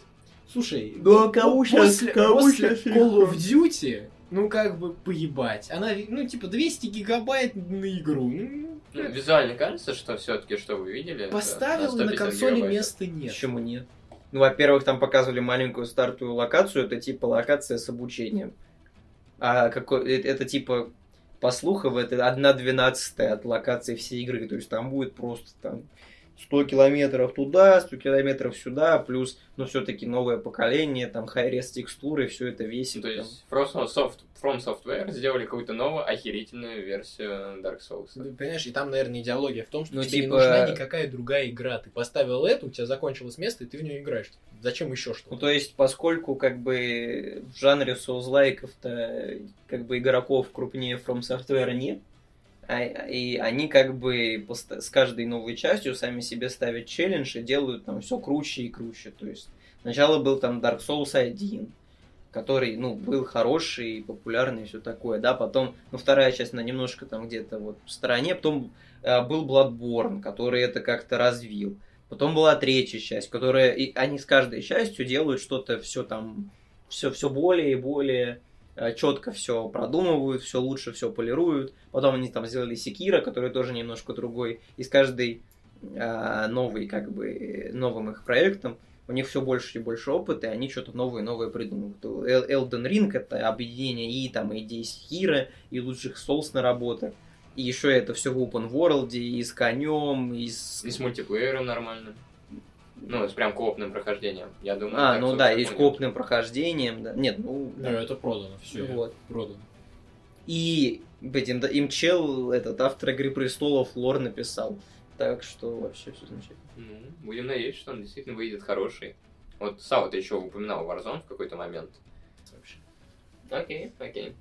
Слушай, Да, кому щас- после, кому после щас Call of Duty, ну, как бы, поебать. Она, ну, типа, 200 гигабайт на игру. Ну, Ну, визуально кажется, что все-таки, что вы видели, поставил на 150 консоли гигабайт. места нет. Почему нет? Ну, во-первых, там показывали маленькую стартовую локацию, это типа локация с обучением. А какой, это, это типа, по слухам, это 1 двенадцатая от локации всей игры. То есть там будет просто там 100 километров туда, 100 километров сюда, плюс, ну, все-таки новое поколение, там, хай-рес текстуры, все это весит. То там. есть From, Soft, From Software сделали какую-то новую охерительную версию Dark Souls. Ты понимаешь, и там, наверное, идеология в том, что Ну, тебе типа- не нужна никакая другая игра. Ты поставил эту, у тебя закончилось место, и ты в нее играешь. Зачем еще Ну, что-то? то есть, поскольку, как бы, в жанре соузлайков-то, как бы, игроков крупнее From Software нет, а- и они, как бы, с каждой новой частью сами себе ставят челлендж и делают там все круче и круче. То есть, сначала был там Dark Souls 1, который, ну, был хороший, популярный и все такое, да, потом, ну, вторая часть, она немножко там где-то вот в стороне, потом э, был Bloodborne, который это как-то развил. Потом была третья часть, которая... И они с каждой частью делают что-то все там... Все, все более и более четко все продумывают, все лучше все полируют. Потом они там сделали Секира, который тоже немножко другой. И с каждой а, новой, как бы, новым их проектом у них все больше и больше опыта, и они что-то новое и новое придумывают. Elden Ring это объединение и там идей Секира, и лучших Souls наработок. И еще это все в open world, и с конем, и с... И с мультиплеером нормальным. Ну, с прям коопным прохождением. Я думаю, А, ну да, и с копным прохождением, да. Нет, ну, Ну, да. это продано, все. Вот. Продано. И, блин, им, да- им чел, этот автор Игры Престолов, лор написал. Так что вообще все замечательно. Ну, будем надеяться, что он действительно выйдет хороший. Вот Сау, ты еще упоминал Warzone в какой-то момент. Вообще. Окей, окей.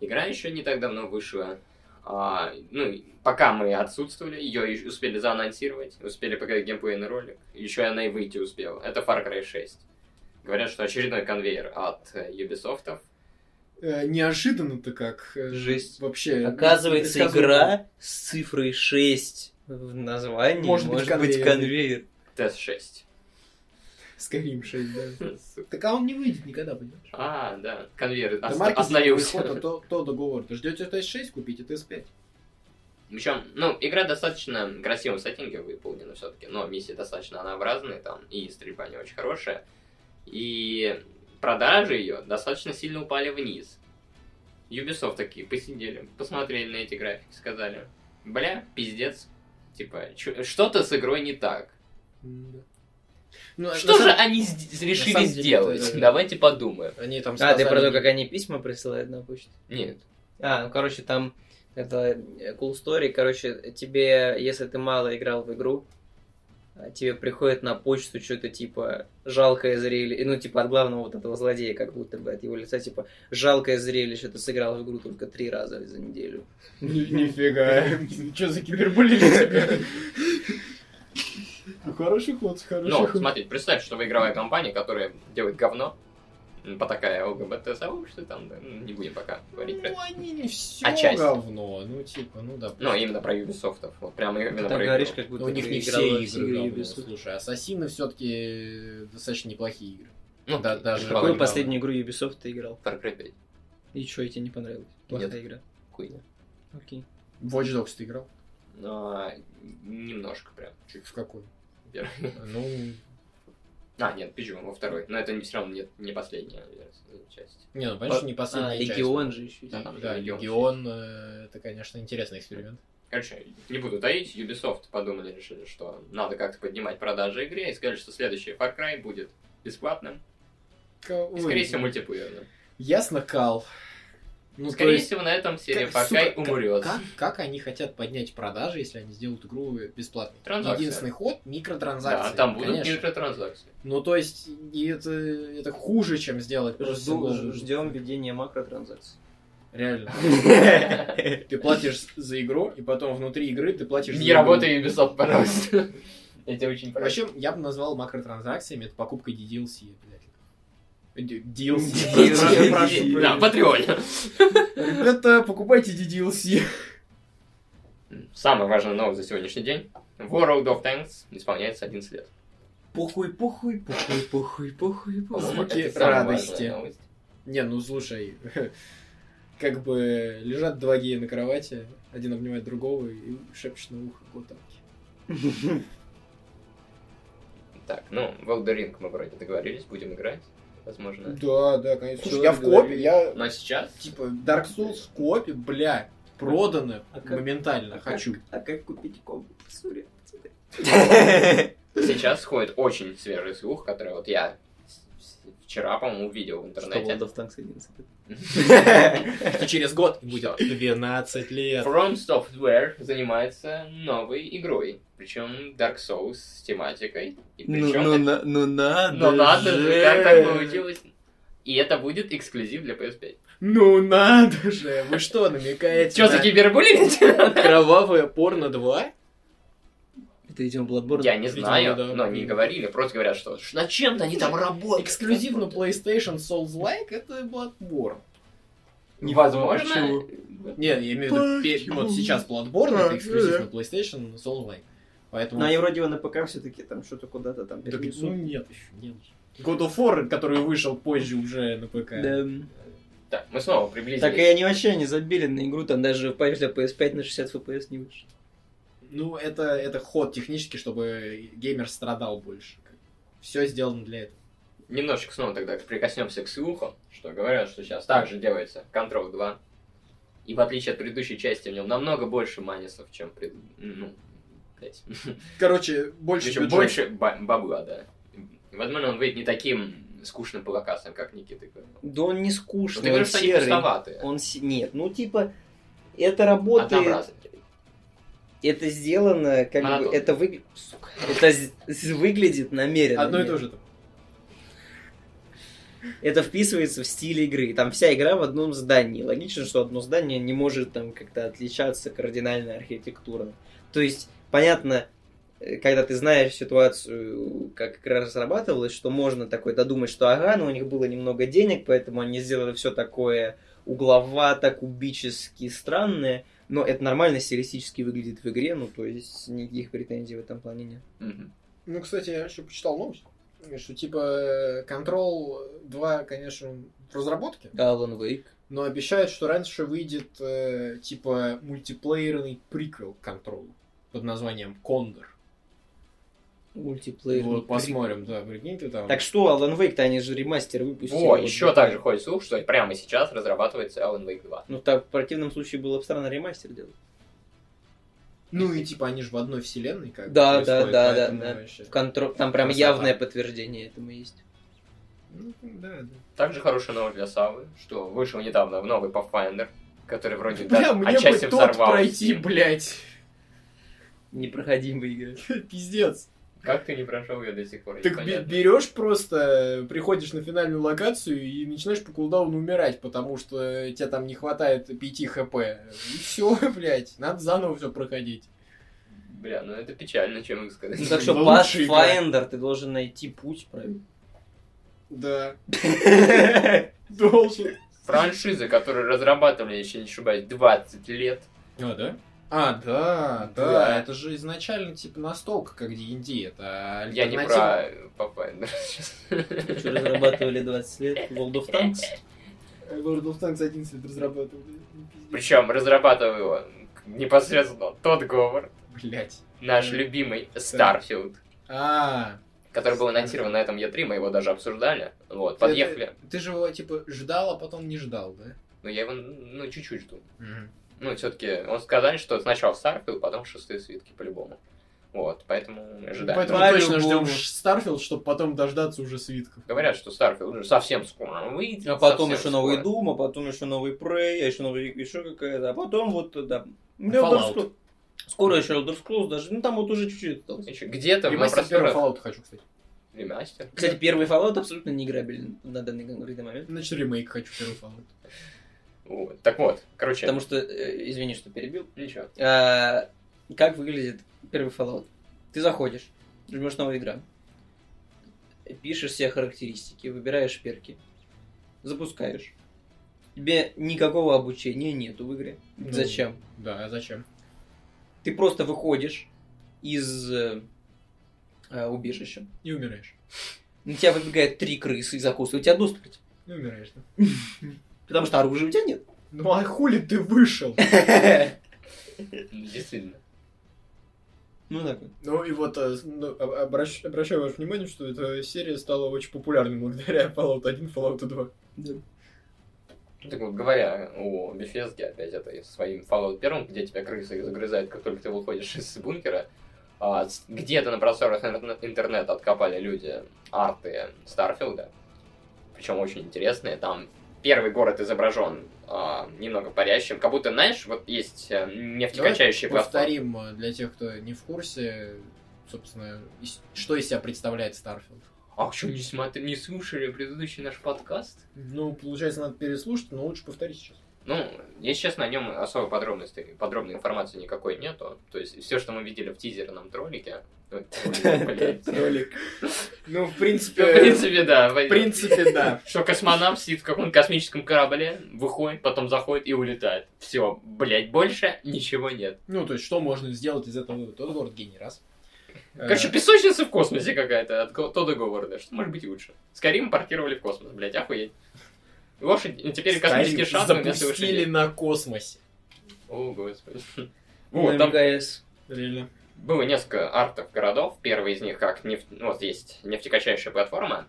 Игра еще не так давно вышла. А, ну, пока мы отсутствовали, ее успели заанонсировать, успели показать геймплейный ролик. Еще она и выйти успела. Это Far Cry 6. Говорят, что очередной конвейер от э, Ubisoft. Э, неожиданно-то как. э, Жесть. Вообще. Оказывается, предсказуемо. игра с цифрой 6 в названии Может может, быть, быть конвейер. конвейер. Тест 6. Skyrim 6, да. Так а он не выйдет никогда, понимаешь? А, да, конвейер остановился. исхода то, то договор. Ты ждете TS6, купите TS5. Причем, ну, игра достаточно в красивом сеттинге выполнена все-таки, но миссии достаточно однообразные там, и стрельба не очень хорошая. И продажи ее достаточно сильно упали вниз. Ubisoft такие посидели, посмотрели на эти графики, сказали, бля, пиздец, типа, что-то с игрой не так. Ну, Что же самом- они с- решили самом деле сделать? это- Давайте подумаем. Они там А, сказали... ты про то, как они письма присылают на почту? Нет. А, ну, короче, там это э, cool story. Короче, тебе, если ты мало играл в игру, а, тебе приходит на почту что-то типа жалкое зрелище, ну, типа от главного вот этого злодея, как будто бы от его лица, типа жалкое зрелище, ты сыграл в игру только три раза за неделю. Ни- Нифига. Что за кибербуллинг тебе? Ну, Хороший ход, хороший Ну, ход. смотри, представь, что вы игровая компания, которая делает говно, по такая ЛГБТ-сообщество, там, да, ну, не будем пока говорить про Ну, это. они не все Отчасти. говно. Ну, типа, ну да. Ну, именно про Ubisoft, вот прямо Ты именно так про говоришь, игру. как будто у них ты не играл все игры говно. Ubisoft. Слушай, Ассасины все-таки достаточно неплохие игры. Ну, Да, даже- Какую последнюю игру Ubisoft ты играл? Far Cry 5. И что, тебе не понравилось? Плохая игра. Хуйня. Окей. Watch Dogs ты играл? А, немножко прям. Чуть в какой? Первый. Ну, А, нет, Пиджу во второй. Но это не все равно нет, не последняя часть. Не, ну, понятно, что не А, последняя часть. Легион же еще. Да, есть. там Да, Легион Легион, э, это, конечно, интересный эксперимент. Короче, не буду таить, Ubisoft подумали, решили, что надо как-то поднимать продажи игре, и сказали, что следующий Far Cry будет бесплатным, и, скорее всего, мультиплеерным. Ясно, Кал. Ну, скорее есть, всего, на этом серия как- Cry сука, умрет. Как, как они хотят поднять продажи, если они сделают игру бесплатной? Транзакция. Единственный ход — микротранзакции. Да, там будут конечно. микротранзакции. Ну, то есть, и это, это хуже, чем сделать просто. Ждем введения макротранзакций. Реально. Ты платишь за игру, и потом внутри игры ты платишь за Не работай, Ubisoft, пожалуйста. Я тебя очень прошу. Вообще, я бы назвал макротранзакциями это покупкой DDLC. блядь. DLC. DLC. Да. Патреоне. Ребята, покупайте DDLC. Самая важная новость за сегодняшний день. World of Tanks исполняется 11 лет. Похуй, похуй, похуй, похуй, похуй, похуй. Звуки радости. Не, ну слушай, как бы лежат два гея на кровати, один обнимает другого и шепчет на ухо готовки. Так, ну, в мы вроде договорились, будем играть, возможно. Да, да, конечно. Слушай, я в копе, я Но сейчас типа Dark Souls в копе, бля, продано А как- моментально, А хочу. как- А как купить комп? Сейчас сходит очень свежий слух, который вот я вчера, по-моему, увидел в Что интернете. World of Tanks 11 Что через год будет 12 лет. From Software занимается новой игрой. Причем Dark Souls с тематикой. И причем Ну, это- на- ну надо Но надо же, как так получилось. И это будет эксклюзив для PS5. Ну надо же, вы что, намекаете Че за кибербуллинг? кровавое порно 2? Это идем Bloodborne. Я не Видимо, знаю, да. но не говорили, просто говорят, что над чем-то они там работают. Эксклюзивно PlayStation Souls-like это Bloodborne. Возможно. Почему? Не, я имею в виду, пе- вот сейчас Bloodborne это эксклюзивно PlayStation Souls-like. Поэтому... Но они вроде его на ПК все-таки там что-то куда-то там Так, перенесут. ну нет еще, нет. God of War, который вышел позже уже на ПК. Да. Так, мы снова приблизились. Так и они вообще не забили на игру, там даже патч для PS5 на 60 FPS не вышел. Ну, это, это ход технически, чтобы геймер страдал больше. Все сделано для этого. Немножечко снова тогда прикоснемся к слухам, что говорят, что сейчас также делается Control 2. И в отличие от предыдущей части, в нем намного больше манисов, чем пред... ну, блядь. Короче, больше Причем бюджет. больше ба- бабла, да. Возможно, он выйдет не таким скучным по локациям, как Никита говорил. Да он не Ну, скучный, ты он говоришь, что они серый. пустоватые. Он се- Нет, ну типа, это работает, Однообразные. Это сделано, как бы, Монотонно. это выглядит, это з- з- выглядит намеренно. Одно и то же. там. Это вписывается в стиль игры. Там вся игра в одном здании. Логично, что одно здание не может там как-то отличаться кардинально архитектурно. То есть, понятно, э, когда ты знаешь ситуацию, как игра разрабатывалась, что можно такой додумать, что ага, ну у них было немного денег, поэтому они сделали все такое угловато, кубически странное, но это нормально стилистически выглядит в игре, ну то есть никаких претензий в этом плане нет. Ну, кстати, я еще почитал новость, что типа Control 2, конечно, в разработке, Alan Wake. но обещают, что раньше выйдет э, типа мультиплеерный приквел Control под названием Кондор. Мультиплеер. Вот, посмотрим, да, прикинь ты там. Так что, Alan Wake-то они же ремастер выпустили. О, Вот еще да. также ходит слух, что прямо сейчас разрабатывается Alan Wake 2. Ну так, в противном случае было бы странно ремастер делать. Ну и типа они же в одной вселенной как бы Да, да, происходят, да, да, да. вообще- В контро- Там прям Красота. явное подтверждение этому есть. Ну, да, да. Также хорошая новость для Савы, что вышел недавно новый Pathfinder, который вроде Бля, даже мне бы отчасти тот взорвал пройти, блядь. Непроходимая игра. Пиздец. Как ты не прошел ее до сих пор? Так берешь просто, приходишь на финальную локацию и начинаешь по кулдауну умирать, потому что тебе там не хватает 5 хп. И все, блядь, надо заново все проходить. Бля, ну это печально, чем их сказать. Ну так что. Pathfinder, ты должен найти путь правильно. Да. Должен. Франшизы, которые разрабатывали, если не ошибаюсь, 20 лет. А, да? А, да, да, Да. это же изначально типа настолка, как D&D, это Я не про Pathfinder сейчас. Что разрабатывали 20 лет World of Tanks. World of Tanks 11 лет разрабатывали. Причем разрабатывал его непосредственно тот Говард, Блять. наш любимый Starfield. А, который был анонсирован на этом E3, мы его даже обсуждали. Вот, подъехали. Ты, ты же его, типа, ждал, а потом не ждал, да? Ну, я его, ну, чуть-чуть жду. Ну, все-таки, он сказали, что сначала Starfield, потом шестые свитки, по-любому. Вот, поэтому ожидаем. Поэтому точно По-любому. ждем Starfield, чтобы потом дождаться уже свитков. Говорят, что Starfield уже совсем скоро выйдет. А потом еще новый скоро. Doom, а потом еще новый Prey, а еще новый еще какая-то, а потом вот, да. Fallout. Скоро еще Elder Scrolls даже, ну там вот уже чуть-чуть осталось. Еще Где-то на Ремастер первого просторах... Fallout хочу, кстати. Ремастер. Кстати, первый Fallout абсолютно не играбелен на данный конкретный момент. Значит, ремейк хочу первый Fallout. Вот. Так вот, короче... Потому что, э, извини, что перебил. Ничего. А, как выглядит первый Fallout? Ты заходишь, жмешь новая игра, пишешь все характеристики, выбираешь перки, запускаешь. Тебе никакого обучения нету в игре. Ну. Зачем? Да, а зачем? Ты просто выходишь из э, э, убежища. Не умираешь. На тебя выбегает три крысы и закусывают тебя до смерти. Не умираешь, да? Потому что оружия у тебя нет. Ну а хули ты вышел? Действительно. Ну так вот. Ну и вот э, ну, об- обращ- обращаю ваше внимание, что эта серия стала очень популярной благодаря Fallout 1, Fallout 2. Ну, Так вот, говоря о Bethesda, опять это своим Fallout 1, где тебя крысы загрызают, как только ты выходишь из бункера, а, где-то на просторах интерне- интернета откопали люди арты Старфилда, причем очень интересные, там первый город изображен а, немного парящим, как будто, знаешь, вот есть э, нефтекачающие Давай повторим э, для тех, кто не в курсе, собственно, что из себя представляет Starfield. А что, не, смотри, не слушали предыдущий наш подкаст? Ну, получается, надо переслушать, но лучше повторить сейчас. Ну, если честно, о нем особой подробности, подробной информации никакой нету. То есть все, что мы видели в тизерном ролике, ой, блядь. Ролик. Ну, в В принципе... принципе, да. В принципе, да. Что космонавт сидит в каком-то космическом корабле, выходит, потом заходит и улетает. Все, блядь, больше ничего нет. Ну, то есть, что можно сделать из этого? Тот город гений, раз. Короче, Э, песочница в космосе какая-то от Тодда Говарда. Что может быть лучше? Скорее портировали в космос, блядь, охуеть. Лошадь, ну, теперь космические Скорее шаттлы вместо запустили лошадей. на космосе. О, господи. Ну, Вот, там МКС. Реально. Было несколько артов городов. Первый из них как нефть... ну, вот есть нефтекачающая платформа.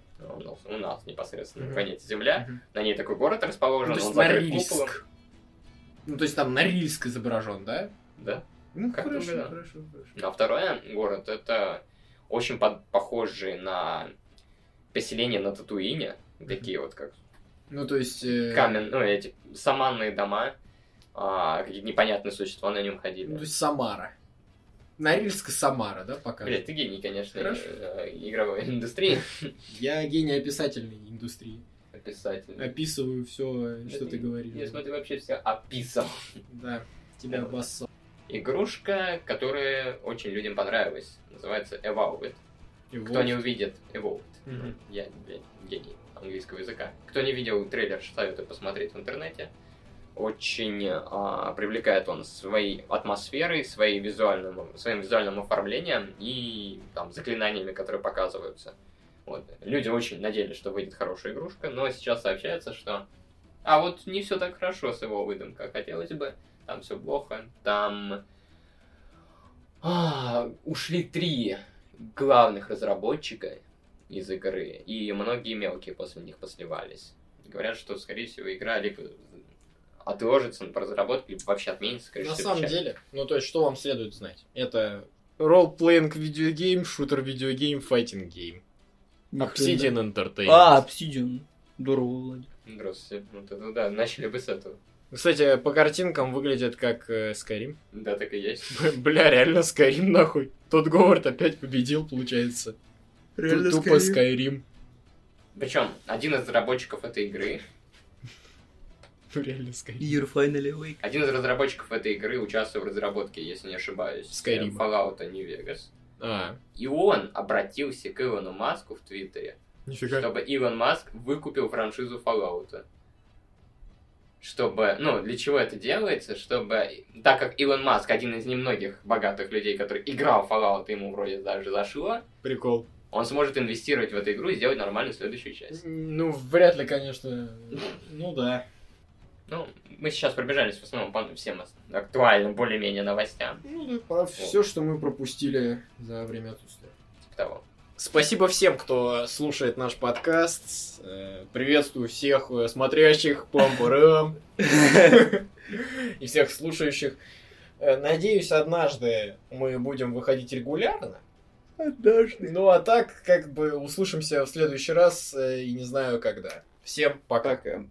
У нас, непосредственно Мгм. на планете Земля. Мгм. На ней такой город расположен, Ну, то он есть закрыт куполом. Ну, то есть там Норильск изображен, да? Да. Ну, Как хорошо, угадал. хорошо, хорошо. А второй город это очень под- похожий на поселение на Татуине. Такие вот как Ну, то есть... э, камен, ну эти саманные дома. а, какие-то непонятные существа на нем ходили. Ну, то есть Самара. Норильск и Самара, да, пока? Блядь, ты гений, конечно, Хорошо. э, игровой индустрии. Я гений описательной индустрии. Писатель. Описываю все, что ты говоришь. Я смотрю, вообще все описал. Да, тебя Вот. обоссал. Игрушка, которая очень людям понравилась. Называется Evolved. Кто не увидит Evolved. Я, блядь, гений английского языка. Кто не видел трейлер, советую посмотреть в интернете. Очень а, привлекает он своей атмосферой, своей визуальным, своим визуальным оформлением и там, заклинаниями, которые показываются. Вот. Люди очень надеялись, что выйдет хорошая игрушка, но сейчас сообщается, что а вот не все так хорошо с его выходом, как хотелось бы. Там все плохо. Там а, ушли три главных разработчика из игры, и многие мелкие после них посливались. Говорят, что, скорее всего, игра либо отложится по разработке, либо вообще отменится. Короче, На самом печально. деле, ну то есть, что вам следует знать? Это role-playing video game, shooter video game, fighting game. Obsidian Entertainment. А, Obsidian. Здорово, Владик. Здравствуйте. Вот это да, начали бы с этого. Кстати, по картинкам выглядит как э, Skyrim. Да, так и есть. Бля, реально Skyrim нахуй. Тот Говард опять победил, получается. Ту- Тупо Skyrim. Причем один из разработчиков этой игры, Ну, Реально Skyrim. You're finally awake. один из разработчиков этой игры участвовал в разработке, если не ошибаюсь, Skyrim. Fallout New Vegas. А, И он обратился к Илону Маску в Твиттере, нифига. чтобы Илон Маск выкупил франшизу Fallout. Чтобы, ну, для чего это делается? Чтобы, так как Илон Маск один из немногих богатых людей, который играл в Fallout, ему вроде даже зашло, Прикол. он сможет инвестировать в эту игру и сделать нормальную следующую часть. Ну, вряд ли, конечно. Ну да. Ну, мы сейчас пробежались в основном по всем актуальным более-менее новостям. Ну да, про все, что мы пропустили за время отсутствия. Типа того. Спасибо всем, кто слушает наш подкаст. Э, Приветствую всех э, смотрящих, пам и всех слушающих. Э, Надеюсь, однажды мы будем выходить регулярно. Однажды. Ну а так, как бы услышимся в следующий раз и не знаю когда. Всем пока. Пока.